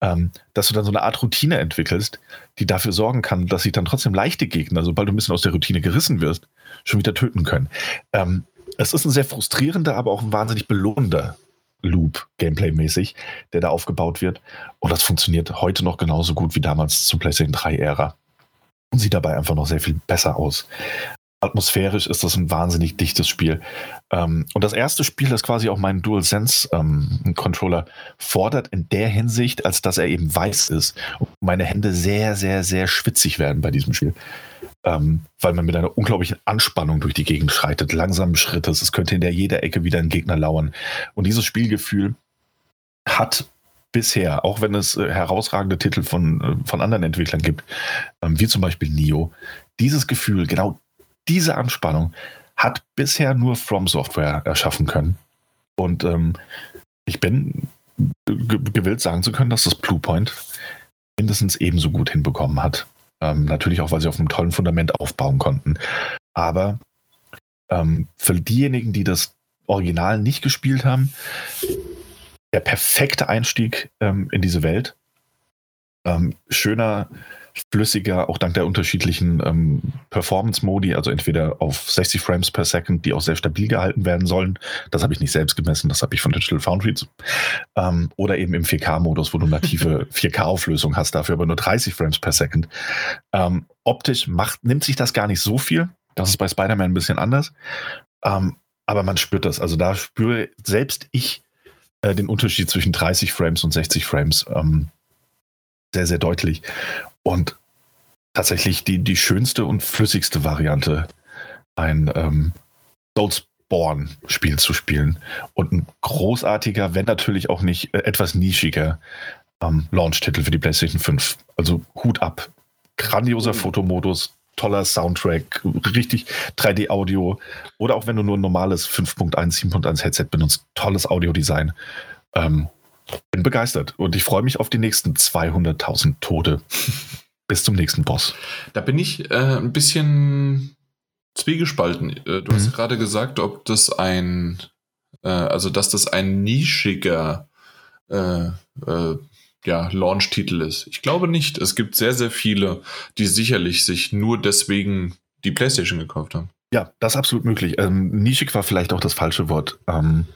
ähm, dass du dann so eine Art Routine entwickelst, die dafür sorgen kann, dass sich dann trotzdem leichte Gegner, sobald du ein bisschen aus der Routine gerissen wirst, schon wieder töten können. Ähm, es ist ein sehr frustrierender, aber auch ein wahnsinnig belohnender Loop, Gameplay-mäßig, der da aufgebaut wird. Und das funktioniert heute noch genauso gut wie damals zur PlayStation 3-Ära. Und sieht dabei einfach noch sehr viel besser aus. Atmosphärisch ist das ein wahnsinnig dichtes Spiel. Ähm, und das erste Spiel, das quasi auch meinen DualSense-Controller ähm, fordert in der Hinsicht, als dass er eben weiß ist und meine Hände sehr, sehr, sehr schwitzig werden bei diesem Spiel ähm, weil man mit einer unglaublichen Anspannung durch die Gegend schreitet, langsamen Schrittes. Es könnte in der jeder Ecke wieder ein Gegner lauern. Und dieses Spielgefühl hat bisher, auch wenn es äh, herausragende Titel von, äh, von anderen Entwicklern gibt, ähm, wie zum Beispiel Nio, dieses Gefühl, genau diese Anspannung hat bisher nur From Software erschaffen können. Und ähm, ich bin gewillt sagen zu können, dass das Bluepoint mindestens ebenso gut hinbekommen hat. Ähm, natürlich auch, weil sie auf einem tollen Fundament aufbauen konnten. Aber ähm, für diejenigen, die das Original nicht gespielt haben, der perfekte Einstieg ähm, in diese Welt. Ähm, schöner, flüssiger, auch dank der unterschiedlichen ähm, Performance-Modi, also entweder auf 60 Frames per Second, die auch sehr stabil gehalten werden sollen. Das habe ich nicht selbst gemessen, das habe ich von Digital Foundry. Ähm, oder eben im 4K-Modus, wo du native 4K-Auflösung hast, dafür aber nur 30 Frames per Second. Ähm, optisch macht, nimmt sich das gar nicht so viel. Das ist bei Spider-Man ein bisschen anders. Ähm, aber man spürt das. Also da spüre selbst ich äh, den Unterschied zwischen 30 Frames und 60 Frames ähm, sehr, sehr deutlich. Und tatsächlich die, die schönste und flüssigste Variante, ein ähm, Soulsborne-Spiel zu spielen. Und ein großartiger, wenn natürlich auch nicht äh, etwas nischiger ähm, Launch-Titel für die PlayStation 5. Also Hut ab. Grandioser mhm. Fotomodus, toller Soundtrack, richtig 3D-Audio. Oder auch wenn du nur ein normales 5.1, 7.1 Headset benutzt, tolles Audiodesign. Ähm, bin begeistert und ich freue mich auf die nächsten 200.000 Tote. Bis zum nächsten Boss. Da bin ich äh, ein bisschen zwiegespalten. Äh, du mhm. hast gerade gesagt, ob das ein, äh, also dass das ein nischiger äh, äh, ja, Launch-Titel ist. Ich glaube nicht. Es gibt sehr, sehr viele, die sicherlich sich nur deswegen die PlayStation gekauft haben. Ja, das ist absolut möglich. Ähm, nischig war vielleicht auch das falsche Wort. Ähm,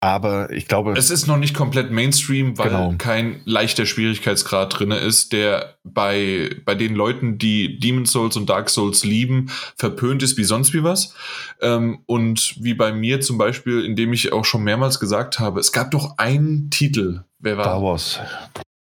aber ich glaube. Es ist noch nicht komplett Mainstream, weil genau. kein leichter Schwierigkeitsgrad drin ist, der bei, bei den Leuten, die Demon's Souls und Dark Souls lieben, verpönt ist wie sonst wie was. Ähm, und wie bei mir zum Beispiel, indem ich auch schon mehrmals gesagt habe, es gab doch einen Titel. Wer war? Star Wars.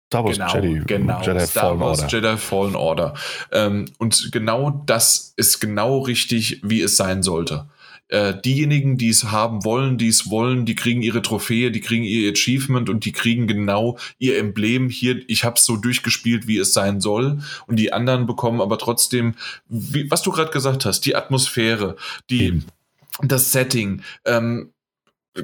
Star Wars genau, Jedi, genau, Jedi Star Fallen Wars Order. Jedi Fallen Order. Ähm, und genau das ist genau richtig, wie es sein sollte äh, diejenigen, die es haben wollen, die es wollen, die kriegen ihre Trophäe, die kriegen ihr Achievement und die kriegen genau ihr Emblem hier. Ich habe es so durchgespielt, wie es sein soll. Und die anderen bekommen aber trotzdem, wie, was du gerade gesagt hast, die Atmosphäre, die Eben. das Setting, ähm,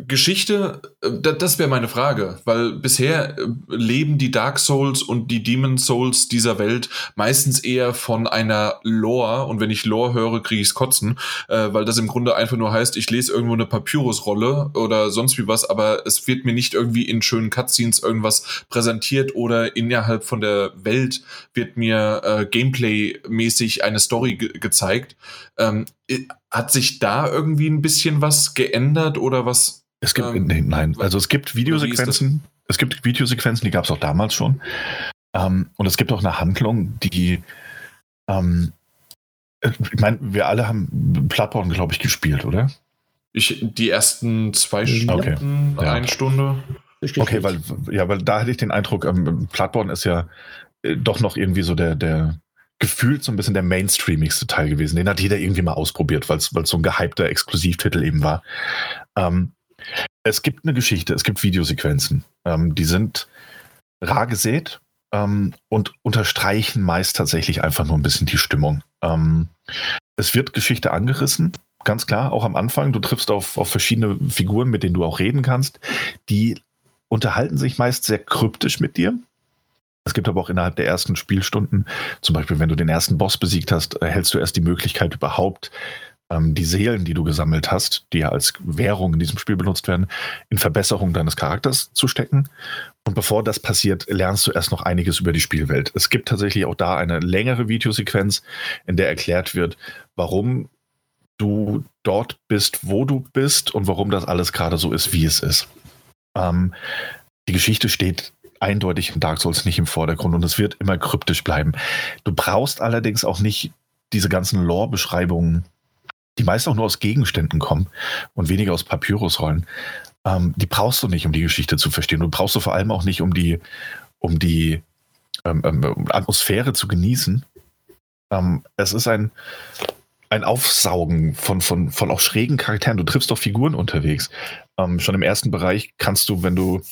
Geschichte, äh, das wäre meine Frage, weil bisher äh, leben die Dark Souls und die Demon Souls dieser Welt meistens eher von einer Lore und wenn ich Lore höre, kriege ich's kotzen, äh, weil das im Grunde einfach nur heißt, ich lese irgendwo eine Papyrusrolle oder sonst wie was, aber es wird mir nicht irgendwie in schönen Cutscenes irgendwas präsentiert oder innerhalb von der Welt wird mir äh, Gameplay-mäßig eine Story ge gezeigt. Ähm, hat sich da irgendwie ein bisschen was geändert oder was es gibt, ähm, nein, also es gibt Videosequenzen, es gibt Videosequenzen, die gab es auch damals schon. Ähm, und es gibt auch eine Handlung, die, ähm, ich meine, wir alle haben Bloodborne, glaube ich, gespielt, oder? Ich, die ersten zwei Stunden, okay. eine ja. Stunde. Okay, weil, ja, weil da hätte ich den Eindruck, ähm, Bloodborne ist ja äh, doch noch irgendwie so der, der, gefühlt so ein bisschen der mainstreamigste Teil gewesen. Den hat jeder irgendwie mal ausprobiert, weil es so ein gehypter Exklusivtitel eben war. Ähm, es gibt eine Geschichte, es gibt Videosequenzen. Ähm, die sind rar gesät ähm, und unterstreichen meist tatsächlich einfach nur ein bisschen die Stimmung. Ähm, es wird Geschichte angerissen, ganz klar, auch am Anfang. Du triffst auf, auf verschiedene Figuren, mit denen du auch reden kannst. Die unterhalten sich meist sehr kryptisch mit dir. Es gibt aber auch innerhalb der ersten Spielstunden, zum Beispiel, wenn du den ersten Boss besiegt hast, erhältst du erst die Möglichkeit überhaupt, ähm, die Seelen, die du gesammelt hast, die ja als Währung in diesem Spiel benutzt werden, in Verbesserung deines Charakters zu stecken. Und bevor das passiert, lernst du erst noch einiges über die Spielwelt. Es gibt tatsächlich auch da eine längere Videosequenz, in der erklärt wird, warum du dort bist, wo du bist und warum das alles gerade so ist, wie es ist. Ähm, die Geschichte steht eindeutig in Dark Souls nicht im Vordergrund und es wird immer kryptisch bleiben. Du brauchst allerdings auch nicht diese ganzen Lore-Beschreibungen die meist auch nur aus Gegenständen kommen und weniger aus Papyrusrollen. Ähm, die brauchst du nicht, um die Geschichte zu verstehen. Du brauchst du vor allem auch nicht, um die, um die ähm, ähm, Atmosphäre zu genießen. Ähm, es ist ein, ein Aufsaugen von, von, von auch schrägen Charakteren. Du triffst doch Figuren unterwegs. Ähm, schon im ersten Bereich kannst du, wenn du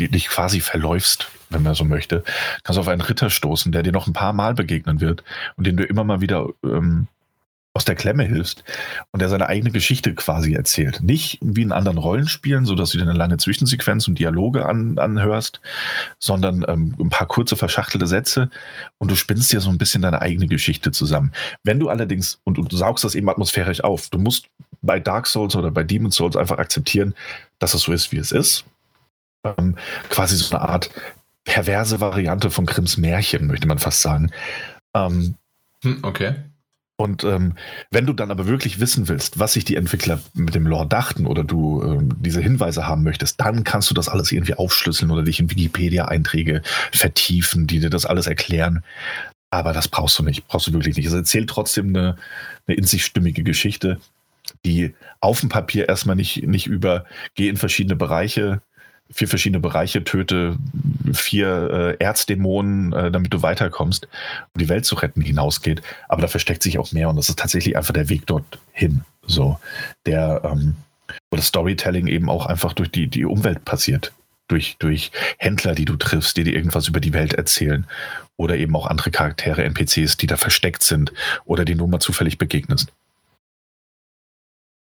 dich quasi verläufst, wenn man so möchte, kannst du auf einen Ritter stoßen, der dir noch ein paar Mal begegnen wird und den du immer mal wieder ähm, aus der Klemme hilfst und der seine eigene Geschichte quasi erzählt. Nicht wie in anderen Rollenspielen, so dass du dir eine lange Zwischensequenz und Dialoge an, anhörst, sondern ähm, ein paar kurze verschachtelte Sätze und du spinnst dir so ein bisschen deine eigene Geschichte zusammen. Wenn du allerdings, und du saugst das eben atmosphärisch auf, du musst bei Dark Souls oder bei Demon Souls einfach akzeptieren, dass es so ist, wie es ist. Ähm, quasi so eine Art perverse Variante von Grimms Märchen, möchte man fast sagen. Ähm, hm, okay. Und ähm, wenn du dann aber wirklich wissen willst, was sich die Entwickler mit dem Lore dachten oder du ähm, diese Hinweise haben möchtest, dann kannst du das alles irgendwie aufschlüsseln oder dich in Wikipedia-Einträge vertiefen, die dir das alles erklären. Aber das brauchst du nicht, brauchst du wirklich nicht. Es erzählt trotzdem eine, eine in sich stimmige Geschichte, die auf dem Papier erstmal nicht, nicht über, geh in verschiedene Bereiche vier verschiedene Bereiche, töte vier äh, Erzdämonen, äh, damit du weiterkommst um die Welt zu retten hinausgeht. Aber da versteckt sich auch mehr und das ist tatsächlich einfach der Weg dorthin. So, der, ähm, wo das Storytelling eben auch einfach durch die, die Umwelt passiert. Durch, durch Händler, die du triffst, die dir irgendwas über die Welt erzählen. Oder eben auch andere Charaktere, NPCs, die da versteckt sind oder die nur mal zufällig begegnest.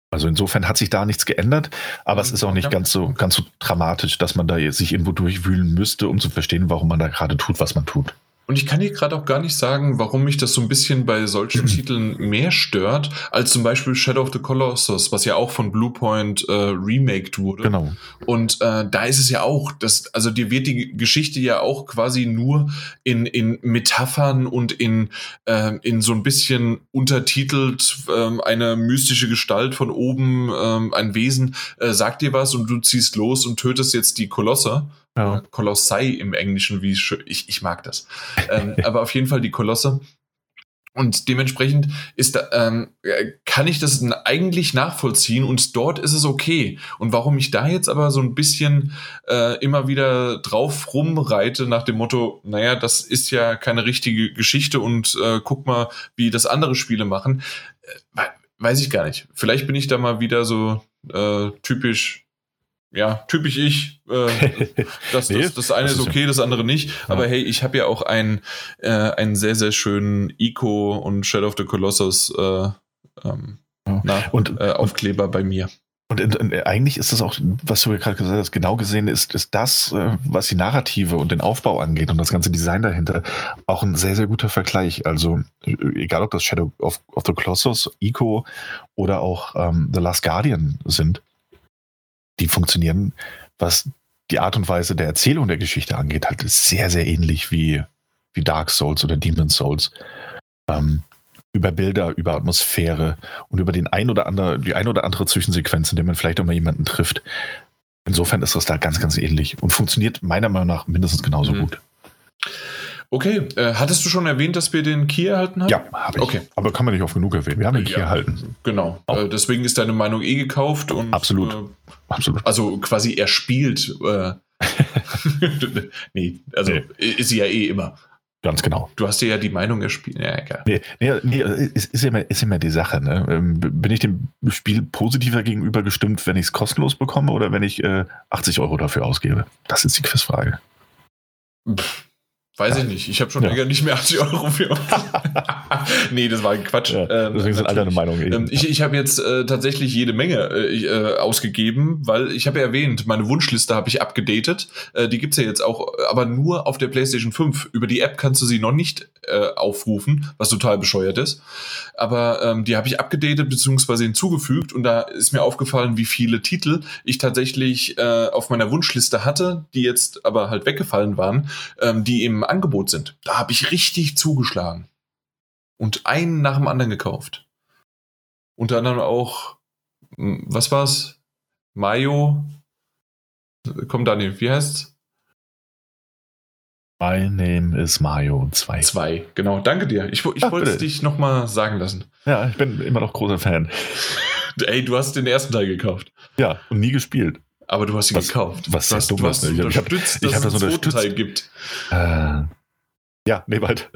Also insofern hat sich da nichts geändert, aber es ist auch nicht ganz so ganz so dramatisch, dass man da sich irgendwo durchwühlen müsste, um zu verstehen, warum man da gerade tut, was man tut. Und ich kann dir gerade auch gar nicht sagen, warum mich das so ein bisschen bei solchen Titeln mehr stört, als zum Beispiel Shadow of the Colossus, was ja auch von Bluepoint äh, remaked wurde. Genau. Und äh, da ist es ja auch, dass, also dir wird die Geschichte ja auch quasi nur in, in Metaphern und in, äh, in so ein bisschen untertitelt äh, eine mystische Gestalt von oben, äh, ein Wesen, äh, sagt dir was und du ziehst los und tötest jetzt die Kolosse ja. Kolossai im Englischen, wie ich, ich mag das. ähm, aber auf jeden Fall die Kolosse. Und dementsprechend ist da, ähm, kann ich das eigentlich nachvollziehen und dort ist es okay. Und warum ich da jetzt aber so ein bisschen äh, immer wieder drauf rumreite nach dem Motto, naja, das ist ja keine richtige Geschichte und äh, guck mal, wie das andere Spiele machen, äh, weiß ich gar nicht. Vielleicht bin ich da mal wieder so äh, typisch ja, typisch ich. Äh, das, nee, das, das eine das ist okay, das andere nicht. Ja. Aber hey, ich habe ja auch einen, äh, einen sehr, sehr schönen Ico und Shadow of the Colossus äh, ähm, ja. na, und, äh, Aufkleber und, bei mir. Und, und, eigentlich ist das auch, was du gerade gesagt hast, genau gesehen ist, ist das, äh, was die Narrative und den Aufbau angeht und das ganze Design dahinter, auch ein sehr, sehr guter Vergleich. Also, egal ob das Shadow of, of the Colossus, Ico oder auch ähm, The Last Guardian sind, die funktionieren, was die Art und Weise der Erzählung der Geschichte angeht, halt sehr, sehr ähnlich wie, wie Dark Souls oder Demon Souls. Ähm, über Bilder, über Atmosphäre und über den ein oder andere, die ein oder andere Zwischensequenz, in der man vielleicht auch mal jemanden trifft. Insofern ist das da ganz, ganz ähnlich und funktioniert meiner Meinung nach mindestens genauso mhm. gut. Okay, äh, hattest du schon erwähnt, dass wir den Key erhalten haben? Ja, habe ich. Okay. Aber kann man nicht oft genug erwähnen. Wir haben den Key ja, erhalten. Genau. Äh, deswegen ist deine Meinung eh gekauft. Und, Absolut. Äh, Absolut. Also quasi er spielt. Äh, nee, also nee. ist sie ja eh immer. Ganz genau. Du hast dir ja die Meinung erspielt. Ja, egal. Nee, nee, nee ist, ist, immer, ist immer die Sache. Ne? Ähm, bin ich dem Spiel positiver gegenüber gestimmt, wenn ich es kostenlos bekomme oder wenn ich äh, 80 Euro dafür ausgebe? Das ist die Quizfrage. Pff Weiß ich nicht. Ich habe schon ja. länger nicht mehr 80 Euro für. nee, das war ein Quatsch. Ja, ähm, deswegen sind alle eine Meinung. Ähm, ich ich habe jetzt äh, tatsächlich jede Menge äh, äh, ausgegeben, weil ich habe ja erwähnt, meine Wunschliste habe ich abgedatet. Äh, die gibt's ja jetzt auch, aber nur auf der PlayStation 5. Über die App kannst du sie noch nicht äh, aufrufen, was total bescheuert ist. Aber ähm, die habe ich abgedatet bzw. hinzugefügt und da ist mir aufgefallen, wie viele Titel ich tatsächlich äh, auf meiner Wunschliste hatte, die jetzt aber halt weggefallen waren, ähm, die im Angebot sind. Da habe ich richtig zugeschlagen. Und einen nach dem anderen gekauft. Unter anderem auch, hm, was war's? Mayo. Komm, Daniel, wie heißt's? My name is Mario 2. 2, genau. Danke dir. Ich, ich wollte es dich nochmal sagen lassen. Ja, ich bin immer noch großer Fan. Ey, du hast den ersten Teil gekauft. Ja, und nie gespielt. Aber du hast ihn was, gekauft. Was du hast, du hast ne? unterstützt, ich hab, dass ich hab es einen Teil gibt. Äh, ja, nee, bald.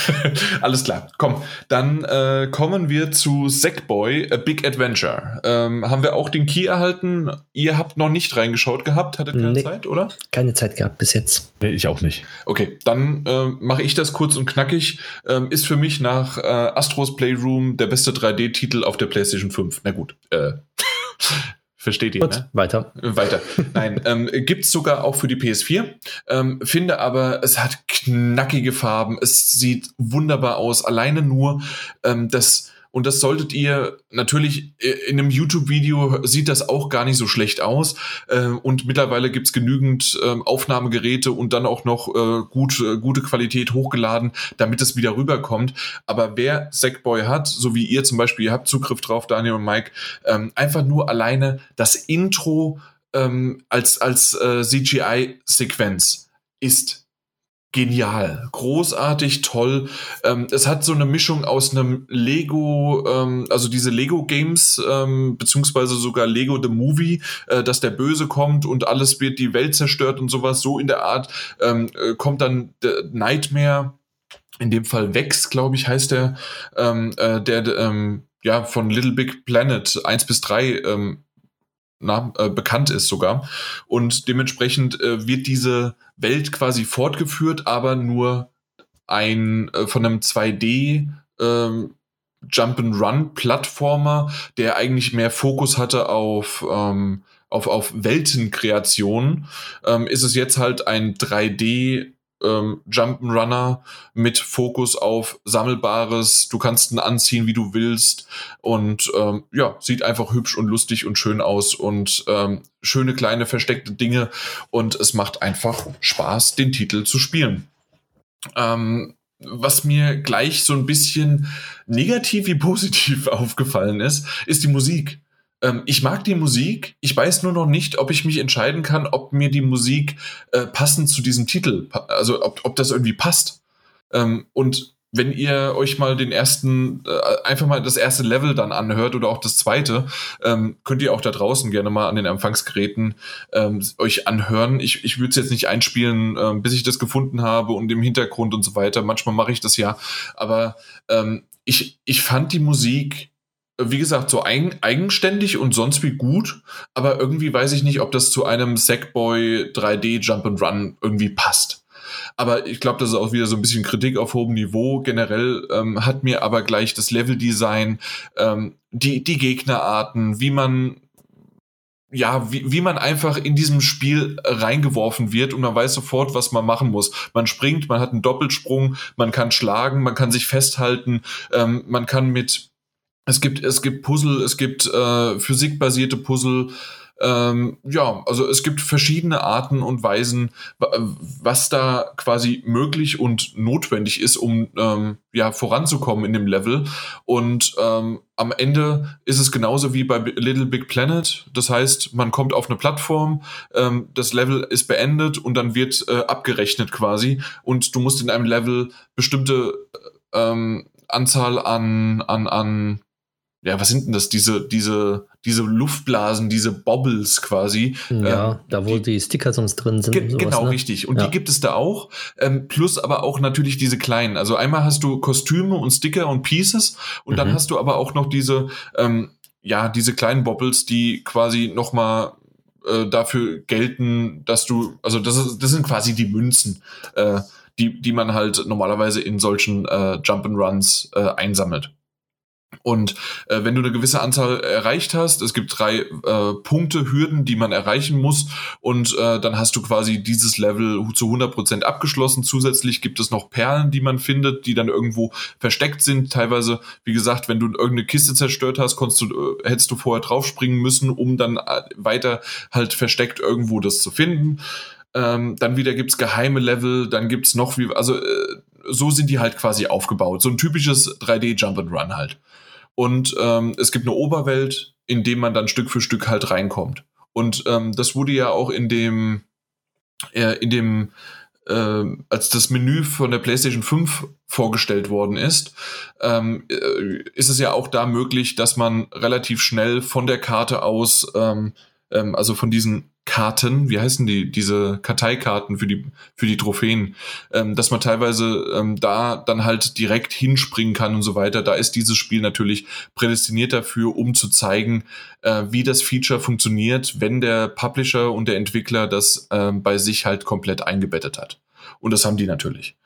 Alles klar. Komm, dann äh, kommen wir zu Sackboy, A Big Adventure. Ähm, haben wir auch den Key erhalten? Ihr habt noch nicht reingeschaut gehabt, hattet keine nee, Zeit, oder? Keine Zeit gehabt bis jetzt. Nee, ich auch nicht. Okay, dann äh, mache ich das kurz und knackig. Ähm, ist für mich nach äh, Astros Playroom der beste 3D-Titel auf der PlayStation 5. Na gut, äh. Versteht ihr, Gut, ne? Weiter. Weiter. Nein, ähm, gibt es sogar auch für die PS4. Ähm, finde aber, es hat knackige Farben. Es sieht wunderbar aus. Alleine nur ähm, das und das solltet ihr natürlich äh, in einem YouTube-Video sieht das auch gar nicht so schlecht aus. Äh, und mittlerweile gibt's genügend ähm, Aufnahmegeräte und dann auch noch äh, gut, gute Qualität hochgeladen, damit es wieder rüberkommt. Aber wer Sackboy hat, so wie ihr zum Beispiel, ihr habt Zugriff drauf, Daniel und Mike, ähm, einfach nur alleine das Intro ähm, als, als CGI-Sequenz ist genial, großartig, toll. Ähm, es hat so eine Mischung aus einem Lego, ähm, also diese Lego Games, ähm, beziehungsweise sogar Lego The Movie, äh, dass der Böse kommt und alles wird die Welt zerstört und sowas. So in der Art ähm, äh, kommt dann Nightmare, in dem Fall Vex, glaube ich, heißt der, ähm, äh, der ähm, ja von Little Big Planet 1 bis 3 ähm, na, äh, bekannt ist sogar. Und dementsprechend äh, wird diese Welt quasi fortgeführt, aber nur ein äh, von einem 2D ähm, Jump-and-Run-Plattformer, der eigentlich mehr Fokus hatte auf, ähm, auf, auf Weltenkreation, ähm, ist es jetzt halt ein 3D ähm, Jump'n'Runner mit Fokus auf Sammelbares. Du kannst ihn anziehen, wie du willst. Und ähm, ja, sieht einfach hübsch und lustig und schön aus und ähm, schöne kleine versteckte Dinge. Und es macht einfach Spaß, den Titel zu spielen. Ähm, was mir gleich so ein bisschen negativ wie positiv aufgefallen ist, ist die Musik. Ähm, ich mag die Musik. Ich weiß nur noch nicht, ob ich mich entscheiden kann, ob mir die Musik äh, passend zu diesem Titel, also ob, ob das irgendwie passt. Ähm, und wenn ihr euch mal den ersten, äh, einfach mal das erste Level dann anhört oder auch das zweite, ähm, könnt ihr auch da draußen gerne mal an den Empfangsgeräten ähm, euch anhören. Ich, ich würde es jetzt nicht einspielen, ähm, bis ich das gefunden habe und im Hintergrund und so weiter. Manchmal mache ich das ja, aber ähm, ich, ich fand die Musik wie gesagt, so eigen, eigenständig und sonst wie gut, aber irgendwie weiß ich nicht, ob das zu einem Sackboy 3D Jump and Run irgendwie passt. Aber ich glaube, das ist auch wieder so ein bisschen Kritik auf hohem Niveau. Generell ähm, hat mir aber gleich das Leveldesign, ähm, die, die Gegnerarten, wie man ja, wie, wie man einfach in diesem Spiel reingeworfen wird und man weiß sofort, was man machen muss. Man springt, man hat einen Doppelsprung, man kann schlagen, man kann sich festhalten, ähm, man kann mit es gibt, es gibt Puzzle, es gibt äh, physikbasierte Puzzle. Ähm, ja, also es gibt verschiedene Arten und Weisen, was da quasi möglich und notwendig ist, um ähm, ja voranzukommen in dem Level. Und ähm, am Ende ist es genauso wie bei Little Big Planet. Das heißt, man kommt auf eine Plattform, ähm, das Level ist beendet und dann wird äh, abgerechnet quasi. Und du musst in einem Level bestimmte ähm, Anzahl an, an, an ja, was sind denn das? Diese, diese, diese Luftblasen, diese Bobbles quasi. Ja, ähm, da wo die, die Sticker sonst drin sind. Ge sowas, genau, ne? richtig. Und ja. die gibt es da auch. Ähm, plus aber auch natürlich diese kleinen. Also einmal hast du Kostüme und Sticker und Pieces und mhm. dann hast du aber auch noch diese, ähm, ja, diese kleinen Bobbles, die quasi nochmal äh, dafür gelten, dass du, also das, ist, das sind quasi die Münzen. Äh, die, die man halt normalerweise in solchen äh, Jump-and-Runs äh, einsammelt. Und äh, wenn du eine gewisse Anzahl erreicht hast, es gibt drei äh, Punkte, Hürden, die man erreichen muss und äh, dann hast du quasi dieses Level zu 100% abgeschlossen. Zusätzlich gibt es noch Perlen, die man findet, die dann irgendwo versteckt sind. Teilweise, wie gesagt, wenn du irgendeine Kiste zerstört hast, konntest du, äh, hättest du vorher draufspringen müssen, um dann äh, weiter halt versteckt irgendwo das zu finden. Ähm, dann wieder gibt's geheime Level, dann gibt's noch wie, also äh, so sind die halt quasi aufgebaut. So ein typisches 3D Jump and Run halt. Und ähm, es gibt eine Oberwelt, in dem man dann Stück für Stück halt reinkommt. Und ähm, das wurde ja auch in dem, äh, in dem, äh, als das Menü von der PlayStation 5 vorgestellt worden ist, ähm, äh, ist es ja auch da möglich, dass man relativ schnell von der Karte aus, ähm, ähm, also von diesen Karten, wie heißen die, diese Karteikarten für die, für die Trophäen, ähm, dass man teilweise ähm, da dann halt direkt hinspringen kann und so weiter. Da ist dieses Spiel natürlich prädestiniert dafür, um zu zeigen, äh, wie das Feature funktioniert, wenn der Publisher und der Entwickler das ähm, bei sich halt komplett eingebettet hat. Und das haben die natürlich.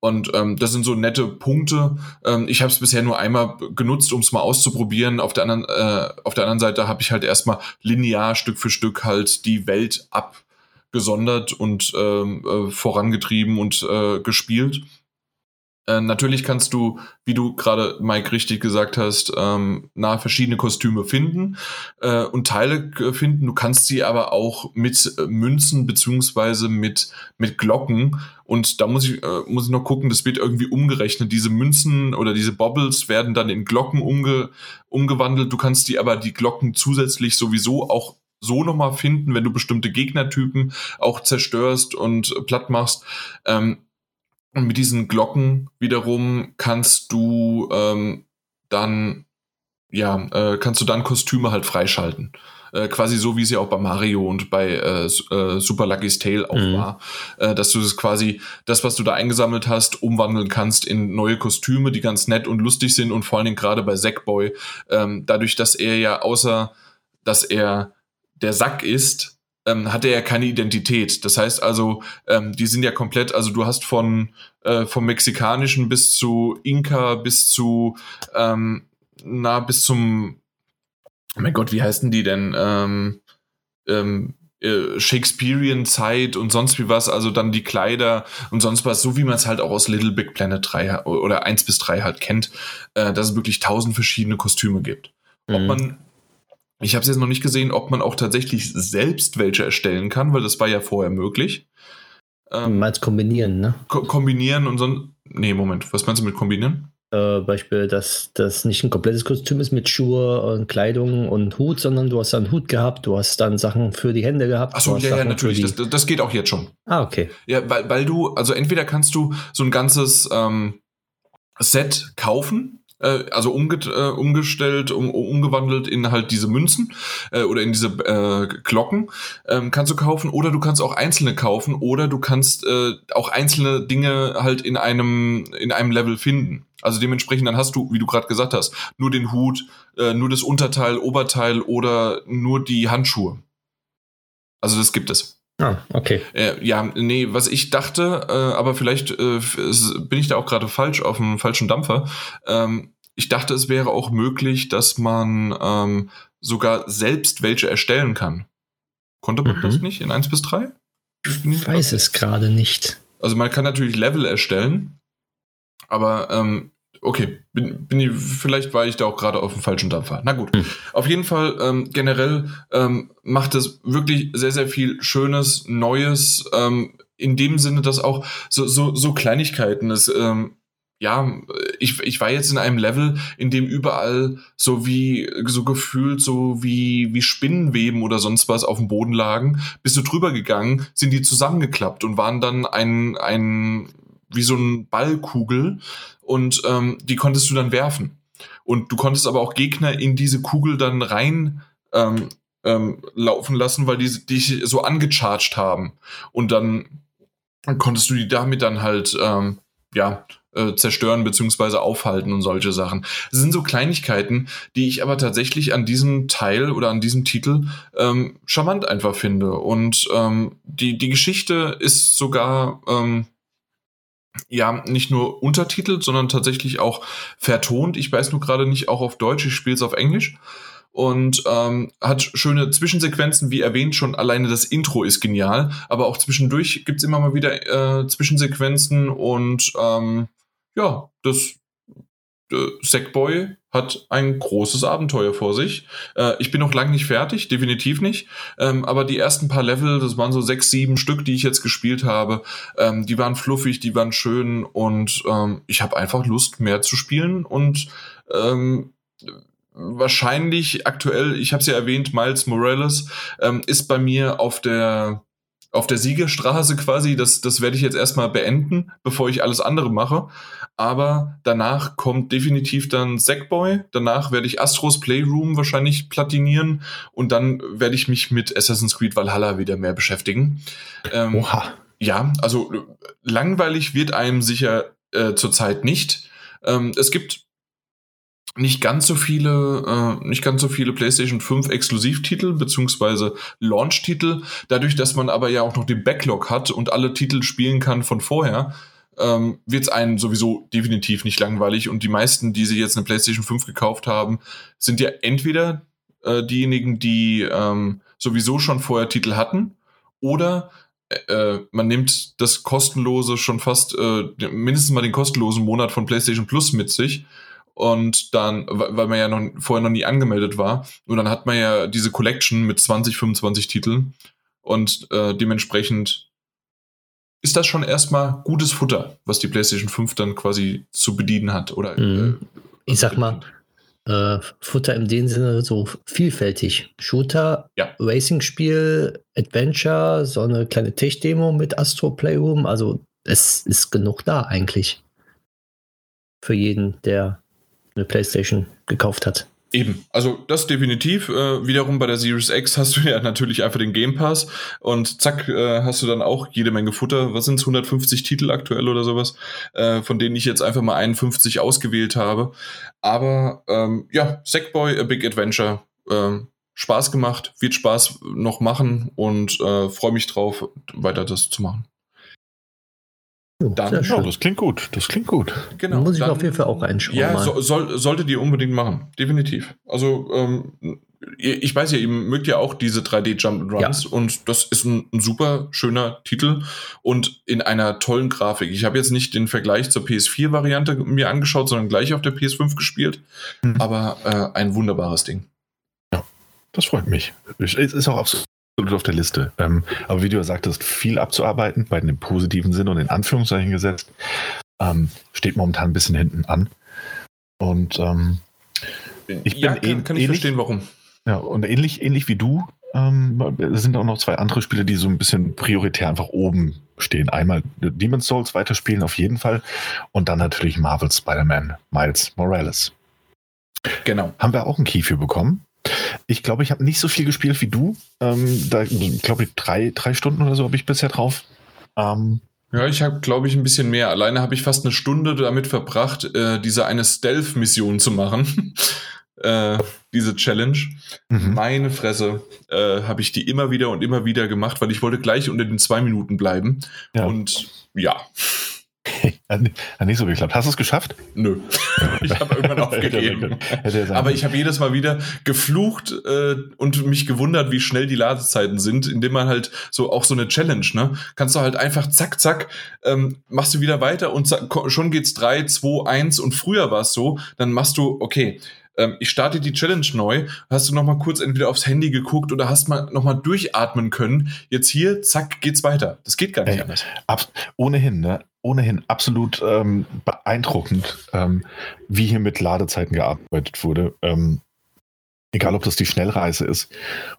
Und ähm, das sind so nette Punkte. Ähm, ich habe es bisher nur einmal genutzt, um es mal auszuprobieren. Auf der anderen, äh, auf der anderen Seite habe ich halt erstmal linear Stück für Stück halt die Welt abgesondert und ähm, äh, vorangetrieben und äh, gespielt. Äh, natürlich kannst du, wie du gerade Mike richtig gesagt hast, ähm, nahe verschiedene Kostüme finden äh, und Teile finden. Du kannst sie aber auch mit äh, Münzen beziehungsweise mit mit Glocken und da muss ich äh, muss ich noch gucken. Das wird irgendwie umgerechnet. Diese Münzen oder diese Bobbles werden dann in Glocken umge umgewandelt. Du kannst die aber die Glocken zusätzlich sowieso auch so nochmal finden, wenn du bestimmte Gegnertypen auch zerstörst und platt machst. Ähm, und mit diesen Glocken wiederum kannst du ähm, dann, ja, äh, kannst du dann Kostüme halt freischalten. Äh, quasi so, wie sie auch bei Mario und bei äh, äh, Super Lucky's Tale auch mhm. war. Äh, dass du das quasi, das, was du da eingesammelt hast, umwandeln kannst in neue Kostüme, die ganz nett und lustig sind und vor allen Dingen gerade bei Sackboy, ähm, dadurch, dass er ja außer, dass er der Sack ist, ähm, hat er ja keine Identität. Das heißt also, ähm, die sind ja komplett, also du hast von äh, vom Mexikanischen bis zu Inka bis zu ähm, na bis zum oh mein Gott, wie heißen die denn? Ähm, ähm, äh, Shakespearean Zeit und sonst wie was, also dann die Kleider und sonst was, so wie man es halt auch aus Little Big Planet 3 oder 1 bis 3 halt kennt, äh, dass es wirklich tausend verschiedene Kostüme gibt. Ob mhm. man ich habe es jetzt noch nicht gesehen, ob man auch tatsächlich selbst welche erstellen kann, weil das war ja vorher möglich. Ähm, meinst kombinieren, ne? Ko kombinieren und so. Nee, Moment, was meinst du mit kombinieren? Äh, Beispiel, dass das nicht ein komplettes Kostüm ist mit Schuhe und Kleidung und Hut, sondern du hast dann Hut gehabt, du hast dann Sachen für die Hände gehabt. Achso, ja, ja, natürlich. Das, das, geht auch jetzt schon. Ah, okay. Ja, weil, weil du, also entweder kannst du so ein ganzes ähm, Set kaufen, äh, also umge äh, umgestellt, um, umgewandelt in halt diese Münzen äh, oder in diese äh, Glocken ähm, kannst du kaufen oder du kannst auch einzelne kaufen oder du kannst äh, auch einzelne Dinge halt in einem in einem Level finden. Also dementsprechend dann hast du, wie du gerade gesagt hast, nur den Hut, äh, nur das Unterteil, Oberteil oder nur die Handschuhe. Also das gibt es. Ah, okay. Äh, ja, nee, was ich dachte, äh, aber vielleicht äh, bin ich da auch gerade falsch auf dem falschen Dampfer. Ähm, ich dachte, es wäre auch möglich, dass man ähm, sogar selbst welche erstellen kann. Konnte man mhm. das nicht in 1 bis 3? Ich weiß es gerade nicht. Also man kann natürlich Level erstellen, aber ähm, okay, bin, bin ich, vielleicht war ich da auch gerade auf dem falschen Dampfer. Na gut, hm. auf jeden Fall ähm, generell ähm, macht es wirklich sehr, sehr viel Schönes, Neues, ähm, in dem Sinne, dass auch so, so, so Kleinigkeiten, es, ähm, ja, ich, ich war jetzt in einem Level, in dem überall so wie, so gefühlt so wie, wie Spinnenweben oder sonst was auf dem Boden lagen. Bist du drüber gegangen, sind die zusammengeklappt und waren dann ein, ein, wie so ein Ballkugel und ähm, die konntest du dann werfen. Und du konntest aber auch Gegner in diese Kugel dann rein ähm, ähm, laufen lassen, weil die dich so angecharged haben. Und dann konntest du die damit dann halt, ähm, ja, äh, zerstören beziehungsweise aufhalten und solche Sachen. Das sind so Kleinigkeiten, die ich aber tatsächlich an diesem Teil oder an diesem Titel ähm, charmant einfach finde. Und ähm, die, die Geschichte ist sogar ähm, ja, nicht nur untertitelt, sondern tatsächlich auch vertont. Ich weiß nur gerade nicht auch auf Deutsch, ich spiele es auf Englisch. Und ähm, hat schöne Zwischensequenzen, wie erwähnt, schon alleine das Intro ist genial, aber auch zwischendurch gibt's immer mal wieder äh, Zwischensequenzen und ähm, ja, das äh, Sackboy hat ein großes Abenteuer vor sich. Äh, ich bin noch lange nicht fertig, definitiv nicht. Ähm, aber die ersten paar Level, das waren so sechs, sieben Stück, die ich jetzt gespielt habe, ähm, die waren fluffig, die waren schön und ähm, ich habe einfach Lust, mehr zu spielen und ähm, wahrscheinlich aktuell, ich habe es ja erwähnt, Miles Morales ähm, ist bei mir auf der auf der Siegerstraße quasi. Das, das werde ich jetzt erstmal beenden, bevor ich alles andere mache. Aber danach kommt definitiv dann Sackboy. Danach werde ich Astros Playroom wahrscheinlich platinieren. Und dann werde ich mich mit Assassin's Creed Valhalla wieder mehr beschäftigen. Ähm, Oha. Ja, also langweilig wird einem sicher äh, zurzeit nicht. Ähm, es gibt nicht ganz so viele, äh, nicht ganz so viele PlayStation 5 Exklusivtitel beziehungsweise Launch-Titel. Dadurch, dass man aber ja auch noch den Backlog hat und alle Titel spielen kann von vorher, ähm, wird es einen sowieso definitiv nicht langweilig. Und die meisten, die sich jetzt eine PlayStation 5 gekauft haben, sind ja entweder äh, diejenigen, die ähm, sowieso schon vorher Titel hatten, oder äh man nimmt das kostenlose schon fast, äh, mindestens mal den kostenlosen Monat von PlayStation Plus mit sich und dann, weil man ja noch vorher noch nie angemeldet war, und dann hat man ja diese Collection mit 20, 25 Titeln und äh, dementsprechend ist das schon erstmal gutes Futter, was die PlayStation 5 dann quasi zu bedienen hat. Oder mhm. äh, ich sag mal, äh, Futter in dem Sinne so vielfältig. Shooter, ja. Racing-Spiel, Adventure, so eine kleine Tech-Demo mit Astro Playroom. Also es ist genug da eigentlich. Für jeden, der eine PlayStation gekauft hat. Eben, also das definitiv. Äh, wiederum bei der Series X hast du ja natürlich einfach den Game Pass und zack, äh, hast du dann auch jede Menge Futter. Was sind 150 Titel aktuell oder sowas, äh, von denen ich jetzt einfach mal 51 ausgewählt habe. Aber ähm, ja, Sackboy, A Big Adventure, ähm, Spaß gemacht, wird Spaß noch machen und äh, freue mich drauf, weiter das zu machen. Dann, ja, das klingt gut. Das klingt gut. Genau. Muss ich dann, auf jeden Fall auch reinschauen. Ja, so, soll, solltet ihr unbedingt machen. Definitiv. Also, ähm, ich weiß ja, ihr mögt ja auch diese 3D-Jump-Runs ja. und das ist ein, ein, super schöner Titel und in einer tollen Grafik. Ich habe jetzt nicht den Vergleich zur PS4-Variante mir angeschaut, sondern gleich auf der PS5 gespielt. Mhm. Aber äh, ein wunderbares Ding. Ja, das freut mich. Es ist auch absolut absolut auf der Liste. Ähm, aber wie du ja sagtest, viel abzuarbeiten, bei dem positiven Sinn und in Anführungszeichen gesetzt, ähm, steht momentan ein bisschen hinten an. Und ähm, ich bin ja, kann, kann ich ähnlich, verstehen, warum. Ja, und ähnlich, ähnlich wie du, ähm, sind auch noch zwei andere Spiele, die so ein bisschen prioritär einfach oben stehen. Einmal Demon's Souls weiterspielen auf jeden Fall und dann natürlich Marvel Spider-Man Miles Morales. Genau. Haben wir auch einen Key für bekommen. Ich glaube, ich habe nicht so viel gespielt wie du. Ähm, da glaube ich drei, drei Stunden oder so habe ich bisher drauf. Ähm, ja, ich habe, glaube ich, ein bisschen mehr. Alleine habe ich fast eine Stunde damit verbracht, äh, diese eine Stealth-Mission zu machen. äh, diese Challenge. Mhm. Meine Fresse, äh, habe ich die immer wieder und immer wieder gemacht, weil ich wollte gleich unter den zwei Minuten bleiben. Ja. Und ja. Hat nicht so geklappt. Hast du es geschafft? Nö. Ich habe irgendwann aufgegeben. Aber ich habe jedes Mal wieder geflucht äh, und mich gewundert, wie schnell die Ladezeiten sind, indem man halt so auch so eine Challenge, ne? Kannst du halt einfach zack, zack, ähm, machst du wieder weiter und zack, schon geht's 3, 2, 1 und früher war es so, dann machst du, okay, ähm, ich starte die Challenge neu, hast du noch mal kurz entweder aufs Handy geguckt oder hast mal noch mal durchatmen können. Jetzt hier, zack, geht's weiter. Das geht gar nicht Ey, anders. Ab, ohnehin, ne? ohnehin absolut ähm, beeindruckend, ähm, wie hier mit Ladezeiten gearbeitet wurde. Ähm, egal, ob das die Schnellreise ist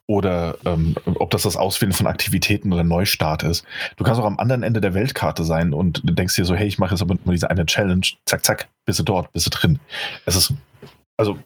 oder ähm, ob das das Auswählen von Aktivitäten oder Neustart ist. Du kannst auch am anderen Ende der Weltkarte sein und denkst dir so, hey, ich mache jetzt aber nur diese eine Challenge, zack, zack, bist du dort, bist du drin. Es ist, also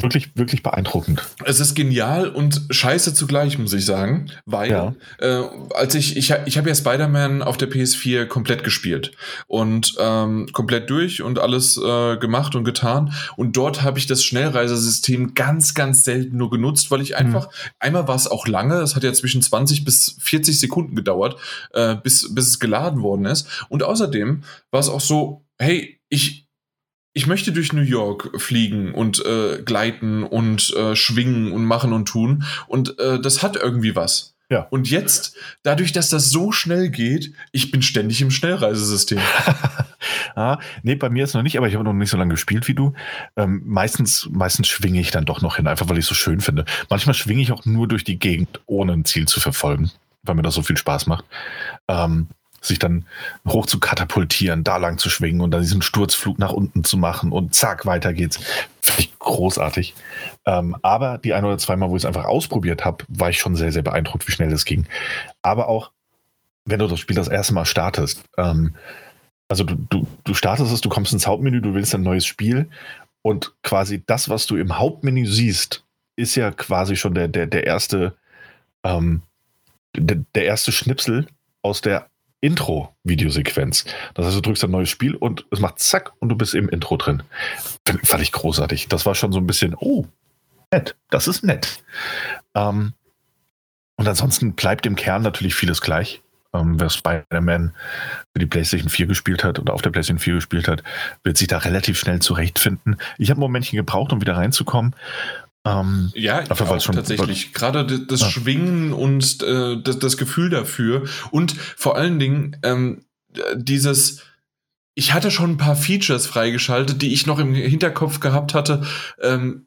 wirklich, wirklich beeindruckend. Es ist genial und scheiße zugleich, muss ich sagen, weil ja. äh, als ich, ich, ich habe ja Spider-Man auf der PS4 komplett gespielt und ähm, komplett durch und alles äh, gemacht und getan und dort habe ich das Schnellreisesystem ganz, ganz selten nur genutzt, weil ich mhm. einfach, mhm. einmal war es auch lange, es hat ja zwischen 20 bis 40 Sekunden gedauert, äh, bis, bis es geladen worden ist und außerdem war es auch so, hey, ich, ich möchte durch New York fliegen und äh, gleiten und äh, schwingen und machen und tun. Und äh, das hat irgendwie was. Ja. Und jetzt, dadurch, dass das so schnell geht, ich bin ständig im Schnellreisesystem. ah, nee, bei mir ist noch nicht, aber ich habe noch nicht so lange gespielt wie du. Ähm, meistens, meistens schwinge ich dann doch noch hin, einfach weil ich es so schön finde. Manchmal schwinge ich auch nur durch die Gegend, ohne ein Ziel zu verfolgen, weil mir das so viel Spaß macht. Ähm, sich dann hoch zu katapultieren, da lang zu schwingen und dann diesen Sturzflug nach unten zu machen und zack, weiter geht's. Finde ich großartig. Ähm, aber die ein oder zweimal, wo ich es einfach ausprobiert habe, war ich schon sehr, sehr beeindruckt, wie schnell das ging. Aber auch, wenn du das Spiel das erste Mal startest, ähm, also du, du, du startest es, du kommst ins Hauptmenü, du willst ein neues Spiel und quasi das, was du im Hauptmenü siehst, ist ja quasi schon der, der, der erste, ähm, der, der erste Schnipsel aus der Intro-Videosequenz. Das heißt, du drückst ein neues Spiel und es macht zack und du bist im Intro drin. Find, fand ich großartig. Das war schon so ein bisschen, oh, nett. Das ist nett. Ähm, und ansonsten bleibt im Kern natürlich vieles gleich. Ähm, wer Spider-Man für die PlayStation 4 gespielt hat oder auf der PlayStation 4 gespielt hat, wird sich da relativ schnell zurechtfinden. Ich habe ein Momentchen gebraucht, um wieder reinzukommen. Ähm, ja, auch schon tatsächlich. Gerade das ja. Schwingen und äh, das, das, Gefühl dafür und vor allen Dingen ähm, dieses. Ich hatte schon ein paar Features freigeschaltet, die ich noch im Hinterkopf gehabt hatte, ähm,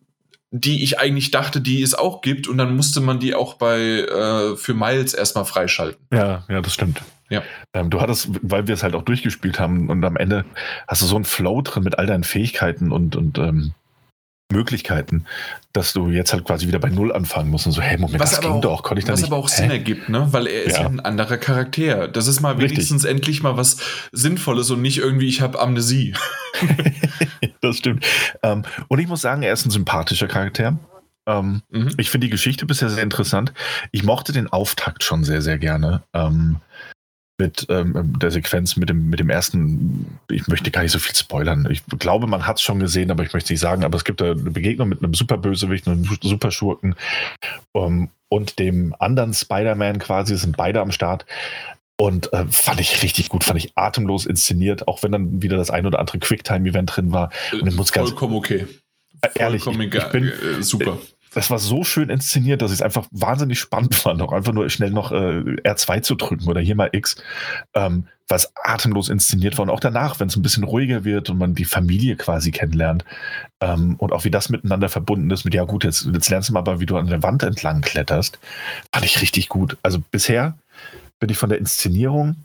die ich eigentlich dachte, die es auch gibt, und dann musste man die auch bei äh, für Miles erstmal freischalten. Ja, ja, das stimmt. Ja. Ähm, du hattest, weil wir es halt auch durchgespielt haben und am Ende hast du so einen Flow drin mit all deinen Fähigkeiten und, und ähm, Möglichkeiten, dass du jetzt halt quasi wieder bei Null anfangen musst und so, hey, Moment, was das ging auch, doch, konnte ich da was nicht. Was aber auch Hä? Sinn ergibt, ne? Weil er ist ja. ein anderer Charakter. Das ist mal wenigstens Richtig. endlich mal was Sinnvolles und nicht irgendwie, ich habe Amnesie. das stimmt. Ähm, und ich muss sagen, er ist ein sympathischer Charakter. Ähm, mhm. Ich finde die Geschichte bisher sehr interessant. Ich mochte den Auftakt schon sehr, sehr gerne. Ähm, mit ähm, der Sequenz mit dem, mit dem ersten, ich möchte gar nicht so viel spoilern. Ich glaube, man hat es schon gesehen, aber ich möchte nicht sagen, aber es gibt da eine Begegnung mit einem Superbösewicht, einem Superschurken um, und dem anderen Spider-Man quasi, sind beide am Start. Und äh, fand ich richtig gut, fand ich atemlos inszeniert, auch wenn dann wieder das ein oder andere Quicktime-Event drin war. Und ich muss ganz, Vollkommen okay. Äh, ehrlich, Vollkommen ich, ich bin, äh, super. Äh, das war so schön inszeniert, dass ich es einfach wahnsinnig spannend fand, auch einfach nur schnell noch äh, R2 zu drücken oder hier mal X, ähm, was atemlos inszeniert war. Und auch danach, wenn es ein bisschen ruhiger wird und man die Familie quasi kennenlernt ähm, und auch wie das miteinander verbunden ist mit, ja gut, jetzt, jetzt lernst du mal wie du an der Wand entlang kletterst, fand ich richtig gut. Also bisher bin ich von der Inszenierung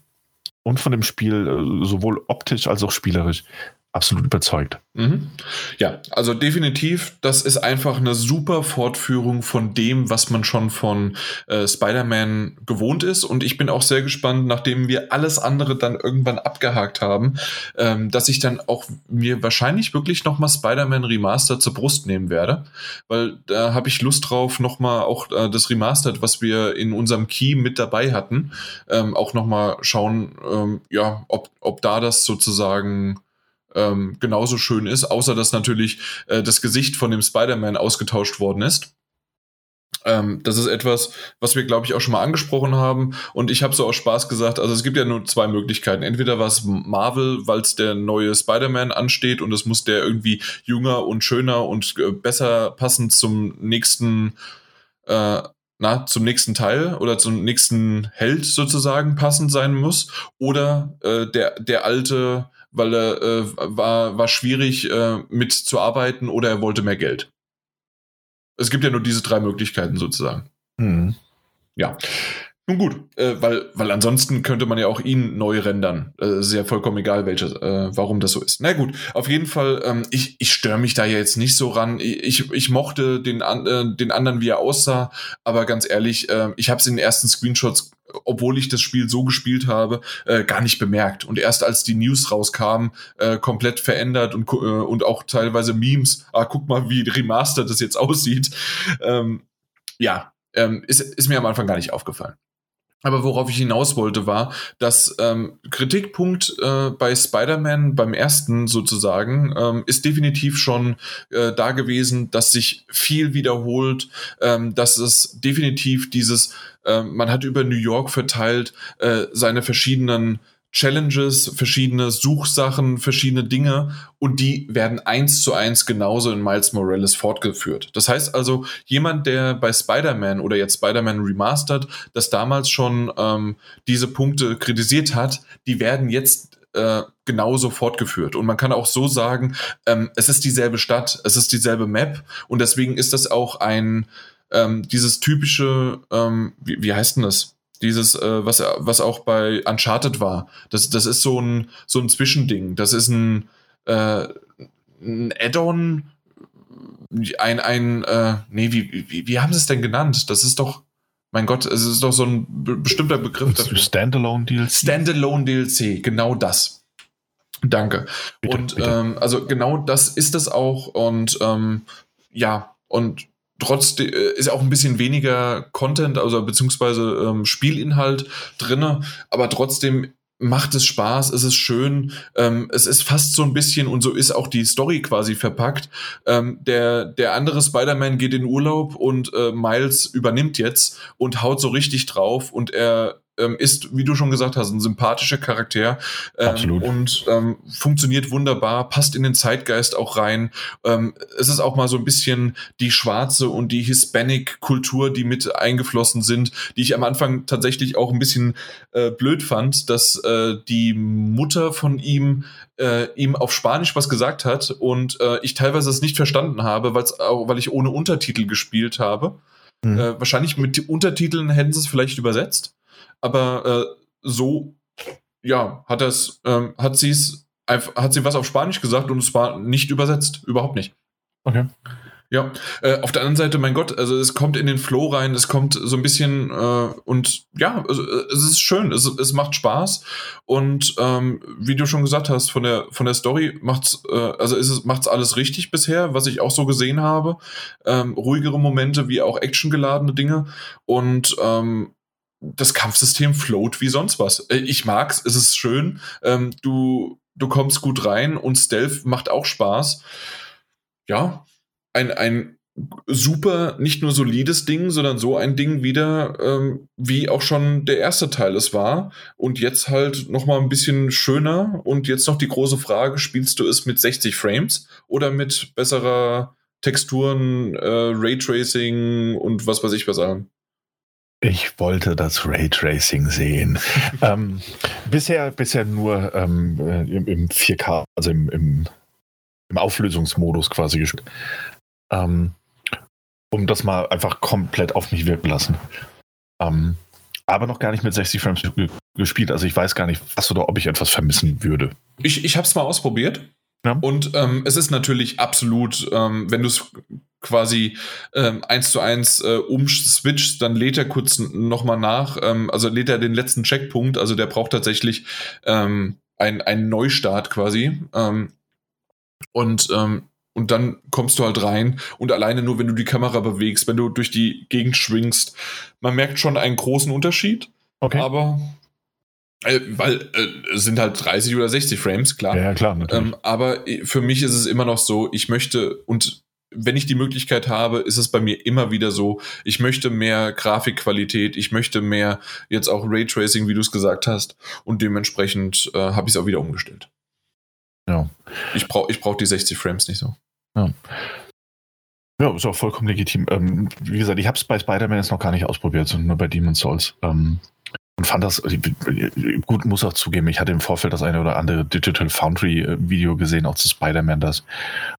und von dem Spiel äh, sowohl optisch als auch spielerisch absolut überzeugt. Mhm. Ja, also definitiv, das ist einfach eine super Fortführung von dem, was man schon von äh, Spider-Man gewohnt ist. Und ich bin auch sehr gespannt, nachdem wir alles andere dann irgendwann abgehakt haben, ähm, dass ich dann auch mir wahrscheinlich wirklich nochmal Spider-Man Remaster zur Brust nehmen werde. Weil da habe ich Lust drauf, nochmal auch äh, das Remastered, was wir in unserem Key mit dabei hatten, ähm, auch nochmal schauen, ähm, ja, ob, ob da das sozusagen ähm, genauso schön ist, außer dass natürlich äh, das Gesicht von dem Spider-Man ausgetauscht worden ist. Ähm, das ist etwas, was wir, glaube ich, auch schon mal angesprochen haben. Und ich habe so aus Spaß gesagt, also es gibt ja nur zwei Möglichkeiten. Entweder was Marvel, weil es der neue Spider-Man ansteht und es muss der irgendwie jünger und schöner und äh, besser passend zum nächsten, äh, na, zum nächsten Teil oder zum nächsten Held sozusagen passend sein muss. Oder äh, der, der alte weil er äh, war, war schwierig äh, mitzuarbeiten oder er wollte mehr Geld. Es gibt ja nur diese drei Möglichkeiten sozusagen. Mhm. Ja. Nun gut, äh, weil, weil ansonsten könnte man ja auch ihn neu rendern. Äh, ist ja vollkommen egal, welches, äh, warum das so ist. Na gut, auf jeden Fall, ähm, ich, ich störe mich da ja jetzt nicht so ran. Ich, ich mochte den, an, äh, den anderen, wie er aussah, aber ganz ehrlich, äh, ich habe es in den ersten Screenshots obwohl ich das Spiel so gespielt habe, äh, gar nicht bemerkt. Und erst als die News rauskamen, äh, komplett verändert und, äh, und auch teilweise Memes, ah, guck mal, wie remastered das jetzt aussieht. Ähm, ja, ähm, ist, ist mir am Anfang gar nicht aufgefallen. Aber worauf ich hinaus wollte, war, dass ähm, Kritikpunkt äh, bei Spider-Man beim ersten sozusagen ähm, ist definitiv schon äh, da gewesen, dass sich viel wiederholt, ähm, dass es definitiv dieses, äh, man hat über New York verteilt äh, seine verschiedenen Challenges, verschiedene Suchsachen, verschiedene Dinge und die werden eins zu eins genauso in Miles Morales fortgeführt. Das heißt also, jemand, der bei Spider-Man oder jetzt Spider-Man Remastered, das damals schon ähm, diese Punkte kritisiert hat, die werden jetzt äh, genauso fortgeführt. Und man kann auch so sagen, ähm, es ist dieselbe Stadt, es ist dieselbe Map und deswegen ist das auch ein, ähm, dieses typische, ähm, wie, wie heißt denn das? Dieses, äh, was, was auch bei Uncharted war. Das, das ist so ein, so ein Zwischending. Das ist ein, äh, ein Add-on, ein, ein, äh, nee, wie, wie, wie haben sie es denn genannt? Das ist doch, mein Gott, es ist doch so ein bestimmter Begriff. Standalone DLC. Standalone DLC, genau das. Danke. Bitte, und bitte. Ähm, also genau das ist es auch. Und ähm, ja, und trotzdem äh, ist auch ein bisschen weniger Content, also beziehungsweise ähm, Spielinhalt drinne, aber trotzdem macht es Spaß, es ist schön, ähm, es ist fast so ein bisschen und so ist auch die Story quasi verpackt. Ähm, der, der andere Spider-Man geht in Urlaub und äh, Miles übernimmt jetzt und haut so richtig drauf und er ähm, ist, wie du schon gesagt hast, ein sympathischer Charakter ähm, Absolut. und ähm, funktioniert wunderbar, passt in den Zeitgeist auch rein. Ähm, es ist auch mal so ein bisschen die schwarze und die Hispanic-Kultur, die mit eingeflossen sind, die ich am Anfang tatsächlich auch ein bisschen äh, blöd fand, dass äh, die Mutter von ihm äh, ihm auf Spanisch was gesagt hat und äh, ich teilweise es nicht verstanden habe, auch, weil ich ohne Untertitel gespielt habe. Mhm. Äh, wahrscheinlich mit Untertiteln hätten sie es vielleicht übersetzt aber äh, so, ja, hat das, ähm, hat sie es, hat sie was auf Spanisch gesagt und es war nicht übersetzt, überhaupt nicht. Okay. Ja, äh, auf der anderen Seite, mein Gott, also es kommt in den Flow rein, es kommt so ein bisschen äh, und ja, also, äh, es ist schön, es, es macht Spaß und ähm, wie du schon gesagt hast, von der von der Story macht's, äh, also ist es macht's alles richtig bisher, was ich auch so gesehen habe, ähm, ruhigere Momente wie auch actiongeladene Dinge und ähm, das Kampfsystem float wie sonst was. Äh, ich mag's, es ist schön. Ähm, du, du kommst gut rein und Stealth macht auch Spaß. Ja, ein, ein super, nicht nur solides Ding, sondern so ein Ding wieder, ähm, wie auch schon der erste Teil es war. Und jetzt halt nochmal ein bisschen schöner. Und jetzt noch die große Frage, spielst du es mit 60 Frames oder mit besserer Texturen, äh, Raytracing und was weiß ich was allem? Ich wollte das Raytracing sehen. ähm, bisher, bisher nur ähm, äh, im, im, 4K, also im, im, im Auflösungsmodus quasi gespielt. Ähm, um das mal einfach komplett auf mich wirken lassen. Ähm, aber noch gar nicht mit 60 Frames gespielt. Also ich weiß gar nicht, was oder ob ich etwas vermissen würde. Ich, ich habe es mal ausprobiert. Ja. Und ähm, es ist natürlich absolut, ähm, wenn du es quasi ähm, eins zu eins äh, umswitcht, dann lädt er kurz nochmal nach, ähm, also lädt er den letzten Checkpunkt, also der braucht tatsächlich ähm, ein, einen Neustart quasi. Ähm, und, ähm, und dann kommst du halt rein und alleine nur, wenn du die Kamera bewegst, wenn du durch die Gegend schwingst, man merkt schon einen großen Unterschied. Okay. Aber äh, weil äh, es sind halt 30 oder 60 Frames, klar. Ja, klar. Ähm, aber für mich ist es immer noch so, ich möchte und wenn ich die Möglichkeit habe, ist es bei mir immer wieder so, ich möchte mehr Grafikqualität, ich möchte mehr jetzt auch Raytracing, wie du es gesagt hast, und dementsprechend äh, habe ich es auch wieder umgestellt. Ja. Ich brauche ich brauch die 60 Frames nicht so. Ja. Ja, ist auch vollkommen legitim. Ähm, wie gesagt, ich habe es bei Spider-Man jetzt noch gar nicht ausprobiert, sondern nur bei Demon's Souls. Ähm, und fand das, gut, muss auch zugeben, ich hatte im Vorfeld das eine oder andere Digital Foundry äh, Video gesehen, auch zu Spider-Man das.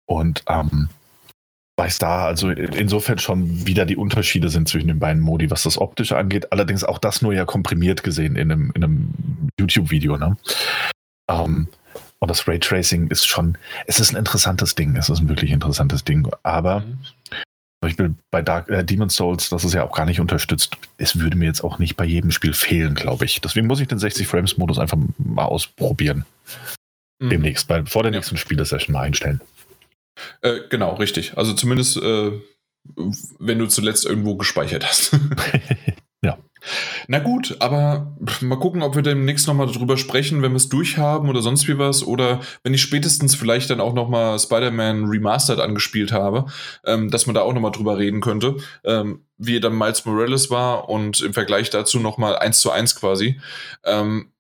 Und ähm, weiß da also insofern schon wieder die Unterschiede sind zwischen den beiden Modi, was das Optische angeht. Allerdings auch das nur ja komprimiert gesehen in einem, in einem YouTube-Video. Ne? Ähm, und das Raytracing ist schon, es ist ein interessantes Ding, es ist ein wirklich interessantes Ding. Aber mhm. Beispiel bei Dark, äh, Demon's Souls, das ist ja auch gar nicht unterstützt. Es würde mir jetzt auch nicht bei jedem Spiel fehlen, glaube ich. Deswegen muss ich den 60-Frames-Modus einfach mal ausprobieren. Mhm. Demnächst, bei, vor der nächsten ja. Spielesession mal einstellen. Äh, genau, richtig. Also zumindest, äh, wenn du zuletzt irgendwo gespeichert hast. ja. Na gut, aber mal gucken, ob wir demnächst nochmal darüber sprechen, wenn wir es durchhaben oder sonst wie was. Oder wenn ich spätestens vielleicht dann auch nochmal Spider-Man Remastered angespielt habe, ähm, dass man da auch nochmal drüber reden könnte, ähm, wie dann Miles Morales war und im Vergleich dazu nochmal eins zu eins quasi. Ähm,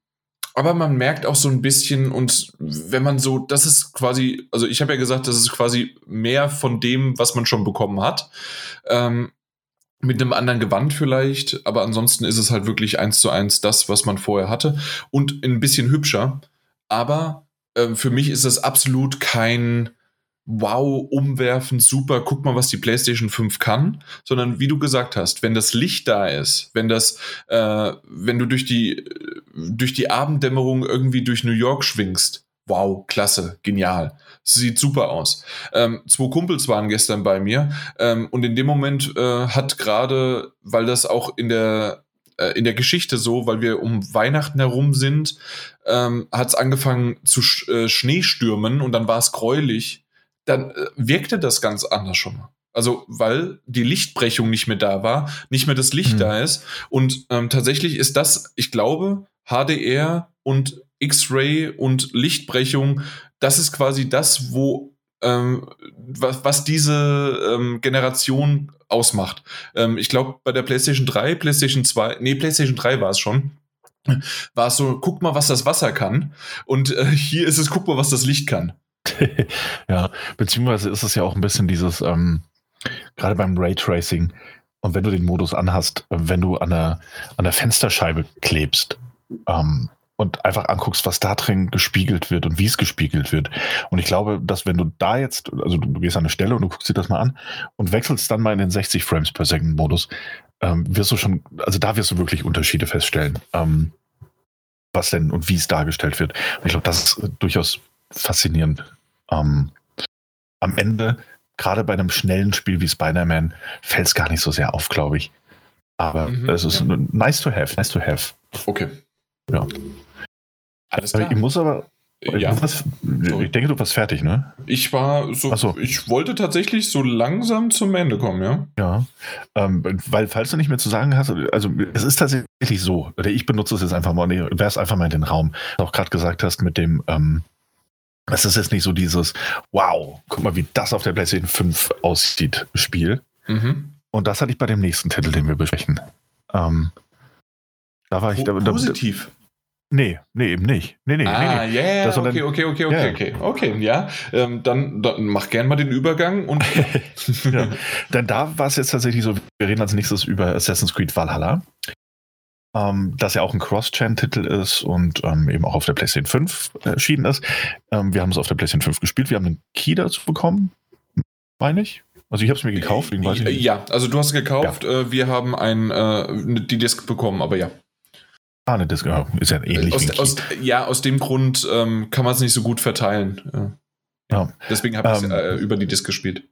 aber man merkt auch so ein bisschen und wenn man so, das ist quasi, also ich habe ja gesagt, das ist quasi mehr von dem, was man schon bekommen hat. Ähm, mit einem anderen Gewand vielleicht, aber ansonsten ist es halt wirklich eins zu eins das, was man vorher hatte und ein bisschen hübscher. Aber äh, für mich ist das absolut kein wow, umwerfend, super, guck mal, was die PlayStation 5 kann, sondern wie du gesagt hast, wenn das Licht da ist, wenn das, äh, wenn du durch die, durch die Abenddämmerung irgendwie durch New York schwingst, wow, klasse, genial. Sieht super aus. Ähm, zwei Kumpels waren gestern bei mir ähm, und in dem Moment äh, hat gerade, weil das auch in der äh, in der Geschichte so, weil wir um Weihnachten herum sind, ähm, hat es angefangen zu sch äh, Schneestürmen und dann war es gräulich dann äh, wirkte das ganz anders schon mal. Also, weil die Lichtbrechung nicht mehr da war, nicht mehr das Licht mhm. da ist. Und ähm, tatsächlich ist das, ich glaube, HDR und X-Ray und Lichtbrechung, das ist quasi das, wo ähm, was, was diese ähm, Generation ausmacht. Ähm, ich glaube, bei der PlayStation 3, PlayStation 2, nee, PlayStation 3 war es schon, war es so, guck mal, was das Wasser kann. Und äh, hier ist es, guck mal, was das Licht kann. ja, beziehungsweise ist es ja auch ein bisschen dieses, ähm, gerade beim Raytracing, und wenn du den Modus anhast, wenn du an der, an der Fensterscheibe klebst ähm, und einfach anguckst, was da drin gespiegelt wird und wie es gespiegelt wird. Und ich glaube, dass wenn du da jetzt, also du, gehst an eine Stelle und du guckst dir das mal an und wechselst dann mal in den 60 Frames per Second Modus, ähm, wirst du schon, also da wirst du wirklich Unterschiede feststellen. Ähm, was denn und wie es dargestellt wird. Und ich glaube, das ist durchaus faszinierend. Ähm, am Ende, gerade bei einem schnellen Spiel wie Spider-Man, fällt es gar nicht so sehr auf, glaube ich. Aber mhm, es ist ja. nice to have, nice to have. Okay. Ja. Alles klar. Ich muss aber. Ja. Was, ich denke, du warst fertig, ne? Ich war so, so, ich wollte tatsächlich so langsam zum Ende kommen, ja. Ja. Ähm, weil, falls du nicht mehr zu sagen hast, also es ist tatsächlich so, oder ich benutze es jetzt einfach mal, nee, wär's einfach mal in den Raum. Auch gerade gesagt hast mit dem, ähm, es ist jetzt nicht so dieses, wow, guck mal, wie das auf der PlayStation 5 aussieht, Spiel. Mhm. Und das hatte ich bei dem nächsten Titel, den wir besprechen. Ähm, da war ich. Da, da, Positiv. Nee, nee, eben nicht. Nee, nee, ah, nee. Yeah, das okay, okay, okay, okay, yeah. okay, okay, ja. Ähm, dann, dann mach gern mal den Übergang und. ja. Denn da war es jetzt tatsächlich so, wir reden als nächstes über Assassin's Creed Valhalla ähm, das ja auch ein Cross-Chain-Titel ist und ähm, eben auch auf der PlayStation 5 erschienen ist. Ähm, wir haben es auf der PlayStation 5 gespielt. Wir haben einen Key dazu bekommen, meine ich. Also ich habe es mir gekauft, deswegen weiß ich nicht. Ja, also du hast es gekauft. Ja. Äh, wir haben ein, äh, die Disc bekommen, aber ja. Ah, eine Disc, ja, ist ja ähnlich. Aus, aus, ja, aus dem Grund ähm, kann man es nicht so gut verteilen. Ja. ja. Deswegen habe ich es ähm, äh, über die Disc gespielt.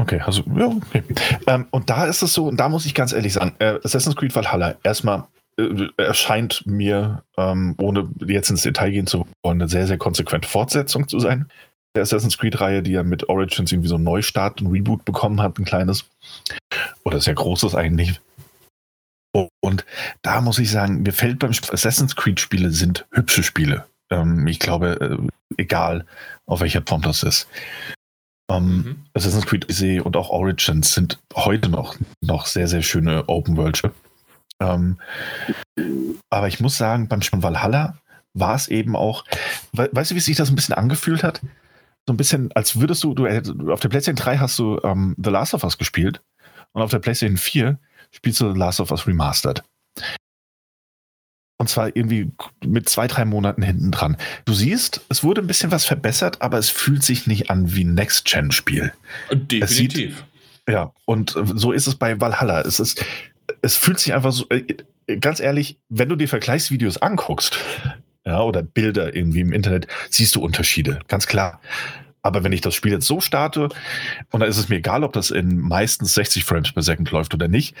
Okay, also, ja, okay. Ähm, und da ist es so, und da muss ich ganz ehrlich sagen, äh, Assassin's Creed Valhalla, erstmal äh, erscheint mir, ähm, ohne jetzt ins Detail gehen zu wollen, eine sehr, sehr konsequente Fortsetzung zu sein. Der Assassin's Creed-Reihe, die ja mit Origins irgendwie so einen Neustart, ein Reboot bekommen hat, ein kleines. Oder sehr großes eigentlich. Und da muss ich sagen, mir fällt beim Assassin's Creed-Spiele sind hübsche Spiele. Ähm, ich glaube, äh, egal auf welcher Form das ist. Ähm, mhm. Assassin's Creed Odyssey und auch Origins sind heute noch, noch sehr, sehr schöne Open-World-Spiele. Ähm, aber ich muss sagen, beim Spiel Valhalla war es eben auch, we weißt du, wie sich das ein bisschen angefühlt hat? So ein bisschen, als würdest du, du auf der PlayStation 3 hast du ähm, The Last of Us gespielt und auf der PlayStation 4 spielst du Last of Us Remastered. Und zwar irgendwie mit zwei, drei Monaten hinten dran. Du siehst, es wurde ein bisschen was verbessert, aber es fühlt sich nicht an wie ein Next-Gen-Spiel. Definitiv. Sieht, ja, und so ist es bei Valhalla. Es ist, es fühlt sich einfach so, äh, ganz ehrlich, wenn du dir Vergleichsvideos anguckst, ja, oder Bilder irgendwie im Internet, siehst du Unterschiede, ganz klar. Aber wenn ich das Spiel jetzt so starte, und da ist es mir egal, ob das in meistens 60 Frames per Second läuft oder nicht,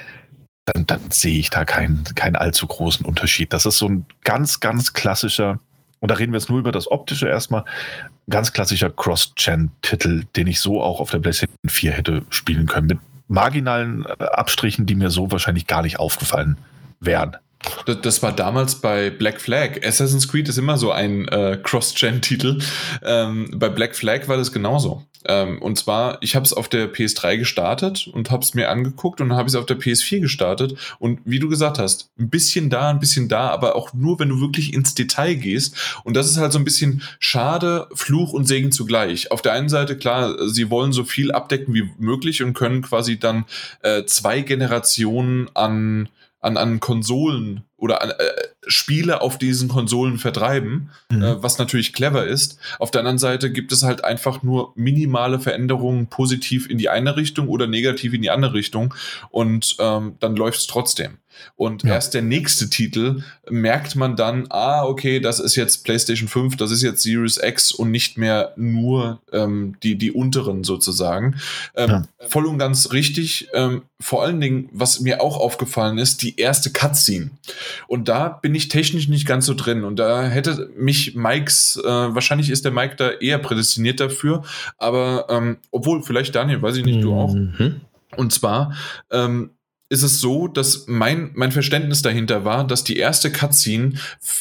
dann, dann sehe ich da keinen, keinen allzu großen Unterschied. Das ist so ein ganz, ganz klassischer, und da reden wir jetzt nur über das Optische erstmal, ganz klassischer Cross-Gen-Titel, den ich so auch auf der PlayStation 4 hätte spielen können, mit marginalen äh, Abstrichen, die mir so wahrscheinlich gar nicht aufgefallen wären. Das, war damals bei Black Flag. Assassin's Creed ist immer so ein äh, Cross-Gen-Titel. Ähm, bei Black Flag war das genauso. Ähm, und zwar, ich habe es auf der PS3 gestartet und habe es mir angeguckt und dann habe ich es auf der PS4 gestartet. Und wie du gesagt hast, ein bisschen da, ein bisschen da, aber auch nur, wenn du wirklich ins Detail gehst. Und das ist halt so ein bisschen schade, Fluch und Segen zugleich. Auf der einen Seite, klar, sie wollen so viel abdecken wie möglich und können quasi dann äh, zwei Generationen an an, an Konsolen oder an, äh, Spiele auf diesen Konsolen vertreiben, mhm. äh, was natürlich clever ist. Auf der anderen Seite gibt es halt einfach nur minimale Veränderungen positiv in die eine Richtung oder negativ in die andere Richtung und ähm, dann läuft es trotzdem. Und ja. erst der nächste Titel merkt man dann, ah, okay, das ist jetzt PlayStation 5, das ist jetzt Series X und nicht mehr nur ähm, die, die unteren sozusagen. Ähm, ja. Voll und ganz richtig. Ähm, vor allen Dingen, was mir auch aufgefallen ist, die erste Cutscene. Und da bin ich technisch nicht ganz so drin. Und da hätte mich Mikes, äh, wahrscheinlich ist der Mike da eher prädestiniert dafür. Aber ähm, obwohl, vielleicht Daniel, weiß ich nicht, du auch. Mhm. Und zwar, ähm, ist es so, dass mein, mein Verständnis dahinter war, dass die erste Cutscene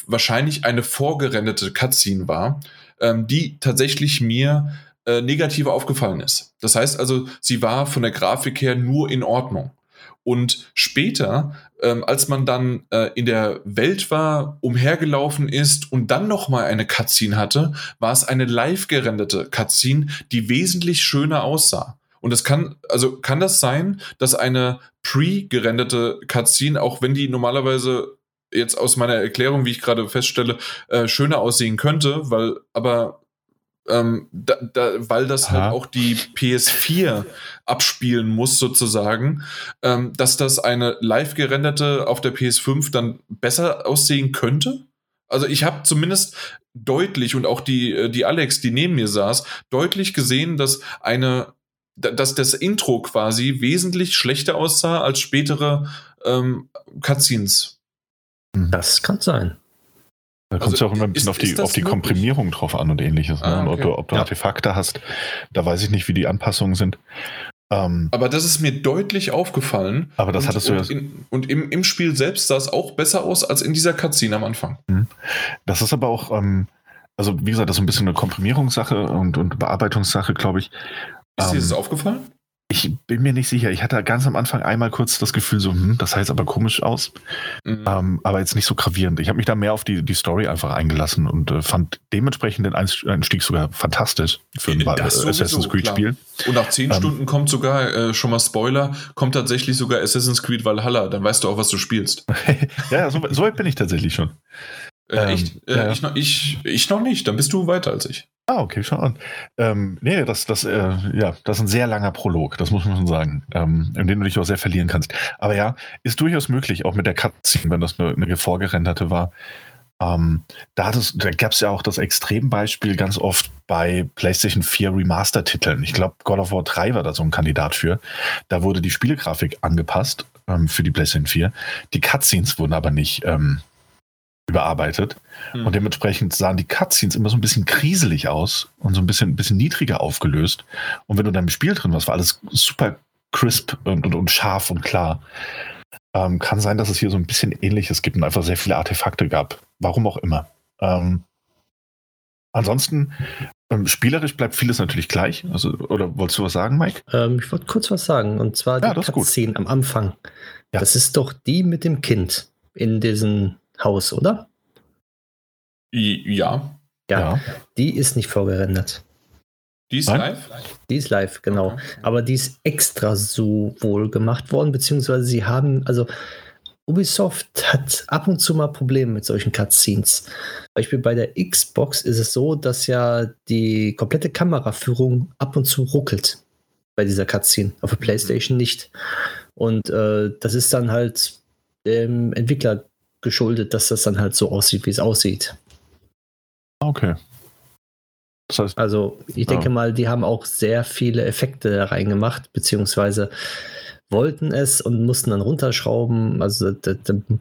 wahrscheinlich eine vorgerenderte Cutscene war, ähm, die tatsächlich mir äh, negativ aufgefallen ist. Das heißt also, sie war von der Grafik her nur in Ordnung. Und später, ähm, als man dann äh, in der Welt war, umhergelaufen ist und dann nochmal eine Cutscene hatte, war es eine live gerenderte Cutscene, die wesentlich schöner aussah. Und es kann, also kann das sein, dass eine pre-gerenderte Cutscene, auch wenn die normalerweise jetzt aus meiner Erklärung, wie ich gerade feststelle, äh, schöner aussehen könnte, weil aber ähm, da, da, weil das halt Aha. halt auch die PS4 abspielen muss sozusagen, ähm, dass das eine live gerenderte auf der PS5 dann besser aussehen könnte. Also ich habe zumindest deutlich und auch die äh, die Alex, die neben mir saß, deutlich gesehen, dass eine dass das Intro quasi wesentlich schlechter aussah als spätere ähm, Cutscenes. Mhm. Das kann sein. Da kommt es also, ja auch immer ein bisschen ist, auf die, auf die Komprimierung drauf an und ähnliches. Ah, ne? okay. ob, du, ob du ja. Artefakte hast, da weiß ich nicht, wie die Anpassungen sind. Ähm, aber das ist mir deutlich aufgefallen. Aber das und, hattest du ja. In, und im, im Spiel selbst sah es auch besser aus als in dieser Cutscene am Anfang. Mhm. Das ist aber auch, ähm, also wie gesagt, das ist ein bisschen eine Komprimierungssache und, und Bearbeitungssache, glaube ich. Ist dir das ähm, aufgefallen? Ich bin mir nicht sicher. Ich hatte ganz am Anfang einmal kurz das Gefühl, so, hm, das heißt aber komisch aus. Mhm. Ähm, aber jetzt nicht so gravierend. Ich habe mich da mehr auf die, die Story einfach eingelassen und äh, fand dementsprechend den Einstieg sogar fantastisch für ein äh, Assassin's Creed-Spiel. Und nach zehn ähm, Stunden kommt sogar, äh, schon mal Spoiler, kommt tatsächlich sogar Assassin's Creed Valhalla. Dann weißt du auch, was du spielst. ja, so, so weit bin ich tatsächlich schon. Äh, ähm, echt? Äh, ja. ich, ich, ich noch nicht. Dann bist du weiter als ich. Ah, okay, schau an. Ähm, nee, das, das, äh, ja, das ist ein sehr langer Prolog, das muss man schon sagen, ähm, in dem du dich auch sehr verlieren kannst. Aber ja, ist durchaus möglich, auch mit der Cutscene, wenn das eine, eine vorgerenderte war. Ähm, da da gab es ja auch das Extrembeispiel ganz oft bei PlayStation 4 Remaster-Titeln. Ich glaube, God of War 3 war da so ein Kandidat für. Da wurde die Spielegrafik angepasst ähm, für die PlayStation 4. Die Cutscenes wurden aber nicht ähm, überarbeitet. Mhm. Und dementsprechend sahen die Cutscenes immer so ein bisschen kriselig aus und so ein bisschen, ein bisschen niedriger aufgelöst. Und wenn du dann im Spiel drin warst, war alles super crisp und, und, und scharf und klar. Ähm, kann sein, dass es hier so ein bisschen ähnliches gibt und einfach sehr viele Artefakte gab. Warum auch immer. Ähm, ansonsten, ähm, spielerisch bleibt vieles natürlich gleich. Also, oder wolltest du was sagen, Mike? Ähm, ich wollte kurz was sagen. Und zwar ja, die Cutscene am Anfang. Ja. Das ist doch die mit dem Kind in diesen Haus, oder? Ja. Ja, ja. die ist nicht vorgerendert. Die ist live? Die ist live, genau. Okay. Aber die ist extra so wohl gemacht worden, beziehungsweise sie haben, also Ubisoft hat ab und zu mal Probleme mit solchen Cutscenes. Beispiel bei der Xbox ist es so, dass ja die komplette Kameraführung ab und zu ruckelt bei dieser Cutscene. Auf der mhm. PlayStation nicht. Und äh, das ist dann halt dem Entwickler geschuldet, dass das dann halt so aussieht, wie es aussieht. Okay. Das heißt, also ich denke ja. mal, die haben auch sehr viele Effekte reingemacht, beziehungsweise wollten es und mussten dann runterschrauben. Also,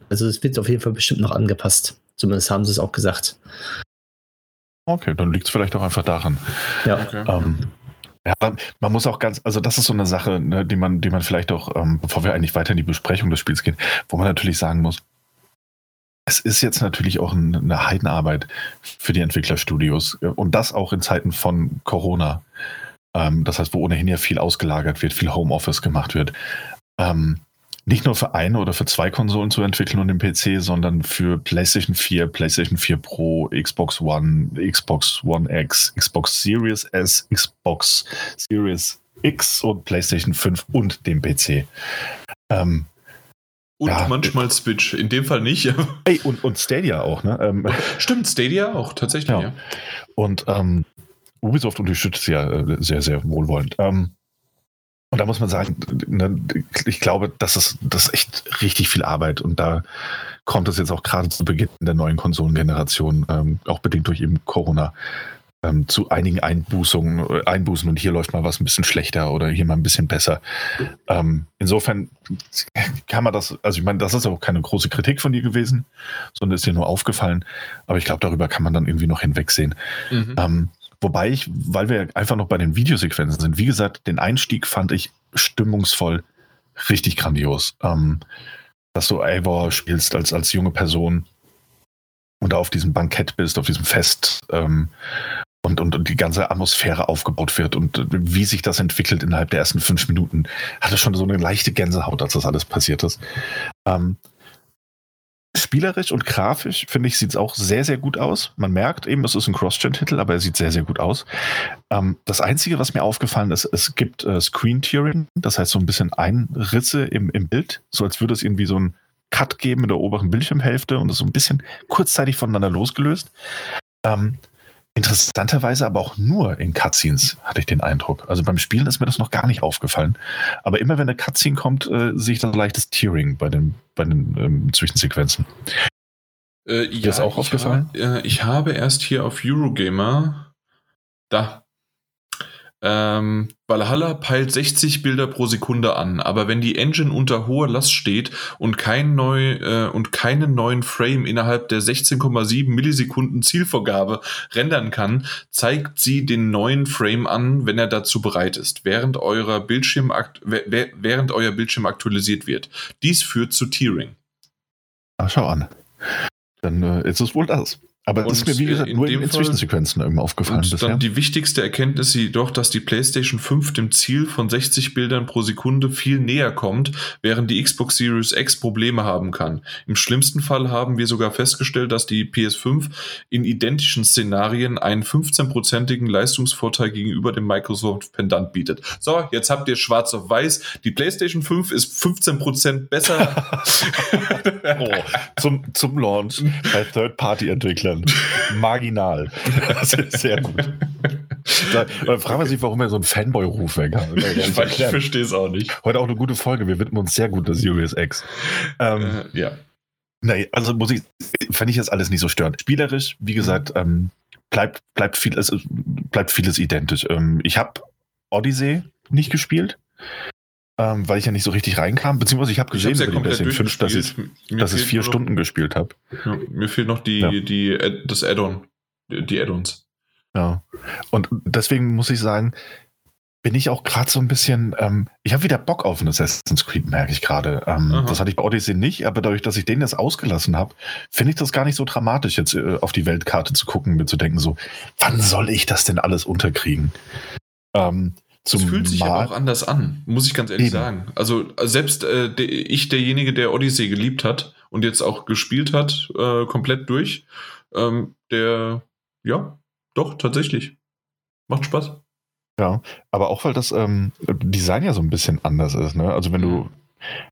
also es wird auf jeden Fall bestimmt noch angepasst. Zumindest haben sie es auch gesagt. Okay, dann liegt es vielleicht auch einfach daran. Ja. Okay. Ähm, ja, man muss auch ganz, also das ist so eine Sache, ne, die man, die man vielleicht auch, ähm, bevor wir eigentlich weiter in die Besprechung des Spiels gehen, wo man natürlich sagen muss, es ist jetzt natürlich auch eine Heidenarbeit für die Entwicklerstudios äh, und das auch in Zeiten von Corona. Ähm, das heißt, wo ohnehin ja viel ausgelagert wird, viel Homeoffice gemacht wird. Ähm, nicht nur für eine oder für zwei Konsolen zu entwickeln und den PC, sondern für PlayStation 4, PlayStation 4 Pro, Xbox One, Xbox One X, Xbox Series S, Xbox Series X und PlayStation 5 und dem PC. Ähm, und ja, manchmal Switch, in dem Fall nicht. Ey, und, und Stadia auch, ne? Ähm, Stimmt, Stadia auch, tatsächlich, ja. ja. Und ähm, Ubisoft unterstützt ja äh, sehr, sehr wohlwollend. Ähm, und da muss man sagen, ne, ich glaube, das ist, das ist echt richtig viel Arbeit. Und da kommt es jetzt auch gerade zu Beginn der neuen Konsolengeneration, ähm, auch bedingt durch eben Corona, ähm, zu einigen Einbußungen, äh, Einbußen und hier läuft mal was ein bisschen schlechter oder hier mal ein bisschen besser. Ähm, insofern kann man das, also ich meine, das ist auch keine große Kritik von dir gewesen, sondern ist dir nur aufgefallen. Aber ich glaube, darüber kann man dann irgendwie noch hinwegsehen. Mhm. Ähm, wobei ich, weil wir einfach noch bei den Videosequenzen sind, wie gesagt, den Einstieg fand ich stimmungsvoll richtig grandios. Ähm, dass du Eivor spielst als, als junge Person und auf diesem Bankett bist, auf diesem Fest ähm, und, und, und die ganze Atmosphäre aufgebaut wird und äh, wie sich das entwickelt innerhalb der ersten fünf Minuten, hatte schon so eine leichte Gänsehaut, als das alles passiert ist. Ähm, spielerisch und grafisch, finde ich, sieht es auch sehr, sehr gut aus. Man merkt eben, es ist ein Cross-Gen-Titel, aber er sieht sehr, sehr gut aus. Ähm, das Einzige, was mir aufgefallen ist, es gibt äh, Screen-Tearing, das heißt so ein bisschen Einrisse im, im Bild, so als würde es irgendwie so ein Cut geben in der oberen Bildschirmhälfte und ist so ein bisschen kurzzeitig voneinander losgelöst. Ähm, Interessanterweise aber auch nur in Cutscenes, hatte ich den Eindruck. Also beim Spielen ist mir das noch gar nicht aufgefallen. Aber immer wenn eine Cutscene kommt, äh, sehe ich da so leichtes Tearing bei den, bei den ähm, Zwischensequenzen. Äh, ja, ist auch aufgefallen? Hab, äh, ich habe erst hier auf Eurogamer, da, ähm, Valhalla peilt 60 Bilder pro Sekunde an, aber wenn die Engine unter hoher Last steht und, kein neu, äh, und keinen neuen Frame innerhalb der 16,7 Millisekunden Zielvorgabe rendern kann, zeigt sie den neuen Frame an, wenn er dazu bereit ist, während, eurer Bildschirm während euer Bildschirm aktualisiert wird. Dies führt zu Tearing. Ach, schau an. Dann äh, ist es wohl das. Aber das ist mir, wie gesagt, in nur in, in Zwischensequenzen irgendwie aufgefallen. Und bisher. dann die wichtigste Erkenntnis jedoch, dass die PlayStation 5 dem Ziel von 60 Bildern pro Sekunde viel näher kommt, während die Xbox Series X Probleme haben kann. Im schlimmsten Fall haben wir sogar festgestellt, dass die PS5 in identischen Szenarien einen 15-prozentigen Leistungsvorteil gegenüber dem Microsoft Pendant bietet. So, jetzt habt ihr schwarz auf weiß. Die PlayStation 5 ist 15% besser. oh, zum, zum Launch bei Third-Party-Entwicklern. Spielern. Marginal. sehr gut. Da, da fragen wir sich, warum er so einen Fanboy-Ruf weg hat. Ich, ich verstehe es auch nicht. Heute auch eine gute Folge. Wir widmen uns sehr gut der Series X. Ähm, äh, ja. Nee, also muss ich, fand ich jetzt alles nicht so störend. Spielerisch, wie gesagt, ähm, bleibt, bleibt, viel, also bleibt vieles identisch. Ähm, ich habe Odyssey nicht gespielt ähm, weil ich ja nicht so richtig reinkam. Beziehungsweise ich habe gesehen, ich ja dass, fünf, dass, ich, dass ich vier Stunden gespielt habe. Ja, mir fehlt noch die, ja. die, das Add-on, die Add-ons. Ja. Und deswegen muss ich sagen, bin ich auch gerade so ein bisschen, ähm, ich habe wieder Bock auf ein Assassin's Creed, merke ich gerade. Ähm, das hatte ich bei Odyssey nicht, aber dadurch, dass ich den jetzt ausgelassen habe, finde ich das gar nicht so dramatisch, jetzt äh, auf die Weltkarte zu gucken, mir zu denken, so, wann soll ich das denn alles unterkriegen? Ähm, es fühlt sich aber auch anders an, muss ich ganz ehrlich Eben. sagen. Also selbst äh, de, ich, derjenige, der Odyssey geliebt hat und jetzt auch gespielt hat, äh, komplett durch, ähm, der, ja, doch, tatsächlich. Macht Spaß. Ja, aber auch weil das ähm, Design ja so ein bisschen anders ist. Ne? Also wenn du mhm.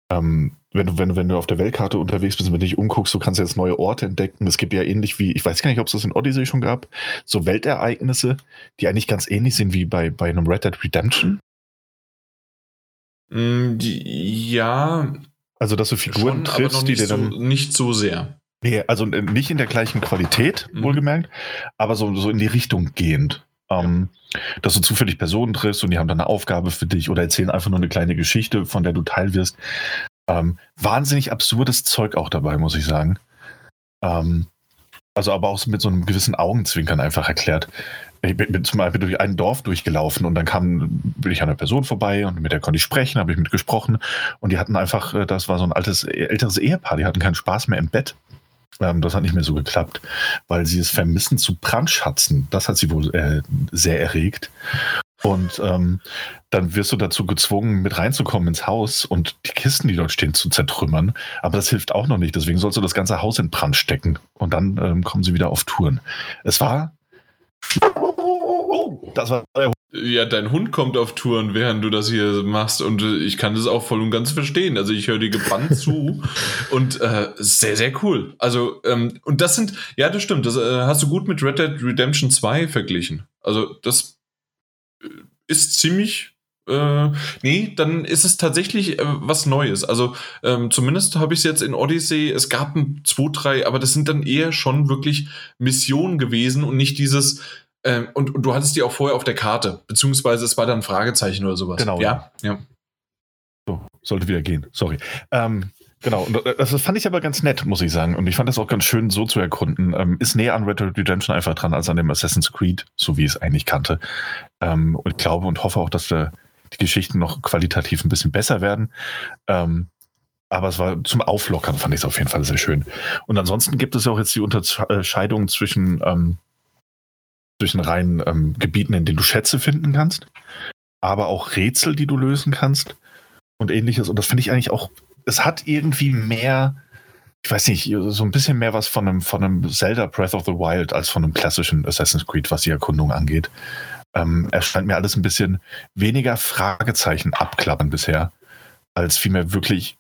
ähm, wenn du, wenn, du, wenn du auf der Weltkarte unterwegs bist und wenn du dich umguckst, du kannst jetzt neue Orte entdecken. Es gibt ja ähnlich wie, ich weiß gar nicht, ob es das in Odyssey schon gab, so Weltereignisse, die eigentlich ganz ähnlich sind wie bei, bei einem Red Dead Redemption. Mm, ja. Also, dass du Figuren schon, triffst, die dir dann. So, nicht so sehr. Nee, also äh, nicht in der gleichen Qualität, mhm. wohlgemerkt, aber so, so in die Richtung gehend. Ähm, dass du zufällig Personen triffst und die haben dann eine Aufgabe für dich oder erzählen einfach nur eine kleine Geschichte, von der du Teil wirst. Ähm, wahnsinnig absurdes Zeug auch dabei, muss ich sagen. Ähm, also aber auch mit so einem gewissen Augenzwinkern einfach erklärt. Ich bin, zum Beispiel durch ein Dorf durchgelaufen und dann kam, bin ich an einer Person vorbei und mit der konnte ich sprechen, habe ich mitgesprochen und die hatten einfach, äh, das war so ein altes, älteres Ehepaar, die hatten keinen Spaß mehr im Bett. Ähm, das hat nicht mehr so geklappt, weil sie es vermissen zu brandschatzen. Das hat sie wohl äh, sehr erregt. Und ähm, dann wirst du dazu gezwungen, mit reinzukommen ins Haus und die Kisten, die dort stehen, zu zertrümmern. Aber das hilft auch noch nicht. Deswegen sollst du das ganze Haus in Brand stecken. Und dann ähm, kommen sie wieder auf Touren. Es war. Das war der ja, dein Hund kommt auf Touren, während du das hier machst und äh, ich kann das auch voll und ganz verstehen. Also ich höre dir gebannt zu und äh, sehr, sehr cool. Also ähm, und das sind, ja, das stimmt, das äh, hast du gut mit Red Dead Redemption 2 verglichen. Also das ist ziemlich äh, nee, dann ist es tatsächlich äh, was Neues. Also ähm, zumindest habe ich es jetzt in Odyssey, es gab ein, zwei, drei, aber das sind dann eher schon wirklich Missionen gewesen und nicht dieses, ähm, und, und, du hattest die auch vorher auf der Karte, beziehungsweise es war dann ein Fragezeichen oder sowas. Genau. Ja, ja. So, sollte wieder gehen, sorry. Ähm, genau, und äh, das fand ich aber ganz nett, muss ich sagen. Und ich fand das auch ganz schön so zu erkunden. Ähm, ist näher an Red Dead Redemption einfach dran als an dem Assassin's Creed, so wie ich es eigentlich kannte. Ähm, und ich glaube und hoffe auch, dass der, die Geschichten noch qualitativ ein bisschen besser werden. Ähm, aber es war zum Auflockern, fand ich es auf jeden Fall sehr schön. Und ansonsten gibt es auch jetzt die Unterscheidung zwischen ähm, zwischen reinen ähm, Gebieten, in denen du Schätze finden kannst, aber auch Rätsel, die du lösen kannst und ähnliches. Und das finde ich eigentlich auch, es hat irgendwie mehr, ich weiß nicht, so ein bisschen mehr was von einem, von einem Zelda Breath of the Wild als von einem klassischen Assassin's Creed, was die Erkundung angeht. Ähm, erscheint mir alles ein bisschen weniger Fragezeichen abklappern bisher, als vielmehr wirklich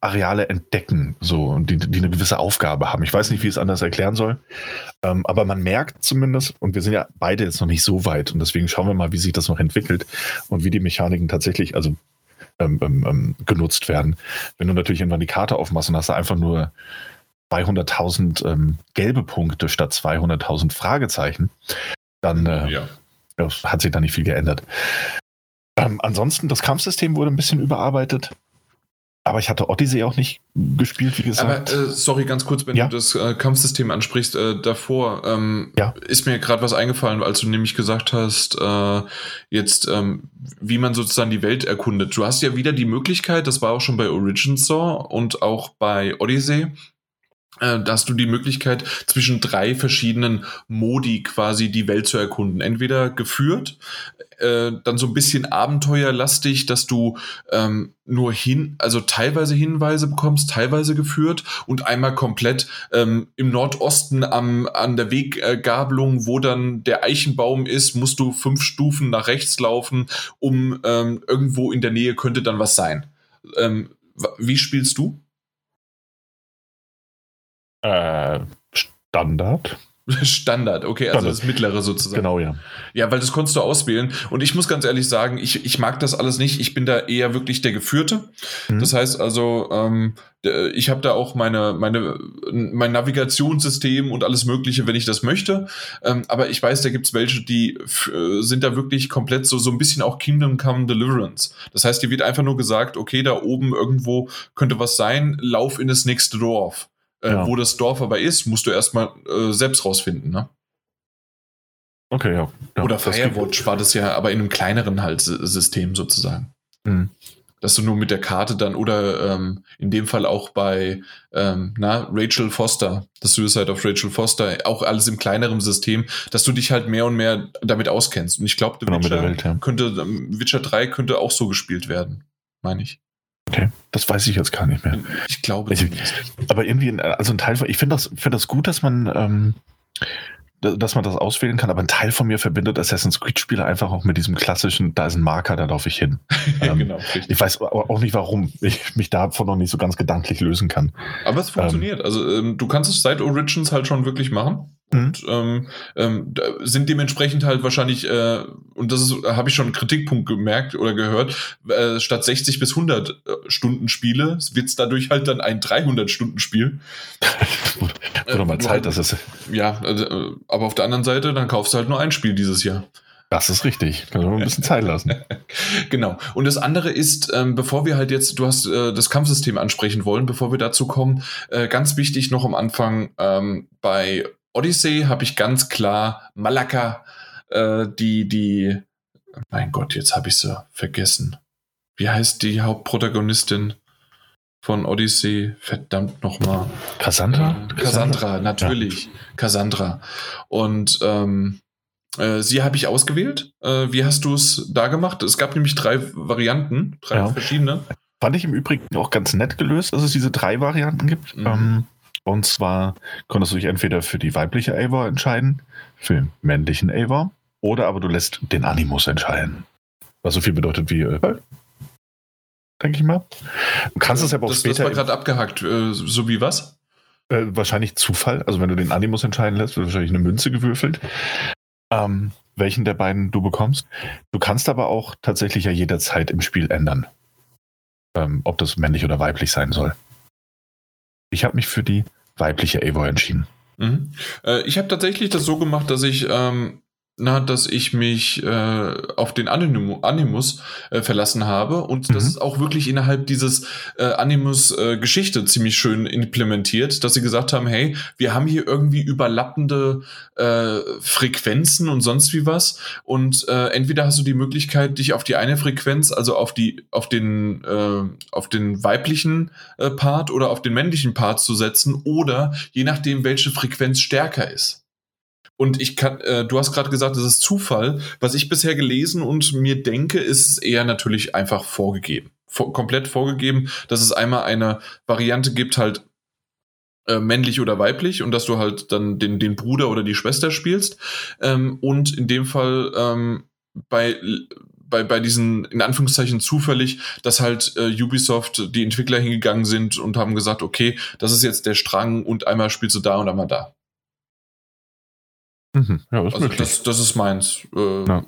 Areale entdecken, so, die, die eine gewisse Aufgabe haben. Ich weiß nicht, wie ich es anders erklären soll, ähm, aber man merkt zumindest, und wir sind ja beide jetzt noch nicht so weit, und deswegen schauen wir mal, wie sich das noch entwickelt und wie die Mechaniken tatsächlich, also ähm, ähm, ähm genutzt werden. Wenn du natürlich irgendwann die Karte aufmachst und hast da einfach nur 200.000 ähm, gelbe Punkte statt 200.000 Fragezeichen, dann äh, ja. hat sich da nicht viel geändert. Ähm, ansonsten, das Kampfsystem wurde ein bisschen überarbeitet. Aber ich hatte Odyssey auch nicht gespielt, wie gesagt. Aber äh, sorry, ganz kurz, wenn ja? du das äh, Kampfsystem ansprichst, äh, davor ähm, ja? ist mir gerade was eingefallen, als du nämlich gesagt hast, äh, jetzt, ähm, wie man sozusagen die Welt erkundet. Du hast ja wieder die Möglichkeit, das war auch schon bei Origin Saw und auch bei Odyssey, da hast du die Möglichkeit, zwischen drei verschiedenen Modi quasi die Welt zu erkunden. Entweder geführt, äh, dann so ein bisschen abenteuerlastig, dass du ähm, nur hin, also teilweise Hinweise bekommst, teilweise geführt und einmal komplett ähm, im Nordosten am, an der Weggabelung, wo dann der Eichenbaum ist, musst du fünf Stufen nach rechts laufen, um ähm, irgendwo in der Nähe könnte dann was sein. Ähm, wie spielst du? Äh, Standard. Standard, okay, also Standard. das mittlere sozusagen. Genau, ja. Ja, weil das konntest du auswählen. Und ich muss ganz ehrlich sagen, ich, ich mag das alles nicht. Ich bin da eher wirklich der Geführte. Mhm. Das heißt also, ähm, ich habe da auch meine, meine, mein Navigationssystem und alles Mögliche, wenn ich das möchte. Ähm, aber ich weiß, da gibt's welche, die äh, sind da wirklich komplett so, so ein bisschen auch Kingdom Come Deliverance. Das heißt, dir wird einfach nur gesagt, okay, da oben irgendwo könnte was sein, lauf in das nächste Dorf. Äh, ja. Wo das Dorf aber ist, musst du erstmal äh, selbst rausfinden, ne? Okay, ja. ja Oder Firewatch war das ja aber in einem kleineren halt System sozusagen. Mhm. Dass du nur mit der Karte dann oder ähm, in dem Fall auch bei ähm, na, Rachel Foster, das Suicide of Rachel Foster, auch alles im kleineren System, dass du dich halt mehr und mehr damit auskennst. Und ich glaube, genau, Witcher, ja. könnte, ähm, Witcher 3 könnte auch so gespielt werden, meine ich. Okay, das weiß ich jetzt gar nicht mehr. Ich glaube ich, Aber irgendwie, also ein Teil von, ich finde das, find das gut, dass man, ähm, dass man das auswählen kann, aber ein Teil von mir verbindet Assassin's Creed-Spiele einfach auch mit diesem klassischen, da ist ein Marker, da laufe ich hin. ähm, genau, ich weiß auch nicht, warum ich mich davon noch nicht so ganz gedanklich lösen kann. Aber es funktioniert. Ähm, also ähm, du kannst es seit Origins halt schon wirklich machen. Und ähm, ähm, sind dementsprechend halt wahrscheinlich, äh, und das habe ich schon einen Kritikpunkt gemerkt oder gehört, äh, statt 60 bis 100 äh, Stunden Spiele wird es dadurch halt dann ein 300 Stunden Spiel. Oder mal Zeit, dass es. Ja, also, äh, aber auf der anderen Seite, dann kaufst du halt nur ein Spiel dieses Jahr. Das ist richtig. Kann man ein bisschen Zeit lassen. genau. Und das andere ist, ähm, bevor wir halt jetzt, du hast äh, das Kampfsystem ansprechen wollen, bevor wir dazu kommen, äh, ganz wichtig noch am Anfang, ähm, bei Odyssey habe ich ganz klar Malaka, äh, die, die, mein Gott, jetzt habe ich sie vergessen. Wie heißt die Hauptprotagonistin von Odyssey? Verdammt nochmal. Cassandra? Cassandra, natürlich. Ja. Cassandra. Und ähm, äh, sie habe ich ausgewählt. Äh, wie hast du es da gemacht? Es gab nämlich drei Varianten, drei ja. verschiedene. Fand ich im Übrigen auch ganz nett gelöst, dass es diese drei Varianten gibt. Mhm. Ähm, und zwar konntest du dich entweder für die weibliche Eivor entscheiden, für den männlichen Eivor, oder aber du lässt den Animus entscheiden. Was so viel bedeutet wie, äh, denke ich mal. Du kannst es aber auch das, später. Das war gerade abgehackt. Äh, so wie was? Äh, wahrscheinlich Zufall. Also wenn du den Animus entscheiden lässt, wird wahrscheinlich eine Münze gewürfelt ähm, welchen der beiden du bekommst. Du kannst aber auch tatsächlich ja jederzeit im Spiel ändern, ähm, ob das männlich oder weiblich sein soll. Ich habe mich für die weibliche Evo entschieden. Mhm. Äh, ich habe tatsächlich das so gemacht, dass ich ähm, na, dass ich mich äh, auf den Anim Animus äh, verlassen habe und mhm. das ist auch wirklich innerhalb dieses äh, Animus-Geschichte äh, ziemlich schön implementiert, dass sie gesagt haben, hey, wir haben hier irgendwie überlappende äh, Frequenzen und sonst wie was und äh, entweder hast du die Möglichkeit, dich auf die eine Frequenz, also auf die auf den äh, auf den weiblichen äh, Part oder auf den männlichen Part zu setzen oder je nachdem, welche Frequenz stärker ist. Und ich kann, äh, du hast gerade gesagt, das ist Zufall. Was ich bisher gelesen und mir denke, ist eher natürlich einfach vorgegeben. Vor, komplett vorgegeben, dass es einmal eine Variante gibt, halt äh, männlich oder weiblich und dass du halt dann den, den Bruder oder die Schwester spielst. Ähm, und in dem Fall ähm, bei bei, bei diesen, in Anführungszeichen, zufällig, dass halt äh, Ubisoft, die Entwickler hingegangen sind und haben gesagt, okay, das ist jetzt der Strang und einmal spielst du da und einmal da. Mhm. Ja, das, also das, das, ist meins, äh, ja.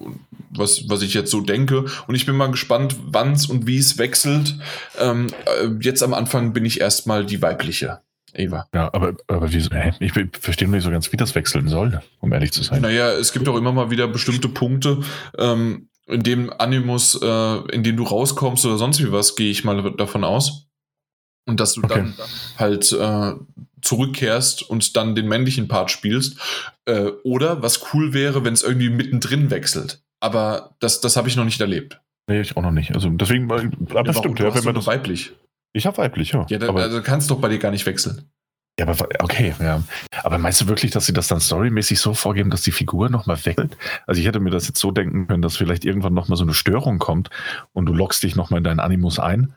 was, was ich jetzt so denke. Und ich bin mal gespannt, wann es und wie es wechselt. Ähm, äh, jetzt am Anfang bin ich erstmal die weibliche. Eva. Ja, aber, aber wie, ich verstehe nicht so ganz, wie das wechseln soll, um ehrlich zu sein. Naja, es gibt auch immer mal wieder bestimmte Punkte, ähm, in dem Animus, äh, in dem du rauskommst oder sonst wie was, gehe ich mal davon aus. Und dass du okay. dann halt äh, zurückkehrst und dann den männlichen Part spielst. Äh, oder was cool wäre, wenn es irgendwie mittendrin wechselt. Aber das, das habe ich noch nicht erlebt. Nee, ich auch noch nicht. Also deswegen, aber ja, stimmt, ja, wenn man das weiblich. Ich habe weiblich, ja. Ja, da, aber, also kannst doch bei dir gar nicht wechseln. Ja, aber okay, ja. Aber meinst du wirklich, dass sie das dann storymäßig so vorgeben, dass die Figur nochmal wechselt? Also ich hätte mir das jetzt so denken können, dass vielleicht irgendwann nochmal so eine Störung kommt und du lockst dich nochmal in deinen Animus ein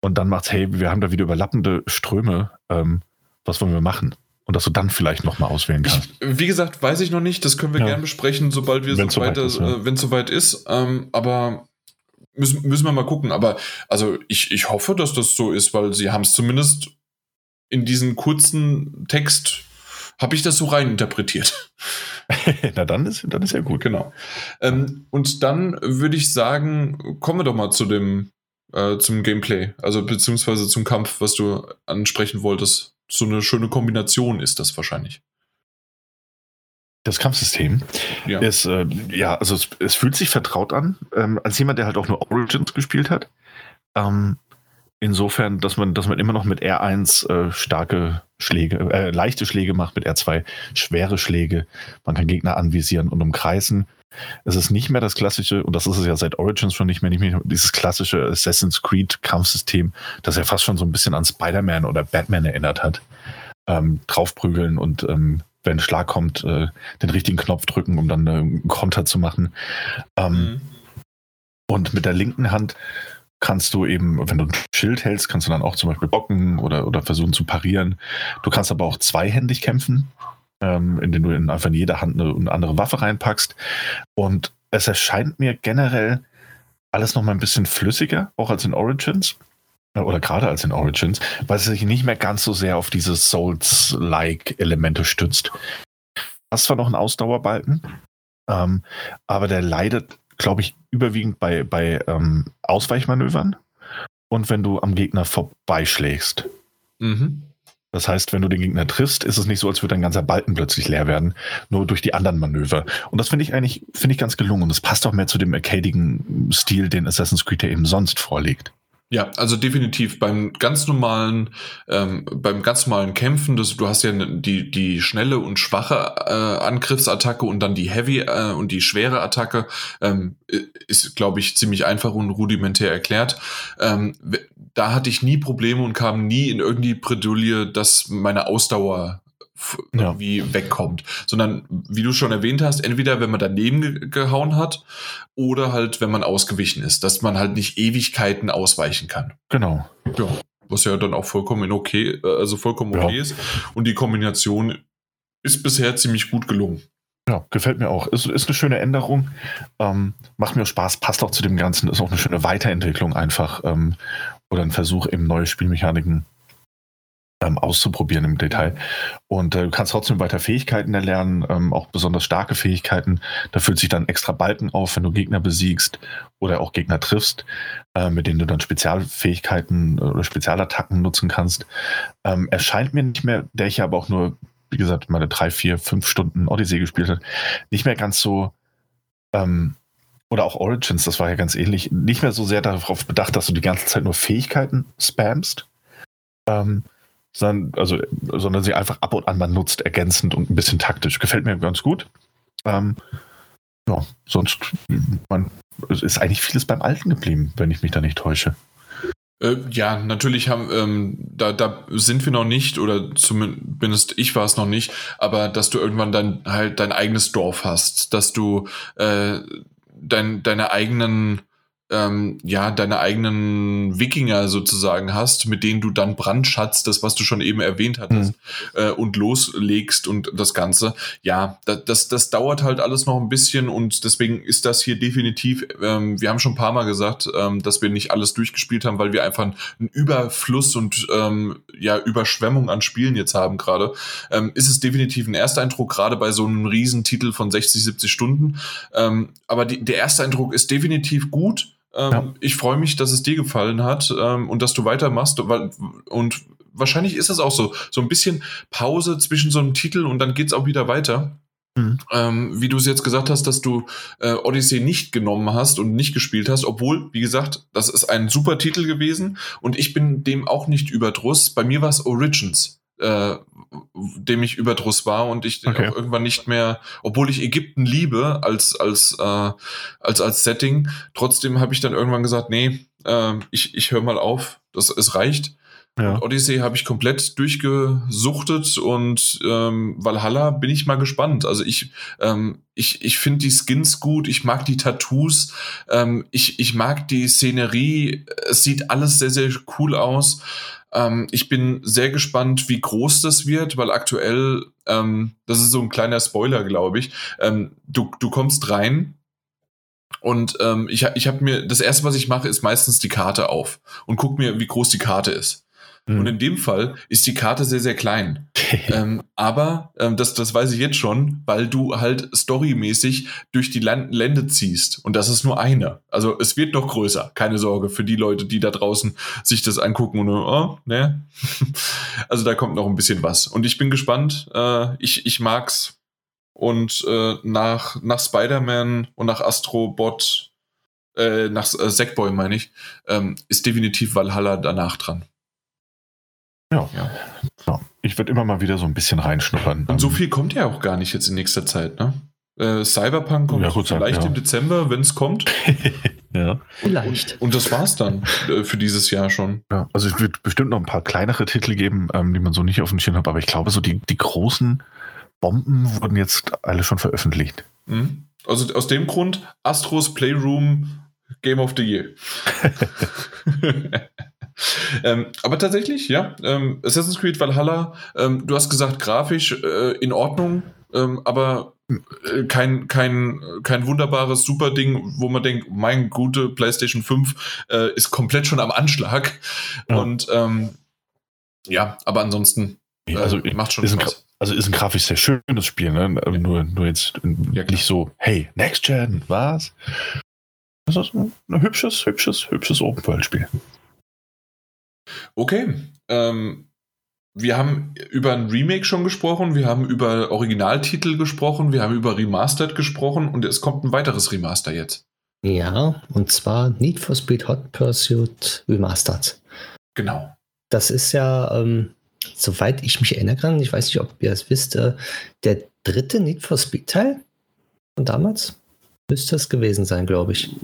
und dann macht's, hey, wir haben da wieder überlappende Ströme. Ähm, was wollen wir machen? Und dass du dann vielleicht nochmal auswählen kannst. Ich, wie gesagt, weiß ich noch nicht. Das können wir ja. gerne besprechen, sobald wir wenn's so weit ist, ja. wenn es soweit ist. Ähm, aber müssen, müssen wir mal gucken. Aber also ich, ich hoffe, dass das so ist, weil sie haben es zumindest in diesen kurzen Text habe ich das so rein interpretiert. Na dann ist, dann ist ja gut. Genau. Ähm, und dann würde ich sagen, kommen wir doch mal zu dem äh, zum Gameplay, also beziehungsweise zum Kampf, was du ansprechen wolltest so eine schöne Kombination ist das wahrscheinlich. Das Kampfsystem ja. ist, äh, ja, also es, es, fühlt sich vertraut an, ähm, als jemand, der halt auch nur Origins gespielt hat. Ähm, insofern, dass man, dass man immer noch mit R1 äh, starke Schläge, äh, leichte Schläge macht, mit R2 schwere Schläge. Man kann Gegner anvisieren und umkreisen. Es ist nicht mehr das klassische, und das ist es ja seit Origins schon nicht mehr, nicht mehr dieses klassische Assassin's Creed Kampfsystem, das ja fast schon so ein bisschen an Spider-Man oder Batman erinnert hat. Ähm, draufprügeln und ähm, wenn ein Schlag kommt, äh, den richtigen Knopf drücken, um dann äh, einen Konter zu machen. Ähm, mhm. Und mit der linken Hand kannst du eben, wenn du ein Schild hältst, kannst du dann auch zum Beispiel bocken oder, oder versuchen zu parieren. Du kannst aber auch zweihändig kämpfen ähm, in denen du in, einfach in jede Hand eine, eine, andere Waffe reinpackst. Und es erscheint mir generell alles noch mal ein bisschen flüssiger, auch als in Origins. Äh, oder gerade als in Origins, weil es sich nicht mehr ganz so sehr auf diese Souls-like Elemente stützt. hast zwar noch einen Ausdauerbalken, ähm, aber der leidet, glaube ich, überwiegend bei, bei ähm, Ausweichmanövern und wenn du am Gegner vorbeischlägst. Mhm. Das heißt, wenn du den Gegner triffst, ist es nicht so, als würde dein ganzer Balken plötzlich leer werden, nur durch die anderen Manöver. Und das finde ich eigentlich, finde ich ganz gelungen. Und es passt auch mehr zu dem arcadigen Stil, den Assassin's Creed ja eben sonst vorlegt. Ja, also definitiv beim ganz normalen, ähm, beim ganz normalen Kämpfen, das, du hast ja die, die schnelle und schwache äh, Angriffsattacke und dann die Heavy äh, und die schwere Attacke, ähm, ist, glaube ich, ziemlich einfach und rudimentär erklärt. Ähm, da hatte ich nie Probleme und kam nie in irgendwie Bredouille, dass meine Ausdauer irgendwie ja. wegkommt. Sondern, wie du schon erwähnt hast, entweder wenn man daneben ge gehauen hat oder halt, wenn man ausgewichen ist, dass man halt nicht Ewigkeiten ausweichen kann. Genau. Ja. Was ja dann auch vollkommen okay, äh, also vollkommen okay ja. ist. Und die Kombination ist bisher ziemlich gut gelungen. Ja, gefällt mir auch. Ist, ist eine schöne Änderung. Ähm, macht mir Spaß, passt auch zu dem Ganzen. Ist auch eine schöne Weiterentwicklung einfach. Ähm, oder ein Versuch, eben neue Spielmechaniken ähm, auszuprobieren im Detail. Und äh, du kannst trotzdem weiter Fähigkeiten erlernen, ähm, auch besonders starke Fähigkeiten. Da füllt sich dann extra Balken auf, wenn du Gegner besiegst oder auch Gegner triffst, äh, mit denen du dann Spezialfähigkeiten oder Spezialattacken nutzen kannst. Ähm, erscheint mir nicht mehr, der ich aber auch nur, wie gesagt, meine drei, vier, fünf Stunden Odyssey gespielt hat, nicht mehr ganz so ähm, oder auch Origins, das war ja ganz ähnlich, nicht mehr so sehr darauf bedacht, dass du die ganze Zeit nur Fähigkeiten spammst, ähm, sondern, also, sondern sie einfach ab und an mal nutzt, ergänzend und ein bisschen taktisch. Gefällt mir ganz gut. Ähm, ja, sonst man, ist eigentlich vieles beim Alten geblieben, wenn ich mich da nicht täusche. Äh, ja, natürlich haben, ähm, da, da sind wir noch nicht, oder zumindest ich war es noch nicht, aber dass du irgendwann dann halt dein eigenes Dorf hast, dass du äh, dein, deine eigenen ähm, ja, deine eigenen Wikinger sozusagen hast, mit denen du dann brandschatzt, das, was du schon eben erwähnt hattest, mhm. äh, und loslegst und das Ganze. Ja, das, das, das dauert halt alles noch ein bisschen und deswegen ist das hier definitiv, ähm, wir haben schon ein paar Mal gesagt, ähm, dass wir nicht alles durchgespielt haben, weil wir einfach einen Überfluss und ähm, ja, Überschwemmung an Spielen jetzt haben gerade. Ähm, ist es definitiv ein Ersteindruck, gerade bei so einem Riesentitel von 60, 70 Stunden. Ähm, aber die, der erste Eindruck ist definitiv gut ähm, ja. Ich freue mich, dass es dir gefallen hat ähm, und dass du weitermachst. Und wahrscheinlich ist es auch so, so ein bisschen Pause zwischen so einem Titel und dann geht es auch wieder weiter. Mhm. Ähm, wie du es jetzt gesagt hast, dass du äh, Odyssey nicht genommen hast und nicht gespielt hast, obwohl, wie gesagt, das ist ein super Titel gewesen und ich bin dem auch nicht überdruss. Bei mir war es Origins. Äh, dem ich überdruss war und ich okay. irgendwann nicht mehr, obwohl ich Ägypten liebe als als äh, als als Setting, trotzdem habe ich dann irgendwann gesagt, nee, äh, ich ich höre mal auf, das es reicht. Ja. Und Odyssey habe ich komplett durchgesuchtet und ähm, Valhalla bin ich mal gespannt. Also ich, ähm, ich, ich finde die Skins gut, ich mag die Tattoos, ähm, ich, ich mag die Szenerie, es sieht alles sehr, sehr cool aus. Ähm, ich bin sehr gespannt, wie groß das wird, weil aktuell, ähm, das ist so ein kleiner Spoiler, glaube ich, ähm, du, du kommst rein und ähm, ich, ich habe mir, das erste, was ich mache, ist meistens die Karte auf und guck mir, wie groß die Karte ist. Mhm. Und in dem Fall ist die Karte sehr, sehr klein. ähm, aber ähm, das, das weiß ich jetzt schon, weil du halt storymäßig durch die Land Lände ziehst. Und das ist nur eine. Also es wird noch größer. Keine Sorge für die Leute, die da draußen sich das angucken und oh, ne. also da kommt noch ein bisschen was. Und ich bin gespannt. Äh, ich, ich mag's. Und äh, nach, nach Spider-Man und nach Astrobot, äh, nach äh, Sackboy meine ich, ähm, ist definitiv Valhalla danach dran. Ja. ja. ja. Ich würde immer mal wieder so ein bisschen reinschnuppern. Und so viel kommt ja auch gar nicht jetzt in nächster Zeit, ne? Äh, Cyberpunk kommt ja, gut, vielleicht ja. im Dezember, wenn es kommt. ja. Vielleicht. Und, und, das war's dann äh, für dieses Jahr schon. Ja, also es wird bestimmt noch ein paar kleinere Titel geben, ähm, die man so nicht auf dem Schirm hat, aber ich glaube, so die, die großen Bomben wurden jetzt alle schon veröffentlicht. Mhm. Also aus dem Grund Astros Playroom Game of the Year. ähm, aber tatsächlich, ja, ähm, Assassin's Creed Valhalla, ähm, du hast gesagt, grafisch äh, in Ordnung, ähm, aber äh, kein, kein, kein wunderbares Super-Ding, wo man denkt, mein gute PlayStation 5 äh, ist komplett schon am Anschlag. Ja. Und ähm, ja, aber ansonsten also äh, macht schon ist Spaß. Ein, also ist ein grafisch sehr schönes Spiel, ne? Ja. Nur, nur jetzt ja, nicht so, hey, Next Gen, was? Das ist ein, ein hübsches, hübsches, hübsches Open-World-Spiel. Okay. Ähm, wir haben über ein Remake schon gesprochen, wir haben über Originaltitel gesprochen, wir haben über Remastered gesprochen und es kommt ein weiteres Remaster jetzt. Ja, und zwar Need for Speed Hot Pursuit Remastered. Genau. Das ist ja, ähm, soweit ich mich erinnern kann, ich weiß nicht, ob ihr es wisst, äh, der dritte Need for Speed Teil von damals müsste es gewesen sein, glaube ich.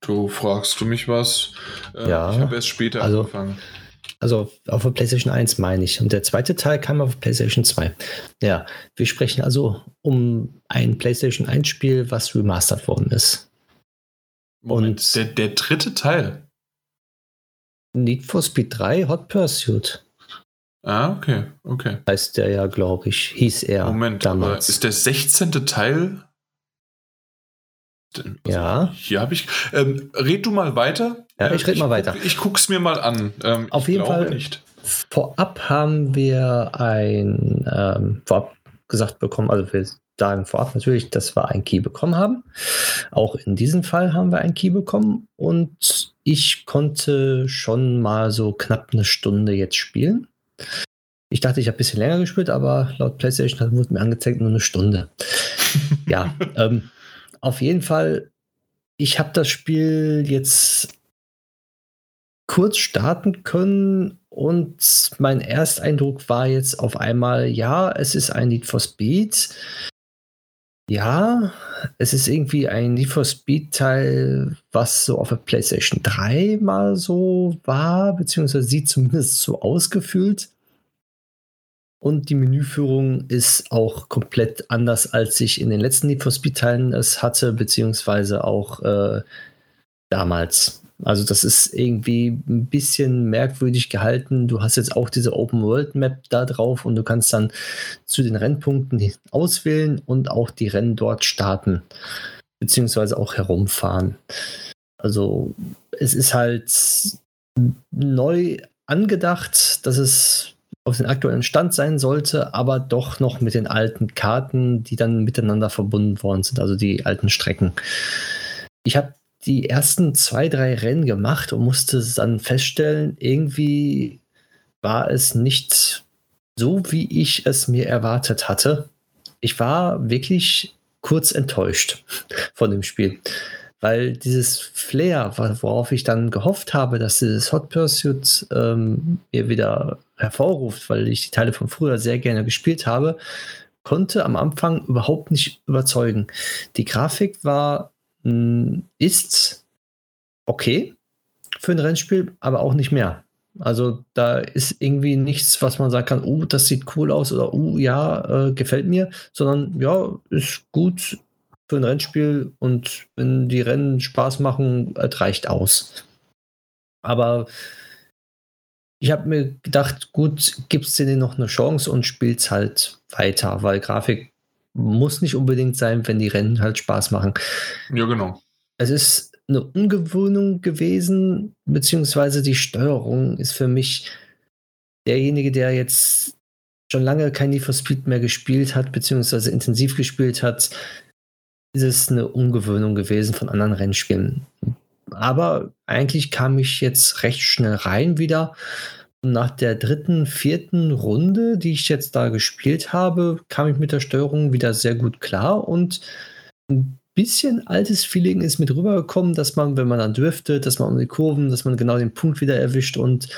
Du fragst du mich was? Äh, ja. Ich habe erst später also, angefangen. Also auf der PlayStation 1 meine ich. Und der zweite Teil kam auf der PlayStation 2. Ja, wir sprechen also um ein PlayStation 1 Spiel, was remastered worden ist. Moment, Und der, der dritte Teil? Need for Speed 3 Hot Pursuit. Ah, okay, okay. Heißt der ja, glaube ich, hieß er Moment, damals. ist der 16. Teil? Also, ja. Hier habe ich. Ähm, red du mal weiter. Ja, ich rede mal weiter. Ich guck's mir mal an. Ähm, Auf jeden Fall. Nicht. Vorab haben wir ein ähm, vorab gesagt bekommen, also wir sagen vorab natürlich, dass wir ein Key bekommen haben. Auch in diesem Fall haben wir ein Key bekommen und ich konnte schon mal so knapp eine Stunde jetzt spielen. Ich dachte, ich habe ein bisschen länger gespielt, aber laut PlayStation wurde mir angezeigt nur eine Stunde. ja, ähm, auf jeden Fall, ich habe das Spiel jetzt kurz starten können und mein Ersteindruck war jetzt auf einmal, ja, es ist ein Need for Speed. Ja, es ist irgendwie ein Need for Speed Teil, was so auf der PlayStation 3 mal so war, beziehungsweise sieht zumindest so ausgefühlt. Und die Menüführung ist auch komplett anders, als ich in den letzten Need for Speed Teilen es hatte, beziehungsweise auch äh, damals. Also das ist irgendwie ein bisschen merkwürdig gehalten. Du hast jetzt auch diese Open World Map da drauf und du kannst dann zu den Rennpunkten auswählen und auch die Rennen dort starten, beziehungsweise auch herumfahren. Also es ist halt neu angedacht, dass es auf den aktuellen Stand sein sollte, aber doch noch mit den alten Karten, die dann miteinander verbunden worden sind, also die alten Strecken. Ich habe die ersten zwei, drei Rennen gemacht und musste dann feststellen, irgendwie war es nicht so, wie ich es mir erwartet hatte. Ich war wirklich kurz enttäuscht von dem Spiel, weil dieses Flair, worauf ich dann gehofft habe, dass dieses Hot Pursuit ähm, mir wieder hervorruft, weil ich die Teile von früher sehr gerne gespielt habe, konnte am Anfang überhaupt nicht überzeugen. Die Grafik war hm, ist okay für ein Rennspiel, aber auch nicht mehr. Also da ist irgendwie nichts, was man sagen kann, oh, das sieht cool aus oder oh, ja, äh, gefällt mir, sondern ja, ist gut für ein Rennspiel und wenn die Rennen Spaß machen, reicht aus. Aber ich habe mir gedacht, gut, gibt es denen noch eine Chance und spielt halt weiter, weil Grafik muss nicht unbedingt sein, wenn die Rennen halt Spaß machen. Ja, genau. Es ist eine Ungewöhnung gewesen, beziehungsweise die Steuerung ist für mich derjenige, der jetzt schon lange kein Need for Speed mehr gespielt hat, beziehungsweise intensiv gespielt hat, ist es eine Ungewöhnung gewesen von anderen Rennspielen. Aber eigentlich kam ich jetzt recht schnell rein wieder nach der dritten, vierten Runde, die ich jetzt da gespielt habe, kam ich mit der Steuerung wieder sehr gut klar und ein bisschen altes Feeling ist mit rübergekommen, dass man, wenn man dann driftet, dass man um die Kurven, dass man genau den Punkt wieder erwischt und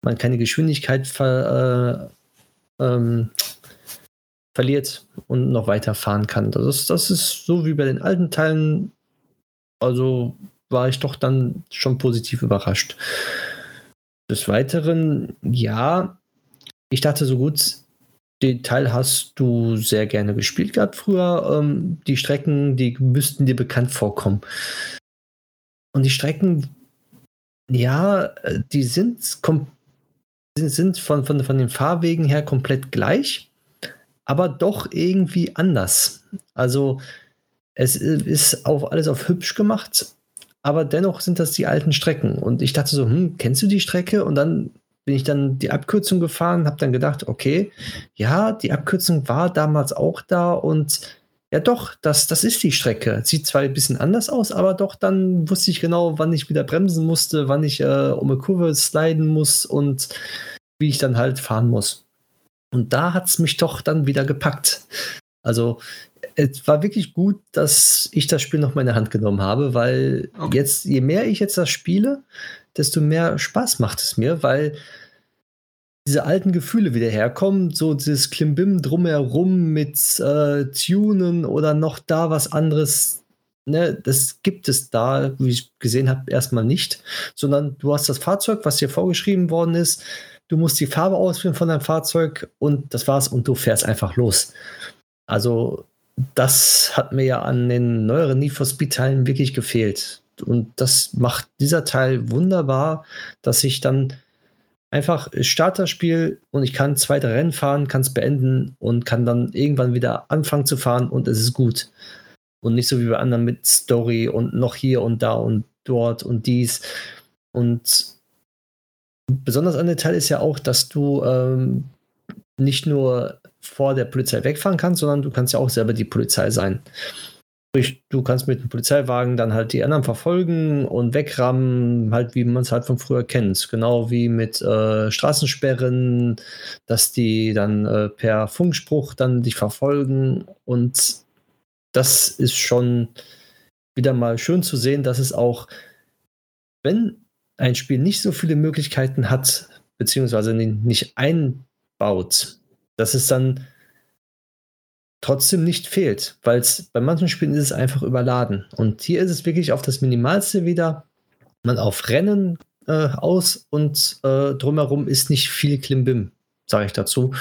man keine Geschwindigkeit ver, äh, ähm, verliert und noch weiter fahren kann. Das ist, das ist so wie bei den alten Teilen. Also war ich doch dann schon positiv überrascht. Des Weiteren, ja, ich dachte so gut, den Teil hast du sehr gerne gespielt gehabt früher. Ähm, die Strecken, die müssten dir bekannt vorkommen. Und die Strecken, ja, die sind, sind von, von, von den Fahrwegen her komplett gleich, aber doch irgendwie anders. Also es ist auf alles auf hübsch gemacht, aber dennoch sind das die alten Strecken. Und ich dachte so, hm, kennst du die Strecke? Und dann bin ich dann die Abkürzung gefahren, habe dann gedacht, okay, ja, die Abkürzung war damals auch da und ja doch, das, das ist die Strecke. Sieht zwar ein bisschen anders aus, aber doch, dann wusste ich genau, wann ich wieder bremsen musste, wann ich äh, um eine Kurve sliden muss und wie ich dann halt fahren muss. Und da hat es mich doch dann wieder gepackt. Also es war wirklich gut, dass ich das Spiel noch mal in der Hand genommen habe, weil okay. jetzt, je mehr ich jetzt das spiele, desto mehr Spaß macht es mir, weil diese alten Gefühle wieder herkommen, so dieses Klimbim drumherum mit äh, Tunen oder noch da was anderes. Ne, das gibt es da, wie ich gesehen habe, erstmal nicht, sondern du hast das Fahrzeug, was dir vorgeschrieben worden ist. Du musst die Farbe auswählen von deinem Fahrzeug und das war's und du fährst einfach los. Also, das hat mir ja an den neueren Need for Speed Teilen wirklich gefehlt. Und das macht dieser Teil wunderbar, dass ich dann einfach starte das Spiel und ich kann zweite Rennen fahren, kann es beenden und kann dann irgendwann wieder anfangen zu fahren und es ist gut. Und nicht so wie bei anderen mit Story und noch hier und da und dort und dies. Und besonders an der Teil ist ja auch, dass du ähm, nicht nur vor der Polizei wegfahren kannst, sondern du kannst ja auch selber die Polizei sein. Sprich, du kannst mit dem Polizeiwagen dann halt die anderen verfolgen und wegrammen, halt wie man es halt von früher kennt. Genau wie mit äh, Straßensperren, dass die dann äh, per Funkspruch dann dich verfolgen. Und das ist schon wieder mal schön zu sehen, dass es auch, wenn ein Spiel nicht so viele Möglichkeiten hat, beziehungsweise nicht einbaut, dass es dann trotzdem nicht fehlt, weil es bei manchen Spielen ist es einfach überladen. Und hier ist es wirklich auf das Minimalste wieder. Man auf Rennen äh, aus und äh, drumherum ist nicht viel Klimbim, sage ich dazu.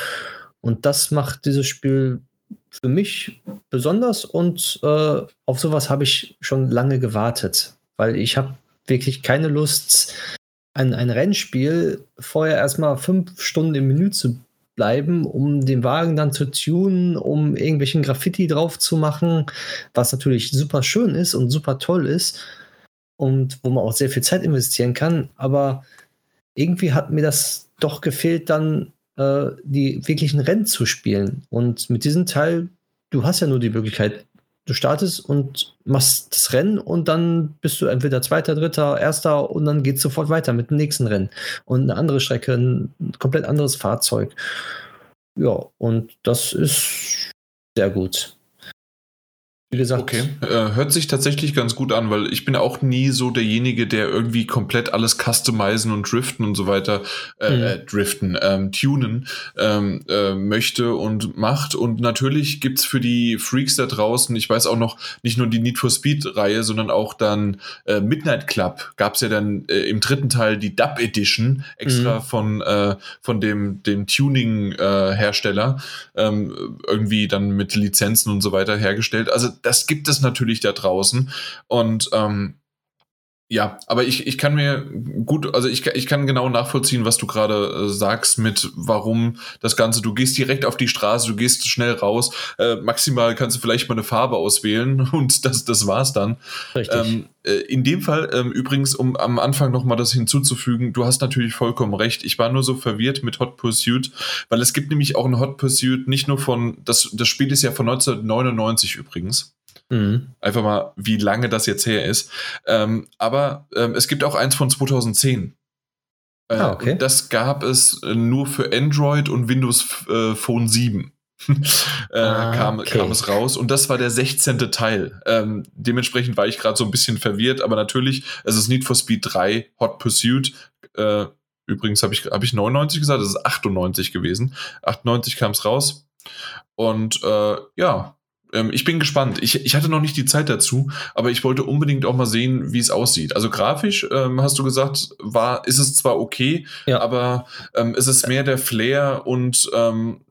Und das macht dieses Spiel für mich besonders und äh, auf sowas habe ich schon lange gewartet, weil ich habe wirklich keine Lust, ein, ein Rennspiel vorher erstmal fünf Stunden im Menü zu bleiben, um den Wagen dann zu tunen, um irgendwelchen Graffiti drauf zu machen, was natürlich super schön ist und super toll ist und wo man auch sehr viel Zeit investieren kann. Aber irgendwie hat mir das doch gefehlt, dann äh, die wirklichen Rennen zu spielen. Und mit diesem Teil, du hast ja nur die Möglichkeit, du startest und machst das Rennen und dann bist du entweder Zweiter, Dritter, Erster und dann geht es sofort weiter mit dem nächsten Rennen. Und eine andere Strecke, ein komplett anderes Fahrzeug. Ja, und das ist sehr gut. Wie gesagt. Okay, äh, hört sich tatsächlich ganz gut an, weil ich bin auch nie so derjenige, der irgendwie komplett alles customizen und driften und so weiter, äh, mhm. äh driften, ähm, tunen ähm, äh, möchte und macht. Und natürlich gibt's für die Freaks da draußen, ich weiß auch noch, nicht nur die Need for Speed-Reihe, sondern auch dann äh, Midnight Club gab's ja dann äh, im dritten Teil die Dub Edition, extra mhm. von, äh, von dem, dem Tuning-Hersteller, äh, ähm, irgendwie dann mit Lizenzen und so weiter hergestellt. Also das gibt es natürlich da draußen. Und ähm, ja, aber ich, ich kann mir gut, also ich, ich kann genau nachvollziehen, was du gerade äh, sagst mit warum das Ganze, du gehst direkt auf die Straße, du gehst schnell raus, äh, maximal kannst du vielleicht mal eine Farbe auswählen und das, das war's dann. Richtig. Ähm, äh, in dem Fall ähm, übrigens, um am Anfang nochmal das hinzuzufügen, du hast natürlich vollkommen recht, ich war nur so verwirrt mit Hot Pursuit, weil es gibt nämlich auch ein Hot Pursuit, nicht nur von, das, das Spiel ist ja von 1999 übrigens. Mhm. Einfach mal, wie lange das jetzt her ist. Ähm, aber ähm, es gibt auch eins von 2010. Äh, ah, okay. Das gab es äh, nur für Android und Windows äh, Phone 7. äh, ah, kam, okay. kam es raus und das war der 16. Teil. Ähm, dementsprechend war ich gerade so ein bisschen verwirrt, aber natürlich, es ist Need for Speed 3 Hot Pursuit. Äh, übrigens habe ich, hab ich 99 gesagt, es ist 98 gewesen. 98 kam es raus. Und äh, ja, ähm, ich bin gespannt. Ich, ich hatte noch nicht die Zeit dazu, aber ich wollte unbedingt auch mal sehen, wie es aussieht. Also grafisch, ähm, hast du gesagt, war, ist es zwar okay, ja. aber ähm, ist es mehr der Flair und ähm,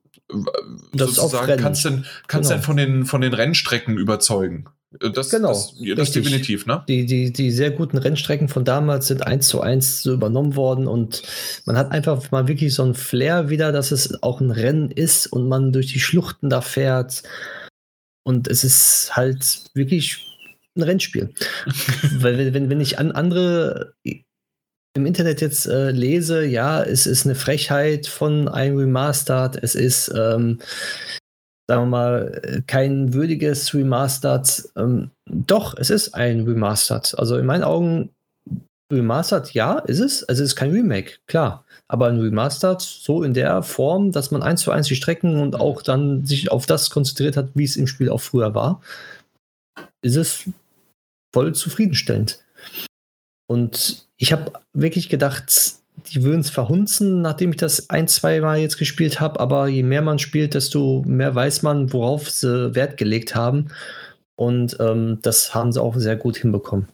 das sozusagen kannst du kannst genau. von den von den Rennstrecken überzeugen. Äh, das, genau, das, das definitiv, ne? Die, die, die sehr guten Rennstrecken von damals sind eins zu eins so übernommen worden und man hat einfach mal wirklich so ein Flair wieder, dass es auch ein Rennen ist und man durch die Schluchten da fährt und es ist halt wirklich ein Rennspiel. Weil wenn, wenn ich an andere im Internet jetzt äh, lese, ja, es ist eine Frechheit von einem Remastered, es ist, ähm, sagen wir mal, kein würdiges Remastered. Ähm, doch, es ist ein Remastered. Also in meinen Augen, Remastered, ja, ist es. Also es ist kein Remake, klar. Aber ein Remastered so in der Form, dass man eins zu eins die Strecken und auch dann sich auf das konzentriert hat, wie es im Spiel auch früher war, ist es voll zufriedenstellend. Und ich habe wirklich gedacht, die würden es verhunzen, nachdem ich das ein, zwei Mal jetzt gespielt habe. Aber je mehr man spielt, desto mehr weiß man, worauf sie Wert gelegt haben. Und ähm, das haben sie auch sehr gut hinbekommen.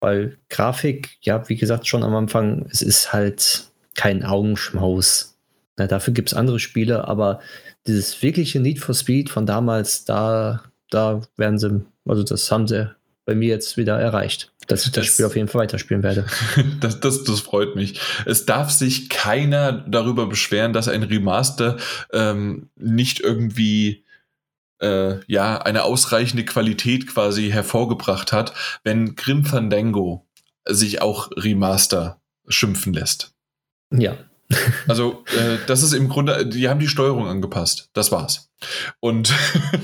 Weil Grafik, ja, wie gesagt, schon am Anfang, es ist halt kein Augenschmaus. Ja, dafür gibt es andere Spiele, aber dieses wirkliche Need for Speed von damals, da, da werden sie, also das haben sie bei mir jetzt wieder erreicht, dass ich das, das Spiel auf jeden Fall weiterspielen werde. das, das, das freut mich. Es darf sich keiner darüber beschweren, dass ein Remaster ähm, nicht irgendwie äh, ja eine ausreichende Qualität quasi hervorgebracht hat, wenn Grim Fandango sich auch Remaster schimpfen lässt. Ja, also, äh, das ist im Grunde, die haben die Steuerung angepasst. Das war's. Und,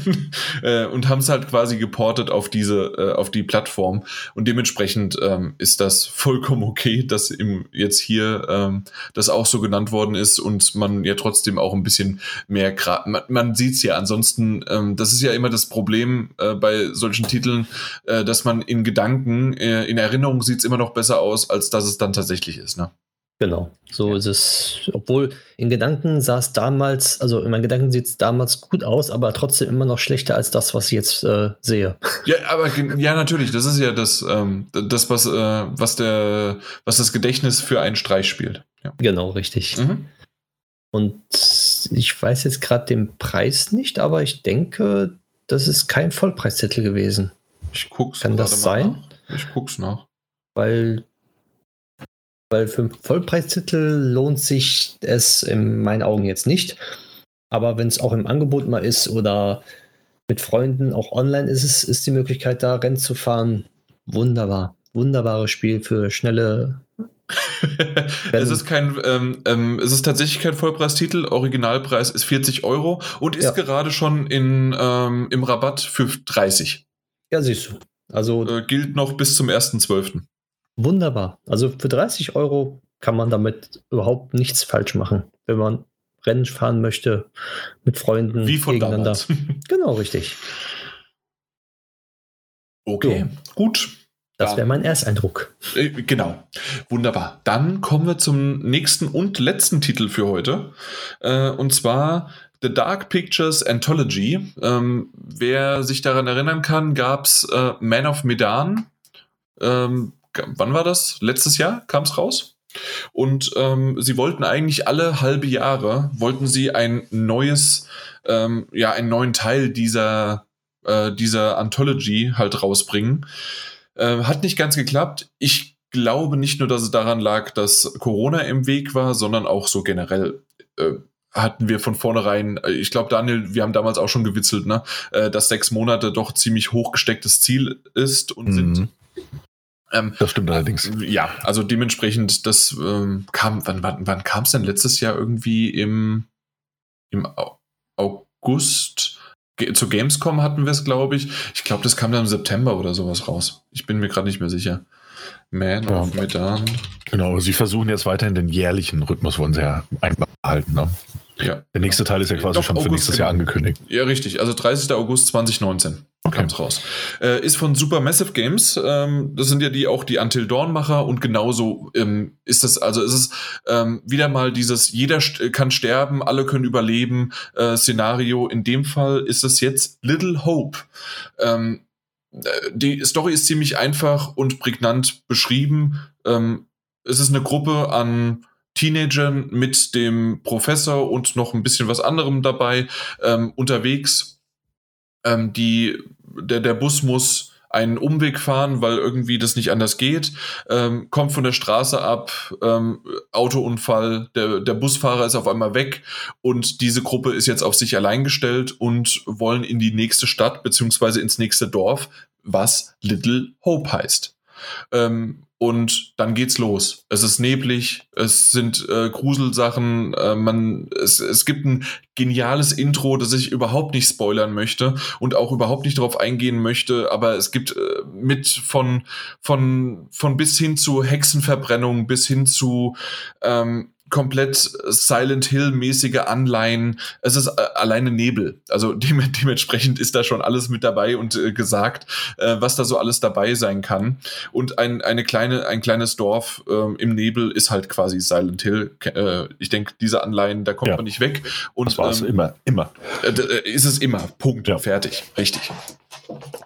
äh, und haben es halt quasi geportet auf diese, äh, auf die Plattform. Und dementsprechend ähm, ist das vollkommen okay, dass im, jetzt hier ähm, das auch so genannt worden ist und man ja trotzdem auch ein bisschen mehr, Gra man, man sieht's ja. Ansonsten, ähm, das ist ja immer das Problem äh, bei solchen Titeln, äh, dass man in Gedanken, äh, in Erinnerung sieht's immer noch besser aus, als dass es dann tatsächlich ist. Ne? Genau, so ja. ist es. Obwohl in Gedanken sah es damals, also in meinen Gedanken sieht es damals gut aus, aber trotzdem immer noch schlechter als das, was ich jetzt äh, sehe. Ja, aber ja, natürlich. Das ist ja das, ähm, das was, äh, was der, was das Gedächtnis für einen Streich spielt. Ja. Genau, richtig. Mhm. Und ich weiß jetzt gerade den Preis nicht, aber ich denke, das ist kein Vollpreistitel gewesen. Ich guck's. Kann das sein? Nach. Ich guck's nach. Weil weil für einen Vollpreistitel lohnt sich es in meinen Augen jetzt nicht. Aber wenn es auch im Angebot mal ist oder mit Freunden auch online ist, es, ist die Möglichkeit, da Rennen zu fahren. Wunderbar. Wunderbares Spiel für schnelle. es ist kein, ähm, ähm, es ist tatsächlich kein Vollpreistitel. Originalpreis ist 40 Euro und ist ja. gerade schon in, ähm, im Rabatt für 30. Ja, siehst du. Also äh, gilt noch bis zum 1.12. Wunderbar. Also für 30 Euro kann man damit überhaupt nichts falsch machen, wenn man Rennen fahren möchte mit Freunden Wie von gegeneinander. Damals. genau, richtig. Okay, so. gut. Das wäre mein Ersteindruck. Äh, genau. Wunderbar. Dann kommen wir zum nächsten und letzten Titel für heute. Äh, und zwar The Dark Pictures Anthology. Ähm, wer sich daran erinnern kann, gab es äh, Man of Medan. Wann war das? Letztes Jahr kam es raus. Und ähm, sie wollten eigentlich alle halbe Jahre, wollten sie ein neues, ähm, ja, einen neuen Teil dieser, äh, dieser Anthology halt rausbringen. Äh, hat nicht ganz geklappt. Ich glaube nicht nur, dass es daran lag, dass Corona im Weg war, sondern auch so generell. Äh, hatten wir von vornherein, äh, ich glaube, Daniel, wir haben damals auch schon gewitzelt, ne, äh, dass sechs Monate doch ziemlich hochgestecktes Ziel ist und mhm. sind ähm, das stimmt allerdings. Ja, also dementsprechend, das ähm, kam, wann, wann, wann kam es denn letztes Jahr irgendwie im, im August? Zu Gamescom hatten wir es, glaube ich. Ich glaube, das kam dann im September oder sowas raus. Ich bin mir gerade nicht mehr sicher. Man ja. of Medan. Genau, sie versuchen jetzt weiterhin den jährlichen Rhythmus wollen sie ja einbehalten. Ne? Ja. Der nächste Teil ist ja quasi Doch, schon August, für nächstes Jahr genau. angekündigt. Ja, richtig. Also 30. August 2019 okay. kam es raus. Äh, ist von Supermassive Games. Ähm, das sind ja die auch die Until Dawn Macher und genauso ähm, ist das, also ist es ähm, wieder mal dieses jeder st kann sterben, alle können überleben äh, Szenario. In dem Fall ist es jetzt Little Hope. Ähm, äh, die Story ist ziemlich einfach und prägnant beschrieben. Ähm, es ist eine Gruppe an Teenagern mit dem Professor und noch ein bisschen was anderem dabei ähm, unterwegs. Ähm, die, der, der Bus muss einen Umweg fahren, weil irgendwie das nicht anders geht, ähm, kommt von der Straße ab, ähm, Autounfall, der, der Busfahrer ist auf einmal weg und diese Gruppe ist jetzt auf sich allein gestellt und wollen in die nächste Stadt beziehungsweise ins nächste Dorf, was Little Hope heißt. Ähm, und dann geht's los. Es ist neblig, es sind äh, Gruselsachen, äh, man, es, es gibt ein geniales Intro, das ich überhaupt nicht spoilern möchte und auch überhaupt nicht darauf eingehen möchte, aber es gibt äh, mit von, von, von bis hin zu Hexenverbrennung bis hin zu ähm, komplett Silent Hill-mäßige Anleihen. Es ist äh, alleine Nebel. Also dem, dementsprechend ist da schon alles mit dabei und äh, gesagt, äh, was da so alles dabei sein kann. Und ein, eine kleine, ein kleines Dorf ähm, im Nebel ist halt quasi Silent Hill. Äh, ich denke, diese Anleihen, da kommt ja. man nicht weg. Und das war es ähm, immer, immer. Äh, äh, ist es immer. Punkt. Ja. Fertig. Richtig.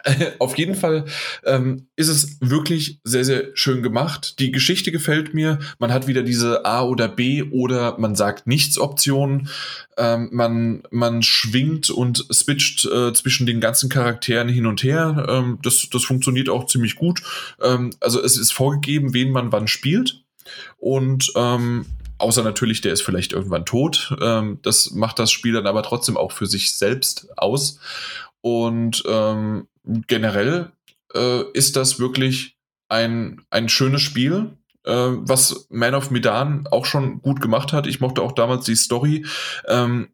Auf jeden Fall ähm, ist es wirklich sehr, sehr schön gemacht. Die Geschichte gefällt mir. Man hat wieder diese A oder B oder man sagt nichts Optionen. Ähm, man, man schwingt und switcht äh, zwischen den ganzen Charakteren hin und her. Ähm, das, das funktioniert auch ziemlich gut. Ähm, also es ist vorgegeben, wen man wann spielt. Und ähm, außer natürlich, der ist vielleicht irgendwann tot. Ähm, das macht das Spiel dann aber trotzdem auch für sich selbst aus. Und ähm, generell äh, ist das wirklich ein, ein schönes Spiel, äh, was Man of Medan auch schon gut gemacht hat. Ich mochte auch damals die Story. Ähm,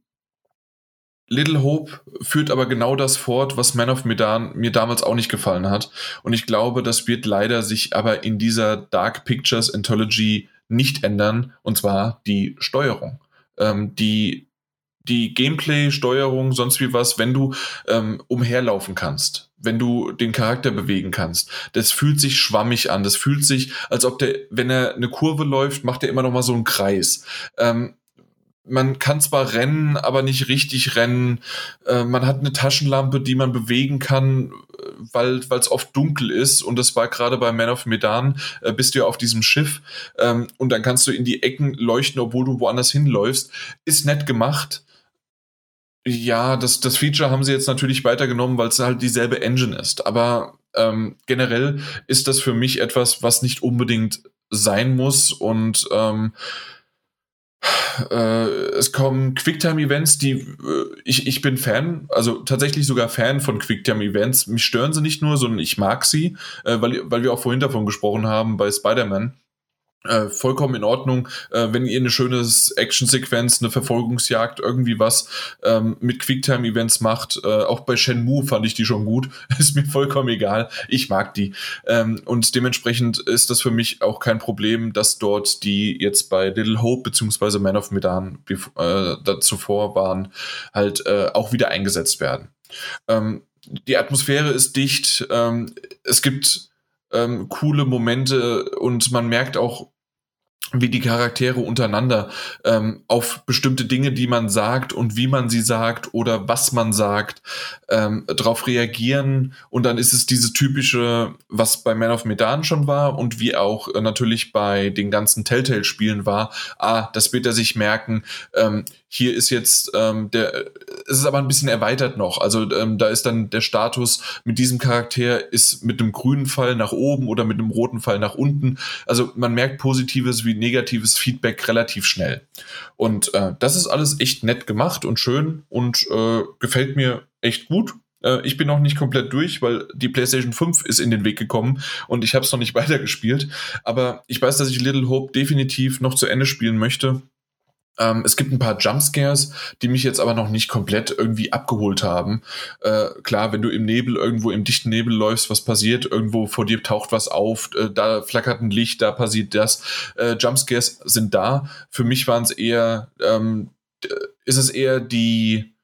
Little Hope führt aber genau das fort, was Man of Medan mir damals auch nicht gefallen hat. Und ich glaube, das wird leider sich aber in dieser Dark Pictures Anthology nicht ändern, und zwar die Steuerung. Ähm, die die Gameplay-Steuerung, sonst wie was, wenn du ähm, umherlaufen kannst, wenn du den Charakter bewegen kannst. Das fühlt sich schwammig an. Das fühlt sich, als ob der, wenn er eine Kurve läuft, macht er immer noch mal so einen Kreis. Ähm, man kann zwar rennen, aber nicht richtig rennen. Äh, man hat eine Taschenlampe, die man bewegen kann, weil es oft dunkel ist. Und das war gerade bei Man of Medan, äh, bist du ja auf diesem Schiff. Ähm, und dann kannst du in die Ecken leuchten, obwohl du woanders hinläufst. Ist nett gemacht. Ja, das, das Feature haben sie jetzt natürlich weitergenommen, weil es halt dieselbe Engine ist. Aber ähm, generell ist das für mich etwas, was nicht unbedingt sein muss. Und ähm, äh, es kommen Quicktime-Events, die äh, ich, ich bin Fan, also tatsächlich sogar Fan von Quicktime-Events. Mich stören sie nicht nur, sondern ich mag sie, äh, weil, weil wir auch vorhin davon gesprochen haben bei Spider-Man äh, vollkommen in Ordnung, äh, wenn ihr eine schöne Action-Sequenz, eine Verfolgungsjagd, irgendwie was ähm, mit Quicktime-Events macht. Äh, auch bei Shenmue fand ich die schon gut. ist mir vollkommen egal. Ich mag die. Ähm, und dementsprechend ist das für mich auch kein Problem, dass dort die jetzt bei Little Hope beziehungsweise Man of Medan äh, zuvor waren, halt äh, auch wieder eingesetzt werden. Ähm, die Atmosphäre ist dicht. Ähm, es gibt ähm, coole Momente und man merkt auch, wie die Charaktere untereinander ähm, auf bestimmte Dinge, die man sagt und wie man sie sagt oder was man sagt, ähm, darauf reagieren. Und dann ist es diese typische, was bei Man of Medan schon war und wie auch äh, natürlich bei den ganzen Telltale-Spielen war. Ah, das wird er sich merken. Ähm, hier ist jetzt ähm, der, es ist aber ein bisschen erweitert noch. Also ähm, da ist dann der Status mit diesem Charakter ist mit einem grünen Fall nach oben oder mit einem roten Fall nach unten. Also man merkt positives wie negatives Feedback relativ schnell. Und äh, das ist alles echt nett gemacht und schön und äh, gefällt mir echt gut. Äh, ich bin noch nicht komplett durch, weil die PlayStation 5 ist in den Weg gekommen und ich habe es noch nicht weitergespielt. Aber ich weiß, dass ich Little Hope definitiv noch zu Ende spielen möchte ähm, es gibt ein paar Jumpscares, die mich jetzt aber noch nicht komplett irgendwie abgeholt haben. Äh, klar, wenn du im Nebel irgendwo im dichten Nebel läufst, was passiert? Irgendwo vor dir taucht was auf, äh, da flackert ein Licht, da passiert das. Äh, Jumpscares sind da. Für mich waren es eher, ähm, ist es eher die,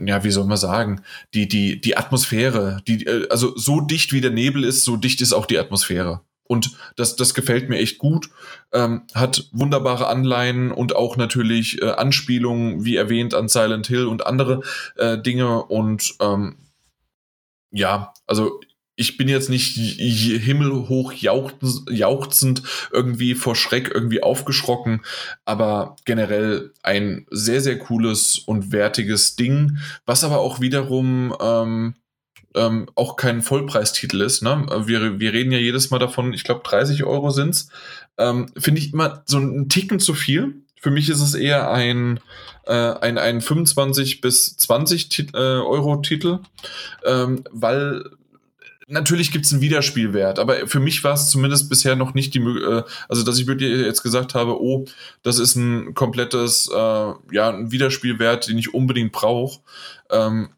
ja, wie soll man sagen, die, die, die Atmosphäre, die, äh, also so dicht wie der Nebel ist, so dicht ist auch die Atmosphäre. Und das, das gefällt mir echt gut. Ähm, hat wunderbare Anleihen und auch natürlich äh, Anspielungen, wie erwähnt, an Silent Hill und andere äh, Dinge. Und ähm, ja, also ich bin jetzt nicht himmelhoch jauchzend irgendwie vor Schreck irgendwie aufgeschrocken, aber generell ein sehr, sehr cooles und wertiges Ding, was aber auch wiederum ähm, ähm, auch kein Vollpreistitel ist. Ne? Wir, wir reden ja jedes Mal davon, ich glaube 30 Euro sind's. Ähm, Finde ich immer so einen Ticken zu viel. Für mich ist es eher ein, äh, ein, ein 25 bis 20 Tit äh, Euro Titel, ähm, weil natürlich gibt es einen Wiederspielwert, aber für mich war es zumindest bisher noch nicht die äh, also dass ich wirklich jetzt gesagt habe, oh, das ist ein komplettes, äh, ja, ein Wiederspielwert, den ich unbedingt brauche. Ähm,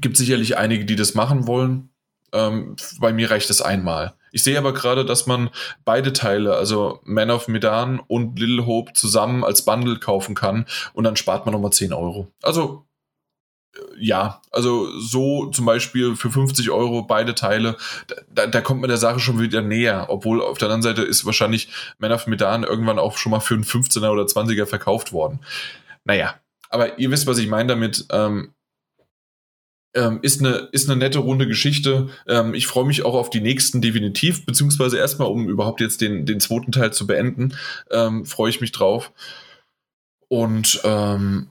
gibt sicherlich einige, die das machen wollen. Ähm, bei mir reicht es einmal. Ich sehe aber gerade, dass man beide Teile, also Man of Medan und Little Hope, zusammen als Bundle kaufen kann und dann spart man nochmal 10 Euro. Also ja, also so zum Beispiel für 50 Euro beide Teile, da, da kommt man der Sache schon wieder näher, obwohl auf der anderen Seite ist wahrscheinlich Man of Medan irgendwann auch schon mal für einen 15er oder 20er verkauft worden. Naja, aber ihr wisst, was ich meine damit. Ähm, ähm, ist, eine, ist eine nette runde Geschichte. Ähm, ich freue mich auch auf die nächsten definitiv, beziehungsweise erstmal, um überhaupt jetzt den, den zweiten Teil zu beenden, ähm, freue ich mich drauf. Und ähm,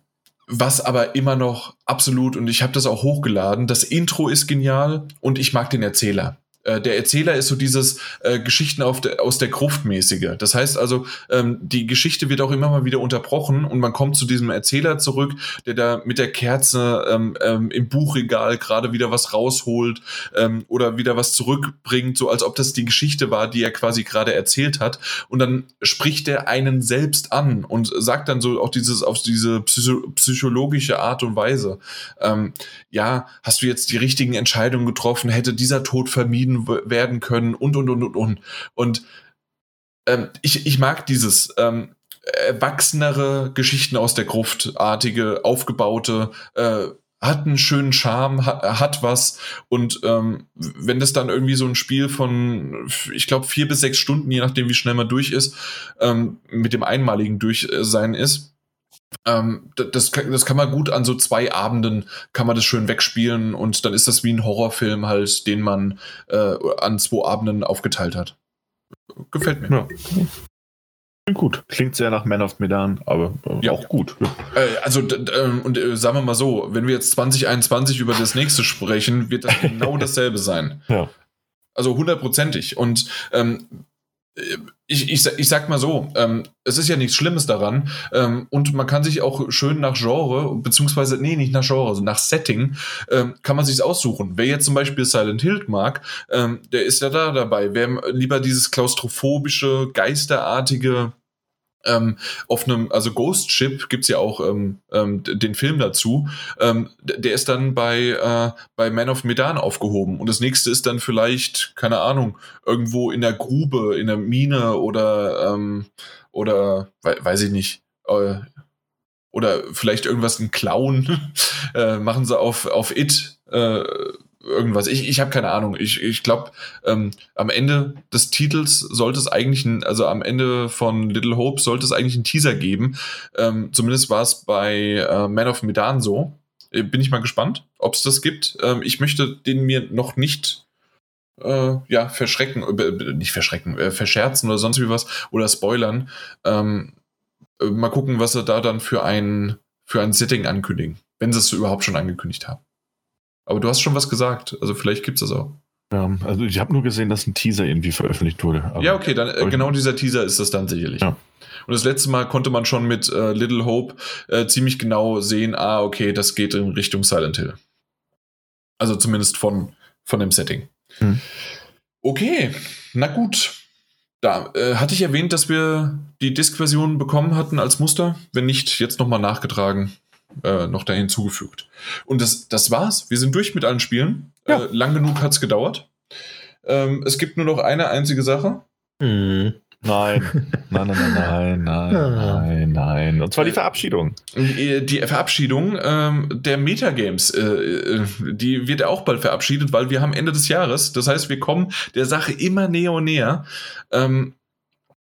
was aber immer noch absolut, und ich habe das auch hochgeladen, das Intro ist genial und ich mag den Erzähler. Äh, der Erzähler ist so dieses äh, Geschichten de, aus der Gruft mäßige. Das heißt also, ähm, die Geschichte wird auch immer mal wieder unterbrochen und man kommt zu diesem Erzähler zurück, der da mit der Kerze ähm, ähm, im Buchregal gerade wieder was rausholt ähm, oder wieder was zurückbringt, so als ob das die Geschichte war, die er quasi gerade erzählt hat. Und dann spricht er einen selbst an und sagt dann so auch dieses auf diese psycho psychologische Art und Weise. Ähm, ja, hast du jetzt die richtigen Entscheidungen getroffen? Hätte dieser Tod vermieden werden können und, und, und, und, und. Und ähm, ich, ich mag dieses ähm, erwachsenere Geschichten aus der Gruftartige, aufgebaute, äh, hat einen schönen Charme, hat, hat was und ähm, wenn das dann irgendwie so ein Spiel von, ich glaube, vier bis sechs Stunden, je nachdem wie schnell man durch ist, ähm, mit dem einmaligen Durchsein ist, ähm, das, das kann man gut an so zwei Abenden, kann man das schön wegspielen und dann ist das wie ein Horrorfilm halt, den man äh, an zwei Abenden aufgeteilt hat. Gefällt mir. Ja. Gut, klingt sehr nach Man of Medan, aber äh, ja. auch gut. Äh, also, ähm, und äh, sagen wir mal so, wenn wir jetzt 2021 über das nächste sprechen, wird das genau dasselbe sein. Ja. Also hundertprozentig. Und ähm, ich, ich, ich sag mal so, ähm, es ist ja nichts Schlimmes daran ähm, und man kann sich auch schön nach Genre, beziehungsweise, nee, nicht nach Genre, also nach Setting, ähm, kann man sich aussuchen. Wer jetzt zum Beispiel Silent Hill mag, ähm, der ist ja da dabei. Wer lieber dieses klaustrophobische, geisterartige ähm, auf einem, also Ghost Ship gibt es ja auch ähm, ähm, den Film dazu. Ähm, der ist dann bei, äh, bei Man of Medan aufgehoben. Und das nächste ist dann vielleicht, keine Ahnung, irgendwo in der Grube, in der Mine oder, ähm, oder weiß ich nicht. Äh, oder vielleicht irgendwas ein Clown. äh, machen sie auf, auf It. Äh, irgendwas. Ich, ich habe keine Ahnung. Ich, ich glaube, ähm, am Ende des Titels sollte es eigentlich, ein, also am Ende von Little Hope sollte es eigentlich einen Teaser geben. Ähm, zumindest war es bei äh, Man of Medan so. Äh, bin ich mal gespannt, ob es das gibt. Ähm, ich möchte den mir noch nicht äh, ja, verschrecken, äh, nicht verschrecken, äh, verscherzen oder sonst wie was oder spoilern. Ähm, äh, mal gucken, was sie da dann für ein, für ein Setting ankündigen, wenn sie es überhaupt schon angekündigt haben. Aber du hast schon was gesagt, also vielleicht gibt es das auch. Ja, also ich habe nur gesehen, dass ein Teaser irgendwie veröffentlicht wurde. ja, okay, dann äh, genau dieser Teaser ist das dann sicherlich. Ja. Und das letzte Mal konnte man schon mit äh, Little Hope äh, ziemlich genau sehen, ah, okay, das geht in Richtung Silent Hill. Also zumindest von, von dem Setting. Hm. Okay, na gut. Da äh, hatte ich erwähnt, dass wir die Disk-Version bekommen hatten als Muster. Wenn nicht, jetzt nochmal nachgetragen äh, noch da hinzugefügt. Und das, das war's. Wir sind durch mit allen Spielen. Ja. Äh, lang genug hat's gedauert. Ähm, es gibt nur noch eine einzige Sache. Hm. Nein. nein, nein, nein, nein, nein, nein, nein. Und zwar die Verabschiedung. Die, die Verabschiedung ähm, der Metagames, äh, äh, die wird auch bald verabschiedet, weil wir haben Ende des Jahres. Das heißt, wir kommen der Sache immer näher und näher. Ähm,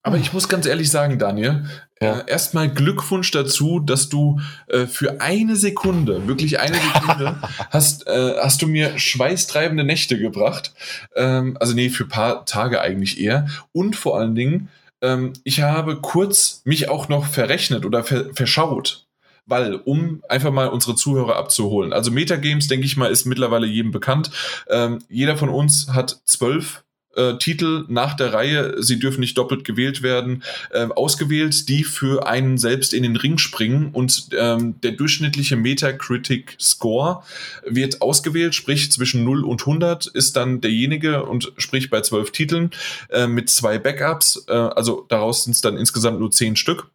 aber ich muss ganz ehrlich sagen, Daniel, ja. Äh, erstmal Glückwunsch dazu, dass du äh, für eine Sekunde, wirklich eine Sekunde, hast, äh, hast du mir schweißtreibende Nächte gebracht. Ähm, also nee, für paar Tage eigentlich eher. Und vor allen Dingen, ähm, ich habe kurz mich auch noch verrechnet oder ver verschaut. Weil, um einfach mal unsere Zuhörer abzuholen. Also Metagames, denke ich mal, ist mittlerweile jedem bekannt. Ähm, jeder von uns hat zwölf äh, Titel nach der Reihe, sie dürfen nicht doppelt gewählt werden, äh, ausgewählt, die für einen selbst in den Ring springen und ähm, der durchschnittliche Metacritic Score wird ausgewählt, sprich zwischen 0 und 100 ist dann derjenige und sprich bei zwölf Titeln äh, mit zwei Backups, äh, also daraus sind es dann insgesamt nur zehn Stück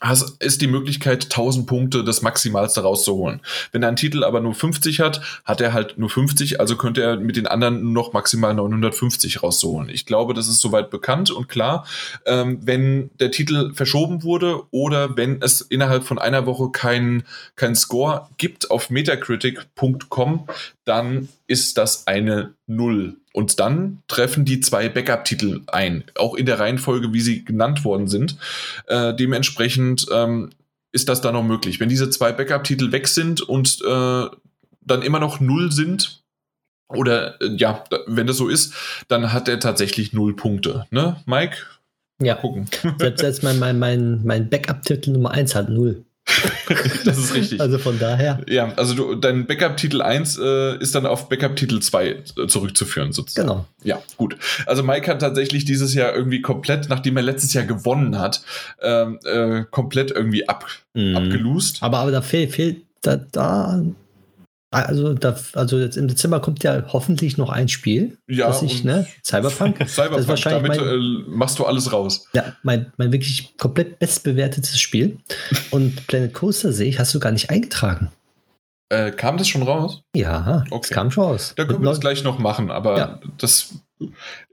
hast, ist die Möglichkeit, 1000 Punkte das Maximalste rauszuholen. Wenn einen Titel aber nur 50 hat, hat er halt nur 50, also könnte er mit den anderen noch maximal 950 rauszuholen. Ich glaube, das ist soweit bekannt und klar. Ähm, wenn der Titel verschoben wurde oder wenn es innerhalb von einer Woche keinen kein Score gibt auf metacritic.com, dann ist das eine Null. Und dann treffen die zwei Backup-Titel ein, auch in der Reihenfolge, wie sie genannt worden sind. Äh, dementsprechend ähm, ist das dann noch möglich. Wenn diese zwei Backup-Titel weg sind und äh, dann immer noch Null sind, oder äh, ja, wenn das so ist, dann hat er tatsächlich null Punkte. Ne, Mike? Ja. Gucken. Selbst, selbst mein, mein, mein, mein Backup-Titel Nummer 1 hat null. das ist richtig. Also von daher. Ja, also du, dein Backup-Titel 1 äh, ist dann auf Backup-Titel 2 äh, zurückzuführen, sozusagen. Genau. Ja, gut. Also Mike hat tatsächlich dieses Jahr irgendwie komplett, nachdem er letztes Jahr gewonnen hat, ähm, äh, komplett irgendwie ab, mm. abgelust. Aber, aber da fehlt, fehlt da, da also, da, also jetzt im Dezember kommt ja hoffentlich noch ein Spiel. Ja, das ich, ne? Cyberpunk. Cyberpunk, das wahrscheinlich damit mein, äh, machst du alles raus. Ja, mein, mein wirklich komplett bestbewertetes Spiel. Und Planet Coaster sehe ich, hast du gar nicht eingetragen. Äh, kam das schon raus? Ja, okay. das kam schon raus. Da können wir das gleich noch machen, aber ja. das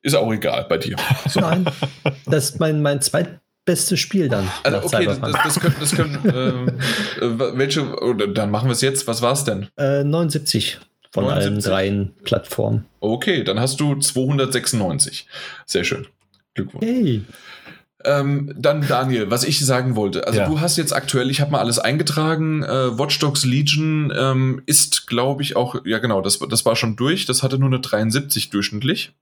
ist auch egal bei dir. So. Nein, das ist mein, mein zweit, beste Spiel dann. Also okay, das, das, können, das können äh, äh, welche, oder dann machen wir es jetzt. Was war es denn? Äh, 79 von 79. allen drei Plattformen. Okay, dann hast du 296. Sehr schön. Glückwunsch. Hey. Ähm, dann Daniel, was ich sagen wollte. Also ja. du hast jetzt aktuell, ich habe mal alles eingetragen, äh, Watch Dogs Legion ähm, ist, glaube ich, auch, ja genau, das, das war schon durch, das hatte nur eine 73 durchschnittlich.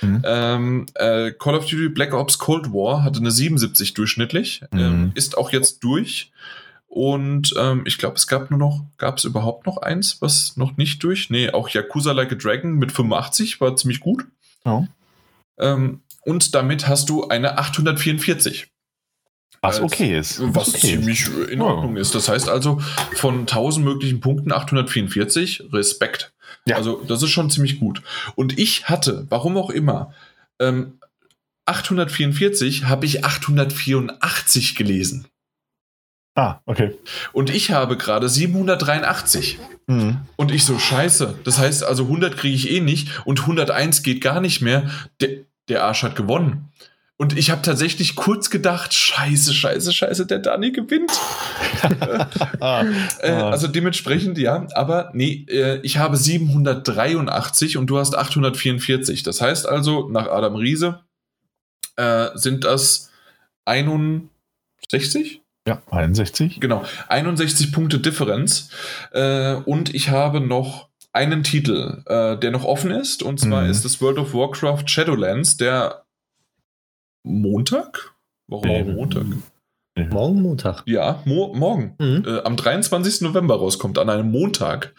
Mhm. Ähm, äh, Call of Duty Black Ops Cold War hatte eine 77 durchschnittlich, mhm. Ähm, ist auch jetzt durch. Und ähm, ich glaube, es gab nur noch, gab es überhaupt noch eins, was noch nicht durch? Nee, auch Yakuza Like a Dragon mit 85 war ziemlich gut. Oh. Ähm, und damit hast du eine 844. Was okay ist. Was okay ziemlich ist. in Ordnung ja. ist. Das heißt also, von 1000 möglichen Punkten 844, Respekt. Ja. Also, das ist schon ziemlich gut. Und ich hatte, warum auch immer, ähm, 844 habe ich 884 gelesen. Ah, okay. Und ich habe gerade 783. Mhm. Und ich so, scheiße. Das heißt also, 100 kriege ich eh nicht und 101 geht gar nicht mehr. Der, der Arsch hat gewonnen. Und ich habe tatsächlich kurz gedacht, scheiße, scheiße, scheiße, der Dani gewinnt. ah, äh, also dementsprechend, ja, aber nee, äh, ich habe 783 und du hast 844. Das heißt also, nach Adam Riese äh, sind das 61? Ja, 61. Genau, 61 Punkte Differenz. Äh, und ich habe noch einen Titel, äh, der noch offen ist. Und zwar mhm. ist das World of Warcraft Shadowlands, der Montag? Warum ähm, Montag? Morgen Montag. Ja, mo morgen. Mhm. Äh, am 23. November rauskommt, an einem Montag.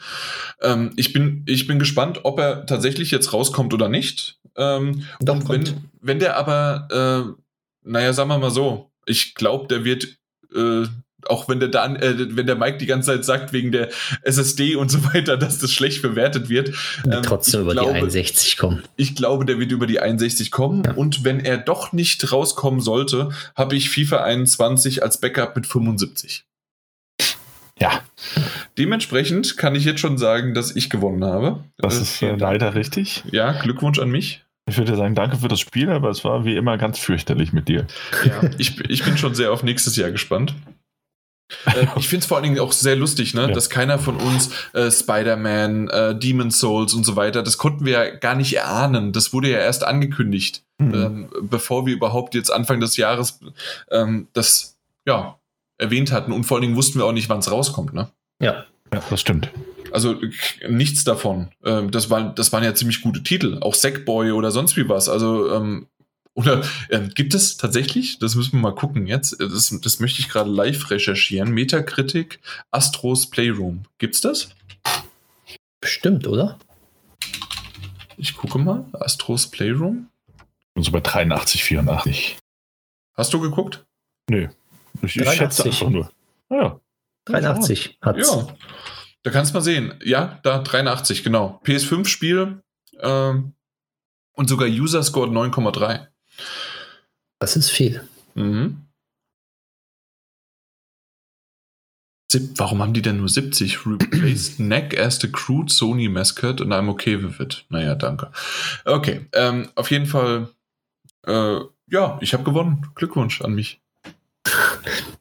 Ähm, ich, bin, ich bin gespannt, ob er tatsächlich jetzt rauskommt oder nicht. Ähm, und wenn, wenn der aber, äh, naja, sagen wir mal so, ich glaube, der wird äh, auch wenn der Dan, äh, wenn der Mike die ganze Zeit sagt, wegen der SSD und so weiter, dass das schlecht bewertet wird. Ähm, trotzdem über glaube, die 61 kommen. Ich glaube, der wird über die 61 kommen. Ja. Und wenn er doch nicht rauskommen sollte, habe ich FIFA 21 als Backup mit 75. Ja. Dementsprechend kann ich jetzt schon sagen, dass ich gewonnen habe. Das äh, ist äh, leider richtig. Ja, Glückwunsch an mich. Ich würde sagen, danke für das Spiel, aber es war wie immer ganz fürchterlich mit dir. Ja, ich, ich bin schon sehr auf nächstes Jahr gespannt. Äh, ich finde es vor allen Dingen auch sehr lustig, ne? Ja. dass keiner von uns äh, Spider-Man, äh, Demon Souls und so weiter, das konnten wir ja gar nicht erahnen. Das wurde ja erst angekündigt, mhm. ähm, bevor wir überhaupt jetzt Anfang des Jahres ähm, das ja, erwähnt hatten. Und vor allen Dingen wussten wir auch nicht, wann es rauskommt. Ne? Ja. ja, das stimmt. Also nichts davon. Ähm, das, waren, das waren ja ziemlich gute Titel. Auch Sackboy oder sonst wie was. Also ähm, oder äh, gibt es tatsächlich, das müssen wir mal gucken jetzt, das, das möchte ich gerade live recherchieren, Metacritic, Astros Playroom. Gibt's das? Bestimmt, oder? Ich gucke mal, Astros Playroom. bin so bei 83, 84. Hast du geguckt? Nö. Ich, ich schätze einfach nur. Ja. 83 hat's. Ja. Da kannst du mal sehen. Ja, da 83, genau. PS5-Spiel ähm, und sogar User Score 9,3. Das ist viel. Mhm. Warum haben die denn nur 70? Replaced Neck as the crude Sony Mascot and I'm okay with it. Naja, danke. Okay, ähm, auf jeden Fall, äh, ja, ich habe gewonnen. Glückwunsch an mich.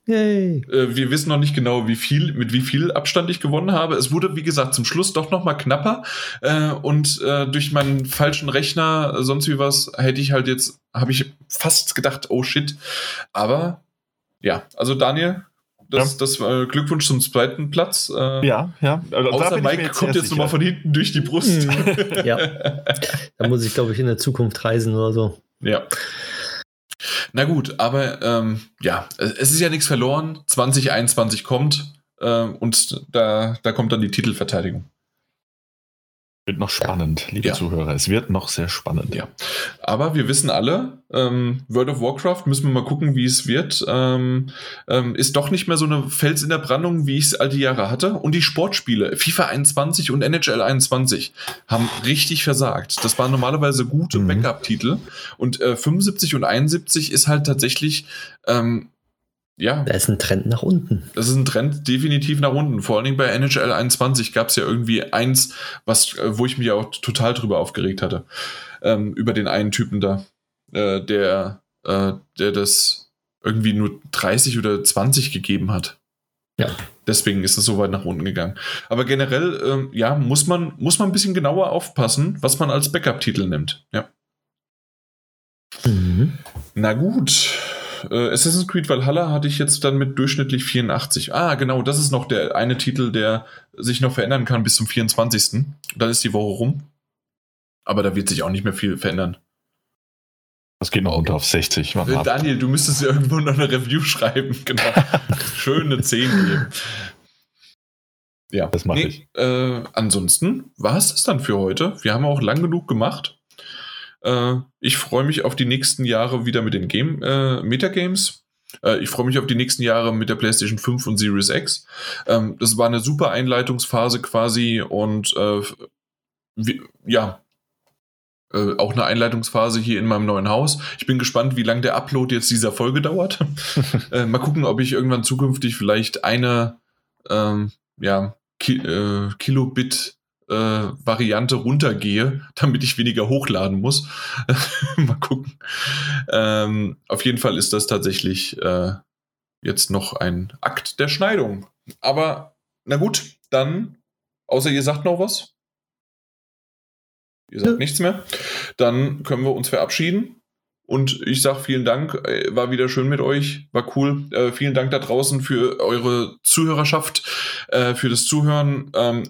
Yay. Äh, wir wissen noch nicht genau, wie viel, mit wie viel Abstand ich gewonnen habe. Es wurde, wie gesagt, zum Schluss doch noch mal knapper. Äh, und äh, durch meinen falschen Rechner, sonst wie was, hätte ich halt jetzt, habe ich fast gedacht, oh shit. Aber ja, also Daniel, das, ja. das äh, Glückwunsch zum zweiten Platz. Äh, ja, ja. Also, außer Mike jetzt kommt jetzt nochmal von hinten durch die Brust. Mhm. ja. Da muss ich, glaube ich, in der Zukunft reisen oder so. Ja. Na gut, aber ähm, ja, es ist ja nichts verloren. 2021 kommt äh, und da, da kommt dann die Titelverteidigung. Wird noch spannend, liebe ja. Zuhörer. Es wird noch sehr spannend. Ja. Aber wir wissen alle, ähm, World of Warcraft, müssen wir mal gucken, wie es wird, ähm, ähm, ist doch nicht mehr so eine Fels in der Brandung, wie ich es all die Jahre hatte. Und die Sportspiele, FIFA 21 und NHL 21, haben richtig versagt. Das waren normalerweise gute mhm. Backup-Titel. Und äh, 75 und 71 ist halt tatsächlich ähm, ja. Da ist ein Trend nach unten. Das ist ein Trend definitiv nach unten. Vor allen Dingen bei NHL 21 gab es ja irgendwie eins, was, äh, wo ich mich auch total drüber aufgeregt hatte. Ähm, über den einen Typen da, äh, der, äh, der das irgendwie nur 30 oder 20 gegeben hat. Ja. Deswegen ist es so weit nach unten gegangen. Aber generell, ähm, ja, muss man, muss man ein bisschen genauer aufpassen, was man als Backup-Titel nimmt. Ja. Mhm. Na gut äh, Assassin's Creed Valhalla hatte ich jetzt dann mit durchschnittlich 84. Ah, genau, das ist noch der eine Titel, der sich noch verändern kann bis zum 24. Dann ist die Woche rum. Aber da wird sich auch nicht mehr viel verändern. Das geht noch unter auf 60. Äh, Daniel, du müsstest ja irgendwo noch eine Review schreiben. Genau. Schöne 10 geben. Ja, das mache nee, ich. Äh, ansonsten war es das dann für heute. Wir haben auch lang genug gemacht. Äh, ich freue mich auf die nächsten Jahre wieder mit den Game, äh, Metagames. Äh, ich freue mich auf die nächsten Jahre mit der PlayStation 5 und Series X. Ähm, das war eine super Einleitungsphase quasi und äh, wie, ja, äh, auch eine Einleitungsphase hier in meinem neuen Haus. Ich bin gespannt, wie lange der Upload jetzt dieser Folge dauert. äh, mal gucken, ob ich irgendwann zukünftig vielleicht eine ähm, ja, Ki äh, Kilobit äh, Variante runtergehe, damit ich weniger hochladen muss. Mal gucken. Ähm, auf jeden Fall ist das tatsächlich äh, jetzt noch ein Akt der Schneidung. Aber na gut, dann, außer ihr sagt noch was. Ihr sagt ja. nichts mehr. Dann können wir uns verabschieden. Und ich sage vielen Dank, äh, war wieder schön mit euch, war cool. Äh, vielen Dank da draußen für eure Zuhörerschaft, äh, für das Zuhören. Ähm,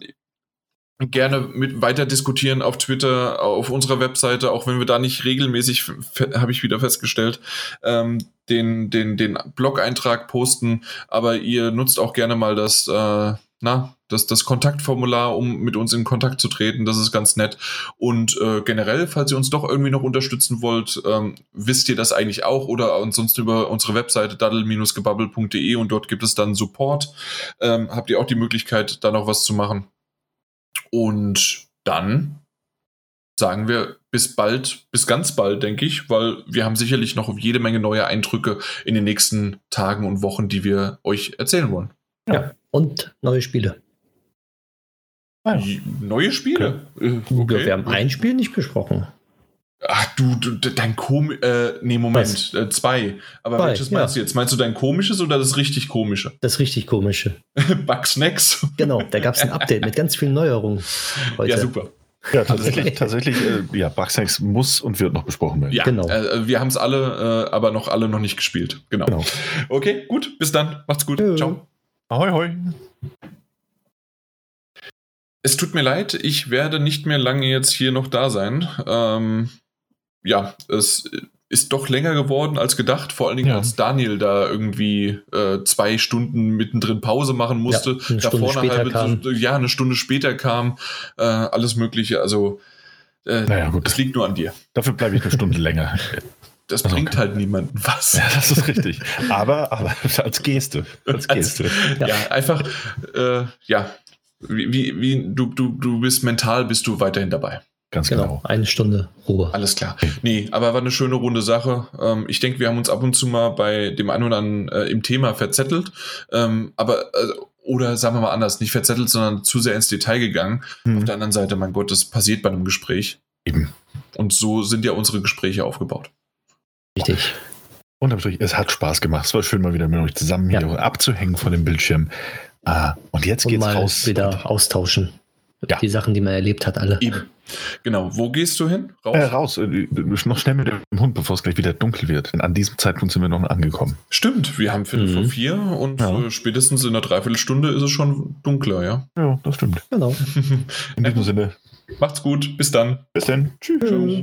gerne mit weiter diskutieren auf Twitter, auf unserer Webseite, auch wenn wir da nicht regelmäßig, habe ich wieder festgestellt, ähm, den, den, den Blog-Eintrag posten, aber ihr nutzt auch gerne mal das, äh, na, das, das Kontaktformular, um mit uns in Kontakt zu treten. Das ist ganz nett. Und äh, generell, falls ihr uns doch irgendwie noch unterstützen wollt, ähm, wisst ihr das eigentlich auch oder ansonsten über unsere Webseite daddle-gebubble.de und dort gibt es dann Support. Ähm, habt ihr auch die Möglichkeit, da noch was zu machen. Und dann sagen wir bis bald, bis ganz bald, denke ich, weil wir haben sicherlich noch jede Menge neue Eindrücke in den nächsten Tagen und Wochen, die wir euch erzählen wollen. Ja, und neue Spiele. Ah, ja. Neue Spiele? Okay. okay. Wir haben ein Spiel nicht besprochen. Ach du, du dein komisch, äh, nee, Moment, äh, zwei. Aber zwei, welches meinst ja. du jetzt? Meinst du dein komisches oder das richtig komische? Das richtig komische. Bugsnacks? Genau, da gab es ein Update mit ganz vielen Neuerungen heute. Ja, super. Ja, tatsächlich, tatsächlich äh, ja, Bugsnacks muss und wird noch besprochen werden. Ja, genau. Äh, wir haben es alle, äh, aber noch alle noch nicht gespielt. Genau. genau. Okay, gut, bis dann. Macht's gut. Tschö. Ciao. Ahoi, hoi. Es tut mir leid, ich werde nicht mehr lange jetzt hier noch da sein. Ähm, ja, es ist doch länger geworden als gedacht, vor allen Dingen ja. als Daniel da irgendwie äh, zwei Stunden mittendrin Pause machen musste, ja, da vorne halbe, kam. ja, eine Stunde später kam, äh, alles Mögliche. Also Äh, Naja, gut. Das liegt nur an dir. Dafür bleibe ich eine Stunde länger. Das Also, bringt halt niemandem was. Ja, das ist richtig. Aber, aber als Geste. Als Geste. Ja, Ja. einfach, äh, ja, wie, wie, wie du, du, du bist mental, bist du weiterhin dabei. Ganz Genau, genau. eine Stunde Ruhe. Alles klar. Nee, aber war eine schöne runde Sache. Ähm, ich denke, wir haben uns ab und zu mal bei dem einen oder anderen äh, im Thema verzettelt. Ähm, aber, äh, oder sagen wir mal anders, nicht verzettelt, sondern zu sehr ins Detail gegangen. Auf Hm, der anderen Seite, mein Gott, das passiert bei einem Gespräch. eben. Und so sind ja unsere Gespräche aufgebaut. Richtig. Unterm Strich, es hat Spaß gemacht. Es war schön, mal wieder mit euch zusammen Ja. hier abzuhängen vor dem Bildschirm. Ah, und jetzt Und geht's mal raus. wieder austauschen. Ja. Die Sachen, die man erlebt hat, alle. Eben. Genau. Wo gehst du hin? Raus? Äh, raus. Äh, noch schnell mit dem Hund, bevor es gleich wieder dunkel wird. Denn an diesem Zeitpunkt sind wir noch angekommen. Stimmt, wir haben Viertel Mhm. vor vier und Ja. äh, spätestens in einer Dreiviertelstunde ist es schon dunkler, ja. Ja, das stimmt. Genau. In diesem Sinne, Macht's gut, bis dann. bis dann. Tschüss. Tschüss.